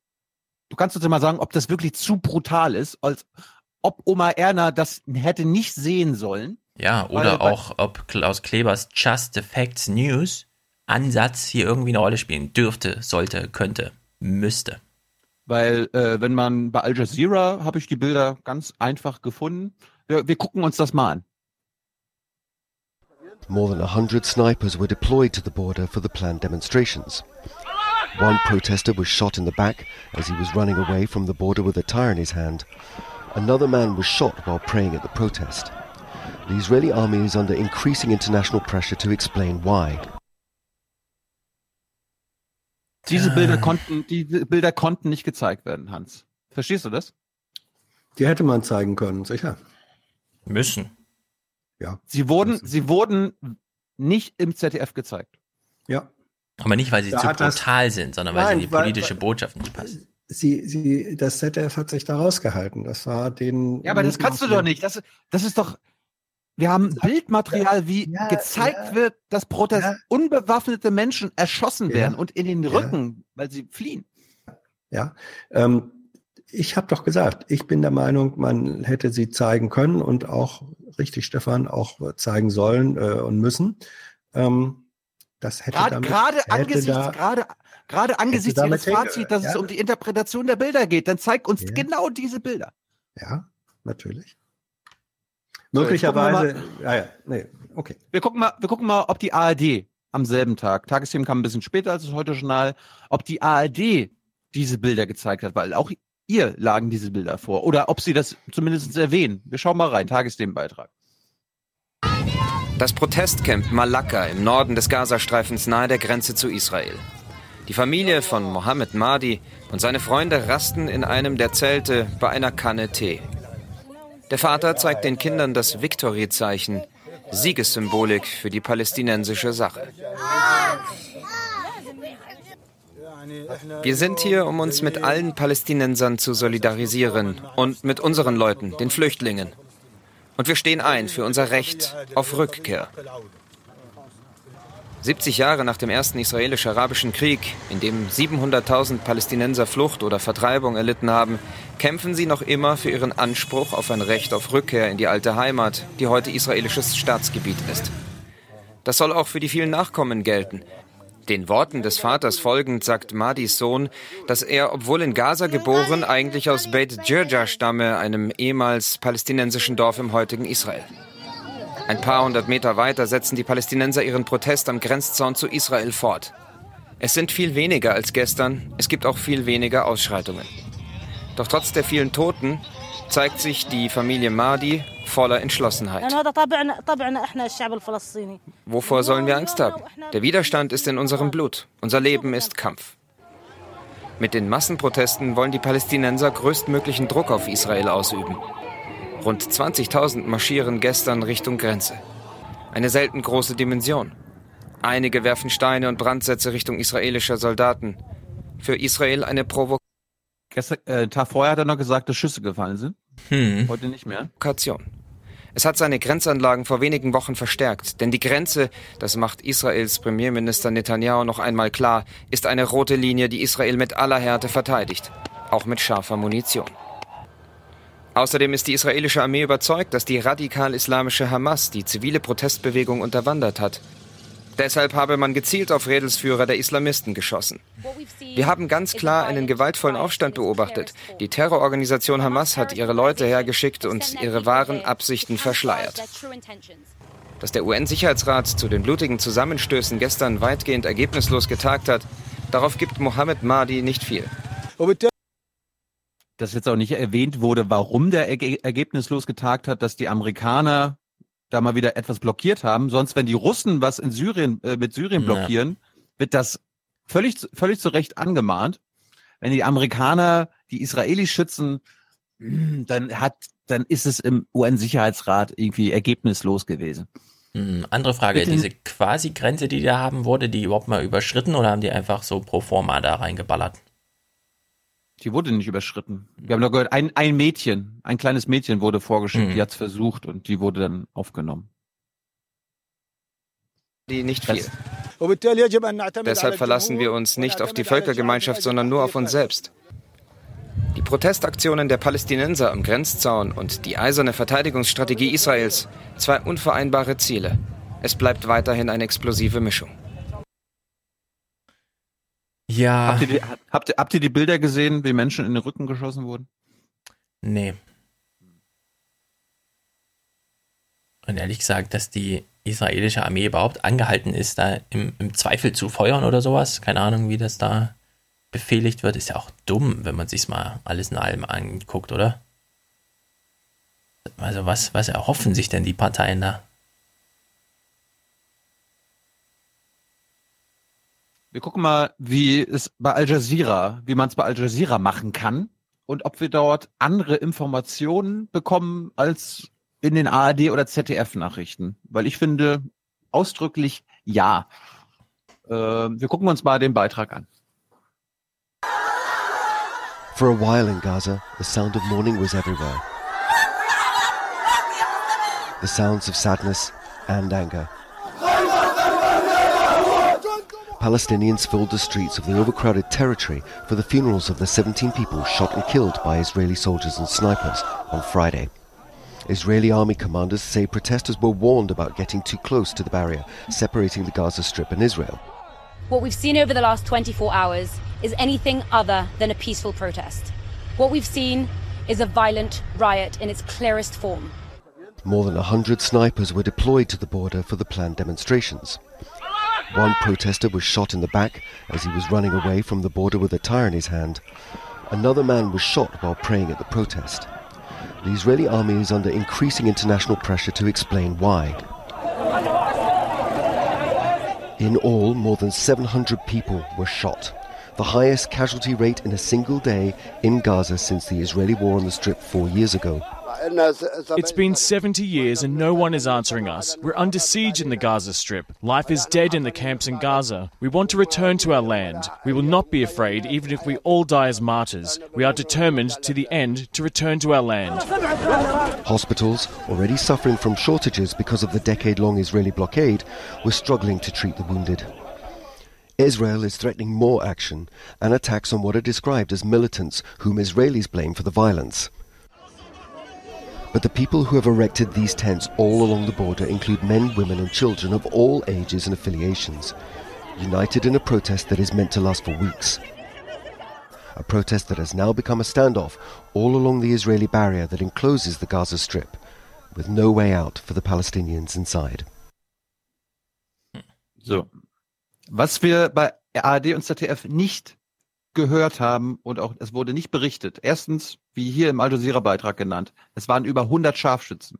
du kannst uns ja mal sagen, ob das wirklich zu brutal ist, als ob Oma Erna das hätte nicht sehen sollen. Ja, oder auch, ob Klaus Klebers Just the Facts News Ansatz hier irgendwie eine Rolle spielen dürfte, sollte, könnte, müsste. Weil äh, wenn man bei Al Jazeera habe ich die Bilder ganz einfach gefunden. Wir, wir gucken uns das mal an. More than 100 snipers were deployed to the border for the planned demonstrations. One protester was shot in the back as he was running away from the border with a tire in his hand. Another man was shot while praying at the protest. The Israeli army is under increasing international pressure to explain why. Diese Bilder konnten, diese Bilder konnten nicht gezeigt werden, Hans. Verstehst du das? Die hätte man zeigen können, sicher. Müssen. Ja. Sie wurden, müssen. sie wurden nicht im ZDF gezeigt. Ja. Aber nicht, weil sie da zu brutal das, sind, sondern weil nein, sie in die politische weil, Botschaft nicht passen. Sie, sie, das ZDF hat sich da rausgehalten. Das war den. Ja, aber das kannst du doch nicht. Das, das ist doch, wir haben Bildmaterial, wie ja, gezeigt ja, wird, dass Protest ja. unbewaffnete Menschen erschossen werden und in den Rücken, weil sie fliehen. Ja, ähm, ich habe doch gesagt, ich bin der Meinung, man hätte sie zeigen können und auch, richtig, Stefan, auch zeigen sollen äh, und müssen. Ähm, das hätte gerade, damit, gerade hätte angesichts, da, gerade, gerade angesichts ihres Fazit, dass es um die Interpretation der Bilder geht, dann zeig uns genau diese Bilder. Ja, natürlich. Möglicherweise. Ja, ja, nee, okay. Wir gucken mal, wir gucken mal, ob die ARD am selben Tag, Tagesthemen kam ein bisschen später als das Heute-Journal, ob die ARD diese Bilder gezeigt hat, weil auch ihr lagen diese Bilder vor. Oder ob sie das zumindest erwähnen. Wir schauen mal rein, Tagesthemenbeitrag. Das Protestcamp Malakka im Norden des Gazastreifens nahe der Grenze zu Israel. Die Familie von Mohammed Mahdi und seine Freunde rasten in einem der Zelte bei einer Kanne Tee. Der Vater zeigt den Kindern das Victory-Zeichen, Siegessymbolik für die palästinensische Sache. Wir sind hier, um uns mit allen Palästinensern zu solidarisieren und mit unseren Leuten, den Flüchtlingen. Und wir stehen ein für unser Recht auf Rückkehr. 70 Jahre nach dem ersten israelisch-arabischen Krieg, in dem 700.000 Palästinenser Flucht oder Vertreibung erlitten haben, kämpfen sie noch immer für ihren Anspruch auf ein Recht auf Rückkehr in die alte Heimat, die heute israelisches Staatsgebiet ist. Das soll auch für die vielen Nachkommen gelten. Den Worten des Vaters folgend sagt Madis Sohn, dass er, obwohl in Gaza geboren, eigentlich aus Beit Jirja stamme, einem ehemals palästinensischen Dorf im heutigen Israel. Ein paar hundert Meter weiter setzen die Palästinenser ihren Protest am Grenzzaun zu Israel fort. Es sind viel weniger als gestern, es gibt auch viel weniger Ausschreitungen. Doch trotz der vielen Toten zeigt sich die Familie Mahdi voller Entschlossenheit. Wovor sollen wir Angst haben? Der Widerstand ist in unserem Blut. Unser Leben ist Kampf. Mit den Massenprotesten wollen die Palästinenser größtmöglichen Druck auf Israel ausüben. Rund 20.000 marschieren gestern Richtung Grenze. Eine selten große Dimension. Einige werfen Steine und Brandsätze Richtung israelischer Soldaten. Für Israel eine Provokation. Gestern, äh, Tag vorher hat er noch gesagt, dass Schüsse gefallen sind. Hm. Heute nicht mehr. Provokation. Es hat seine Grenzanlagen vor wenigen Wochen verstärkt, denn die Grenze, das macht Israels Premierminister Netanyahu noch einmal klar, ist eine rote Linie, die Israel mit aller Härte verteidigt, auch mit scharfer Munition. Außerdem ist die israelische Armee überzeugt, dass die radikal-islamische Hamas die zivile Protestbewegung unterwandert hat. Deshalb habe man gezielt auf Redelsführer der Islamisten geschossen. Wir haben ganz klar einen gewaltvollen Aufstand beobachtet. Die Terrororganisation Hamas hat ihre Leute hergeschickt und ihre wahren Absichten verschleiert. Dass der UN-Sicherheitsrat zu den blutigen Zusammenstößen gestern weitgehend ergebnislos getagt hat, darauf gibt Mohammed Mahdi nicht viel dass jetzt auch nicht erwähnt wurde, warum der Erge ergebnislos getagt hat, dass die Amerikaner da mal wieder etwas blockiert haben. Sonst, wenn die Russen was in Syrien äh, mit Syrien blockieren, ja. wird das völlig völlig zu Recht angemahnt. Wenn die Amerikaner die Israelis schützen, dann hat dann ist es im UN-Sicherheitsrat irgendwie ergebnislos gewesen. Hm, andere Frage, Bitte? diese Quasi-Grenze, die da haben, wurde die überhaupt mal überschritten oder haben die einfach so pro forma da reingeballert? Die wurde nicht überschritten. Wir haben doch gehört, ein, ein Mädchen, ein kleines Mädchen wurde vorgeschickt, mhm. die hat es versucht und die wurde dann aufgenommen. Die nicht viel. Deshalb verlassen wir uns nicht auf die Völkergemeinschaft, sondern nur auf uns selbst. Die Protestaktionen der Palästinenser am Grenzzaun und die eiserne Verteidigungsstrategie Israels, zwei unvereinbare Ziele. Es bleibt weiterhin eine explosive Mischung. Ja. Habt ihr, die, habt, habt ihr die Bilder gesehen, wie Menschen in den Rücken geschossen wurden? Nee. Und ehrlich gesagt, dass die israelische Armee überhaupt angehalten ist, da im, im Zweifel zu feuern oder sowas, keine Ahnung, wie das da befehligt wird, ist ja auch dumm, wenn man sich mal alles in allem anguckt, oder? Also was, was erhoffen sich denn die Parteien da? Wir gucken mal, wie es bei Al Jazeera, wie man es bei Al Jazeera machen kann und ob wir dort andere Informationen bekommen als in den ARD oder ZDF-Nachrichten. Weil ich finde ausdrücklich ja. Äh, wir gucken uns mal den Beitrag an. For a while in Gaza, the sound of mourning was everywhere. The sounds of sadness and anger. Palestinians filled the streets of the overcrowded territory for the funerals of the 17 people shot and killed by Israeli soldiers and snipers on Friday. Israeli army commanders say protesters were warned about getting too close to the barrier separating the Gaza Strip and Israel. What we've seen over the last 24 hours is anything other than a peaceful protest. What we've seen is a violent riot in its clearest form. More than 100 snipers were deployed to the border for the planned demonstrations. One protester was shot in the back as he was running away from the border with a tire in his hand. Another man was shot while praying at the protest. The Israeli army is under increasing international pressure to explain why. In all, more than 700 people were shot, the highest casualty rate in a single day in Gaza since the Israeli war on the Strip four years ago. It's been 70 years and no one is answering us. We're under siege in the Gaza Strip. Life is dead in the camps in Gaza. We want to return to our land. We will not be afraid, even if we all die as martyrs. We are determined to the end to return to our land. Hospitals, already suffering from shortages because of the decade long Israeli blockade, were struggling to treat the wounded. Israel is threatening more action and attacks on what are described as militants whom Israelis blame for the violence. But the people who have erected these tents all along the border include men, women, and children of all ages and affiliations, united in a protest that is meant to last for weeks. A protest that has now become a standoff all along the Israeli barrier that encloses the Gaza Strip, with no way out for the Palestinians inside. So. Was wir bei ARD und ZDF nicht gehört haben und auch es wurde nicht berichtet. Erstens, wie hier im Al Jazeera Beitrag genannt, es waren über 100 Scharfschützen.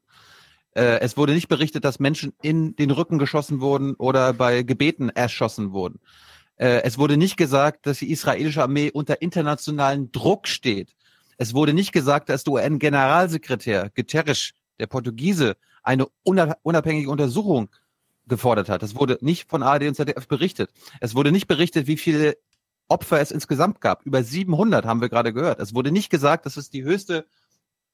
Äh, es wurde nicht berichtet, dass Menschen in den Rücken geschossen wurden oder bei Gebeten erschossen wurden. Äh, es wurde nicht gesagt, dass die israelische Armee unter internationalen Druck steht. Es wurde nicht gesagt, dass der UN-Generalsekretär Guterres, der Portugiese, eine unabhängige Untersuchung gefordert hat. Das wurde nicht von ARD und ZDF berichtet. Es wurde nicht berichtet, wie viele Opfer es insgesamt gab. Über 700 haben wir gerade gehört. Es wurde nicht gesagt, dass es die höchste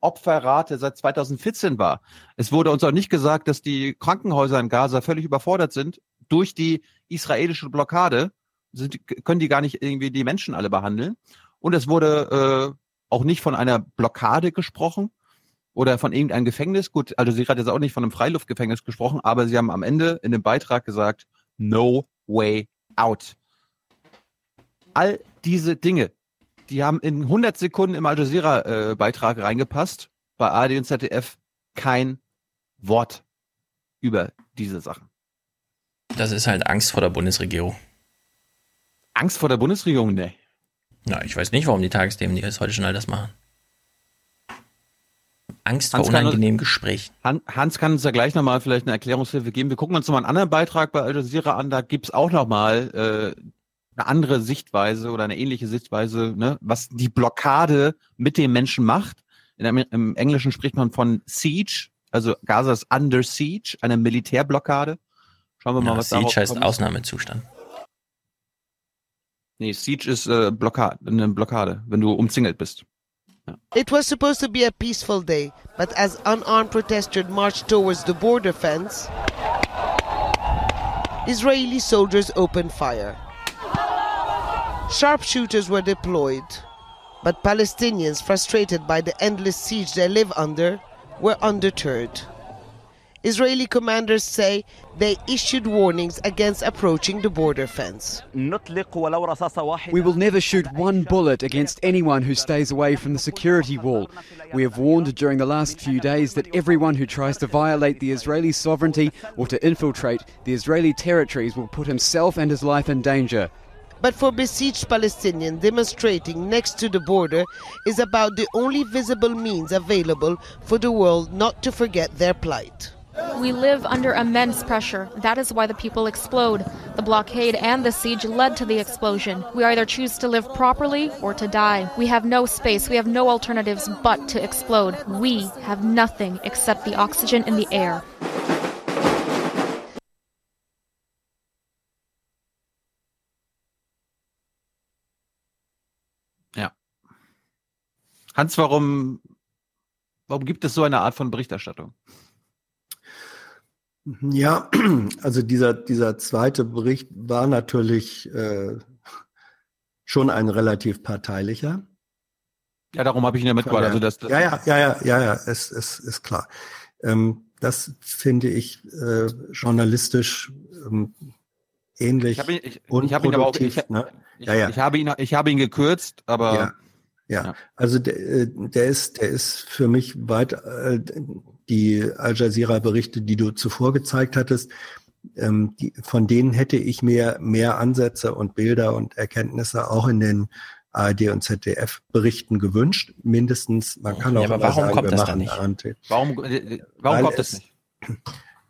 Opferrate seit 2014 war. Es wurde uns auch nicht gesagt, dass die Krankenhäuser in Gaza völlig überfordert sind durch die israelische Blockade. Sind, können die gar nicht irgendwie die Menschen alle behandeln. Und es wurde äh, auch nicht von einer Blockade gesprochen oder von irgendeinem Gefängnis. Gut, also sie hat jetzt auch nicht von einem Freiluftgefängnis gesprochen, aber sie haben am Ende in dem Beitrag gesagt, no way out all diese Dinge, die haben in 100 Sekunden im Al Jazeera äh, reingepasst. Bei ARD und ZDF kein Wort über diese Sachen. Das ist halt Angst vor der Bundesregierung. Angst vor der Bundesregierung? Nee. Na, ich weiß nicht, warum die Tagesthemen die heute schon all das machen. Angst Hans vor unangenehmen Gesprächen. Hans kann uns ja gleich nochmal vielleicht eine Erklärungshilfe geben. Wir gucken uns nochmal einen anderen Beitrag bei Al Jazeera an. Da gibt's auch nochmal äh, eine andere Sichtweise oder eine ähnliche Sichtweise, ne, was die Blockade mit den Menschen macht. In, Im Englischen spricht man von Siege, also Gaza ist under siege, eine Militärblockade. Schauen wir mal, ja, was Siege heißt kommt. Ausnahmezustand. Nee, Siege ist äh, Blockade, eine Blockade, wenn du umzingelt bist. Ja. It was supposed to be a peaceful day, but as unarmed protesters marched towards the border fence, Israeli soldiers opened fire. Sharpshooters were deployed, but Palestinians, frustrated by the endless siege they live under, were undeterred. Israeli commanders say they issued warnings against approaching the border fence. We will never shoot one bullet against anyone who stays away from the security wall. We have warned during the last few days that everyone who tries to violate the Israeli sovereignty or to infiltrate the Israeli territories will put himself and his life in danger. But for besieged Palestinians, demonstrating next to the border is about the only visible means available for the world not to forget their plight. We live under immense pressure. That is why the people explode. The blockade and the siege led to the explosion. We either choose to live properly or to die. We have no space. We have no alternatives but to explode. We have nothing except the oxygen in the air. Hans, warum, warum gibt es so eine Art von Berichterstattung? Ja, also dieser, dieser zweite Bericht war natürlich äh, schon ein relativ parteilicher. Ja, darum habe ich ihn ja mitgebracht. Also das, das ja, ja, ja, ja, ja, ja, es, es ist klar. Ähm, das finde ich äh, journalistisch ähm, ähnlich. Ich habe ihn, ich, ich hab ihn aber auch, ich, ne? ja, ja. ich, habe ihn, ich habe ihn gekürzt, aber ja. Ja, also der, äh, der ist, der ist für mich weit äh, die Al Jazeera Berichte, die du zuvor gezeigt hattest, ähm, die, von denen hätte ich mir mehr Ansätze und Bilder und Erkenntnisse auch in den ARD und ZDF Berichten gewünscht. Mindestens, man kann auch ja, aber warum sagen, kommt wir das machen nicht? Warum, äh, warum kommt das nicht?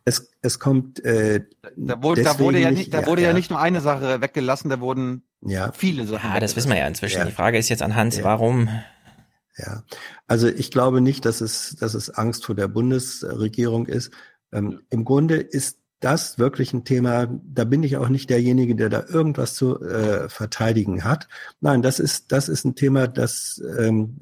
Es, es kommt. Äh, da wurde, da wurde ja nicht, da wurde ja, ja, nicht nur eine Sache weggelassen, da wurden ja. viele Sachen. Ja, das wissen wir ja inzwischen. Ja. Die Frage ist jetzt an Hans, warum Ja, also ich glaube nicht, dass es, dass es Angst vor der Bundesregierung ist. Ähm, Im Grunde ist das wirklich ein Thema, da bin ich auch nicht derjenige, der da irgendwas zu äh, verteidigen hat. Nein, das ist, das ist ein Thema, das ähm,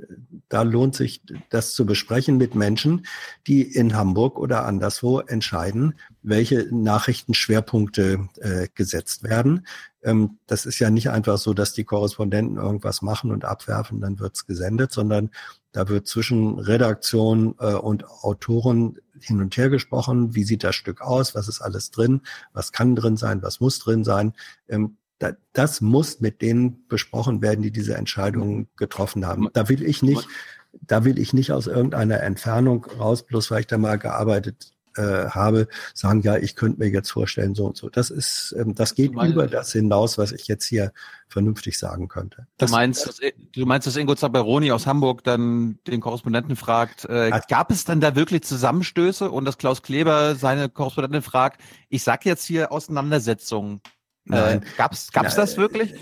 da lohnt sich, das zu besprechen mit Menschen, die in Hamburg oder anderswo entscheiden, welche Nachrichtenschwerpunkte äh, gesetzt werden. Ähm, das ist ja nicht einfach so, dass die Korrespondenten irgendwas machen und abwerfen, dann wird's gesendet, sondern da wird zwischen Redaktion äh, und Autoren hin und her gesprochen. Wie sieht das Stück aus? Was ist alles drin? Was kann drin sein? Was muss drin sein? Ähm, da, das muss mit denen besprochen werden, die diese Entscheidungen getroffen haben. Da will ich nicht, da will ich nicht aus irgendeiner Entfernung raus, bloß weil ich da mal gearbeitet äh, habe, sagen, ja, ich könnte mir jetzt vorstellen, so und so. Das ist, ähm, das geht meinst, über das hinaus, was ich jetzt hier vernünftig sagen könnte. Das, du meinst, dass, du meinst, dass Ingo Zaberoni aus Hamburg dann den Korrespondenten fragt, äh, gab es dann da wirklich Zusammenstöße und dass Klaus Kleber seine Korrespondentin fragt, ich sag jetzt hier Auseinandersetzungen. Äh, gab's, gab's Na, das wirklich?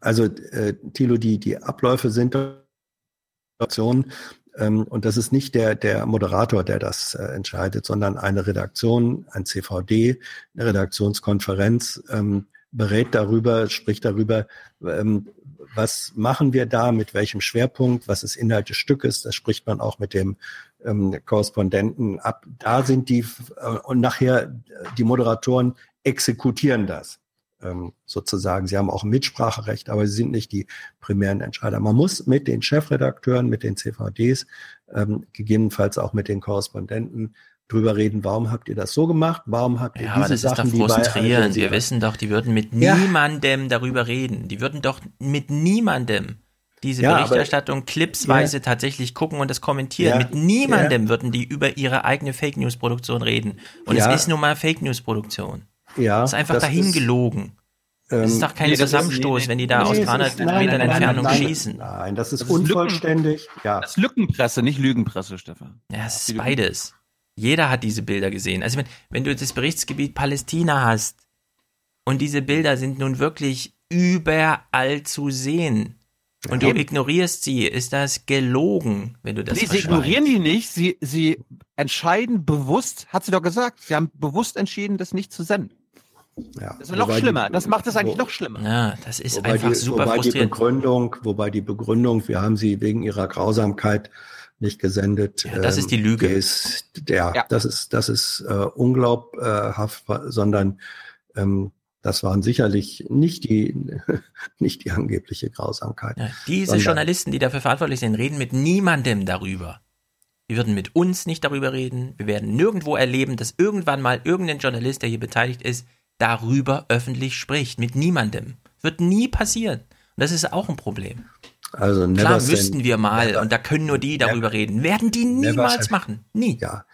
Also, äh, Thilo, die, die Abläufe sind Situationen, und das ist nicht der, der Moderator, der das äh, entscheidet, sondern eine Redaktion, ein CVD, eine Redaktionskonferenz ähm, berät darüber, spricht darüber, ähm, was machen wir da, mit welchem Schwerpunkt, was ist Inhalt des Stückes, das spricht man auch mit dem ähm, Korrespondenten ab. Da sind die, äh, und nachher äh, die Moderatoren exekutieren das ähm, sozusagen. Sie haben auch ein Mitspracherecht, aber sie sind nicht die primären Entscheider. Man muss mit den Chefredakteuren, mit den CVDs, ähm, gegebenenfalls auch mit den Korrespondenten drüber reden, warum habt ihr das so gemacht, warum habt ihr ja, diese aber das Sachen, ist doch frustrierend. Wir wissen doch, die würden mit ja. niemandem darüber reden. Die würden doch mit niemandem diese ja, Berichterstattung aber, clipsweise ja. tatsächlich gucken und das kommentieren. Ja, mit niemandem würden die über ihre eigene Fake News Produktion reden. Und es ist nun mal Fake News Produktion. Ja, das ist einfach das dahin ist, gelogen. das ist doch kein nee, Zusammenstoß, ist, wenn die da nee, aus 300 nein, Metern nein, Entfernung nein, schießen. Nein, das ist das unvollständig. Ist ja. Das ist Lückenpresse, nicht Lügenpresse, Stefan. Ja, es ist beides. Jeder hat diese Bilder gesehen. Also wenn, wenn du das Berichtsgebiet Palästina hast und diese Bilder sind nun wirklich überall zu sehen und ja. du ignorierst sie, ist das gelogen, wenn du das nee, Sie ignorieren die nicht, sie, sie entscheiden bewusst, hat sie doch gesagt, sie haben bewusst entschieden, das nicht zu senden. Ja, das ist noch schlimmer. Die, das macht es eigentlich wo, noch schlimmer. Ja, das ist einfach die, super wobei frustrierend. Die Begründung, wobei die Begründung, wir haben sie wegen ihrer Grausamkeit nicht gesendet. Ja, das ähm, ist die Lüge. Ist, der, ja. Das ist, das ist äh, unglaubhaft, sondern ähm, das waren sicherlich nicht die, nicht die angebliche Grausamkeit. Ja, diese sondern, Journalisten, die dafür verantwortlich sind, reden mit niemandem darüber. Wir würden mit uns nicht darüber reden. Wir werden nirgendwo erleben, dass irgendwann mal irgendein Journalist, der hier beteiligt ist, darüber öffentlich spricht. Mit niemandem. Wird nie passieren. Und das ist auch ein Problem. Also Klar müssten wir mal, never, und da können nur die darüber never, reden. Werden die niemals machen. Nie. Ja.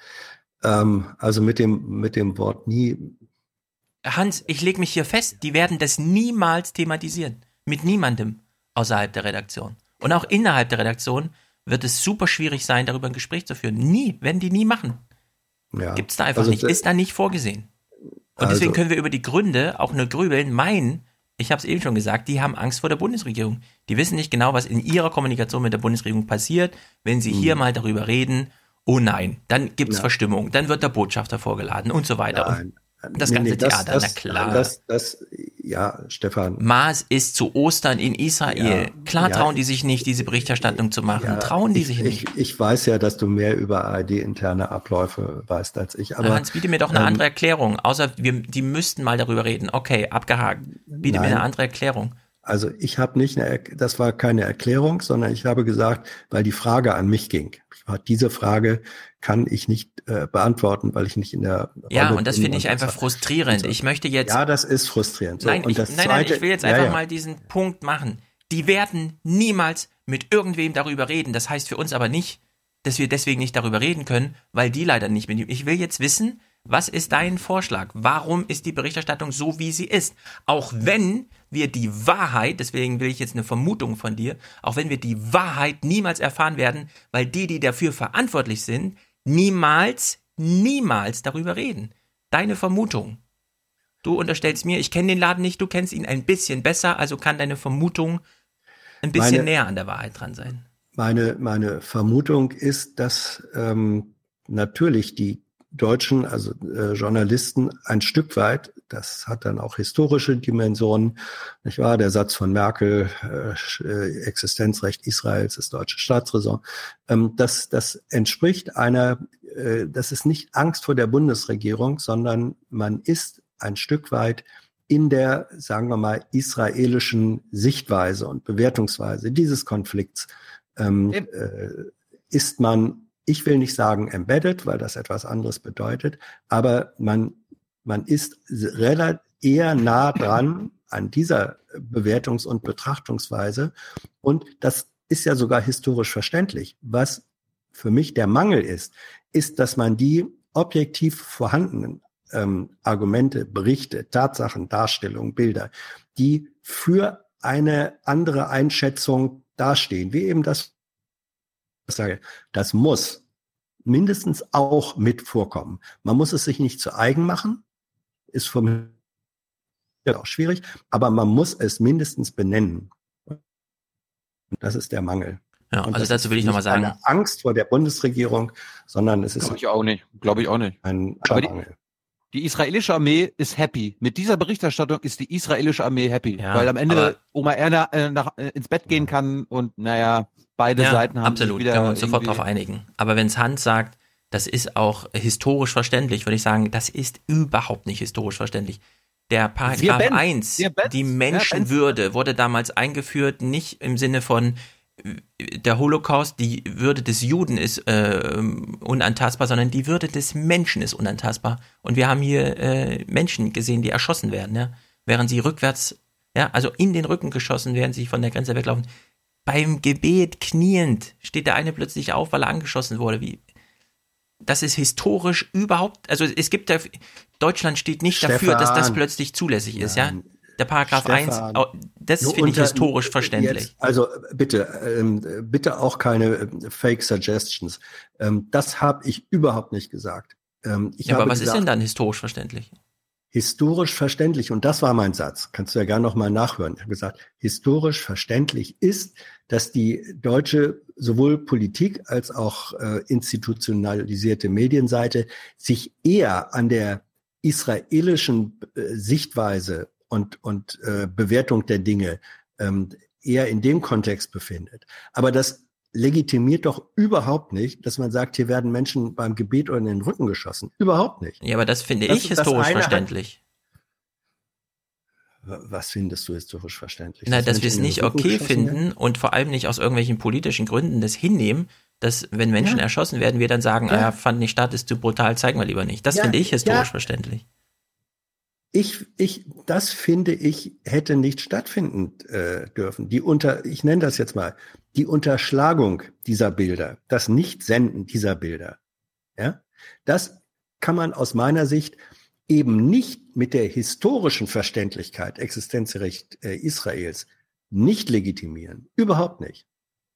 Ähm, also mit dem, mit dem Wort nie. Hans, ich lege mich hier fest, die werden das niemals thematisieren. Mit niemandem außerhalb der Redaktion. Und auch innerhalb der Redaktion wird es super schwierig sein, darüber ein Gespräch zu führen. Nie, werden die nie machen. Ja. Gibt es da einfach also, nicht, ist da nicht vorgesehen. Und also, deswegen können wir über die Gründe auch nur grübeln. Mein, ich habe es eben schon gesagt, die haben Angst vor der Bundesregierung. Die wissen nicht genau, was in ihrer Kommunikation mit der Bundesregierung passiert, wenn sie hier hm. mal darüber reden. Oh nein, dann gibt es ja. Verstimmung, dann wird der Botschafter vorgeladen und so weiter. Nein. Das nee, ganze nee, das, Theater, das, na klar. Das, das, ja, Stefan. Maß ist zu Ostern in Israel. Ja, klar ja, trauen die sich nicht, diese Berichterstattung zu machen. Ja, trauen die ich, sich nicht. Ich, ich, weiß ja, dass du mehr über ARD-interne Abläufe weißt als ich. Aber, Hans, biete mir doch eine ähm, andere Erklärung. Außer wir, die müssten mal darüber reden. Okay, abgehakt. Biete nein, mir eine andere Erklärung. Also ich habe nicht, eine, das war keine Erklärung, sondern ich habe gesagt, weil die Frage an mich ging. Diese Frage kann ich nicht äh, beantworten, weil ich nicht in der Ja, Rolle und das finde ich einfach frustrierend. Ich möchte jetzt Ja, das ist frustrierend. So, nein, ich, nein, zweite, nein, ich will jetzt einfach ja, ja. mal diesen Punkt machen. Die werden niemals mit irgendwem darüber reden. Das heißt für uns aber nicht, dass wir deswegen nicht darüber reden können, weil die leider nicht mit Ich will jetzt wissen, was ist dein Vorschlag? Warum ist die Berichterstattung so, wie sie ist? Auch wenn wir die Wahrheit, deswegen will ich jetzt eine Vermutung von dir, auch wenn wir die Wahrheit niemals erfahren werden, weil die, die dafür verantwortlich sind, niemals, niemals darüber reden. Deine Vermutung. Du unterstellst mir, ich kenne den Laden nicht, du kennst ihn ein bisschen besser, also kann deine Vermutung ein bisschen meine, näher an der Wahrheit dran sein. meine, meine Vermutung ist, dass ähm, natürlich die Deutschen, also äh, Journalisten, ein Stück weit, das hat dann auch historische Dimensionen, nicht wahr? Der Satz von Merkel, äh, äh Existenzrecht Israels, das deutsche Staatsräson, ähm, das, das entspricht einer, äh, das ist nicht Angst vor der Bundesregierung, sondern man ist ein Stück weit in der, sagen wir mal, israelischen Sichtweise und Bewertungsweise dieses Konflikts ähm, äh, ist man ich will nicht sagen embedded, weil das etwas anderes bedeutet, aber man, man ist relativ eher nah dran an dieser Bewertungs- und Betrachtungsweise. Und das ist ja sogar historisch verständlich. Was für mich der Mangel ist, ist, dass man die objektiv vorhandenen ähm, Argumente, Berichte, Tatsachen, Darstellungen, Bilder, die für eine andere Einschätzung dastehen, wie eben das sage, das muss mindestens auch mit vorkommen. Man muss es sich nicht zu eigen machen, ist für mich auch schwierig, aber man muss es mindestens benennen. Das ist der Mangel. Ja, Und also dazu will ich nochmal sagen. Eine Angst vor der Bundesregierung, sondern es ist. Glaube ich auch nicht. Glaube ich auch nicht. Ein aber die, die, israelische Armee ist happy. Mit dieser Berichterstattung ist die israelische Armee happy. Ja, weil am Ende Oma Erna äh, nach, äh, ins Bett gehen kann und naja, beide ja, Seiten haben absolut, sich wieder können wir uns sofort darauf einigen. Aber wenn es Hans sagt, das ist auch historisch verständlich, würde ich sagen, das ist überhaupt nicht historisch verständlich. Der Paragraph 1, die Menschenwürde, wurde damals eingeführt, nicht im Sinne von der Holocaust, die Würde des Juden ist äh, unantastbar, sondern die Würde des Menschen ist unantastbar. Und wir haben hier äh, Menschen gesehen, die erschossen werden, ja? während sie rückwärts, ja, also in den Rücken geschossen, während sie von der Grenze weglaufen beim Gebet kniend steht der eine plötzlich auf, weil er angeschossen wurde. Wie, das ist historisch überhaupt, also es gibt da, Deutschland steht nicht Stefan, dafür, dass das plötzlich zulässig ist, ja. Der Paragraph Stefan, 1, das finde ich historisch verständlich. Jetzt, also bitte, ähm, bitte auch keine äh, Fake Suggestions. Ähm, das habe ich überhaupt nicht gesagt. Ähm, ja, aber was gesagt, ist denn dann historisch verständlich? historisch verständlich, und das war mein Satz, kannst du ja gerne nochmal nachhören. Ich habe gesagt, historisch verständlich ist, dass die deutsche sowohl Politik als auch äh, institutionalisierte Medienseite sich eher an der israelischen äh, Sichtweise und, und äh, Bewertung der Dinge ähm, eher in dem Kontext befindet. Aber das legitimiert doch überhaupt nicht, dass man sagt, hier werden Menschen beim Gebet oder in den Rücken geschossen. Überhaupt nicht. Ja, aber das finde das, ich historisch verständlich. Hat, was findest du historisch verständlich? Na, dass, dass wir es nicht okay finden werden? und vor allem nicht aus irgendwelchen politischen Gründen das hinnehmen, dass wenn Menschen ja. erschossen werden, wir dann sagen, ja. ah, fand nicht statt, ist zu brutal, zeigen wir lieber nicht. Das ja, finde ich historisch verständlich. Ich, ich, das finde ich, hätte nicht stattfinden äh, dürfen. Die unter, ich nenne das jetzt mal, die Unterschlagung dieser Bilder, das Nichtsenden dieser Bilder, ja, das kann man aus meiner Sicht eben nicht mit der historischen Verständlichkeit Existenzrecht äh, Israels nicht legitimieren. Überhaupt nicht.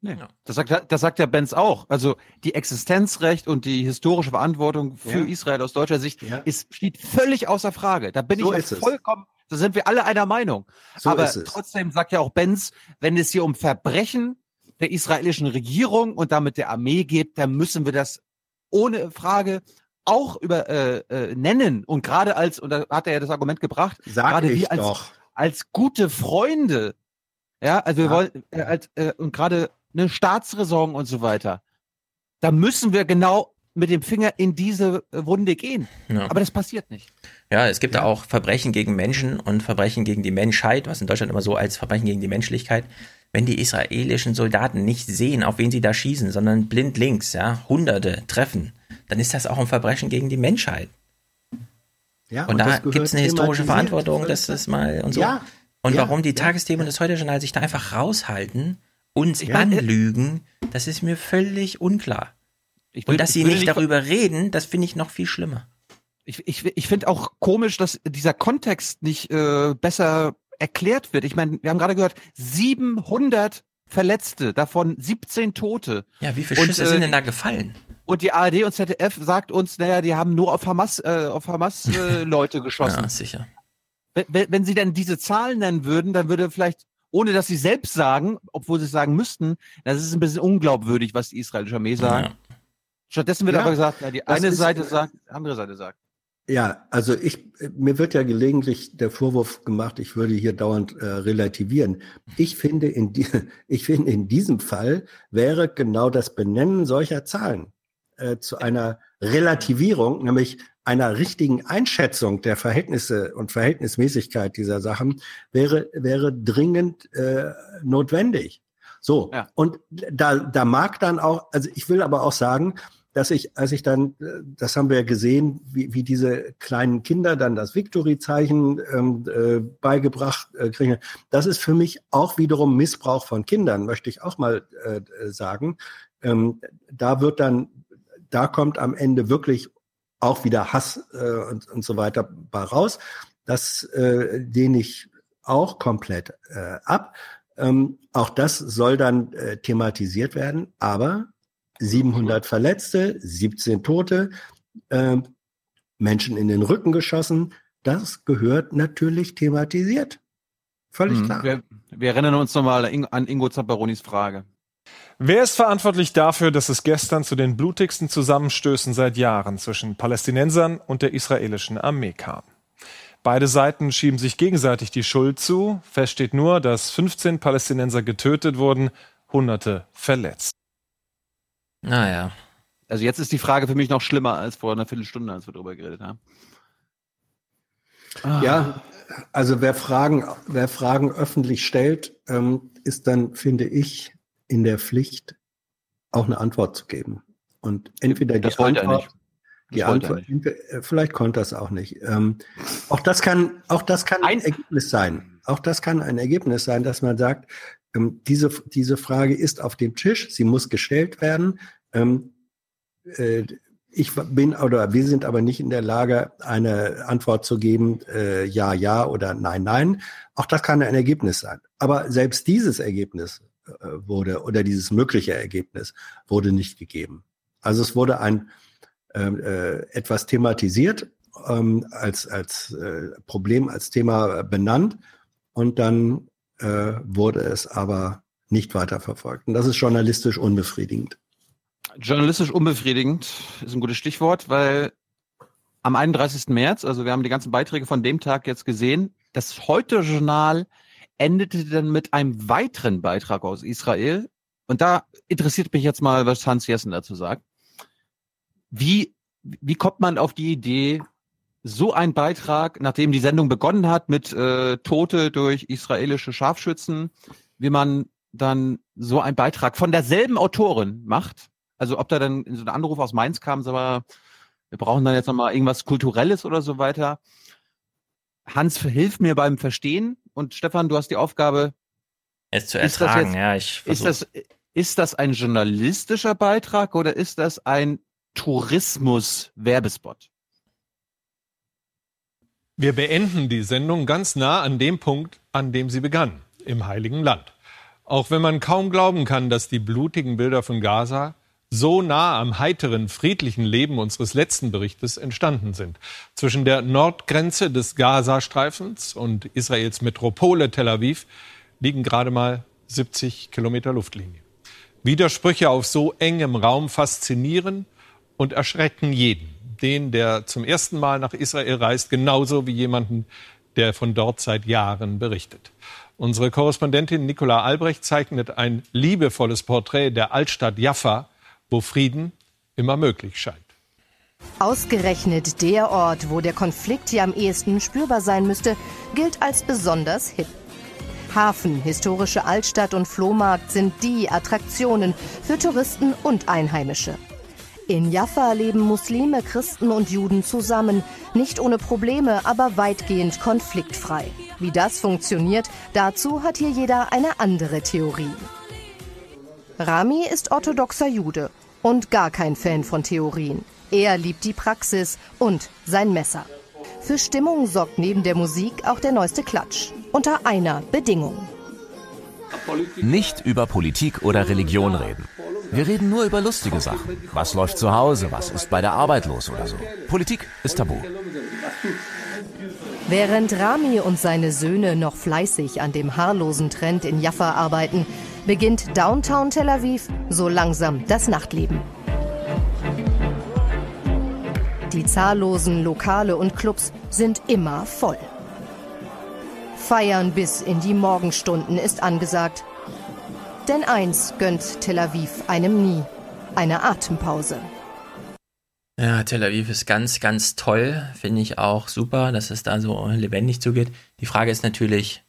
Nee. Das sagt, das sagt ja Benz auch. Also die Existenzrecht und die historische Verantwortung für ja. Israel aus deutscher Sicht ja. ist, steht völlig außer Frage. Da bin so ich vollkommen, da sind wir alle einer Meinung. So Aber trotzdem sagt ja auch Benz, wenn es hier um Verbrechen der israelischen Regierung und damit der Armee geht, dann müssen wir das ohne Frage auch über äh, äh, nennen und gerade als und da hat er ja das Argument gebracht, Sag gerade wir als doch. als gute Freunde, ja, also wir ja. wollen äh, als äh, und gerade eine Staatsräson und so weiter. Da müssen wir genau mit dem Finger in diese Wunde gehen. Ja. Aber das passiert nicht. Ja, es gibt ja. auch Verbrechen gegen Menschen und Verbrechen gegen die Menschheit, was in Deutschland immer so als Verbrechen gegen die Menschlichkeit wenn die israelischen Soldaten nicht sehen, auf wen sie da schießen, sondern blind links, ja, Hunderte treffen, dann ist das auch ein Verbrechen gegen die Menschheit. Ja, und, und da gibt es eine historische Verantwortung, das ist mal und so. Ja, und ja, warum die Tagesthemen und das Heute-Journal sich da einfach raushalten, uns ja, anlügen, das ist mir völlig unklar. Will, und dass sie nicht, nicht darüber reden, das finde ich noch viel schlimmer. Ich, ich, ich finde auch komisch, dass dieser Kontext nicht äh, besser erklärt wird. Ich meine, wir haben gerade gehört, 700 Verletzte, davon 17 Tote. Ja, wie viele Schüsse und, äh, sind denn da gefallen? Und die ARD und ZDF sagt uns, naja, die haben nur auf Hamas, äh, auf Hamas äh, Leute geschossen. Ja, sicher. Wenn, wenn sie denn diese Zahlen nennen würden, dann würde vielleicht ohne dass sie selbst sagen, obwohl sie es sagen müssten, das ist ein bisschen unglaubwürdig, was die israelische Armee sagt. Ja. Stattdessen wird Ja, aber gesagt, ja, die eine Seite sagt, die andere Seite sagt. Ja, also ich, mir wird ja gelegentlich der Vorwurf gemacht, ich würde hier dauernd äh, relativieren. Ich finde, in die, ich finde, in diesem Fall wäre genau das Benennen solcher Zahlen äh, zu einer Relativierung, nämlich einer richtigen Einschätzung der Verhältnisse und Verhältnismäßigkeit dieser Sachen, wäre, wäre dringend äh, notwendig. So, und da, da mag dann auch, also ich will aber auch sagen, dass ich, als ich dann, äh, das haben wir ja gesehen, wie, wie diese kleinen Kinder dann das Victory-Zeichen ähm, äh, beigebracht äh, kriegen, das ist für mich auch wiederum Missbrauch von Kindern, möchte ich auch mal äh, äh, sagen. Ähm, da wird dann, da kommt am Ende wirklich auch wieder Hass äh, und, und so weiter bei raus. Das äh, lehne ich auch komplett äh, ab. Ähm, auch das soll dann äh, thematisiert werden, aber 700 Verletzte, 17 Tote, äh, Menschen in den Rücken geschossen, das gehört natürlich thematisiert. Völlig Mhm. klar. Wir, wir erinnern uns nochmal an Ingo Zamperonis Frage. Wer ist verantwortlich dafür, dass es gestern zu den blutigsten Zusammenstößen seit Jahren zwischen Palästinensern und der israelischen Armee kam? Beide Seiten schieben sich gegenseitig die Schuld zu. Fest steht nur, dass 15 Palästinenser getötet wurden, Hunderte verletzt. Naja. Also jetzt ist die Frage für mich noch schlimmer als vor einer Viertelstunde, als wir darüber geredet haben. Ah. Ja, also wer Fragen, wer Fragen öffentlich stellt, ähm, ist dann, finde ich, in der Pflicht, auch eine Antwort zu geben. Und entweder die Das er Antwort, nicht. die Das wollte er Antwort, äh, vielleicht konnte er es auch nicht. Ähm, auch das kann, auch das kann ein Ergebnis sein. Auch das kann ein Ergebnis sein, dass man sagt, ähm, diese, diese Frage ist auf dem Tisch, sie muss gestellt werden. Ähm, äh, ich bin oder wir sind aber nicht in der Lage, eine Antwort zu geben, äh, ja, ja oder nein, nein. Auch das kann ein Ergebnis sein. Aber selbst dieses Ergebnis äh, wurde oder dieses mögliche Ergebnis wurde nicht gegeben. Also es wurde ein ähm, äh, etwas thematisiert, ähm, als, als äh, Problem, als Thema benannt und dann äh, wurde es aber nicht weiterverfolgt. Und das ist journalistisch unbefriedigend. Journalistisch unbefriedigend ist ein gutes Stichwort, weil am 31. März, also wir haben die ganzen Beiträge von dem Tag jetzt gesehen, das Heute-Journal endete dann mit einem weiteren Beitrag aus Israel. Und da interessiert mich jetzt mal, was Hans Jessen dazu sagt. Wie, wie kommt man auf die Idee, so ein Beitrag, nachdem die Sendung begonnen hat mit äh, Tote durch israelische Scharfschützen, wie man dann so einen Beitrag von derselben Autorin macht? Also ob da dann so ein Anruf aus Mainz kam, sag mal, wir brauchen dann jetzt nochmal irgendwas Kulturelles oder so weiter. Hans, hilf mir beim Verstehen. Und Stefan, du hast die Aufgabe, Es zu Ist das ertragen, jetzt- ja, ich ist das, ist das ein journalistischer Beitrag oder ist das ein Tourismus-Werbespot? Wir beenden die Sendung ganz nah an dem Punkt, an dem sie begann, im Heiligen Land. Auch wenn man kaum glauben kann, dass die blutigen Bilder von Gaza so nah am heiteren, friedlichen Leben unseres letzten Berichtes entstanden sind. Zwischen der Nordgrenze des Gazastreifens und Israels Metropole Tel Aviv liegen gerade mal 70 Kilometer Luftlinie. Widersprüche auf so engem Raum faszinieren und erschrecken jeden. Den, der zum ersten Mal nach Israel reist, genauso wie jemanden, der von dort seit Jahren berichtet. Unsere Korrespondentin Nicola Albrecht zeichnet ein liebevolles Porträt der Altstadt Jaffa, wo Frieden immer möglich scheint. Ausgerechnet der Ort, wo der Konflikt hier am ehesten spürbar sein müsste, gilt als besonders hip. Hafen, historische Altstadt und Flohmarkt sind die Attraktionen für Touristen und Einheimische. In Jaffa leben Muslime, Christen und Juden zusammen, nicht ohne Probleme, aber weitgehend konfliktfrei. Wie das funktioniert, dazu hat hier jeder eine andere Theorie. Rami ist orthodoxer Jude und gar kein Fan von Theorien. Er liebt die Praxis und sein Messer. Für Stimmung sorgt neben der Musik auch der neueste Klatsch. Unter einer Bedingung. Nicht über Politik oder Religion reden. Wir reden nur über lustige Sachen. Was läuft zu Hause, was ist bei der Arbeit los oder so. Politik ist tabu. Während Rami und seine Söhne noch fleißig an dem haarlosen Trend in Jaffa arbeiten, beginnt Downtown Tel Aviv so langsam das Nachtleben. Die zahllosen Lokale und Clubs sind immer voll. Feiern bis in die Morgenstunden ist angesagt. Denn eins gönnt Tel Aviv einem nie, eine Atempause. Ja, Tel Aviv ist ganz, ganz toll. Finde ich auch super, dass es da so lebendig zugeht. Die Frage ist natürlich,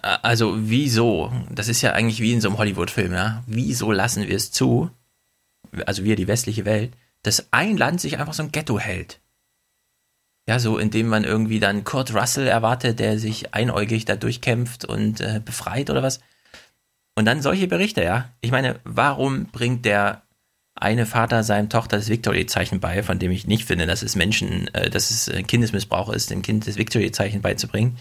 also wieso? Das ist ja eigentlich wie in so einem Hollywood-Film, ja. Wieso lassen wir es zu, also wir, die westliche Welt, dass ein Land sich einfach so ein Ghetto hält? Ja, so indem man irgendwie dann Kurt Russell erwartet, der sich einäugig da durchkämpft und äh, befreit oder was. Und dann solche Berichte, ja. Ich meine, warum bringt der eine Vater seinem Tochter das Victory-Zeichen bei, von dem ich nicht finde, dass es Menschen, äh, dass es äh, Kindesmissbrauch ist, dem Kind das Victory-Zeichen beizubringen.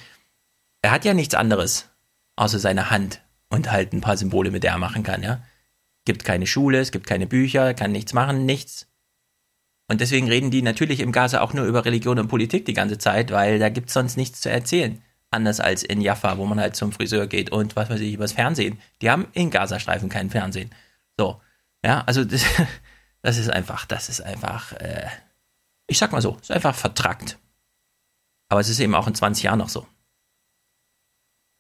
Er hat ja nichts anderes außer seine Hand und halt ein paar Symbole, mit der er machen kann, ja. Gibt keine Schule, es gibt keine Bücher, kann nichts machen, nichts. Und deswegen reden die natürlich im Gaza auch nur über Religion und Politik die ganze Zeit, weil da gibt es sonst nichts zu erzählen. Anders als in Jaffa, wo man halt zum Friseur geht und was weiß ich, übers Fernsehen. Die haben in Gazastreifen kein Fernsehen. So. Ja, also das, das ist einfach, das ist einfach, äh, ich sag mal so, ist einfach vertrackt. Aber es ist eben auch in 20 Jahren noch so.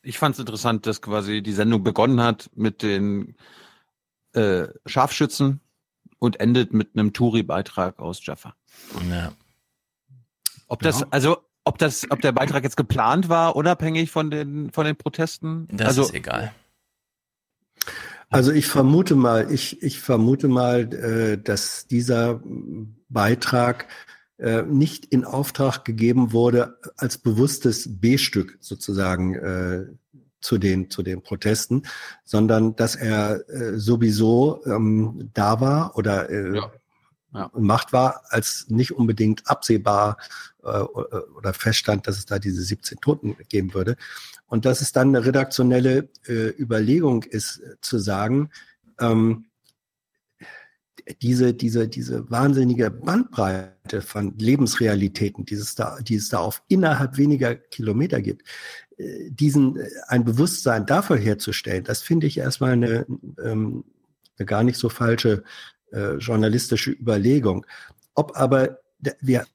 Ich fand es interessant, dass quasi die Sendung begonnen hat mit den äh, Scharfschützen und endet mit einem Touri-Beitrag aus Jaffa. Ja. Ob das, Ja. also ob das, ob der Beitrag jetzt geplant war, unabhängig von den von den Protesten? Das also, ist egal. Also ich vermute mal, ich, ich vermute mal, äh, dass dieser Beitrag äh, nicht in Auftrag gegeben wurde als bewusstes B-Stück sozusagen äh, zu den zu den Protesten, sondern dass er äh, sowieso ähm, da war oder äh, Macht war, als nicht unbedingt absehbar äh, oder feststand, dass es da diese 17 Toten geben würde. Und dass es dann eine redaktionelle äh, Überlegung ist, äh, zu sagen, ähm, diese, diese, diese wahnsinnige Bandbreite von Lebensrealitäten, die es da, die es da auf innerhalb weniger Kilometer gibt, äh, diesen, äh, ein Bewusstsein dafür herzustellen, das finde ich erstmal eine, ähm, eine gar nicht so falsche äh, journalistische Überlegung. Ob aber wir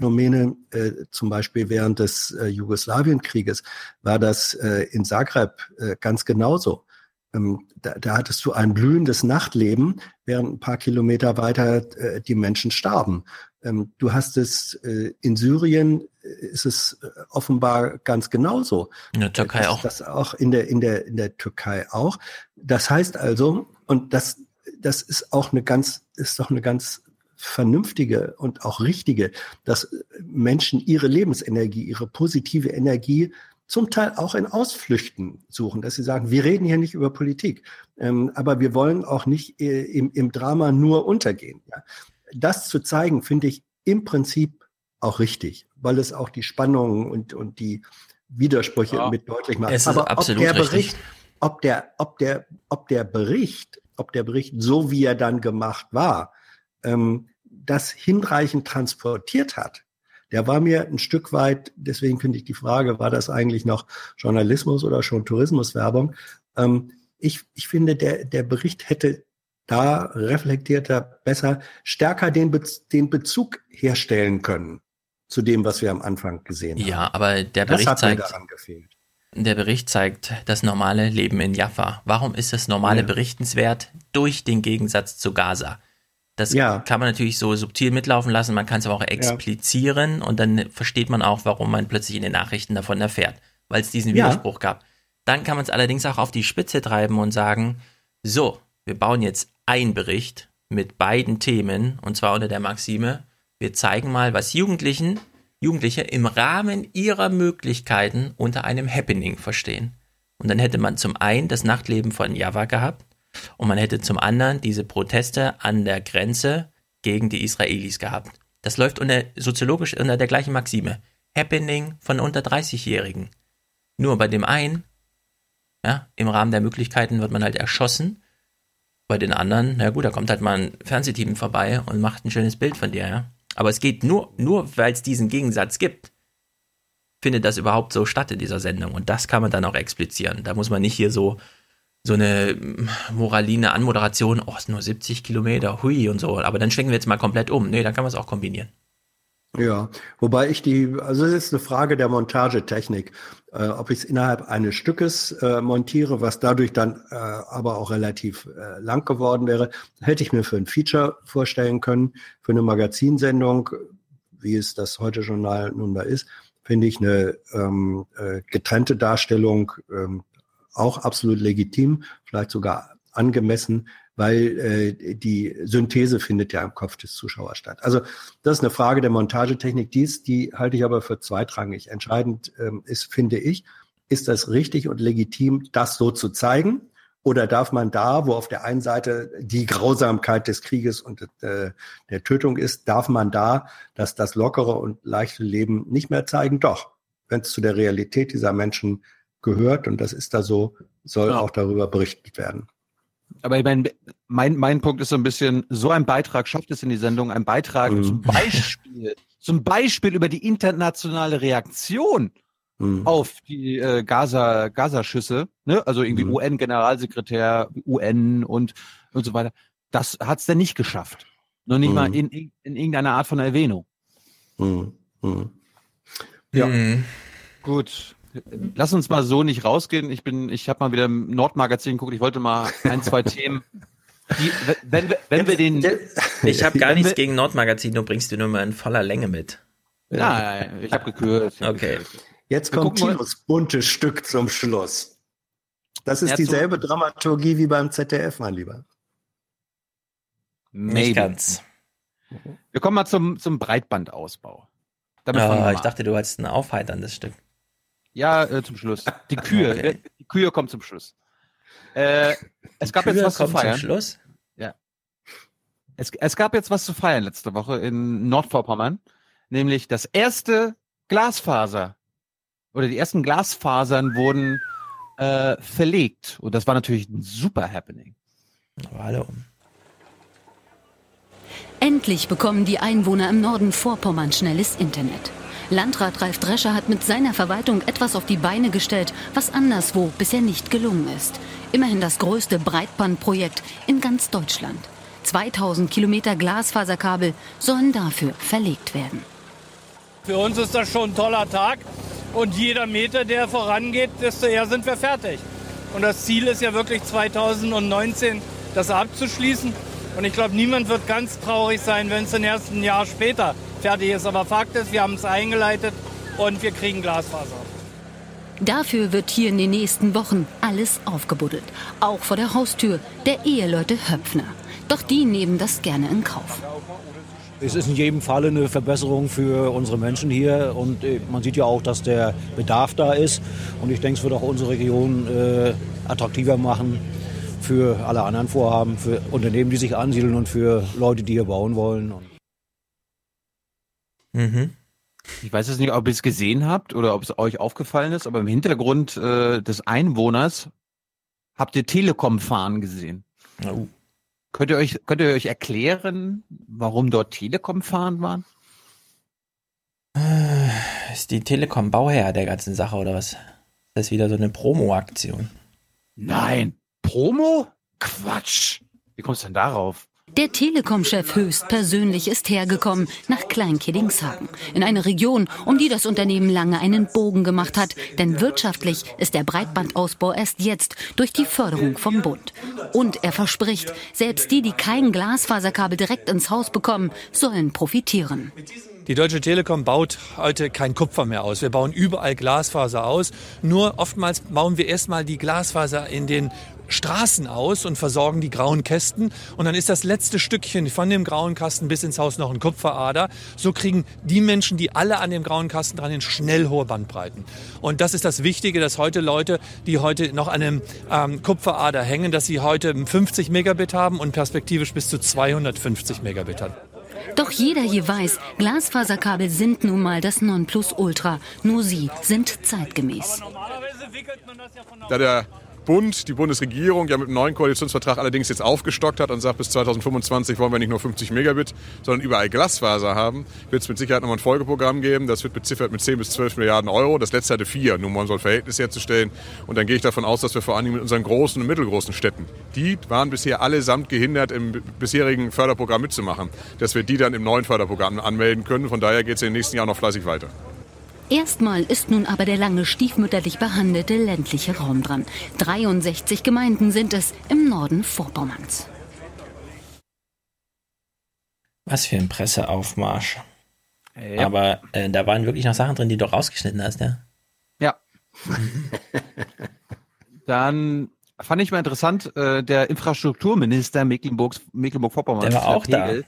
Phänomene, äh, zum Beispiel während des äh, Jugoslawienkrieges, war das äh, in Zagreb äh, ganz genauso. Ähm, da, da hattest du ein blühendes Nachtleben, während ein paar Kilometer weiter äh, die Menschen starben. Ähm, du hast es äh, in Syrien äh, ist es äh, offenbar ganz genauso. In der Türkei das, auch. Das auch in der in der in der Türkei auch. Das heißt also und das das ist auch eine ganz ist doch eine ganz vernünftige und auch richtige, dass Menschen ihre Lebensenergie, ihre positive Energie zum Teil auch in Ausflüchten suchen, dass sie sagen, wir reden hier nicht über Politik, ähm, aber wir wollen auch nicht äh, im, im Drama nur untergehen. Ja. Das zu zeigen, finde ich im Prinzip auch richtig, weil es auch die Spannungen und, und die Widersprüche Ja. mit deutlich macht. Es ist aber absolut ob der richtig. Bericht, ob der, ob der, ob der Bericht, ob der Bericht so wie er dann gemacht war, ähm, das hinreichend transportiert hat, der war mir ein Stück weit, deswegen finde ich die Frage, war das eigentlich noch Journalismus oder schon Tourismuswerbung? Ähm, ich, ich finde, der, der Bericht hätte da reflektierter, besser, stärker den, Be den Bezug herstellen können zu dem, was wir am Anfang gesehen haben. Ja, aber der Das Bericht hat mir zeigt, daran gefehlt. der Bericht zeigt das normale Leben in Jaffa. Warum ist das normale Ja. berichtenswert durch den Gegensatz zu Gaza? Das kann man natürlich so subtil mitlaufen lassen, man kann es aber auch explizieren und dann versteht man auch, warum man plötzlich in den Nachrichten davon erfährt, weil es diesen Ja. Widerspruch gab. Dann kann man es allerdings auch auf die Spitze treiben und sagen, so, wir bauen jetzt einen Bericht mit beiden Themen und zwar unter der Maxime, wir zeigen mal, was Jugendlichen, Jugendliche im Rahmen ihrer Möglichkeiten unter einem Happening verstehen. Und dann hätte man zum einen das Nachtleben von Java gehabt und man hätte zum anderen diese Proteste an der Grenze gegen die Israelis gehabt. Das läuft unter, soziologisch unter der gleichen Maxime. Happening von unter 30-Jährigen. Nur bei dem einen, ja, im Rahmen der Möglichkeiten wird man halt erschossen. Bei den anderen, na gut, da kommt halt mal ein Fernsehteam vorbei und macht ein schönes Bild von dir, ja. Aber es geht nur, nur weil es diesen Gegensatz gibt, findet das überhaupt so statt in dieser Sendung. Und das kann man dann auch explizieren. Da muss man nicht hier so, so eine moraline Anmoderation, oh, es sind nur 70 Kilometer, hui und so. Aber dann schwenken wir jetzt mal komplett um. Nee, dann kann man es auch kombinieren. Ja, wobei ich die, also es ist eine Frage der Montagetechnik, äh, ob ich es innerhalb eines Stückes äh, montiere, was dadurch dann äh, aber auch relativ äh, lang geworden wäre, hätte ich mir für ein Feature vorstellen können, für eine Magazinsendung, wie es das heute Journal nun da ist, finde ich eine ähm, äh, getrennte Darstellung ähm, auch absolut legitim, vielleicht sogar angemessen, weil äh, die Synthese findet ja im Kopf des Zuschauers statt. Also das ist eine Frage der Montagetechnik. Dies, die halte ich aber für zweitrangig. Entscheidend ähm, ist, finde ich, ist das richtig und legitim, das so zu zeigen? Oder darf man da, wo auf der einen Seite die Grausamkeit des Krieges und äh, der Tötung ist, darf man da, dass das lockere und leichte Leben nicht mehr zeigen? Doch, wenn es zu der Realität dieser Menschen gehört und das ist da so, soll ja. auch darüber berichtet werden. Aber ich mein, mein, mein Punkt ist so ein bisschen, so ein Beitrag schafft es in die Sendung, ein Beitrag mhm. zum Beispiel, zum Beispiel über die internationale Reaktion mhm. auf die äh, Gaza, Gaza-Schüsse, ne? also irgendwie mhm. UN-Generalsekretär, UN und, und so weiter. Das hat es denn nicht geschafft. Noch nicht mal mhm. in, in, in irgendeiner Art von Erwähnung. Mhm. Mhm. Ja. Gut. Lass uns mal so nicht rausgehen. Ich bin, ich habe mal wieder im Nordmagazin geguckt. Ich wollte mal ein, zwei Themen. Die, wenn, wenn wir den, ich habe gar nichts gegen Nordmagazin. Du bringst die nur mal in voller Länge mit. Ja, ich habe gekürzt. Okay. Jetzt kommt Tinos buntes Stück zum Schluss. Das ist ja, dieselbe Dramaturgie wie beim ZDF, mein Lieber. Nicht ganz. Wir kommen mal zum, zum Breitbandausbau. Damit oh, ich dachte, du hattest ein aufheiterndes Stück. Ja, äh, zum Schluss. Die Kühe. Okay. Die Kühe kommt zum Schluss. Äh, es gab Kühe jetzt was zu feiern. Zum Schluss? Ja. Es, es gab jetzt was zu feiern letzte Woche in Nordvorpommern, nämlich das erste Glasfaser oder die ersten Glasfasern wurden äh, verlegt und das war natürlich ein super Happening. Hallo. Endlich bekommen die Einwohner im Norden Vorpommern schnelles Internet. Landrat Ralf Drescher hat mit seiner Verwaltung etwas auf die Beine gestellt, was anderswo bisher nicht gelungen ist. Immerhin das größte Breitbandprojekt in ganz Deutschland. 2000 Kilometer Glasfaserkabel sollen dafür verlegt werden. Für uns ist das schon ein toller Tag und jeder Meter, der vorangeht, desto eher sind wir fertig. Und das Ziel ist ja wirklich 2019 das abzuschließen. Und ich glaube, niemand wird ganz traurig sein, wenn es ein erst ein Jahr später fertig ist. Aber Fakt ist, wir haben es eingeleitet und wir kriegen Glasfaser. Dafür wird hier in den nächsten Wochen alles aufgebuddelt. Auch vor der Haustür der Eheleute Höpfner. Doch die nehmen das gerne in Kauf. Es ist in jedem Fall eine Verbesserung für unsere Menschen hier und äh, man sieht ja auch, dass der Bedarf da ist. Und ich denke, es wird auch unsere Region äh, attraktiver machen für alle anderen Vorhaben, für Unternehmen, die sich ansiedeln und für Leute, die hier bauen wollen. Mhm. Ich weiß jetzt nicht, ob ihr es gesehen habt oder ob es euch aufgefallen ist, aber im Hintergrund äh, des Einwohners habt ihr Telekom-Fahren gesehen. Oh. Könnt ihr euch, könnt ihr euch erklären, warum dort Telekom-Fahren waren? Äh, ist die Telekom Bauherr der ganzen Sache oder was? Das ist wieder so eine Promo-Aktion. Nein, Promo? Quatsch. Wie kommst du denn darauf? Der Telekom-Chef höchstpersönlich ist hergekommen nach Kleinkiddingshagen, in eine Region, um die das Unternehmen lange einen Bogen gemacht hat. Denn wirtschaftlich ist der Breitbandausbau erst jetzt durch die Förderung vom Bund. Und er verspricht, selbst die, die kein Glasfaserkabel direkt ins Haus bekommen, sollen profitieren. Die Deutsche Telekom baut heute kein Kupfer mehr aus. Wir bauen überall Glasfaser aus. Nur oftmals bauen wir erstmal die Glasfaser in den Straßen aus und versorgen die grauen Kästen. Und dann ist das letzte Stückchen von dem grauen Kasten bis ins Haus noch ein Kupferader. So kriegen die Menschen, die alle an dem grauen Kasten dran sind, schnell hohe Bandbreiten. Und das ist das Wichtige, dass heute Leute, die heute noch an einem ähm, Kupferader hängen, dass sie heute 50 Megabit haben und perspektivisch bis zu 250 Megabit haben. Doch jeder hier weiß, Glasfaserkabel sind nun mal das Nonplusultra. Nur sie sind zeitgemäß. Da der Bund, die Bundesregierung ja mit dem neuen Koalitionsvertrag allerdings jetzt aufgestockt hat und sagt, bis 2025 wollen wir nicht nur 50 Megabit, sondern überall Glasfaser haben, wird es mit Sicherheit nochmal ein Folgeprogramm geben. Das wird beziffert mit 10 bis 12 Milliarden Euro. Das letzte hatte vier, nur um so ein Verhältnis herzustellen. Und dann gehe ich davon aus, dass wir vor allem mit unseren großen und mittelgroßen Städten, die waren bisher allesamt gehindert, im bisherigen Förderprogramm mitzumachen, dass wir die dann im neuen Förderprogramm anmelden können. Von daher geht es in den nächsten Jahren noch fleißig weiter. Erstmal ist nun aber der lange stiefmütterlich behandelte ländliche Raum dran. 63 Gemeinden sind es im Norden Vorpommerns. Was für ein Presseaufmarsch. Ja. Aber äh, da waren wirklich noch Sachen drin, die du rausgeschnitten hast, ja? Ja. Dann fand ich mal interessant, äh, der Infrastrukturminister Mecklenburgs, Mecklenburg-Vorpommern. Der war auch da. Pegel,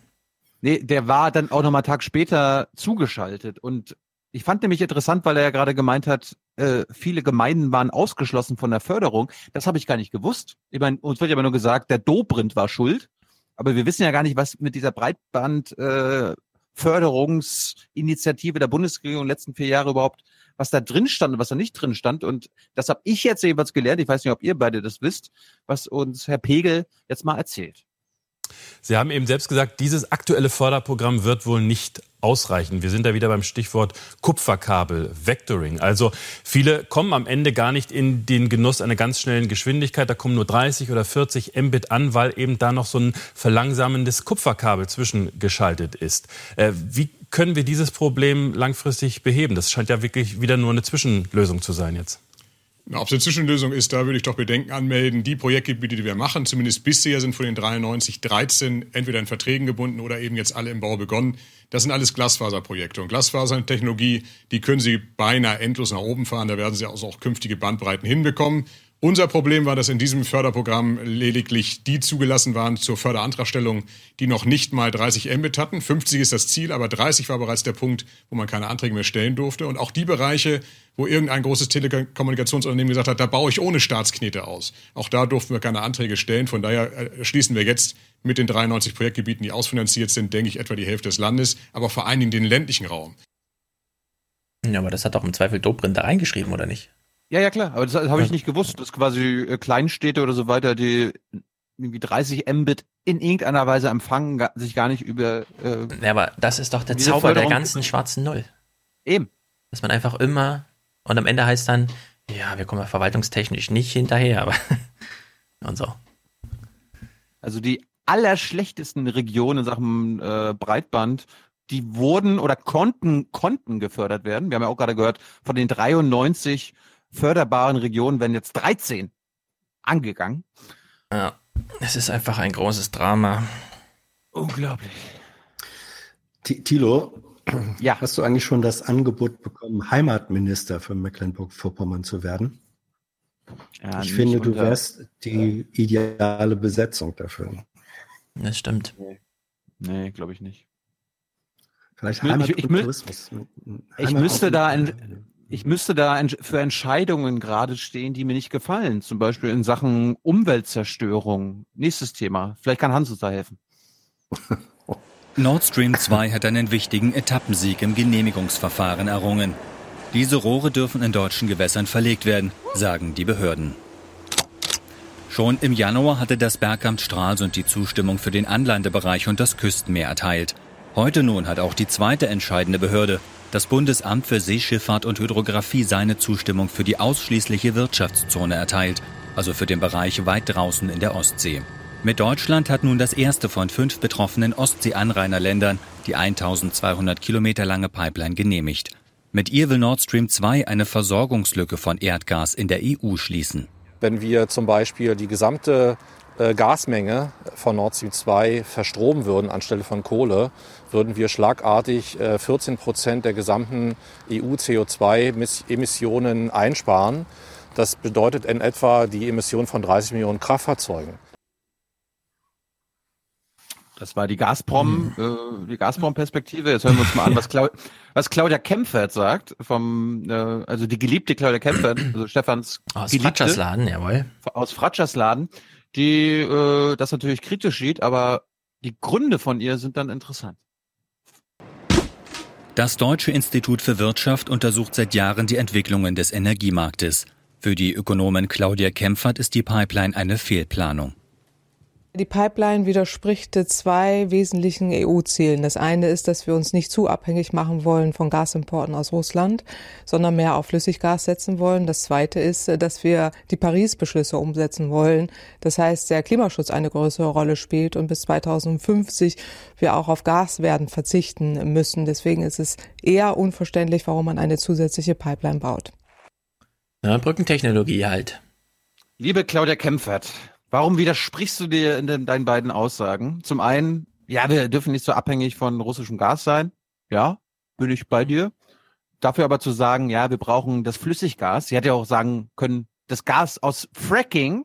Nee, der war dann auch noch mal einen Tag später zugeschaltet. Und ich fand nämlich interessant, weil er ja gerade gemeint hat, äh, viele Gemeinden waren ausgeschlossen von der Förderung. Das habe ich gar nicht gewusst. Ich meine, uns wird ja immer nur gesagt, der Dobrindt war schuld. Aber wir wissen ja gar nicht, was mit dieser Breitband äh, der Bundesregierung in den letzten vier Jahre überhaupt, was da drin stand und was da nicht drin stand. Und das habe ich jetzt jeweils gelernt. Ich weiß nicht, ob ihr beide das wisst, was uns Herr Pegel jetzt mal erzählt. Sie haben eben selbst gesagt, dieses aktuelle Förderprogramm wird wohl nicht ausreichen. Wir sind da wieder beim Stichwort Kupferkabel, Vectoring. Also viele kommen am Ende gar nicht in den Genuss einer ganz schnellen Geschwindigkeit. Da kommen nur 30 oder 40 Mbit an, weil eben da noch so ein verlangsamendes Kupferkabel zwischengeschaltet ist. Äh, wie können wir dieses Problem langfristig beheben? Das scheint ja wirklich wieder nur eine Zwischenlösung zu sein jetzt. Ob es eine Zwischenlösung ist, da würde ich doch Bedenken anmelden. Die Projektgebiete, die wir machen, zumindest bisher, sind von den 93 13 entweder in Verträgen gebunden oder eben jetzt alle im Bau begonnen. Das sind alles Glasfaserprojekte. Und Glasfasertechnologie, die können Sie beinahe endlos nach oben fahren. Da werden Sie also auch künftige Bandbreiten hinbekommen. Unser Problem war, dass in diesem Förderprogramm lediglich die zugelassen waren zur Förderantragstellung, die noch nicht mal 30 Mbit hatten. 50 ist das Ziel, aber 30 war bereits der Punkt, wo man keine Anträge mehr stellen durfte. Und auch die Bereiche, wo irgendein großes Telekommunikationsunternehmen gesagt hat, da baue ich ohne Staatsknete aus. Auch da durften wir keine Anträge stellen. Von daher äh, schließen wir jetzt mit den 93 Projektgebieten, die ausfinanziert sind, denke ich, etwa die Hälfte des Landes, aber vor allen Dingen den ländlichen Raum. Ja, aber das hat doch im Zweifel Dobrindt da reingeschrieben, oder nicht? Ja, ja, klar, aber das habe ich nicht gewusst, dass quasi äh, Kleinstädte oder so weiter, die irgendwie 30 Mbit in irgendeiner Weise empfangen, sich gar nicht über. Äh, ja, aber das ist doch der Zauber Förderung der ganzen schwarzen Null. Eben. Dass man einfach immer, und am Ende heißt dann, ja, wir kommen ja verwaltungstechnisch nicht hinterher, aber und so. Also die allerschlechtesten Regionen in Sachen äh, Breitband die wurden oder konnten, konnten gefördert werden. Wir haben ja auch gerade gehört, von den 93 förderbaren Regionen werden jetzt 13 angegangen. Ja, es ist einfach ein großes Drama. Unglaublich. Tilo, ja. hast du eigentlich schon das Angebot bekommen, Heimatminister für Mecklenburg-Vorpommern zu werden? Ja, ich finde, du wärst die ideale Besetzung dafür. Das stimmt. Nee, nee glaube ich nicht. Vielleicht Heimat ich, ich, ich, ich müsste da ein, ich müsste da für Entscheidungen gerade stehen, die mir nicht gefallen. Zum Beispiel in Sachen Umweltzerstörung. Nächstes Thema. Vielleicht kann Hans uns da helfen. Nord Stream 2 hat einen wichtigen Etappensieg im Genehmigungsverfahren errungen. Diese Rohre dürfen in deutschen Gewässern verlegt werden, sagen die Behörden. Schon im Januar hatte das Bergamt Stralsund die Zustimmung für den Anlandebereich und das Küstenmeer erteilt. Heute nun hat auch die zweite entscheidende Behörde, das Bundesamt für Seeschifffahrt und Hydrographie seine Zustimmung für die ausschließliche Wirtschaftszone erteilt, also für den Bereich weit draußen in der Ostsee. Mit Deutschland hat nun das erste von fünf betroffenen Ostsee-Anrainerländern die 1200 Kilometer lange Pipeline genehmigt. Mit ihr will Nord Stream 2 eine Versorgungslücke von Erdgas in der EU schließen. Wenn wir zum Beispiel die gesamte Gasmenge von Nord Stream 2 verstromen würden anstelle von Kohle, würden wir schlagartig 14 äh, Prozent der gesamten EU-CO2-Emissionen einsparen. Das bedeutet in etwa die Emission von 30 Millionen Kraftfahrzeugen. Das war die Gazprom, mhm. äh, die Gazprom-Perspektive. Jetzt hören wir uns mal an, was, Clau was Claudia Kempfert sagt, vom, äh, also die geliebte Claudia Kempfert, also Stefans aus Fratschers-Laden, jawohl. Aus Fratschers-Laden, die äh, das natürlich kritisch sieht, aber die Gründe von ihr sind dann interessant. Das Deutsche Institut für Wirtschaft untersucht seit Jahren die Entwicklungen des Energiemarktes. Für die Ökonomin Claudia Kempfert ist die Pipeline eine Fehlplanung. Die Pipeline widerspricht zwei wesentlichen EU-Zielen. Das eine ist, dass wir uns nicht zu abhängig machen wollen von Gasimporten aus Russland, sondern mehr auf Flüssiggas setzen wollen. Das zweite ist, dass wir die Paris-Beschlüsse umsetzen wollen. Das heißt, der Klimaschutz eine größere Rolle spielt und bis 2050 wir auch auf Gas werden verzichten müssen. Deswegen ist es eher unverständlich, warum man eine zusätzliche Pipeline baut. Ja, Brückentechnologie halt. Liebe Claudia Kempfert, Warum widersprichst du dir in den, deinen beiden Aussagen? Zum einen, ja, wir dürfen nicht so abhängig von russischem Gas sein. Ja, bin ich bei dir. Dafür aber zu sagen, ja, wir brauchen das Flüssiggas. Sie hätte ja auch sagen können, das Gas aus Fracking,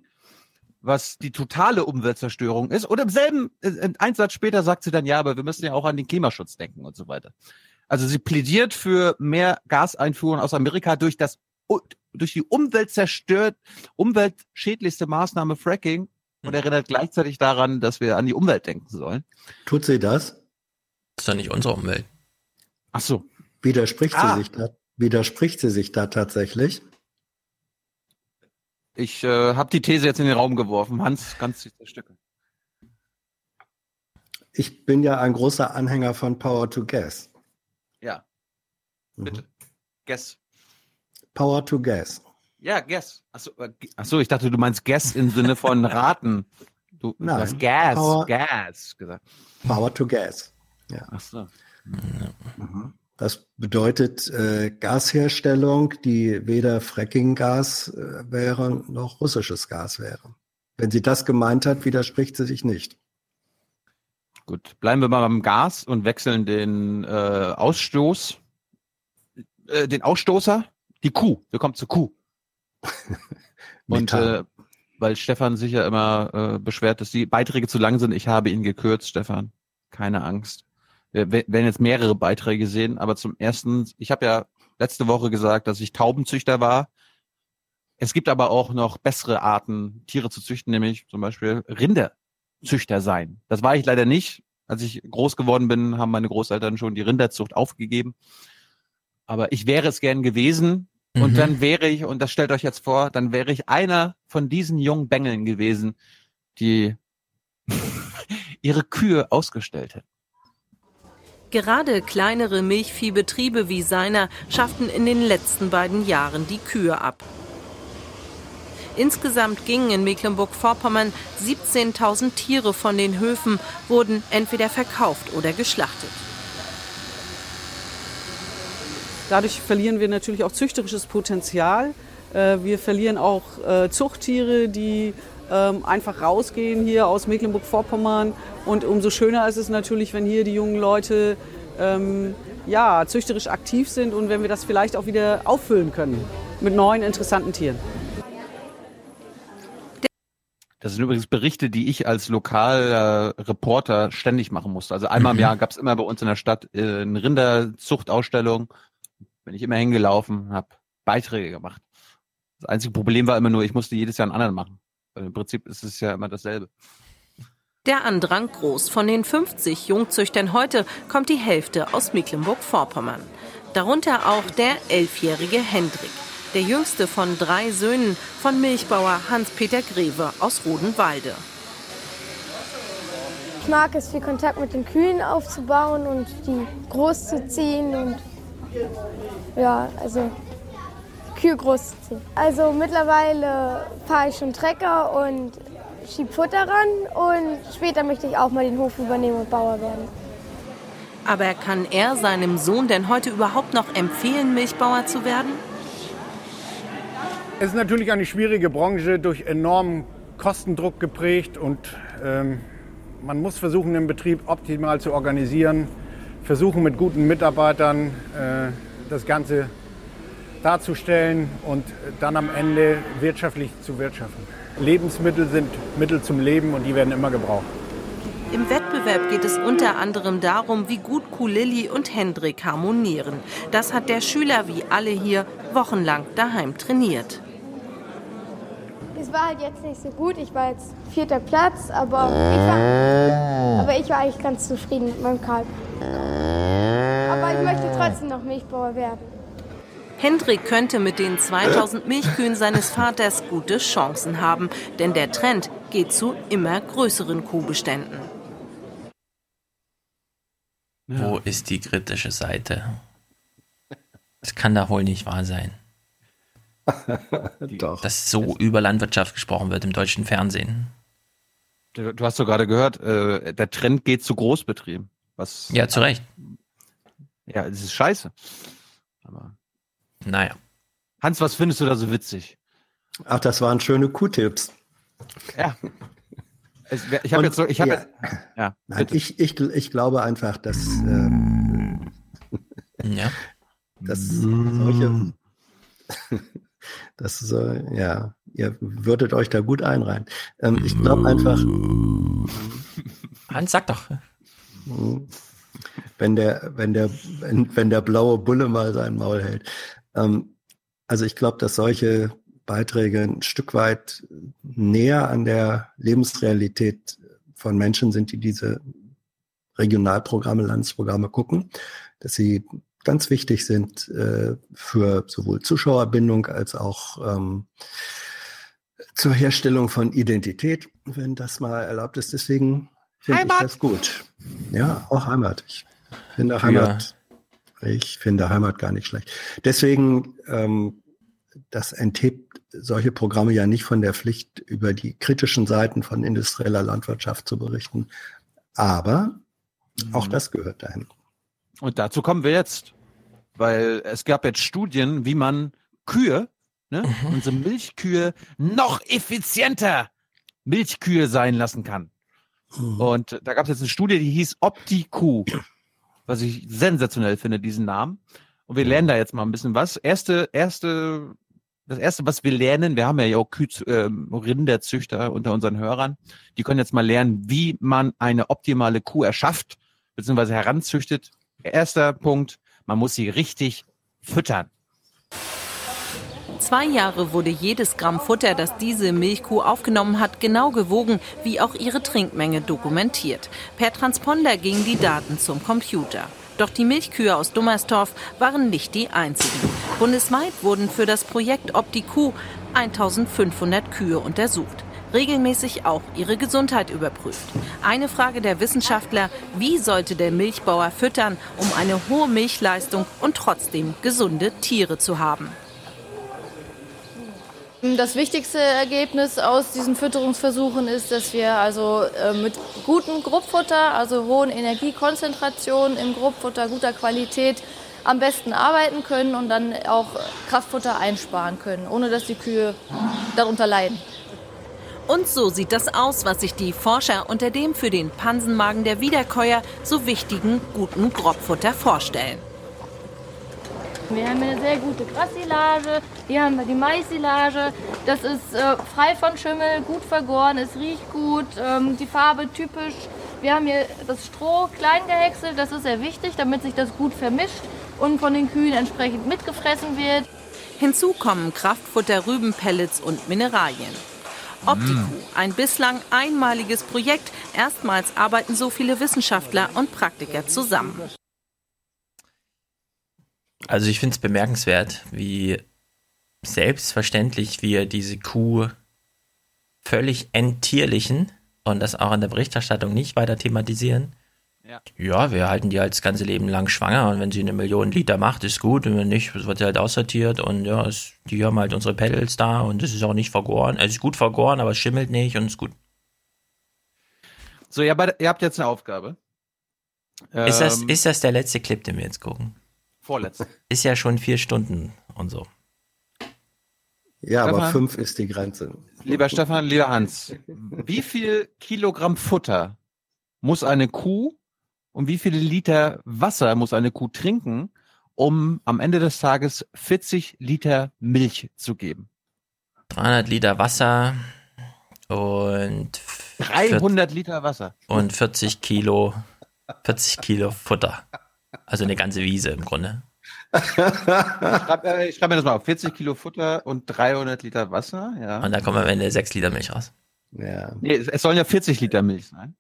was die totale Umweltzerstörung ist. Oder im selben äh, Einsatz später sagt sie dann, ja, aber wir müssen ja auch an den Klimaschutz denken und so weiter. Also sie plädiert für mehr Gaseinfuhren aus Amerika durch das durch die Umwelt zerstört, umweltschädlichste Maßnahme Fracking und hm. erinnert gleichzeitig daran, dass wir an die Umwelt denken sollen. Tut sie das? Das ist doch nicht unsere Umwelt. Ach so. Widerspricht ah. sie sich da? Widerspricht sie sich da tatsächlich? Ich äh, habe die These jetzt in den Raum geworfen. Hans, kannst du zerstückeln? Ich bin ja ein großer Anhänger von Power to Gas. Ja. Bitte. Mhm. Gas. Power to Gas. Ja, Gas. Achso, äh, achso, ich dachte, du meinst Gas im Sinne von Raten. Du, Nein, du hast Gas, Power, Gas gesagt. Power to Gas. Ja. Achso. Mhm. Das bedeutet äh, Gasherstellung, die weder Fracking-Gas äh, wäre noch russisches Gas wäre. Wenn sie das gemeint hat, widerspricht sie sich nicht. Gut, bleiben wir mal beim Gas und wechseln den äh, Ausstoß, äh, den Ausstoßer die Kuh. Wir kommen zur Kuh. Und äh, weil Stefan sich ja immer äh, beschwert, dass die Beiträge zu lang sind, ich habe ihn gekürzt, Stefan. Keine Angst. Wir werden jetzt mehrere Beiträge sehen, aber zum ersten, ich habe ja letzte Woche gesagt, dass ich Taubenzüchter war. Es gibt aber auch noch bessere Arten, Tiere zu züchten, nämlich zum Beispiel Rinderzüchter sein. Das war ich leider nicht. Als ich groß geworden bin, haben meine Großeltern schon die Rinderzucht aufgegeben. Aber ich wäre es gern gewesen. Mhm. Und dann wäre ich, und das stellt euch jetzt vor, dann wäre ich einer von diesen jungen Bengeln gewesen, die ihre Kühe ausgestellt hätten. Gerade kleinere Milchviehbetriebe wie seiner schafften in den letzten beiden Jahren die Kühe ab. Insgesamt gingen in Mecklenburg-Vorpommern 17.000 Tiere von den Höfen, wurden entweder verkauft oder geschlachtet. Dadurch verlieren wir natürlich auch züchterisches Potenzial. Äh, wir verlieren auch äh, Zuchttiere, die ähm, einfach rausgehen hier aus Mecklenburg-Vorpommern. Und umso schöner ist es natürlich, wenn hier die jungen Leute ähm, ja, züchterisch aktiv sind und wenn wir das vielleicht auch wieder auffüllen können mit neuen interessanten Tieren. Das sind übrigens Berichte, die ich als Lokalreporter ständig machen musste. Also einmal im mhm. Jahr gab es immer bei uns in der Stadt äh, eine Rinderzuchtausstellung bin ich immer hingelaufen, habe Beiträge gemacht. Das einzige Problem war immer nur, ich musste jedes Jahr einen anderen machen. Weil Im Prinzip ist es ja immer dasselbe. Der Andrang groß. Von den 50 Jungzüchtern heute kommt die Hälfte aus Mecklenburg-Vorpommern. Darunter auch der elfjährige Hendrik, der jüngste von drei Söhnen von Milchbauer Hans-Peter Greve aus Rodenwalde. Ich mag es, viel Kontakt mit den Kühen aufzubauen und die groß zu ziehen und ja, also Kühe groß zu ziehen. Also mittlerweile fahre ich schon Trecker und schieb Futter ran und später möchte ich auch mal den Hof übernehmen und Bauer werden. Aber kann er seinem Sohn denn heute überhaupt noch empfehlen, Milchbauer zu werden? Es ist natürlich eine schwierige Branche, durch enormen Kostendruck geprägt und ähm, man muss versuchen, den Betrieb optimal zu organisieren versuchen mit guten Mitarbeitern äh, das Ganze darzustellen und dann am Ende wirtschaftlich zu wirtschaften. Lebensmittel sind Mittel zum Leben und die werden immer gebraucht. Im Wettbewerb geht es unter anderem darum, wie gut Kulilli und Hendrik harmonieren. Das hat der Schüler wie alle hier wochenlang daheim trainiert. Es war halt jetzt nicht so gut. Ich war jetzt vierter Platz, aber ich war, aber ich war eigentlich ganz zufrieden mit meinem Kalb. Aber ich möchte trotzdem noch Milchbauer werden. Hendrik könnte mit den 2000 Milchkühen seines Vaters gute Chancen haben, denn der Trend geht zu immer größeren Kuhbeständen. Ja. Wo ist die kritische Seite? Das kann da wohl nicht wahr sein. Doch. Dass so über Landwirtschaft gesprochen wird im deutschen Fernsehen. Du, du hast doch gerade gehört, äh, der Trend geht zu Großbetrieben. Was, ja, zu Recht. Ja, es ist scheiße. Aber naja. Hans, was findest du da so witzig? Ach, das waren schöne Q-Tipps. Ja. Ich habe jetzt so, ich habe ja, ja Nein, ich, ich, ich glaube einfach, dass, ähm, ja. dass solche, das so, ja, ihr würdet euch da gut einreihen. Ähm, ich glaube einfach. Hans, sag doch. Wenn der, wenn der, wenn, wenn der blaue Bulle mal sein Maul hält. Ähm, also ich glaube, dass solche Beiträge ein Stück weit näher an der Lebensrealität von Menschen sind, die diese Regionalprogramme, Landesprogramme gucken, dass sie ganz wichtig sind äh, für sowohl Zuschauerbindung als auch ähm, zur Herstellung von Identität, wenn das mal erlaubt ist. Deswegen finde ich das gut. Ja, auch Heimat. Ich finde Heimat, ja. ich finde Heimat gar nicht schlecht. Deswegen, ähm, das enthebt solche Programme ja nicht von der Pflicht, über die kritischen Seiten von industrieller Landwirtschaft zu berichten. Aber auch mhm. das gehört dahin. Und dazu kommen wir jetzt weil es gab jetzt Studien, wie man Kühe, ne, mhm. unsere Milchkühe noch effizienter Milchkühe sein lassen kann. Mhm. Und da gab es jetzt eine Studie, die hieß OptiQ, was ich sensationell finde, diesen Namen. Und wir lernen da jetzt mal ein bisschen was. Erste, erste, das erste, was wir lernen, wir haben ja auch Kühe, äh, Rinderzüchter unter unseren Hörern, die können jetzt mal lernen, wie man eine optimale Kuh erschafft, beziehungsweise heranzüchtet. Erster Punkt, man muss sie richtig füttern. Zwei Jahre wurde jedes Gramm Futter, das diese Milchkuh aufgenommen hat, genau gewogen, wie auch ihre Trinkmenge dokumentiert. Per Transponder gingen die Daten zum Computer. Doch die Milchkühe aus Dummersdorf waren nicht die einzigen. Bundesweit wurden für das Projekt OptiQ 1500 Kühe untersucht regelmäßig auch ihre Gesundheit überprüft. Eine Frage der Wissenschaftler, wie sollte der Milchbauer füttern, um eine hohe Milchleistung und trotzdem gesunde Tiere zu haben? Das wichtigste Ergebnis aus diesen Fütterungsversuchen ist, dass wir also äh, mit gutem Gruppfutter, also hohen Energiekonzentrationen im Gruppfutter guter Qualität am besten arbeiten können und dann auch Kraftfutter einsparen können, ohne dass die Kühe darunter leiden. Und so sieht das aus, was sich die Forscher unter dem für den Pansenmagen der Wiederkäuer so wichtigen guten Grobfutter vorstellen. Wir haben eine sehr gute Grassilage, hier haben wir die Maissilage. Das ist äh, frei von Schimmel, gut vergoren, es riecht gut, ähm, die Farbe typisch. Wir haben hier das Stroh klein gehäckselt, das ist sehr wichtig, damit sich das gut vermischt und von den Kühen entsprechend mitgefressen wird. Hinzu kommen Kraftfutter, Rübenpellets und Mineralien. Optiku, ein bislang einmaliges Projekt. Erstmals arbeiten so viele Wissenschaftler und Praktiker zusammen. Also ich finde es bemerkenswert, wie selbstverständlich wir diese Kuh völlig enttierlichen und das auch in der Berichterstattung nicht weiter thematisieren. Ja. ja, wir halten die halt das ganze Leben lang schwanger und wenn sie eine Million Liter macht, ist gut und wenn nicht, wird sie halt aussortiert und ja, es, die haben halt unsere Pedals da und es ist auch nicht vergoren. Es ist gut vergoren, aber es schimmelt nicht und ist gut. So, ihr habt, ihr habt jetzt eine Aufgabe. Ist, das, ähm, ist das der letzte Clip, den wir jetzt gucken? Vorletzte. Ist ja schon vier Stunden und so. Ja, Stefan, aber fünf ist die Grenze. Lieber Stefan, lieber Hans, wie viel Kilogramm Futter muss eine Kuh und wie viele Liter Wasser muss eine Kuh trinken, um am Ende des Tages 40 Liter Milch zu geben? 300 Liter Wasser und 300 Liter Wasser und 40 Kilo 40 Kilo Futter. Also eine ganze Wiese im Grunde. ich schreibe äh, schreib mir das mal auf. 40 Kilo Futter und 300 Liter Wasser. Ja. Und da kommen am Ende 6 Liter Milch raus. Ja. Nee, es sollen ja 40 Liter Milch sein.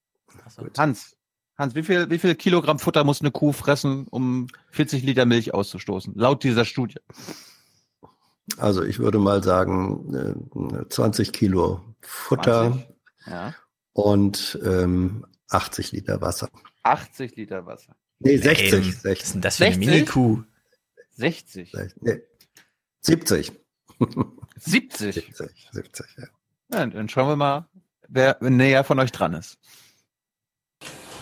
So. Hans, Hans, wie viel, wie viel Kilogramm Futter muss eine Kuh fressen, um 40 Liter Milch auszustoßen? Laut dieser Studie. Also ich würde mal sagen, 20 äh, Kilo Futter 20? Ja. und ähm, 80 Liter Wasser. 80 Liter Wasser. Nee, 60. Nee, 60. Was ist denn das für eine Mini-Kuh? 60. Nee, 70. 70? 70, 70, ja. ja. Dann schauen wir mal, wer näher von euch dran ist.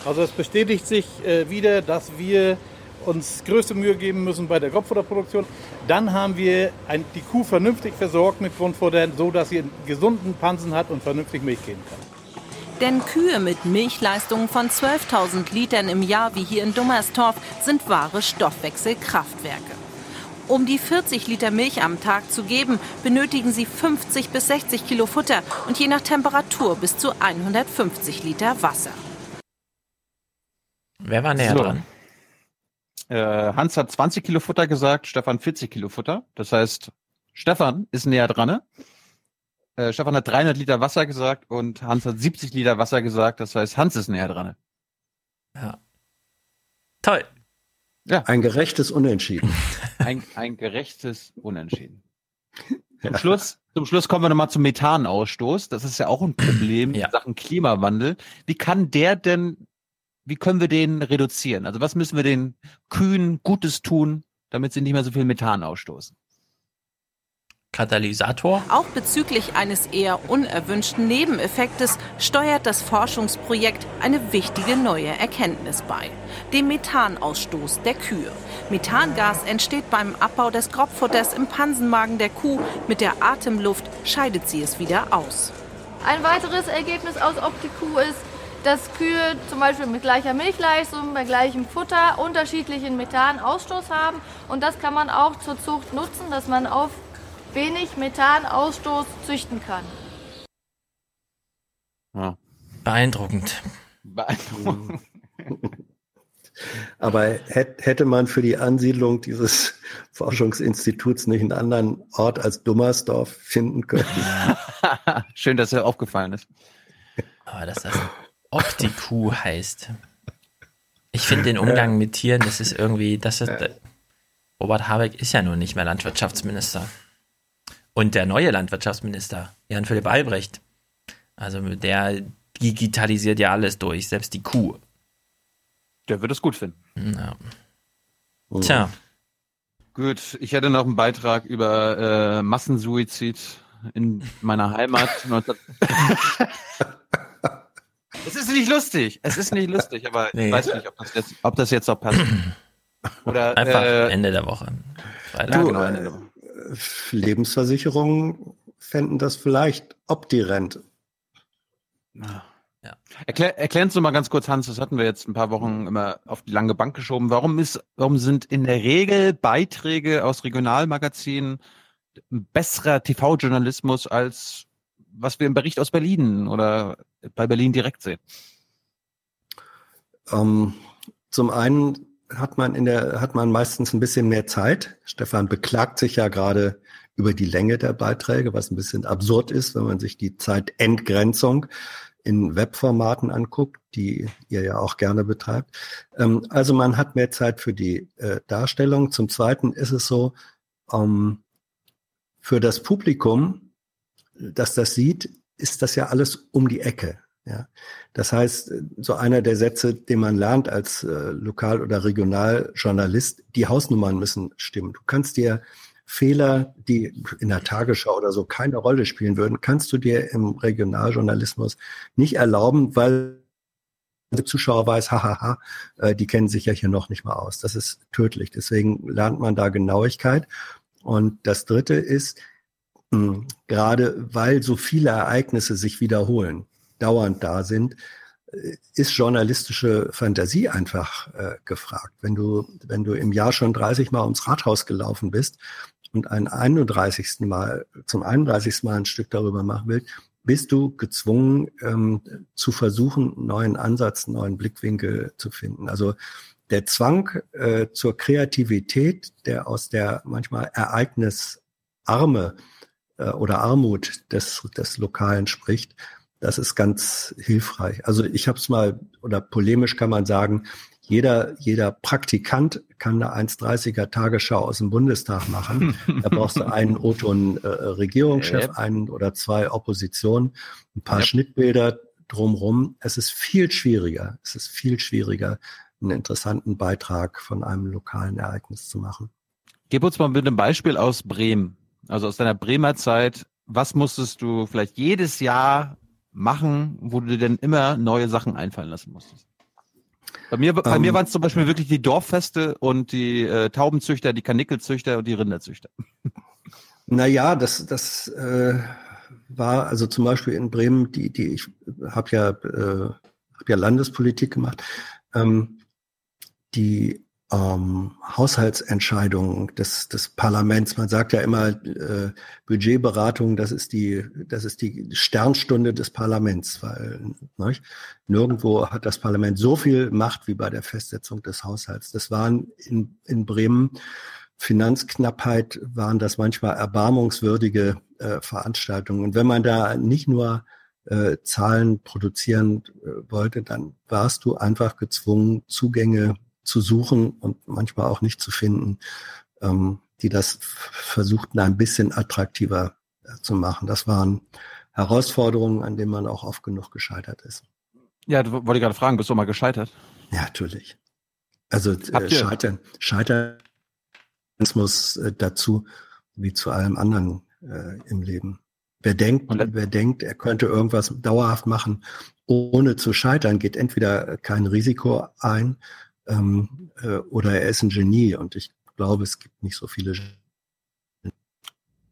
Also es bestätigt sich äh, wieder, dass wir uns größte Mühe geben müssen bei der Kopffutterproduktion. Dann haben wir ein, die Kuh vernünftig versorgt mit Grundfutter, so dass sie einen gesunden Pansen hat und vernünftig Milch geben kann. Denn Kühe mit Milchleistungen von 12.000 Litern im Jahr wie hier in Dummerstorf sind wahre Stoffwechselkraftwerke. Um die 40 Liter Milch am Tag zu geben, benötigen sie 50 bis 60 Kilo Futter und je nach Temperatur bis zu 150 Liter Wasser. Wer war näher so. dran? Äh, Hans hat 20 Kilo Futter gesagt, Stefan 40 Kilo Futter. Das heißt, Stefan ist näher dran. Äh, Stefan hat 300 Liter Wasser gesagt und Hans hat 70 Liter Wasser gesagt. Das heißt, Hans ist näher dran. Ja. Toll. Ja. Ein gerechtes Unentschieden. Ein, ein gerechtes Unentschieden. Zum, ja. Schluss, zum Schluss kommen wir nochmal zum Methanausstoß. Das ist ja auch ein Problem ja. in Sachen Klimawandel. Wie kann der denn wie können wir den reduzieren? Also was müssen wir den Kühen Gutes tun, damit sie nicht mehr so viel Methan ausstoßen? Katalysator? Auch bezüglich eines eher unerwünschten Nebeneffektes steuert das Forschungsprojekt eine wichtige neue Erkenntnis bei. Dem Methanausstoß der Kühe. Methangas entsteht beim Abbau des Grobfutters im Pansenmagen der Kuh. Mit der Atemluft scheidet sie es wieder aus. Ein weiteres Ergebnis aus OptiQ ist, dass Kühe zum Beispiel mit gleicher Milchleistung, bei gleichem Futter unterschiedlichen Methanausstoß haben. Und das kann man auch zur Zucht nutzen, dass man auf wenig Methanausstoß züchten kann. Ja. Beeindruckend. Beeindruckend. Aber hätte man für die Ansiedlung dieses Forschungsinstituts nicht einen anderen Ort als Dummersdorf finden können? Schön, dass er aufgefallen ist. Aber dass das Optiku heißt. Ich finde den Umgang mit Tieren, das ist irgendwie, das ist, Robert Habeck ist ja nun nicht mehr Landwirtschaftsminister. Und der neue Landwirtschaftsminister, Jan Philipp Albrecht, also der digitalisiert ja alles durch, selbst die Kuh. Der wird es gut finden. Ja. Tja. Gut, ich hätte noch einen Beitrag über äh, Massensuizid in meiner Heimat. Es ist nicht lustig. Es ist nicht lustig, aber nee. ich weiß nicht, ob das jetzt, ob das jetzt noch passt. Oder, Einfach äh, Ende der Woche. Ja, genau, Ende der Woche. Lebensversicherungen fänden das vielleicht optirent. Ja. Erklär, erklären Sie mal ganz kurz, Hans, das hatten wir jetzt ein paar Wochen immer auf die lange Bank geschoben. Warum ist, warum sind in der Regel Beiträge aus Regionalmagazinen besserer TV-Journalismus als was wir im Bericht aus Berlin oder bei Berlin direkt sehen? Ähm, zum einen hat man in der, hat man meistens ein bisschen mehr Zeit. Stefan beklagt sich ja gerade über die Länge der Beiträge, was ein bisschen absurd ist, wenn man sich die Zeitentgrenzung in Webformaten anguckt, die ihr ja auch gerne betreibt. Ähm, also man hat mehr Zeit für die äh, Darstellung. Zum Zweiten ist es so, ähm, für das Publikum das das sieht, ist das ja alles um die Ecke. Ja, das heißt, so einer der Sätze, den man lernt als äh, Lokal- oder Regionaljournalist, die Hausnummern müssen stimmen. Du kannst dir Fehler, die in der Tagesschau oder so keine Rolle spielen würden, kannst du dir im Regionaljournalismus nicht erlauben, weil der Zuschauer weiß, hahaha, äh, die kennen sich ja hier noch nicht mal aus. Das ist tödlich. Deswegen lernt man da Genauigkeit. Und das Dritte ist, hm, gerade weil so viele Ereignisse sich wiederholen, dauernd da sind, äh, ist journalistische Fantasie einfach äh, gefragt. Wenn du, wenn du im Jahr schon 30 Mal ums Rathaus gelaufen bist und ein 31. Mal, zum 31. Mal ein Stück darüber machen willst, bist du gezwungen ähm, zu versuchen, neuen Ansatz, neuen Blickwinkel zu finden. Also der Zwang äh, zur Kreativität, der aus der manchmal ereignisarme äh, oder Armut des, des Lokalen spricht, Das ist ganz hilfreich. Also ich habe es mal, oder polemisch kann man sagen, jeder, jeder Praktikant kann eine 1,30er Tagesschau aus dem Bundestag machen. Da brauchst du einen O-Ton äh, Regierungschef, yep. einen oder zwei Opposition, ein paar yep. Schnittbilder drumrum. Es ist viel schwieriger. Es ist viel schwieriger, einen interessanten Beitrag von einem lokalen Ereignis zu machen. Gib uns mal mit einem Beispiel aus Bremen. Also aus deiner Bremer Zeit. Was musstest du vielleicht jedes Jahr machen, wo du dir denn immer neue Sachen einfallen lassen musstest? Bei mir, bei um, mir ähm. waren es zum Beispiel wirklich die Dorffeste und die äh, Taubenzüchter, die Kanickelzüchter und die Rinderzüchter. Naja, das, das äh, war also zum Beispiel in Bremen, die, die ich habe ja, äh, hab ja Landespolitik gemacht. Ähm, die ähm, Haushaltsentscheidungen des, des Parlaments. Man sagt ja immer, äh, Budgetberatung, das ist die, das ist die Sternstunde des Parlaments, weil nicht? nirgendwo hat das Parlament so viel Macht wie bei der Festsetzung des Haushalts. Das waren in, in Bremen Finanzknappheit, waren das manchmal erbarmungswürdige äh, Veranstaltungen. Und wenn man da nicht nur äh, Zahlen produzieren äh, wollte, dann warst du einfach gezwungen, Zugänge zu suchen und manchmal auch nicht zu finden, ähm, die das versuchten, ein bisschen attraktiver äh, zu machen. Das waren Herausforderungen, an denen man auch oft genug gescheitert ist. Ja, du wollte gerade fragen, bist du mal gescheitert? Ja, natürlich. Also äh, scheitern, scheitern muss äh, dazu, wie zu allem anderen äh, im Leben. Wer denkt, wer denkt, er könnte irgendwas dauerhaft machen, ohne zu scheitern, geht entweder kein Risiko ein ähm, äh, oder er ist ein Genie. Und ich glaube, es gibt nicht so viele.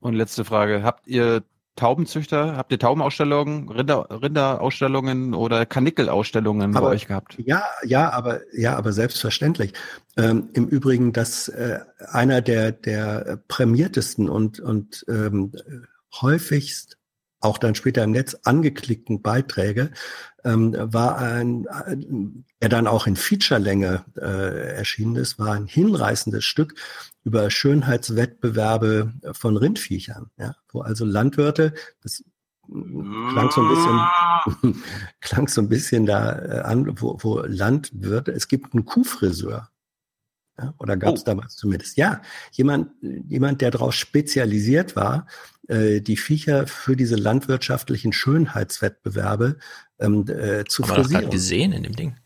Und letzte Frage: Habt ihr Taubenzüchter? Habt ihr Taubenausstellungen, Rinder, Rinderausstellungen oder Kanickel-Ausstellungen bei euch gehabt? Ja, ja, aber ja, aber selbstverständlich. Ähm, Im Übrigen, dass äh, einer der der prämiertesten und und ähm, häufigst auch dann später im Netz angeklickten Beiträge ähm, war ein, der dann auch in Featurelänge äh, erschienen ist, war ein hinreißendes Stück über Schönheitswettbewerbe von Rindviechern, ja, wo also Landwirte, das klang so ein bisschen, klang so ein bisschen da äh, an, wo, wo Landwirte, es gibt einen Kuhfriseur, ja, oder gab es oh. damals zumindest? Ja, jemand, jemand, der darauf spezialisiert war, äh, die Viecher für diese landwirtschaftlichen Schönheitswettbewerbe ähm, äh, zu Haben frisieren. Haben gesehen in dem Ding?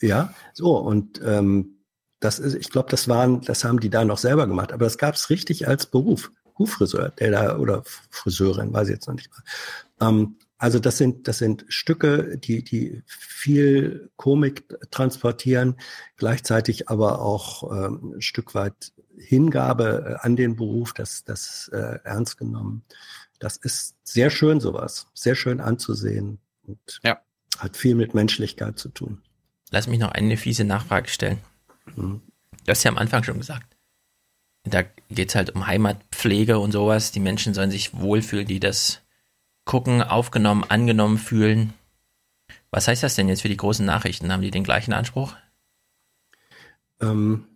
Ja, so und ähm, das ist, ich glaube, das waren, das haben die da noch selber gemacht, aber das gab es richtig als Beruf, Hufriseur, der da oder Friseurin, weiß ich jetzt noch nicht mal. Ähm, also das sind, das sind Stücke, die, die viel Komik transportieren, gleichzeitig aber auch ähm, ein Stück weit Hingabe äh, an den Beruf, das, das äh, ernst genommen. Das ist sehr schön sowas, sehr schön anzusehen und ja. hat viel mit Menschlichkeit zu tun. Lass mich noch eine fiese Nachfrage stellen. Mhm. Du hast ja am Anfang schon gesagt, da geht es halt um Heimatpflege und sowas. Die Menschen sollen sich wohlfühlen, die das gucken, aufgenommen, angenommen fühlen. Was heißt das denn jetzt für die großen Nachrichten? Haben die den gleichen Anspruch? Ähm,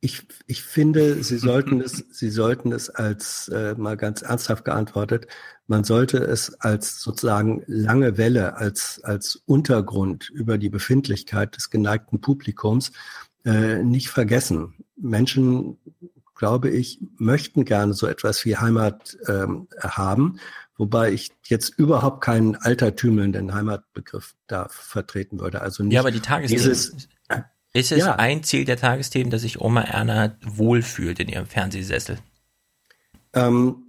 ich, ich finde, Sie sollten es, Sie sollten es als äh, mal ganz ernsthaft geantwortet, man sollte es als sozusagen lange Welle, als, als Untergrund über die Befindlichkeit des geneigten Publikums äh, nicht vergessen. Menschen, glaube ich, möchten gerne so etwas wie Heimat ähm, haben Wobei ich jetzt überhaupt keinen altertümelnden Heimatbegriff da vertreten würde. Also nicht ja, aber die Tagesthemen. Dieses, ist es ja. ein Ziel der Tagesthemen, dass sich Oma Erna wohlfühlt in ihrem Fernsehsessel? Ähm,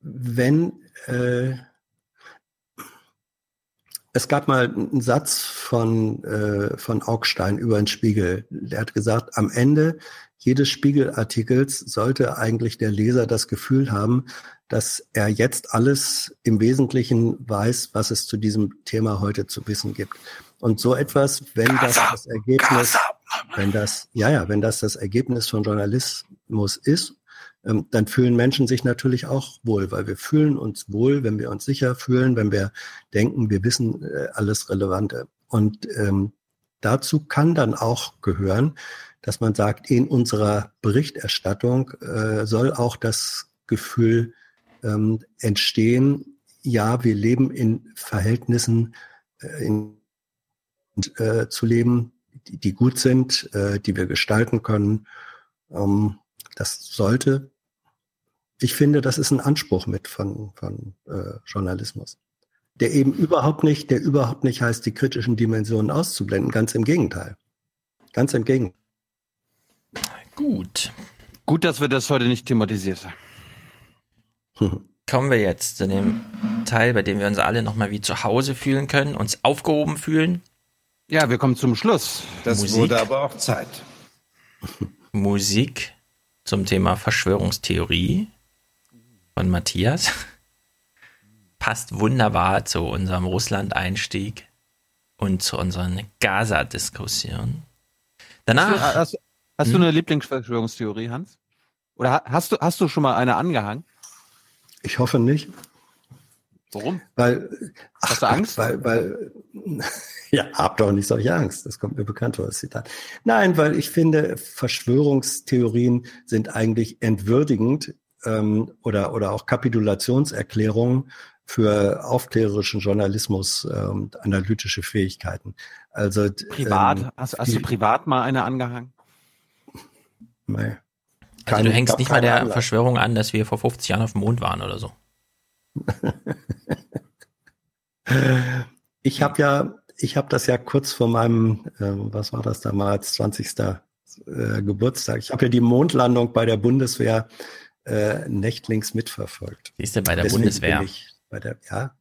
wenn äh, es gab mal einen Satz von, äh, von Augstein über den Spiegel. Der hat gesagt, am Ende jedes Spiegelartikels sollte eigentlich der Leser das Gefühl haben, dass er jetzt alles im Wesentlichen weiß, was es zu diesem Thema heute zu wissen gibt. Und so etwas, wenn das das Ergebnis, wenn das, ja, ja, wenn das das Ergebnis von Journalismus ist, ähm, dann fühlen Menschen sich natürlich auch wohl, weil wir fühlen uns wohl, wenn wir uns sicher fühlen, wenn wir denken, wir wissen äh, alles Relevante. Und ähm, dazu kann dann auch gehören, dass man sagt, in unserer Berichterstattung äh, soll auch das Gefühl ähm, entstehen, ja, wir leben in Verhältnissen, äh, in, äh, zu leben, die, die gut sind, äh, die wir gestalten können. Ähm, das sollte, ich finde, das ist ein Anspruch mit von, von äh, Journalismus. Der eben überhaupt nicht, der überhaupt nicht heißt, die kritischen Dimensionen auszublenden. Ganz im Gegenteil. Ganz im Gegenteil. Gut. Gut, dass wir das heute nicht thematisiert haben. Kommen wir jetzt zu dem Teil, bei dem wir uns alle nochmal wie zu Hause fühlen können, uns aufgehoben fühlen. Ja, wir kommen zum Schluss. Das Musik. wurde aber auch Zeit. Musik zum Thema Verschwörungstheorie von Matthias. Passt wunderbar zu unserem Russland-Einstieg und zu unseren Gaza-Diskussionen. Danach. Hast, hast, hast hm? du eine Lieblingsverschwörungstheorie, Hans? Oder hast du, hast du schon mal eine angehangen? Ich hoffe nicht. Warum? Weil, hast du Angst? Weil, weil, ja, hab doch nicht solche Angst. Das kommt mir bekannt vor, das Zitat. Nein, weil ich finde, Verschwörungstheorien sind eigentlich entwürdigend ähm, oder, oder auch Kapitulationserklärungen für aufklärerischen Journalismus und ähm, analytische Fähigkeiten. Also privat, ähm, hast, hast, du privat mal eine angehangen? Nee. Also du hängst nicht mal der Anlass. Verschwörung an, dass wir vor 50 Jahren auf dem Mond waren oder so. ich habe ja, ich habe das ja kurz vor meinem, äh, was war das damals, 20. Äh, Geburtstag. Ich habe ja die Mondlandung bei der Bundeswehr äh, nächtlings mitverfolgt. Siehst du bei der Deswegen Bundeswehr? Bei der, ja,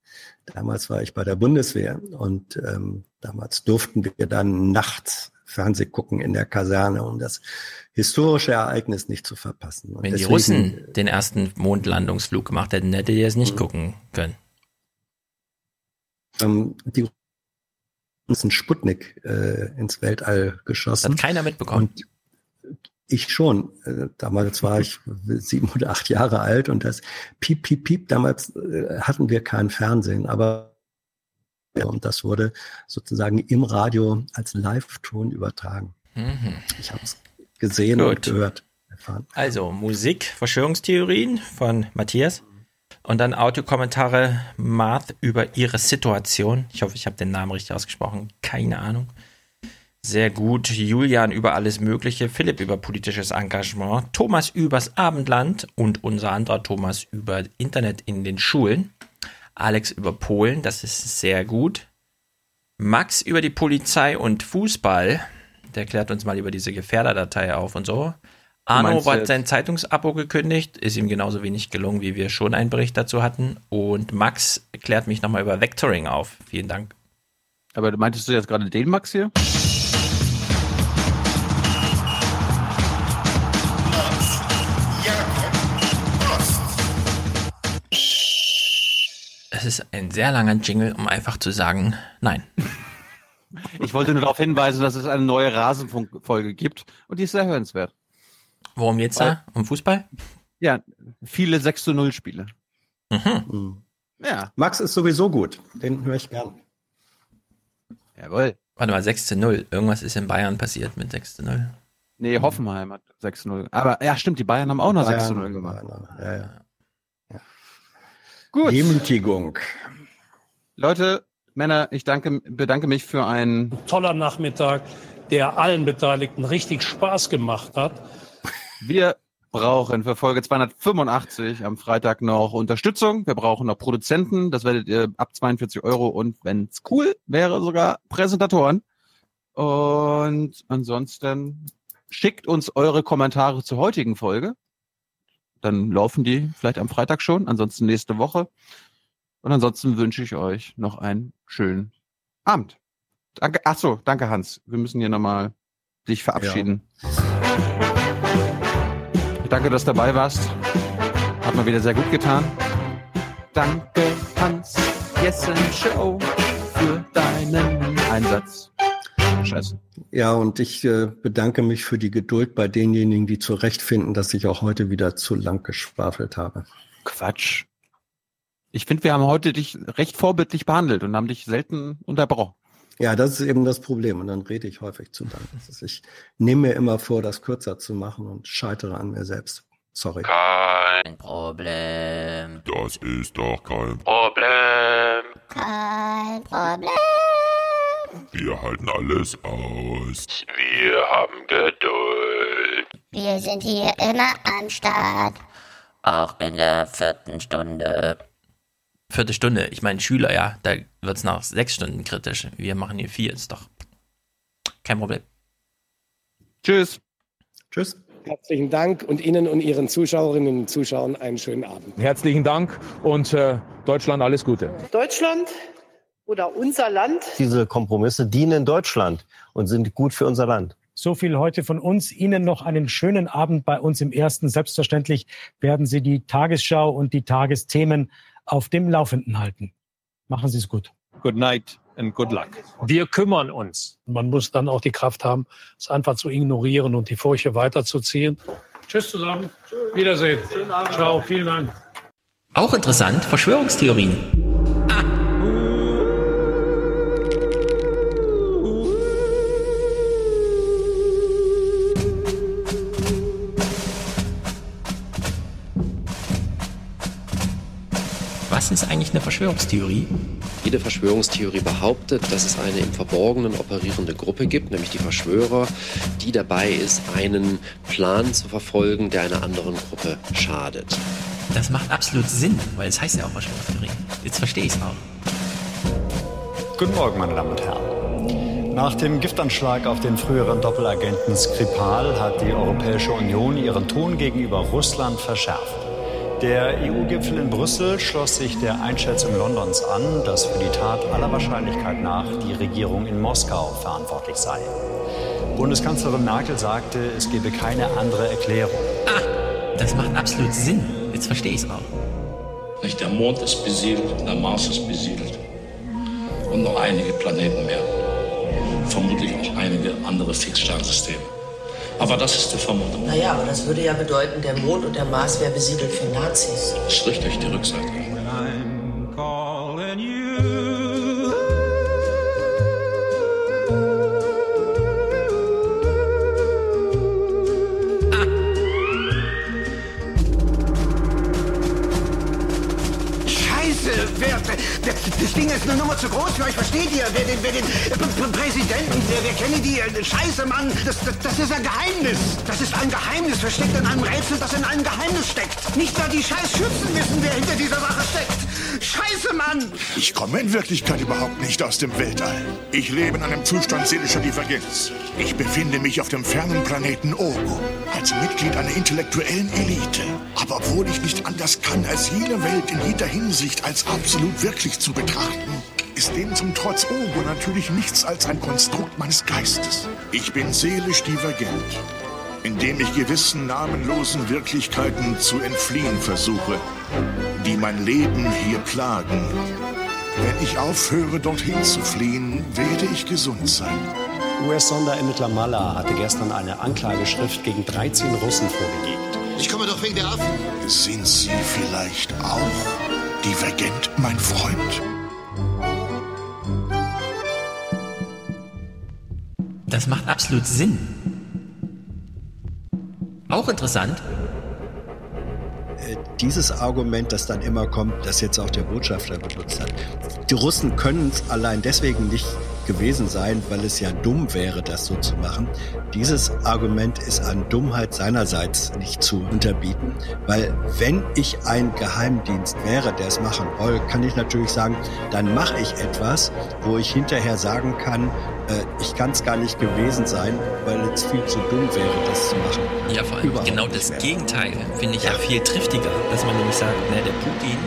damals war ich bei der Bundeswehr und ähm, damals durften wir dann nachts Fernseh gucken in der Kaserne, um das historische Ereignis nicht zu verpassen. Und Wenn deswegen, die Russen den ersten Mondlandungsflug gemacht hätten, hätte ihr es nicht mhm. gucken können. Ähm, die Russen Sputnik äh, ins Weltall geschossen. Das hat keiner mitbekommen. Und ich schon. Äh, damals war ich sieben oder acht Jahre alt und das Piep, Piep, Piep, damals äh, hatten wir kein Fernsehen, aber und das wurde sozusagen im Radio als Live-Ton übertragen. Mhm. Ich habe es gesehen Gut. und gehört. Erfahren. Also Musik, Verschwörungstheorien von Matthias und dann Audiokommentare Marth über ihre Situation. Ich hoffe, ich habe den Namen richtig ausgesprochen. Keine Ahnung. Sehr gut. Julian über alles Mögliche, Philipp über politisches Engagement, Thomas übers Abendland und unser anderer Thomas über Internet in den Schulen. Alex über Polen, das ist sehr gut. Max über die Polizei und Fußball, der klärt uns mal über diese Gefährderdatei auf und so. Arno hat sein Zeitungsabo gekündigt, ist ihm genauso wenig gelungen, wie wir schon einen Bericht dazu hatten. Und Max klärt mich nochmal über Vectoring auf. Vielen Dank. Aber meintest du jetzt gerade den Max hier? Es ist ein sehr langer Jingle, um einfach zu sagen, nein. Ich wollte nur darauf hinweisen, dass es eine neue Rasenfunkfolge gibt und die ist sehr hörenswert. Worum geht's Weil, da? Um Fußball? Ja, viele 6 zu 0 Spiele. Mhm. mhm. Ja. Max ist sowieso gut. Den höre ich gern. Jawohl. Warte mal, 6 zu 0. Irgendwas ist in Bayern passiert mit 6 zu 0. Nee, Hoffenheim hat 6 zu 0. Aber ja, stimmt, die Bayern haben auch noch Bayern, 6 zu 0 gemacht. Ja, ja. Gut. Demütigung. Leute, Männer, ich danke, bedanke mich für einen toller Nachmittag, der allen Beteiligten richtig Spaß gemacht hat. Wir brauchen für Folge 285 am Freitag noch Unterstützung. Wir brauchen noch Produzenten. Das werdet ihr ab 42 Euro und wenn es cool wäre, sogar Präsentatoren. Und ansonsten schickt uns eure Kommentare zur heutigen Folge dann laufen die vielleicht am Freitag schon, ansonsten nächste Woche. Und ansonsten wünsche ich euch noch einen schönen Abend. Danke, ach so, danke Hans. Wir müssen hier nochmal dich verabschieden. Ja. Danke, dass du dabei warst. Hat mir wieder sehr gut getan. Danke Hans Jessen Show für deinen Einsatz. Scheiße. Ja, und ich äh, bedanke mich für die Geduld bei denjenigen, die zurechtfinden, dass ich auch heute wieder zu lang geschwafelt habe. Quatsch. Ich finde, wir haben heute dich recht vorbildlich behandelt und haben dich selten unterbrochen. Ja, das ist eben das Problem. Und dann rede ich häufig zu lang. Ich nehme mir immer vor, das kürzer zu machen und scheitere an mir selbst. Sorry. Kein Problem. Das ist doch kein Problem. Kein Problem. Wir halten alles aus. Wir haben Geduld. Wir sind hier immer am Start. Auch in der vierten Stunde. Vierte Stunde. Ich meine, Schüler, ja, da wird es nach sechs Stunden kritisch. Wir machen hier vier, ist doch kein Problem. Tschüss. Tschüss. Herzlichen Dank und Ihnen und Ihren Zuschauerinnen und Zuschauern einen schönen Abend. Herzlichen Dank und äh, Deutschland alles Gute. Deutschland oder unser Land. Diese Kompromisse dienen Deutschland und sind gut für unser Land. So viel heute von uns. Ihnen noch einen schönen Abend bei uns im Ersten. Selbstverständlich werden Sie die Tagesschau und die Tagesthemen auf dem Laufenden halten. Machen Sie es gut. Good night and good luck. Wir kümmern uns. Man muss dann auch die Kraft haben, es einfach zu ignorieren und die Furche weiterzuziehen. Tschüss zusammen. Wiedersehen. Ciao. Vielen Dank. Auch interessant, Verschwörungstheorien. Was ist eigentlich eine Verschwörungstheorie? Jede Verschwörungstheorie behauptet, dass es eine im Verborgenen operierende Gruppe gibt, nämlich die Verschwörer, die dabei ist, einen Plan zu verfolgen, der einer anderen Gruppe schadet. Das macht absolut Sinn, weil es heißt ja auch Verschwörungstheorie. Jetzt verstehe ich es auch. Guten Morgen, meine Damen und Herren. Nach dem Giftanschlag auf den früheren Doppelagenten Skripal hat die Europäische Union ihren Ton gegenüber Russland verschärft. Der EU-Gipfel in Brüssel schloss sich der Einschätzung Londons an, dass für die Tat aller Wahrscheinlichkeit nach die Regierung in Moskau verantwortlich sei. Bundeskanzlerin Merkel sagte, es gebe keine andere Erklärung. Ah, das macht absolut Sinn. Jetzt verstehe ich es auch. Nicht der Mond ist besiedelt, der Mars ist besiedelt. Und noch einige Planeten mehr. Vermutlich auch einige andere Fixsternsysteme. Aber das ist die Vermutung. Naja, aber das würde ja bedeuten, der Mond und der Mars wäre besiedelt für Nazis. Das ist richtig, die Rückseite. Das, das Ding ist eine Nummer zu groß für euch, versteht ihr? Wer den, wer den äh, P- Präsidenten, wer, wer Kennedy, äh, Scheiße, Mann, das, das, das ist ein Geheimnis. Das ist ein Geheimnis, versteckt in einem Rätsel, das in einem Geheimnis steckt. Nicht mal die scheiß Schützen wissen, wer hinter dieser Sache steckt. Scheiße, Mann! Ich komme in Wirklichkeit überhaupt nicht aus dem Weltall. Ich lebe in einem Zustand seelischer Divergenz. Ich befinde mich auf dem fernen Planeten Ogo, als Mitglied einer intellektuellen Elite. Aber obwohl ich nicht anders kann, als jene Welt in jeder Hinsicht als absolut wirklich zu betrachten, ist dem zum Trotz Ogo natürlich nichts als ein Konstrukt meines Geistes. Ich bin seelisch divergent, indem ich gewissen namenlosen Wirklichkeiten zu entfliehen versuche, die mein Leben hier plagen. Wenn ich aufhöre, dorthin zu fliehen, werde ich gesund sein. US-Sonderermittler Maller hatte gestern eine Anklageschrift gegen 13 Russen vorgelegt. Ich komme doch wegen der Affen. Sind Sie vielleicht auch divergent, mein Freund? Das macht absolut Sinn. Auch interessant. Äh, Dieses Argument, das dann immer kommt, das jetzt auch der Botschafter benutzt hat. Die Russen können es allein deswegen nicht gewesen sein, weil es ja dumm wäre, das so zu machen. Dieses Argument ist an Dummheit seinerseits nicht zu unterbieten, weil wenn ich ein Geheimdienst wäre, der es machen soll, kann ich natürlich sagen, dann mache ich etwas, wo ich hinterher sagen kann, äh, ich kann es gar nicht gewesen sein, weil es viel zu dumm wäre, das zu machen. Ja, vor allem Überhaupt genau das. Gegenteil finde ich ja. viel triftiger, dass man nämlich sagt, ne, der Putin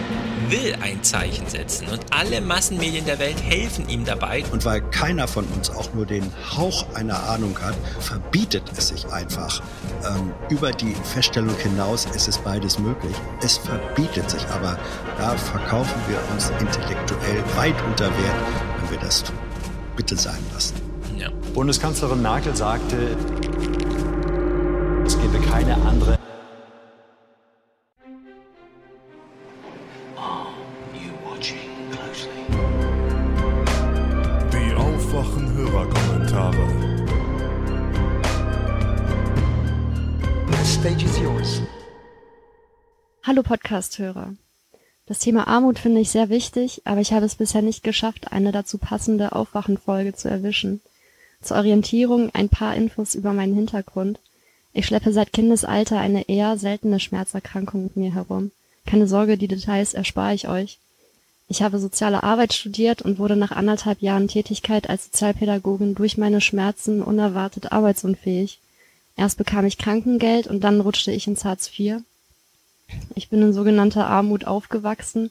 will ein Zeichen setzen und alle Massenmedien der Welt helfen ihm dabei. Und weil keiner von uns auch nur den Hauch einer Ahnung hat, verbietet es sich einfach. Ähm, über die Feststellung hinaus ist es beides möglich. Es verbietet sich, aber da verkaufen wir uns intellektuell weit unter Wert, wenn wir das tun. Bitte sein lassen. Ja. Bundeskanzlerin Merkel sagte, es gebe keine andere Hallo Podcast-Hörer. Das Thema Armut finde ich sehr wichtig, aber ich habe es bisher nicht geschafft, eine dazu passende Aufwachenfolge zu erwischen. Zur Orientierung ein paar Infos über meinen Hintergrund. Ich schleppe seit Kindesalter eine eher seltene Schmerzerkrankung mit mir herum. Keine Sorge, die Details erspare ich euch. Ich habe soziale Arbeit studiert und wurde nach anderthalb Jahren Tätigkeit als Sozialpädagogin durch meine Schmerzen unerwartet arbeitsunfähig. Erst bekam ich Krankengeld und dann rutschte ich ins Hartz IV. Ich bin in sogenannter Armut aufgewachsen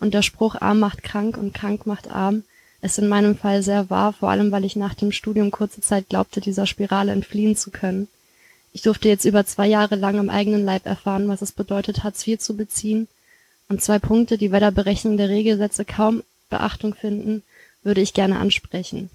und der Spruch arm macht krank und krank macht arm ist in meinem Fall sehr wahr, vor allem weil ich nach dem Studium kurze Zeit glaubte, dieser Spirale entfliehen zu können. Ich durfte jetzt über zwei Jahre lang am eigenen Leib erfahren, was es bedeutet, Hartz IV zu beziehen. Und zwei Punkte, die bei der Berechnung der Regelsätze kaum Beachtung finden, würde ich gerne ansprechen.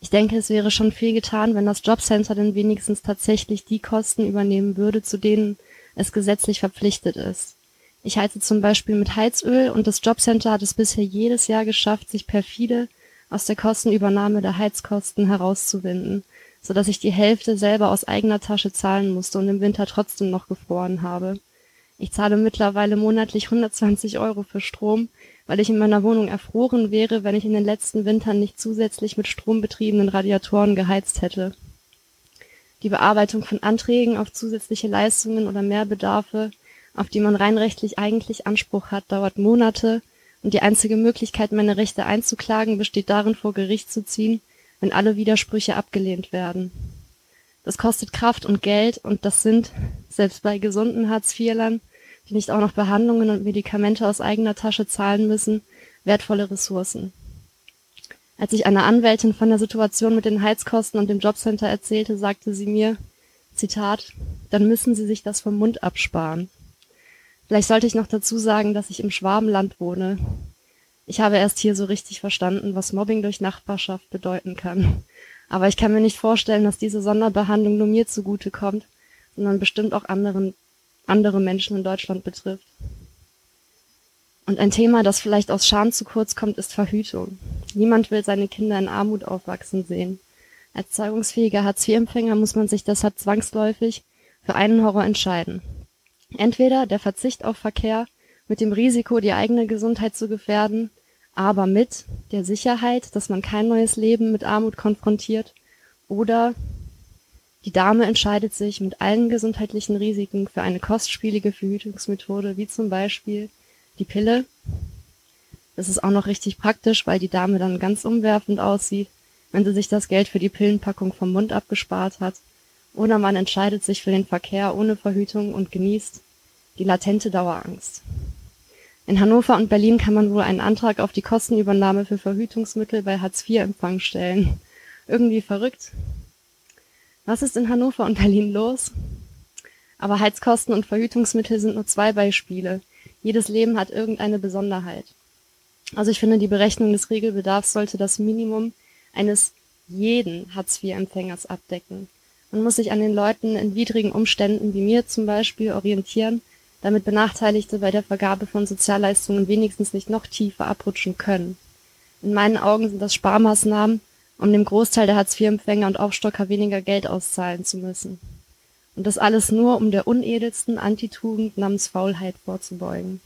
Ich denke, es wäre schon viel getan, wenn das Jobcenter denn wenigstens tatsächlich die Kosten übernehmen würde, zu denen es gesetzlich verpflichtet ist. Ich heize zum Beispiel mit Heizöl und das Jobcenter hat es bisher jedes Jahr geschafft, sich perfide aus der Kostenübernahme der Heizkosten herauszuwinden, so dass ich die Hälfte selber aus eigener Tasche zahlen musste und im Winter trotzdem noch gefroren habe. Ich zahle mittlerweile monatlich 120 Euro für Strom, weil ich in meiner Wohnung erfroren wäre, wenn ich in den letzten Wintern nicht zusätzlich mit strombetriebenen Radiatoren geheizt hätte. Die Bearbeitung von Anträgen auf zusätzliche Leistungen oder Mehrbedarfe, auf die man rein rechtlich eigentlich Anspruch hat, dauert Monate und die einzige Möglichkeit, meine Rechte einzuklagen, besteht darin, vor Gericht zu ziehen, wenn alle Widersprüche abgelehnt werden. Das kostet Kraft und Geld und das sind, selbst bei gesunden Hartz-IVlern, die nicht auch noch Behandlungen und Medikamente aus eigener Tasche zahlen müssen, wertvolle Ressourcen. Als ich einer Anwältin von der Situation mit den Heizkosten und dem Jobcenter erzählte, sagte sie mir, Zitat, dann müssen Sie sich das vom Mund absparen. Vielleicht sollte ich noch dazu sagen, dass ich im Schwabenland wohne. Ich habe erst hier so richtig verstanden, was Mobbing durch Nachbarschaft bedeuten kann. Aber ich kann mir nicht vorstellen, dass diese Sonderbehandlung nur mir zugute kommt, sondern bestimmt auch anderen, andere Menschen in Deutschland betrifft. Und ein Thema, das vielleicht aus Scham zu kurz kommt, ist Verhütung. Niemand will seine Kinder in Armut aufwachsen sehen. Als zeugungsfähiger Hartz-IV-Empfänger muss man sich deshalb zwangsläufig für einen Horror entscheiden. Entweder der Verzicht auf Verkehr mit dem Risiko, die eigene Gesundheit zu gefährden, aber mit der Sicherheit, dass man kein neues Leben mit Armut konfrontiert, oder die Dame entscheidet sich mit allen gesundheitlichen Risiken für eine kostspielige Verhütungsmethode, wie zum Beispiel die Pille. Das ist auch noch richtig praktisch, weil die Dame dann ganz umwerfend aussieht, wenn sie sich das Geld für die Pillenpackung vom Mund abgespart hat. Oder man entscheidet sich für den Verkehr ohne Verhütung und genießt die latente Dauerangst. In Hannover und Berlin kann man wohl einen Antrag auf die Kostenübernahme für Verhütungsmittel bei Hartz-IV-Empfang stellen. Irgendwie verrückt. Was ist in Hannover und Berlin los? Aber Heizkosten und Verhütungsmittel sind nur zwei Beispiele. Jedes Leben hat irgendeine Besonderheit. Also ich finde, die Berechnung des Regelbedarfs sollte das Minimum eines jeden Hartz-IV-Empfängers abdecken. Man muss sich an den Leuten in widrigen Umständen wie mir zum Beispiel orientieren, damit Benachteiligte bei der Vergabe von Sozialleistungen wenigstens nicht noch tiefer abrutschen können. In meinen Augen sind das Sparmaßnahmen, um dem Großteil der Hartz-IV-Empfänger und Aufstocker weniger Geld auszahlen zu müssen. Und das alles nur, um der unedelsten Antitugend namens Faulheit vorzubeugen.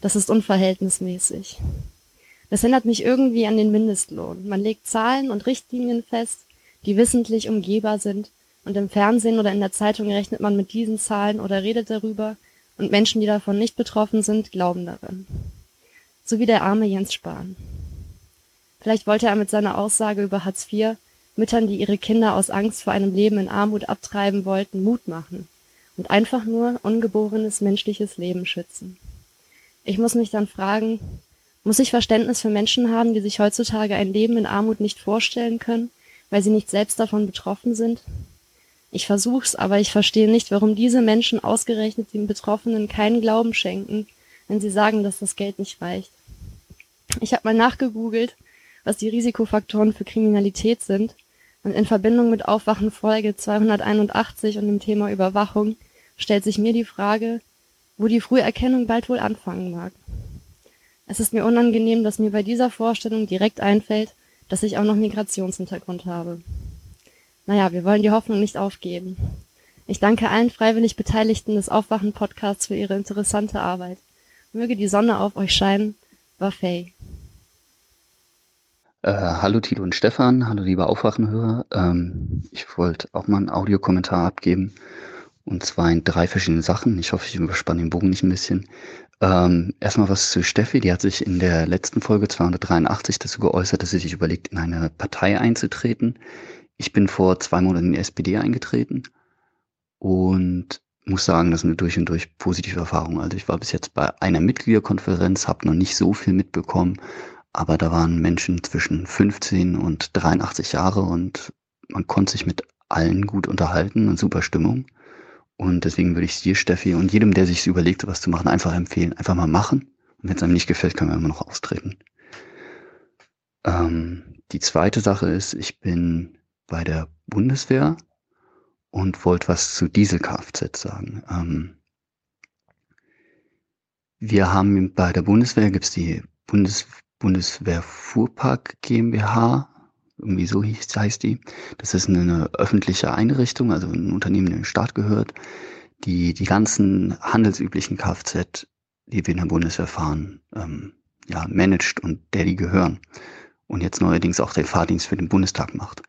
Das ist unverhältnismäßig. Das erinnert mich irgendwie an den Mindestlohn. Man legt Zahlen und Richtlinien fest, die wissentlich umgehbar sind, und im Fernsehen oder in der Zeitung rechnet man mit diesen Zahlen oder redet darüber, und Menschen, die davon nicht betroffen sind, glauben darin. So wie der arme Jens Spahn. Vielleicht wollte er mit seiner Aussage über Hartz IV Müttern, die ihre Kinder aus Angst vor einem Leben in Armut abtreiben wollten, Mut machen und einfach nur ungeborenes menschliches Leben schützen. Ich muss mich dann fragen, muss ich Verständnis für Menschen haben, die sich heutzutage ein Leben in Armut nicht vorstellen können, weil sie nicht selbst davon betroffen sind? Ich versuch's, aber ich verstehe nicht, warum diese Menschen ausgerechnet den Betroffenen keinen Glauben schenken, wenn sie sagen, dass das Geld nicht reicht. Ich habe mal nachgegoogelt, was die Risikofaktoren für Kriminalität sind und in Verbindung mit Aufwachen Folge 281 und dem Thema Überwachung stellt sich mir die Frage, wo die Früherkennung bald wohl anfangen mag. Es ist mir unangenehm, dass mir bei dieser Vorstellung direkt einfällt, dass ich auch noch Migrationshintergrund habe. Naja, wir wollen die Hoffnung nicht aufgeben. Ich danke allen freiwillig Beteiligten des Aufwachen-Podcasts für ihre interessante Arbeit. Möge die Sonne auf euch scheinen. War. Äh, hallo Tilo und Stefan, hallo liebe Aufwachenhörer. Ähm, ich wollte auch mal einen Audiokommentar abgeben. Und zwar in drei verschiedenen Sachen. Ich hoffe, ich überspanne den Bogen nicht ein bisschen. Ähm, erstmal was zu Steffi. Die hat sich in der letzten Folge 283 dazu geäußert, dass sie sich überlegt, in eine Partei einzutreten. Ich bin vor zwei Monaten in die SPD eingetreten und muss sagen, das ist eine durch und durch positive Erfahrung. Also ich war bis jetzt bei einer Mitgliederkonferenz, habe noch nicht so viel mitbekommen, aber da waren Menschen zwischen 15 und 83 Jahre und man konnte sich mit allen gut unterhalten und super Stimmung. Und deswegen würde ich dir, Steffi, und jedem, der sich überlegt, was zu machen, einfach empfehlen. Einfach mal machen. Und wenn es einem nicht gefällt, kann man immer noch austreten. Ähm, die zweite Sache ist, ich bin bei der Bundeswehr und wollte was zu Diesel-Kfz sagen. Ähm, wir haben bei der Bundeswehr gibt's die Bundes Bundeswehr Fuhrpark GmbH, irgendwie so hieß, heißt die. Das ist eine öffentliche Einrichtung, also ein Unternehmen, dem Staat gehört, die die ganzen handelsüblichen Kfz, die wir in der Bundeswehr fahren, ähm, ja, managt und der die gehören. Und jetzt neuerdings auch den Fahrdienst für den Bundestag macht.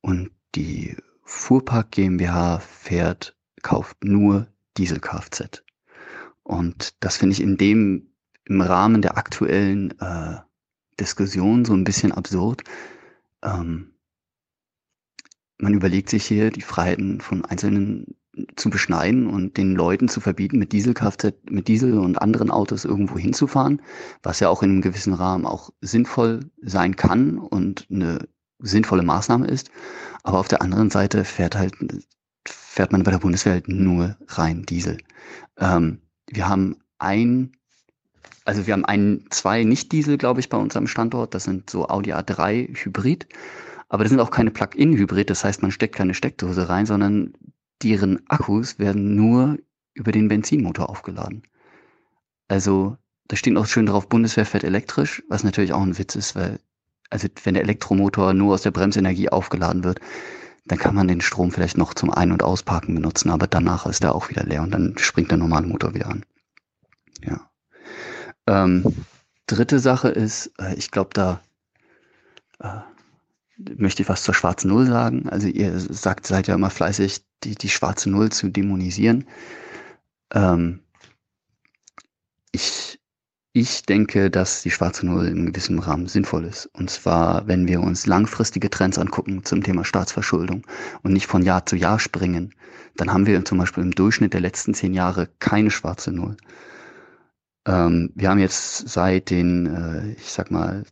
Und die Fuhrpark GmbH fährt, kauft nur Diesel-Kfz. Und das finde ich in dem, im Rahmen der aktuellen äh, Diskussion so ein bisschen absurd, ähm, man überlegt sich hier, die Freiheiten von Einzelnen zu beschneiden und den Leuten zu verbieten, mit Diesel-Kfz, mit Diesel und anderen Autos irgendwo hinzufahren, was ja auch in einem gewissen Rahmen auch sinnvoll sein kann und eine sinnvolle Maßnahme ist. Aber auf der anderen Seite fährt halt, fährt man bei der Bundeswehr halt nur rein Diesel. Ähm, wir haben ein also wir haben ein, zwei Nicht-Diesel, glaube ich, bei uns am Standort. Das sind so Audi A3 Hybrid. Aber das sind auch keine Plug-in-Hybrid. Das heißt, man steckt keine Steckdose rein, sondern deren Akkus werden nur über den Benzinmotor aufgeladen. Also da steht auch schön drauf, Bundeswehr fährt elektrisch, was natürlich auch ein Witz ist, weil also wenn der Elektromotor nur aus der Bremsenergie aufgeladen wird, dann kann man den Strom vielleicht noch zum Ein- und Ausparken benutzen, aber danach ist er auch wieder leer und dann springt der normale Motor wieder an. Ja. Ähm, dritte Sache ist, äh, ich glaube, da äh, möchte ich was zur schwarzen Null sagen. Also ihr sagt, seid ja immer fleißig, die, die schwarze Null zu dämonisieren. Ähm, ich, ich denke, dass die schwarze Null in gewissem Rahmen sinnvoll ist. Und zwar, wenn wir uns langfristige Trends angucken zum Thema Staatsverschuldung und nicht von Jahr zu Jahr springen, dann haben wir zum Beispiel im Durchschnitt der letzten zehn Jahre keine schwarze Null. Ähm, wir haben jetzt seit den, äh, ich sag mal,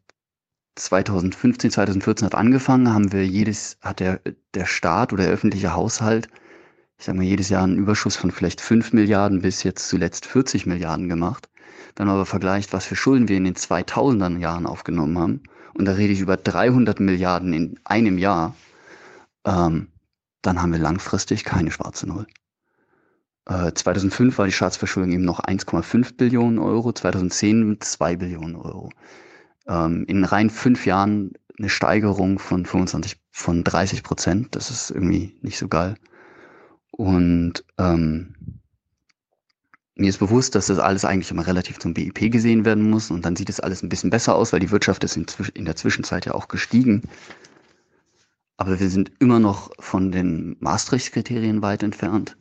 2015, 2014 hat angefangen, haben wir jedes, hat der, der Staat oder der öffentliche Haushalt, ich sag mal, jedes Jahr einen Überschuss von vielleicht 5 Milliarden bis jetzt zuletzt 40 Milliarden gemacht. Wenn man aber vergleicht, was für Schulden wir in den 2000er Jahren aufgenommen haben, und da rede ich über 300 Milliarden in einem Jahr, ähm, dann haben wir langfristig keine schwarze Null. 2005 äh, war die Staatsverschuldung eben noch 1,5 Billionen Euro, 2010 2 Billionen Euro. Ähm, in rein fünf Jahren eine Steigerung von 25, von 30 Prozent. Das ist irgendwie nicht so geil. Und ähm, mir ist bewusst, dass das alles eigentlich immer relativ zum BIP gesehen werden muss und dann sieht es alles ein bisschen besser aus, weil die Wirtschaft ist in, in der Zwischenzeit ja auch gestiegen. Aber wir sind immer noch von den Maastricht-Kriterien weit entfernt.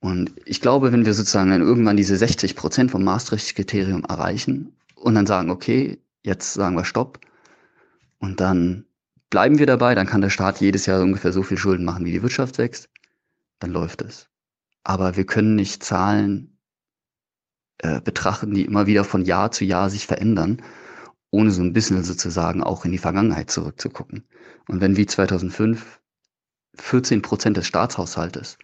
Und ich glaube, wenn wir sozusagen dann irgendwann diese 60 Prozent vom Maastricht-Kriterium erreichen und dann sagen, okay, jetzt sagen wir Stopp und dann bleiben wir dabei, dann kann der Staat jedes Jahr ungefähr so viel Schulden machen, wie die Wirtschaft wächst, dann läuft es. Aber wir können nicht Zahlen äh, betrachten, die immer wieder von Jahr zu Jahr sich verändern, ohne so ein bisschen sozusagen auch in die Vergangenheit zurückzugucken. Und wenn wie 2005 14 Prozent des Staatshaushaltes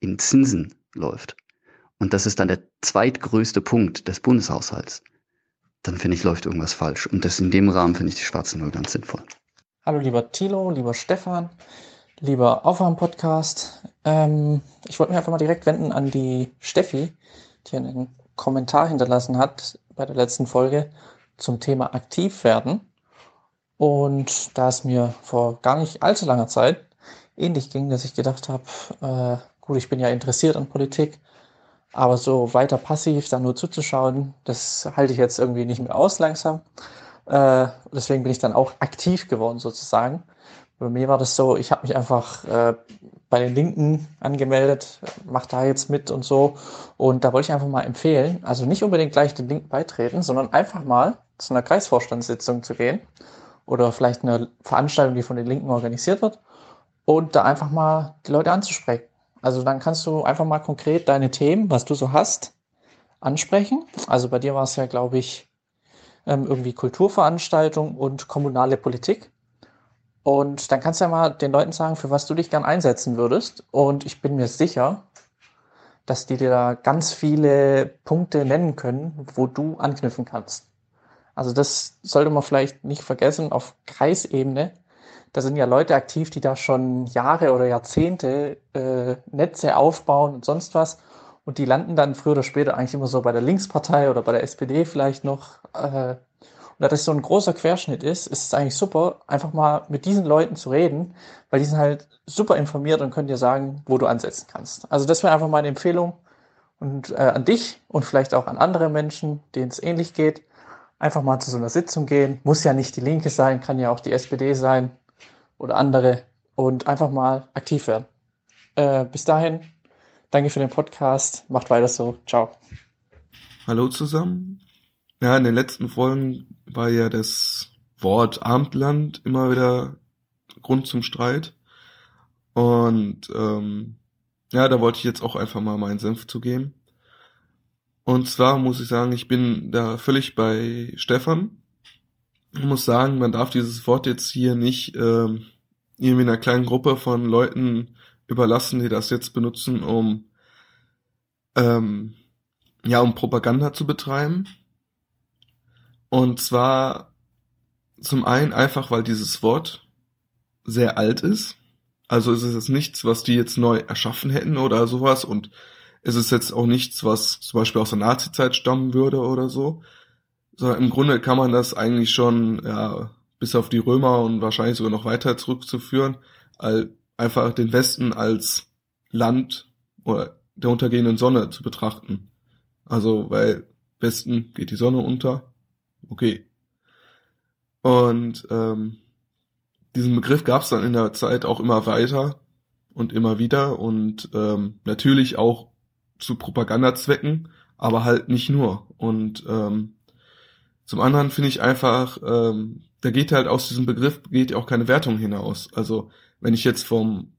in Zinsen läuft, und das ist dann der zweitgrößte Punkt des Bundeshaushalts, dann finde ich, läuft irgendwas falsch. Und das in dem Rahmen finde ich die schwarze Null ganz sinnvoll. Hallo lieber Thilo, lieber Stefan, lieber Aufwärm-Podcast. Ähm, ich wollte mich einfach mal direkt wenden an die Steffi, die einen Kommentar hinterlassen hat bei der letzten Folge zum Thema aktiv werden. Und da es mir vor gar nicht allzu langer Zeit ähnlich ging, dass ich gedacht habe, äh, Gut, ich bin ja interessiert an Politik, aber so weiter passiv da nur zuzuschauen, das halte ich jetzt irgendwie nicht mehr aus langsam. Äh, deswegen bin ich dann auch aktiv geworden sozusagen. Bei mir war das so, ich habe mich einfach äh, bei den Linken angemeldet, mache da jetzt mit und so. Und da wollte ich einfach mal empfehlen, also nicht unbedingt gleich den Linken beitreten, sondern einfach mal zu einer Kreisvorstandssitzung zu gehen oder vielleicht eine Veranstaltung, die von den Linken organisiert wird und da einfach mal die Leute anzusprechen. Also dann kannst du einfach mal konkret deine Themen, was du so hast, ansprechen. Also bei dir war es ja, glaube ich, ähm, irgendwie Kulturveranstaltung und kommunale Politik. Und dann kannst du ja mal den Leuten sagen, für was du dich gern einsetzen würdest. Und ich bin mir sicher, dass die dir da ganz viele Punkte nennen können, wo du anknüpfen kannst. Also das sollte man vielleicht nicht vergessen auf Kreisebene. Da sind ja Leute aktiv, die da schon Jahre oder Jahrzehnte äh, Netze aufbauen und sonst was. Und die landen dann früher oder später eigentlich immer so bei der Linkspartei oder bei der SPD vielleicht noch. Äh, und da das so ein großer Querschnitt ist, ist es eigentlich super, einfach mal mit diesen Leuten zu reden, weil die sind halt super informiert und können dir sagen, wo du ansetzen kannst. Also das wäre einfach meine Empfehlung und äh, an dich und vielleicht auch an andere Menschen, denen es ähnlich geht, einfach mal zu so einer Sitzung gehen. Muss ja nicht die Linke sein, kann ja auch die SPD sein oder andere und einfach mal aktiv werden. Äh, bis dahin, danke für den Podcast. Macht weiter so. Ciao. Hallo zusammen. Ja, in den letzten Folgen war ja das Wort Abendland immer wieder Grund zum Streit. Und ähm, ja, da wollte ich jetzt auch einfach mal meinen Senf zu geben. Und zwar muss ich sagen, ich bin da völlig bei Stefan. Muss sagen, man darf dieses Wort jetzt hier nicht ähm, irgendwie einer kleinen Gruppe von Leuten überlassen, die das jetzt benutzen, um ähm, ja, um Propaganda zu betreiben. Und zwar zum einen einfach, weil dieses Wort sehr alt ist. Also ist es jetzt nichts, was die jetzt neu erschaffen hätten oder sowas und es ist jetzt auch nichts, was zum Beispiel aus der Nazi-Zeit stammen würde oder so. Sondern im Grunde kann man das eigentlich schon, ja, bis auf die Römer und wahrscheinlich sogar noch weiter zurückzuführen, all, einfach den Westen als Land oder der untergehenden Sonne zu betrachten. Also, weil Westen geht die Sonne unter, okay. Und ähm, diesen Begriff gab es dann in der Zeit auch immer weiter und immer wieder und ähm, natürlich auch zu Propagandazwecken, aber halt nicht nur. Und ähm, zum anderen finde ich einfach, ähm, da geht halt aus diesem Begriff geht auch keine Wertung hinaus. Also wenn ich jetzt vom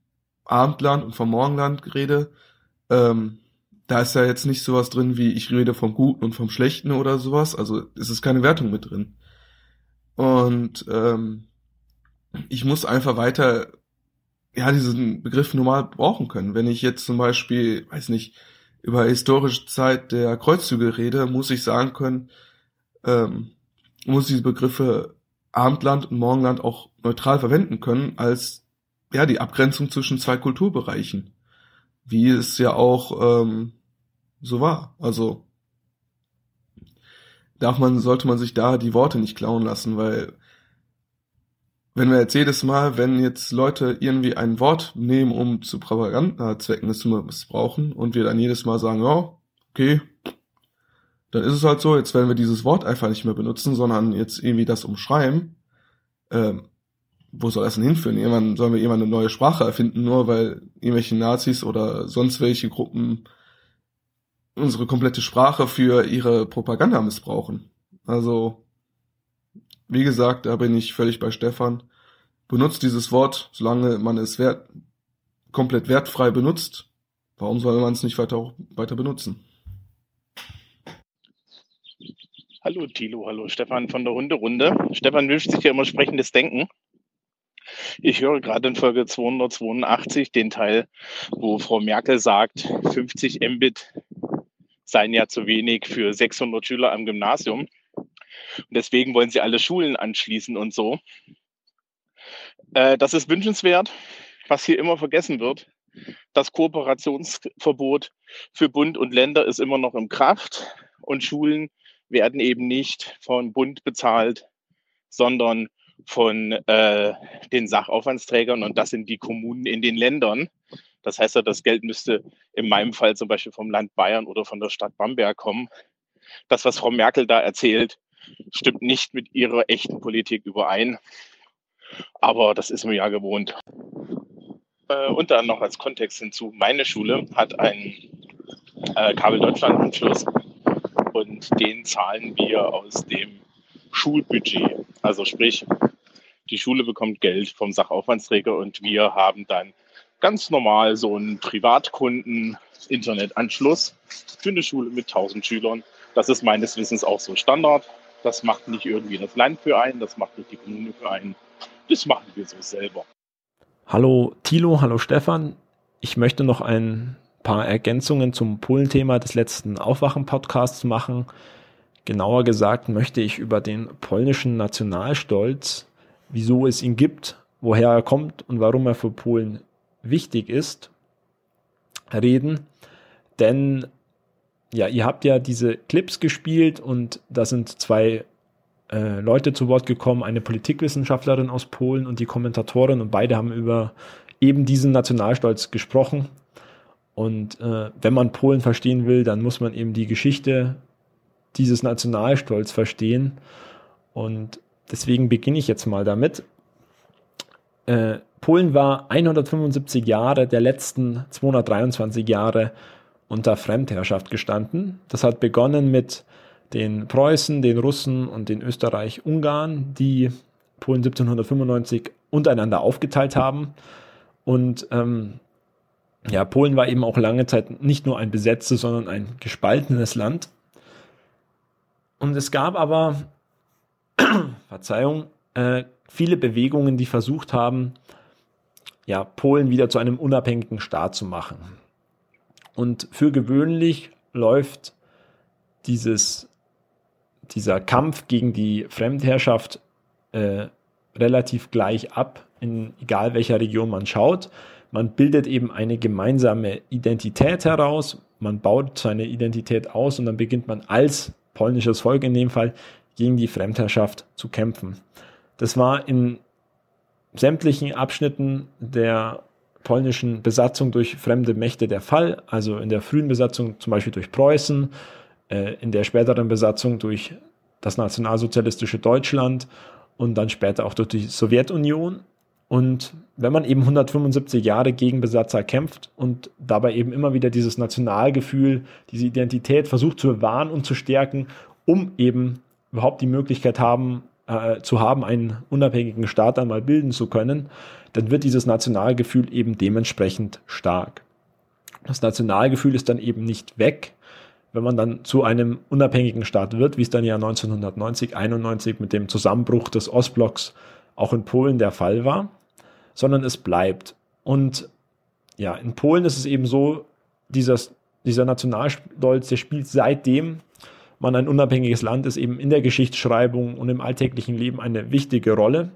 Abendland und vom Morgenland rede, ähm, da ist ja jetzt nicht sowas drin wie ich rede vom Guten und vom Schlechten oder sowas. Also es ist keine Wertung mit drin. Und ähm, ich muss einfach weiter ja diesen Begriff normal brauchen können. Wenn ich jetzt zum Beispiel, weiß nicht, über historische Zeit der Kreuzzüge rede, muss ich sagen können, ähm, muss diese Begriffe Abendland und Morgenland auch neutral verwenden können als ja die Abgrenzung zwischen zwei Kulturbereichen, wie es ja auch ähm, so war. Also darf man, sollte man sich da die Worte nicht klauen lassen, weil wenn wir jetzt jedes Mal, wenn jetzt Leute irgendwie ein Wort nehmen, um zu Propagandazwecken es zu missbrauchen und wir dann jedes Mal sagen, ja, okay, dann ist es halt so, jetzt werden wir dieses Wort einfach nicht mehr benutzen, sondern jetzt irgendwie das umschreiben, ähm, wo soll das denn hinführen? Irgendwann sollen wir irgendwann eine neue Sprache erfinden, nur weil irgendwelche Nazis oder sonst welche Gruppen unsere komplette Sprache für ihre Propaganda missbrauchen. Also, wie gesagt, da bin ich völlig bei Stefan. Benutzt dieses Wort, solange man es wert, komplett wertfrei benutzt. Warum soll man es nicht weiter, weiter benutzen? Hallo Thilo, hallo Stefan von der Hunderunde. Stefan wünscht sich ja immer sprechendes Denken. Ich höre gerade in Folge 282 den Teil, wo Frau Merkel sagt, 50 Mbit seien ja zu wenig für 600 Schüler am Gymnasium. Und deswegen wollen sie alle Schulen anschließen und so. Äh, das ist wünschenswert. Was hier immer vergessen wird, das Kooperationsverbot für Bund und Länder ist immer noch in Kraft und Schulen werden eben nicht von Bund bezahlt, sondern von äh, den Sachaufwandsträgern und das sind die Kommunen in den Ländern. Das heißt ja, das Geld müsste in meinem Fall zum Beispiel vom Land Bayern oder von der Stadt Bamberg kommen. Das, was Frau Merkel da erzählt, stimmt nicht mit ihrer echten Politik überein. Aber das ist mir ja gewohnt. Äh, und dann noch als Kontext hinzu, meine Schule hat einen äh, Kabel Deutschland Anschluss und den zahlen wir aus dem Schulbudget. Also sprich, die Schule bekommt Geld vom Sachaufwandsträger und wir haben dann ganz normal so einen Privatkunden-Internetanschluss für eine Schule mit 1000 Schülern. Das ist meines Wissens auch so Standard. Das macht nicht irgendwie das Land für einen, das macht nicht die Kommune für einen. Das machen wir so selber. Hallo Thilo, hallo Stefan. Ich möchte noch ein paar Ergänzungen zum Polen-Thema des letzten Aufwachen-Podcasts machen. Genauer gesagt möchte ich über den polnischen Nationalstolz, wieso es ihn gibt, woher er kommt und warum er für Polen wichtig ist, reden. Denn ja, ihr habt ja diese Clips gespielt und da sind zwei äh, Leute zu Wort gekommen, eine Politikwissenschaftlerin aus Polen und die Kommentatorin und beide haben über eben diesen Nationalstolz gesprochen. Und äh, wenn man Polen verstehen will, dann muss man eben die Geschichte dieses Nationalstolz verstehen. Und deswegen beginne ich jetzt mal damit. Äh, Polen war 175 Jahre der letzten 223 Jahre unter Fremdherrschaft gestanden. Das hat begonnen mit den Preußen, den Russen und den Österreich-Ungarn, die Polen 1795 untereinander aufgeteilt haben. Und ähm, ja, Polen war eben auch lange Zeit nicht nur ein besetztes, sondern ein gespaltenes Land. Und es gab aber, Verzeihung, äh, viele Bewegungen, die versucht haben, ja, Polen wieder zu einem unabhängigen Staat zu machen. Und für gewöhnlich läuft dieses dieser Kampf gegen die Fremdherrschaft äh, relativ gleich ab, in egal welcher Region man schaut. Man bildet eben eine gemeinsame Identität heraus, man baut seine Identität aus und dann beginnt man als polnisches Volk in dem Fall gegen die Fremdherrschaft zu kämpfen. Das war in sämtlichen Abschnitten der polnischen Besatzung durch fremde Mächte der Fall, also in der frühen Besatzung zum Beispiel durch Preußen, äh, in der späteren Besatzung durch das nationalsozialistische Deutschland und dann später auch durch die Sowjetunion. Und wenn man eben 175 Jahre gegen Besatzer kämpft und dabei eben immer wieder dieses Nationalgefühl, diese Identität versucht zu bewahren und zu stärken, um eben überhaupt die Möglichkeit haben, äh, zu haben, einen unabhängigen Staat einmal bilden zu können, dann wird dieses Nationalgefühl eben dementsprechend stark. Das Nationalgefühl ist dann eben nicht weg, wenn man dann zu einem unabhängigen Staat wird, wie es dann ja 1990, 91 mit dem Zusammenbruch des Ostblocks auch in Polen der Fall war, sondern es bleibt. Und ja, in Polen ist es eben so, dieses, dieser Nationalstolz, der spielt seitdem man ein unabhängiges Land ist, eben in der Geschichtsschreibung und im alltäglichen Leben eine wichtige Rolle.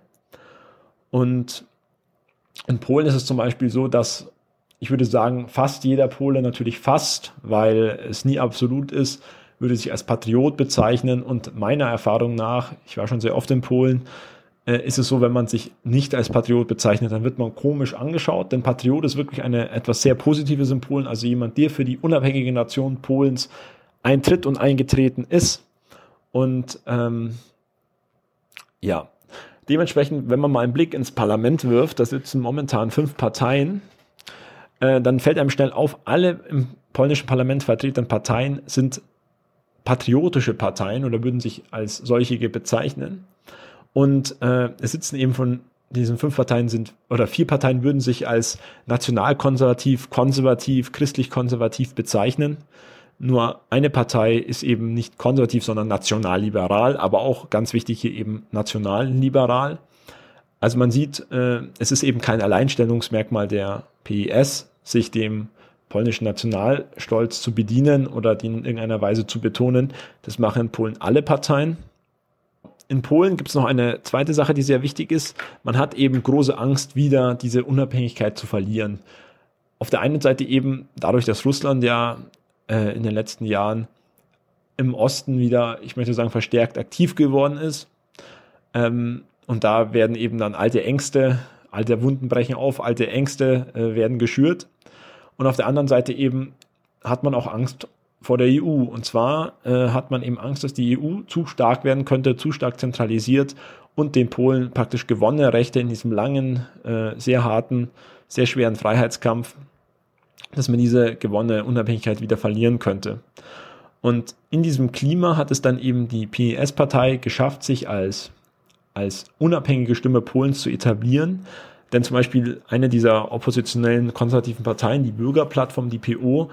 Und in Polen ist es zum Beispiel so, dass ich würde sagen, fast jeder Pole natürlich fast, weil es nie absolut ist, würde sich als Patriot bezeichnen. Und meiner Erfahrung nach, ich war schon sehr oft in Polen, ist es so, wenn man sich nicht als Patriot bezeichnet, dann wird man komisch angeschaut. Denn Patriot ist wirklich eine etwas sehr Positives in Polen, also jemand, der für die unabhängige Nation Polens eintritt und eingetreten ist. Und ähm, ja, dementsprechend, wenn man mal einen Blick ins Parlament wirft, da sitzen momentan fünf Parteien, äh, dann fällt einem schnell auf, alle im polnischen Parlament vertretenen Parteien sind patriotische Parteien oder würden sich als solche bezeichnen. Und äh, es sitzen eben von diesen fünf Parteien sind, oder vier Parteien würden sich als nationalkonservativ, konservativ, christlich-konservativ bezeichnen. Nur eine Partei ist eben nicht konservativ, sondern nationalliberal, aber auch ganz wichtig hier eben nationalliberal. Also man sieht, äh, es ist eben kein Alleinstellungsmerkmal der PIS, sich dem polnischen Nationalstolz zu bedienen oder den in irgendeiner Weise zu betonen. Das machen in Polen alle Parteien. In Polen gibt es noch eine zweite Sache, die sehr wichtig ist. Man hat eben große Angst, wieder diese Unabhängigkeit zu verlieren. Auf der einen Seite eben dadurch, dass Russland ja äh, in den letzten Jahren im Osten wieder, ich möchte sagen, verstärkt aktiv geworden ist. Ähm, und da werden eben dann alte Ängste, alte Wunden brechen auf, alte Ängste äh, werden geschürt. Und auf der anderen Seite eben hat man auch Angst vor der EU. Und zwar äh, hat man eben Angst, dass die EU zu stark werden könnte, zu stark zentralisiert und den Polen praktisch gewonnene Rechte in diesem langen, äh, sehr harten, sehr schweren Freiheitskampf, dass man diese gewonnene Unabhängigkeit wieder verlieren könnte. Und in diesem Klima hat es dann eben die PES-Partei geschafft, sich als, als unabhängige Stimme Polens zu etablieren. Denn zum Beispiel eine dieser oppositionellen konservativen Parteien, die Bürgerplattform, die PO,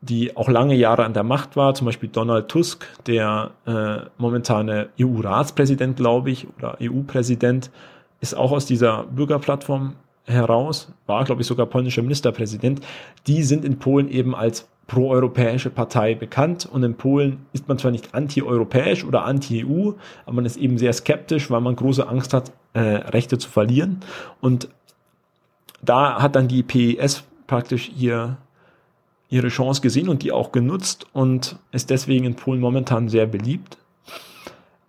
die auch lange Jahre an der Macht war, zum Beispiel Donald Tusk, der äh, momentane EU-Ratspräsident, glaube ich, oder EU-Präsident, ist auch aus dieser Bürgerplattform heraus, war, glaube ich, sogar polnischer Ministerpräsident. Die sind in Polen eben als proeuropäische Partei bekannt und in Polen ist man zwar nicht anti-europäisch oder anti-EU, aber man ist eben sehr skeptisch, weil man große Angst hat, äh, Rechte zu verlieren. Und da hat dann die PES praktisch ihr ihre Chance gesehen und die auch genutzt und ist deswegen in Polen momentan sehr beliebt.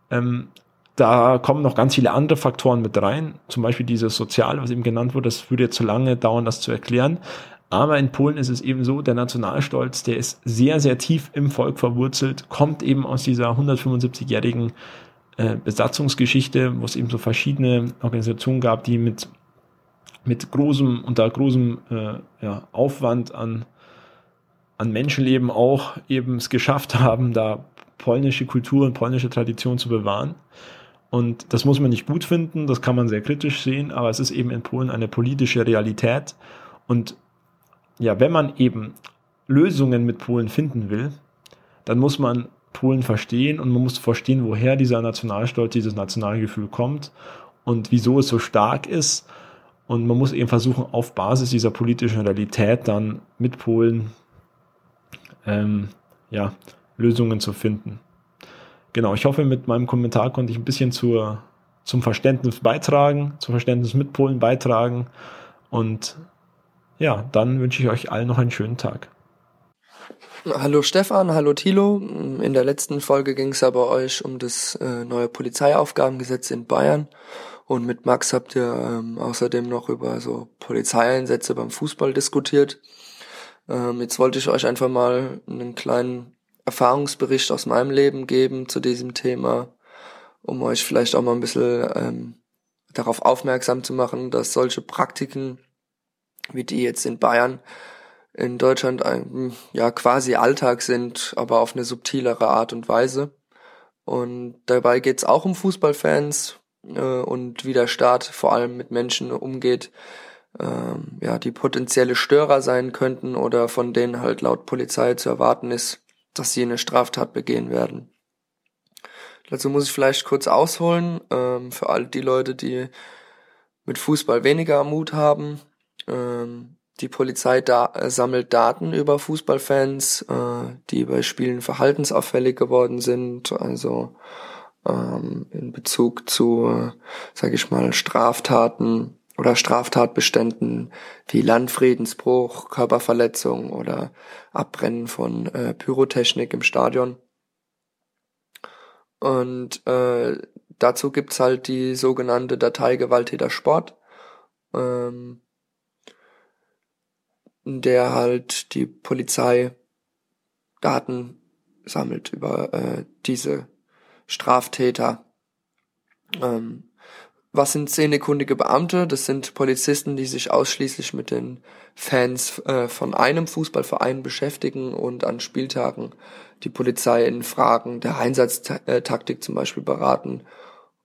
Ähm, da kommen noch ganz viele andere Faktoren mit rein, zum Beispiel dieses Soziale, was eben genannt wurde. Das würde jetzt zu lange dauern, das zu erklären. Aber in Polen ist es eben so, der Nationalstolz, der ist sehr, sehr tief im Volk verwurzelt, kommt eben aus dieser 175-jährigen äh, Besatzungsgeschichte, wo es eben so verschiedene Organisationen gab, die mit, mit großem, unter großem äh, ja, Aufwand an an Menschenleben auch eben es geschafft haben, da polnische Kultur und polnische Tradition zu bewahren. Und das muss man nicht gut finden, das kann man sehr kritisch sehen, aber es ist eben in Polen eine politische Realität. Und ja, wenn man eben Lösungen mit Polen finden will, dann muss man Polen verstehen und man muss verstehen, woher dieser Nationalstolz, dieses Nationalgefühl kommt und wieso es so stark ist. Und man muss eben versuchen, auf Basis dieser politischen Realität dann mit Polen ähm, ja, Lösungen zu finden. Genau, ich hoffe, mit meinem Kommentar konnte ich ein bisschen zur, zum Verständnis beitragen, zum Verständnis mit Polen beitragen. Und ja, dann wünsche ich euch allen noch einen schönen Tag. Hallo Stefan, hallo Thilo. In der letzten Folge ging es ja bei euch um das äh, neue Polizeiaufgabengesetz in Bayern. Und mit Max habt ihr ähm, außerdem noch über so Polizeieinsätze beim Fußball diskutiert. Ähm, jetzt wollte ich euch einfach mal einen kleinen Erfahrungsbericht aus meinem Leben geben zu diesem Thema, um euch vielleicht auch mal ein bisschen ähm, darauf aufmerksam zu machen, dass solche Praktiken wie die jetzt in Bayern in Deutschland ein, ja quasi Alltag sind, aber auf eine subtilere Art und Weise. Und dabei geht's auch um Fußballfans äh, und wie der Staat vor allem mit Menschen umgeht, ähm, ja, die potenzielle Störer sein könnten oder von denen halt laut Polizei zu erwarten ist, dass sie eine Straftat begehen werden. Dazu muss ich vielleicht kurz ausholen, ähm, für all die Leute, die mit Fußball weniger Mut haben. Ähm, die Polizei da äh, sammelt Daten über Fußballfans, äh, die bei Spielen verhaltensauffällig geworden sind, also ähm, in Bezug zu, äh, sage ich mal, Straftaten oder Straftatbeständen wie Landfriedensbruch, Körperverletzung oder Abbrennen von äh, Pyrotechnik im Stadion. Und äh, dazu gibt's halt die sogenannte Datei Gewalttäter Sport, ähm, in der halt die Polizei Daten sammelt über äh, diese Straftäter. Ähm, was sind szenekundige Beamte? Das sind Polizisten, die sich ausschließlich mit den Fans äh, von einem Fußballverein beschäftigen und an Spieltagen die Polizei in Fragen der Einsatztaktik zum Beispiel beraten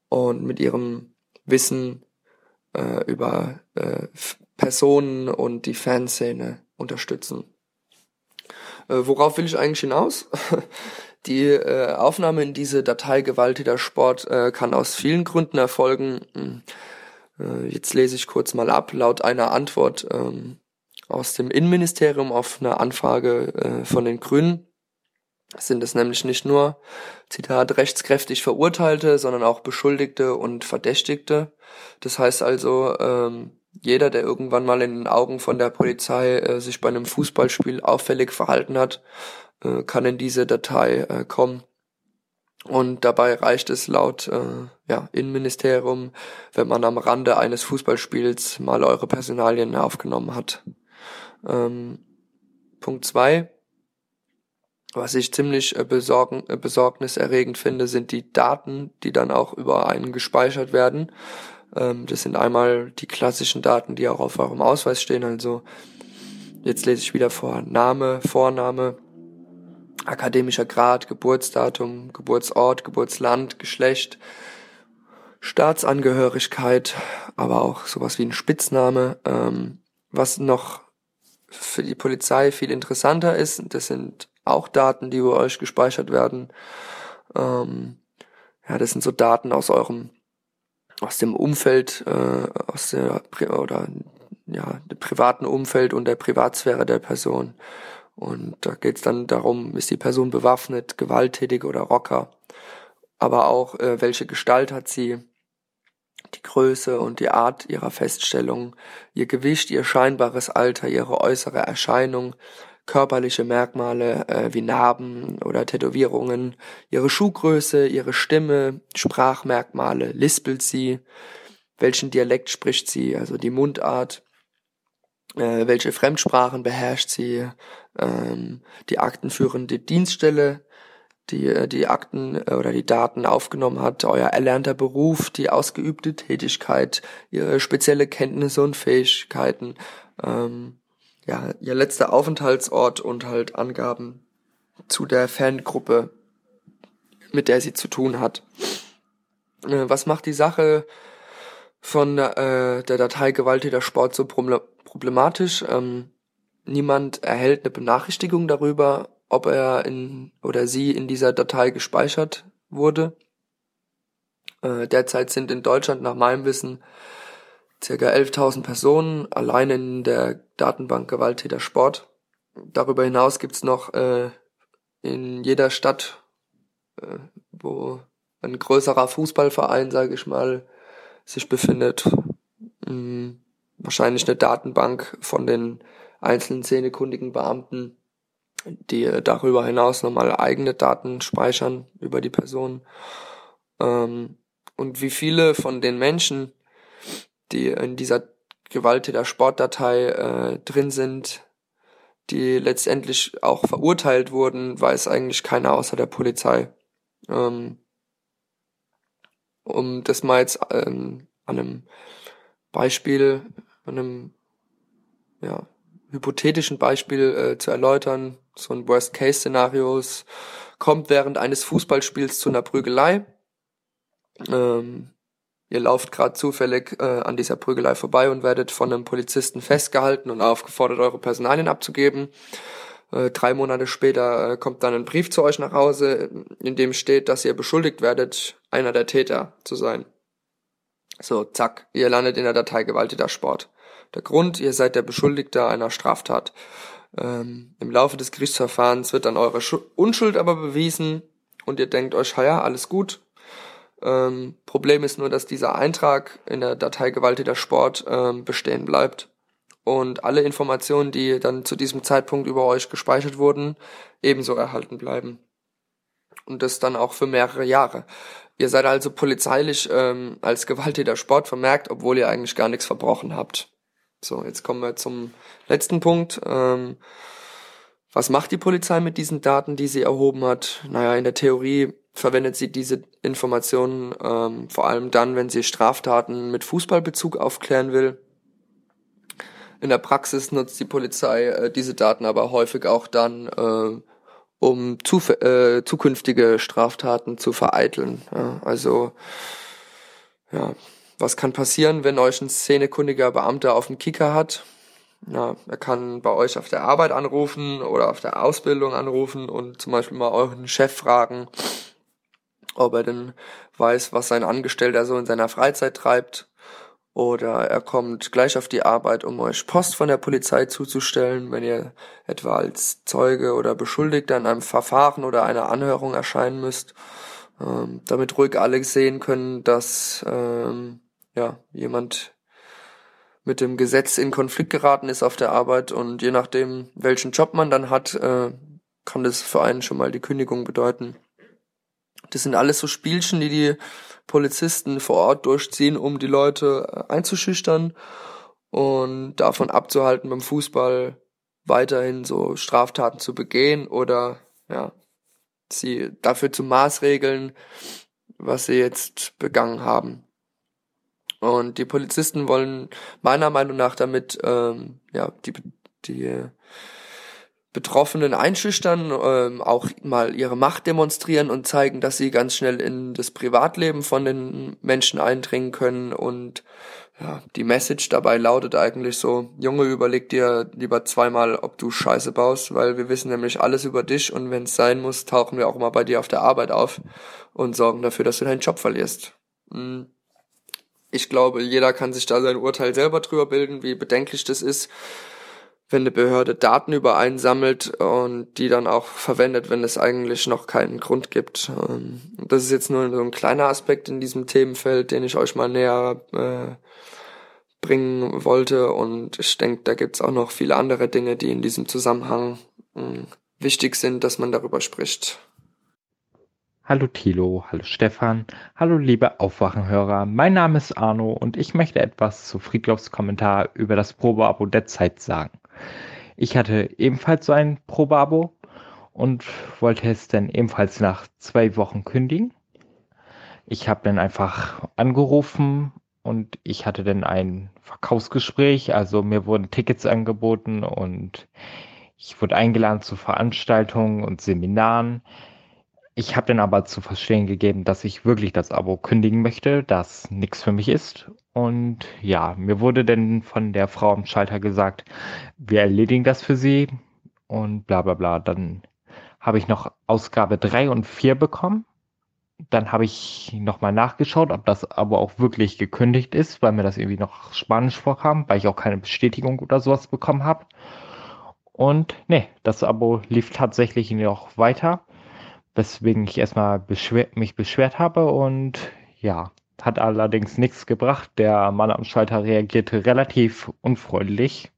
und mit ihrem Wissen äh, über äh, Personen und die Fanszene unterstützen. Äh, worauf will ich eigentlich hinaus? Die äh, Aufnahme in diese Datei gewaltiger Sport äh, kann aus vielen Gründen erfolgen. Hm. Äh, jetzt lese ich kurz mal ab. Laut einer Antwort ähm, aus dem Innenministerium auf eine Anfrage äh, von den Grünen sind es nämlich nicht nur, Zitat, rechtskräftig Verurteilte, sondern auch Beschuldigte und Verdächtigte. Das heißt also, ähm, jeder, der irgendwann mal in den Augen von der Polizei äh, sich bei einem Fußballspiel auffällig verhalten hat, äh, kann in diese Datei äh, kommen. Und dabei reicht es laut äh, ja, Innenministerium, wenn man am Rande eines Fußballspiels mal eure Personalien aufgenommen hat. Ähm, Punkt zwei, was ich ziemlich äh, besorgen, äh, besorgniserregend finde, sind die Daten, die dann auch über einen gespeichert werden. Ähm, das sind einmal die klassischen Daten, die auch auf eurem Ausweis stehen. Also jetzt lese ich wieder vor. Name, Vorname, akademischer Grad, Geburtsdatum, Geburtsort, Geburtsland, Geschlecht, Staatsangehörigkeit, aber auch sowas wie ein Spitzname. Ähm, was noch für die Polizei viel interessanter ist, das sind auch Daten, die über euch gespeichert werden. Ähm, ja, das sind so Daten aus eurem, aus dem Umfeld, äh, aus der oder ja, dem privaten Umfeld und der Privatsphäre der Person. Und da geht es dann darum, ist die Person bewaffnet, gewalttätig oder Rocker. Aber auch, äh, welche Gestalt hat sie, die Größe und die Art ihrer Feststellung, ihr Gewicht, ihr scheinbares Alter, ihre äußere Erscheinung, körperliche Merkmale äh, wie Narben oder Tätowierungen, ihre Schuhgröße, ihre Stimme, Sprachmerkmale, lispelt sie, welchen Dialekt spricht sie, also die Mundart, äh, welche Fremdsprachen beherrscht sie, ähm, die aktenführende Dienststelle, die äh, die Akten äh, oder die Daten aufgenommen hat, euer erlernter Beruf, die ausgeübte Tätigkeit, ihre spezielle Kenntnisse und Fähigkeiten, ähm, ja, ihr letzter Aufenthaltsort und halt Angaben zu der Fangruppe, mit der sie zu tun hat. Äh, was macht die Sache von äh, der Datei Gewalttäter Sport so problematisch? Ähm, niemand erhält eine Benachrichtigung darüber, ob er in oder sie in dieser Datei gespeichert wurde. Äh, derzeit sind in Deutschland nach meinem Wissen circa 11.000 Personen allein in der Datenbank Gewalttäter Sport. Darüber hinaus gibt's noch äh, in jeder Stadt, äh, wo ein größerer Fußballverein, sage ich mal, sich befindet, mh, wahrscheinlich eine Datenbank von den einzelnen szenekundigen Beamten, die darüber hinaus nochmal eigene Daten speichern über die Person. Ähm, und wie viele von den Menschen, die in dieser Gewalttäter Sportdatei äh, drin sind, die letztendlich auch verurteilt wurden, weiß eigentlich keiner außer der Polizei. Ähm, um das mal jetzt ähm, an einem Beispiel, an einem ja, hypothetischen Beispiel äh, zu erläutern, so ein Worst-Case-Szenario kommt während eines Fußballspiels zu einer Prügelei. Ähm, Ihr lauft gerade zufällig äh, an dieser Prügelei vorbei und werdet von einem Polizisten festgehalten und aufgefordert, eure Personalien abzugeben. Äh, drei Monate später äh, kommt dann ein Brief zu euch nach Hause, in dem steht, dass ihr beschuldigt werdet, einer der Täter zu sein. So, zack, ihr landet in der Datei gewaltiger Sport. Der Grund, ihr seid der Beschuldigte einer Straftat. Ähm, Im Laufe des Gerichtsverfahrens wird dann eure Unschuld aber bewiesen und ihr denkt euch, ja, alles gut, ähm, Problem ist nur, dass dieser Eintrag in der Datei gewaltiger Sport ähm, bestehen bleibt und alle Informationen, die dann zu diesem Zeitpunkt über euch gespeichert wurden, ebenso erhalten bleiben. Und das dann auch für mehrere Jahre. Ihr seid also polizeilich ähm, als gewaltiger Sport vermerkt, obwohl ihr eigentlich gar nichts verbrochen habt. So, jetzt kommen wir zum letzten Punkt. Ähm, was macht die Polizei mit diesen Daten, die sie erhoben hat? Naja, in der Theorie verwendet sie diese Informationen ähm, vor allem dann, wenn sie Straftaten mit Fußballbezug aufklären will. In der Praxis nutzt die Polizei äh, diese Daten aber häufig auch dann, äh, um zu, äh, zukünftige Straftaten zu vereiteln. Ja, also, ja, was kann passieren, wenn euch ein szenekundiger Beamter auf dem Kicker hat? Ja, er kann bei euch auf der Arbeit anrufen oder auf der Ausbildung anrufen und zum Beispiel mal euren Chef fragen, ob er denn weiß, was sein Angestellter so in seiner Freizeit treibt. Oder er kommt gleich auf die Arbeit, um euch Post von der Polizei zuzustellen, wenn ihr etwa als Zeuge oder Beschuldigter in einem Verfahren oder einer Anhörung erscheinen müsst. Ähm, damit ruhig alle sehen können, dass ähm, ja jemand mit dem Gesetz in Konflikt geraten ist auf der Arbeit und je nachdem, welchen Job man dann hat, äh, kann das für einen schon mal die Kündigung bedeuten. Das sind alles so Spielchen, die die Polizisten vor Ort durchziehen, um die Leute äh, einzuschüchtern und davon abzuhalten, beim Fußball weiterhin so Straftaten zu begehen oder ja, sie dafür zu maßregeln, was sie jetzt begangen haben. Und die Polizisten wollen meiner Meinung nach damit ähm, ja die die Betroffenen einschüchtern, ähm, auch mal ihre Macht demonstrieren und zeigen, dass sie ganz schnell in das Privatleben von den Menschen eindringen können und ja, die Message dabei lautet eigentlich so, Junge, überleg dir lieber zweimal, ob du Scheiße baust, weil wir wissen nämlich alles über dich und wenn es sein muss, tauchen wir auch mal bei dir auf der Arbeit auf und sorgen dafür, dass du deinen Job verlierst. Hm. Ich glaube, jeder kann sich da sein Urteil selber drüber bilden, wie bedenklich das ist, wenn eine Behörde Daten über sammelt und die dann auch verwendet, wenn es eigentlich noch keinen Grund gibt. Ähm, das ist jetzt nur so ein kleiner Aspekt in diesem Themenfeld, den ich euch mal näher äh, bringen wollte. Und ich denke, da gibt's auch noch viele andere Dinge, die in diesem Zusammenhang äh, wichtig sind, dass man darüber spricht. Hallo Thilo, hallo Stefan, hallo liebe Aufwachenhörer. Mein Name ist Arno und ich möchte etwas zu Friedlofs Kommentar über das Probeabo der Zeit sagen. Ich hatte ebenfalls so ein Probeabo und wollte es dann ebenfalls nach zwei Wochen kündigen. Ich habe dann einfach angerufen und ich hatte dann ein Verkaufsgespräch, also mir wurden Tickets angeboten und ich wurde eingeladen zu Veranstaltungen und Seminaren. Ich habe dann aber zu verstehen gegeben, dass ich wirklich das Abo kündigen möchte, das nichts für mich ist. Und ja, mir wurde dann von der Frau am Schalter gesagt, wir erledigen das für Sie und bla bla bla. Dann habe ich noch Ausgabe 3 und 4 bekommen dann habe ich nochmal nachgeschaut, ob das aber auch wirklich gekündigt ist, weil mir das irgendwie noch Spanisch vorkam, weil ich auch keine Bestätigung oder sowas bekommen habe. Und nee, das Abo lief tatsächlich noch weiter, weswegen ich erstmal beschwer mich beschwert habe und ja, hat allerdings nichts gebracht. Der Mann am Schalter reagierte relativ unfreundlich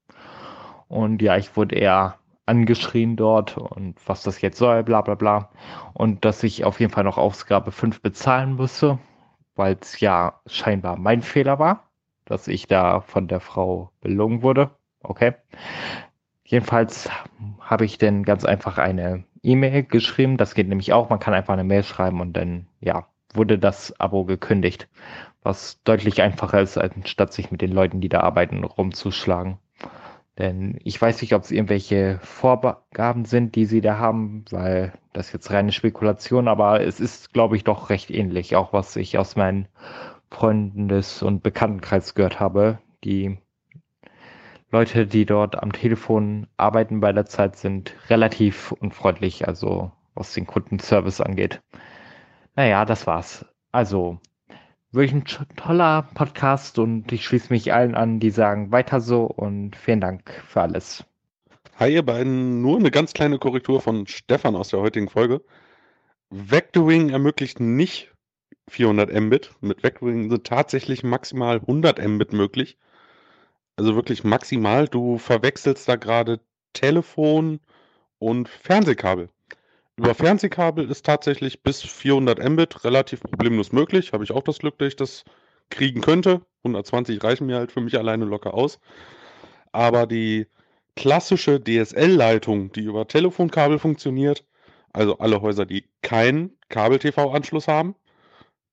und ja, ich wurde eher angeschrien dort und was das jetzt soll, bla bla bla. Und dass ich auf jeden Fall noch Ausgabe 5 bezahlen müsste, weil es ja scheinbar mein Fehler war, dass ich da von der Frau belogen wurde. Okay. Jedenfalls habe ich dann ganz einfach eine E-Mail geschrieben. Das geht nämlich auch. Man kann einfach eine Mail schreiben und dann, ja, wurde das Abo gekündigt. Was deutlich einfacher ist, anstatt sich mit den Leuten, die da arbeiten, rumzuschlagen. Denn ich weiß nicht, ob es irgendwelche Vorgaben sind, die sie da haben, weil das jetzt reine Spekulation, aber es ist, glaube ich, doch recht ähnlich, auch was ich aus meinen Freundes- und Bekanntenkreis gehört habe. Die Leute, die dort am Telefon arbeiten bei der Zeit, sind relativ unfreundlich, also was den Kundenservice angeht. Naja, das war's. Also, wirklich ein toller Podcast und ich schließe mich allen an, die sagen weiter so und vielen Dank für alles. Hi ihr beiden, nur eine ganz kleine Korrektur von Stefan aus der heutigen Folge. Vectoring ermöglicht nicht 400 Mbit. Mit Vectoring sind tatsächlich maximal 100 Mbit möglich. Also wirklich maximal. Du verwechselst da gerade Telefon und Fernsehkabel. Über Fernsehkabel ist tatsächlich bis 400 Mbit relativ problemlos möglich. Habe ich auch das Glück, dass ich das kriegen könnte. 120 reichen mir halt für mich alleine locker aus. Aber die klassische DSL-Leitung, die über Telefonkabel funktioniert, also alle Häuser, die keinen Kabel-TV-Anschluss haben,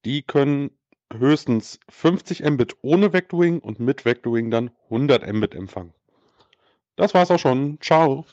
die können höchstens 50 Mbit ohne Vectoring und mit Vectoring dann 100 Mbit empfangen. Das war's auch schon. Ciao.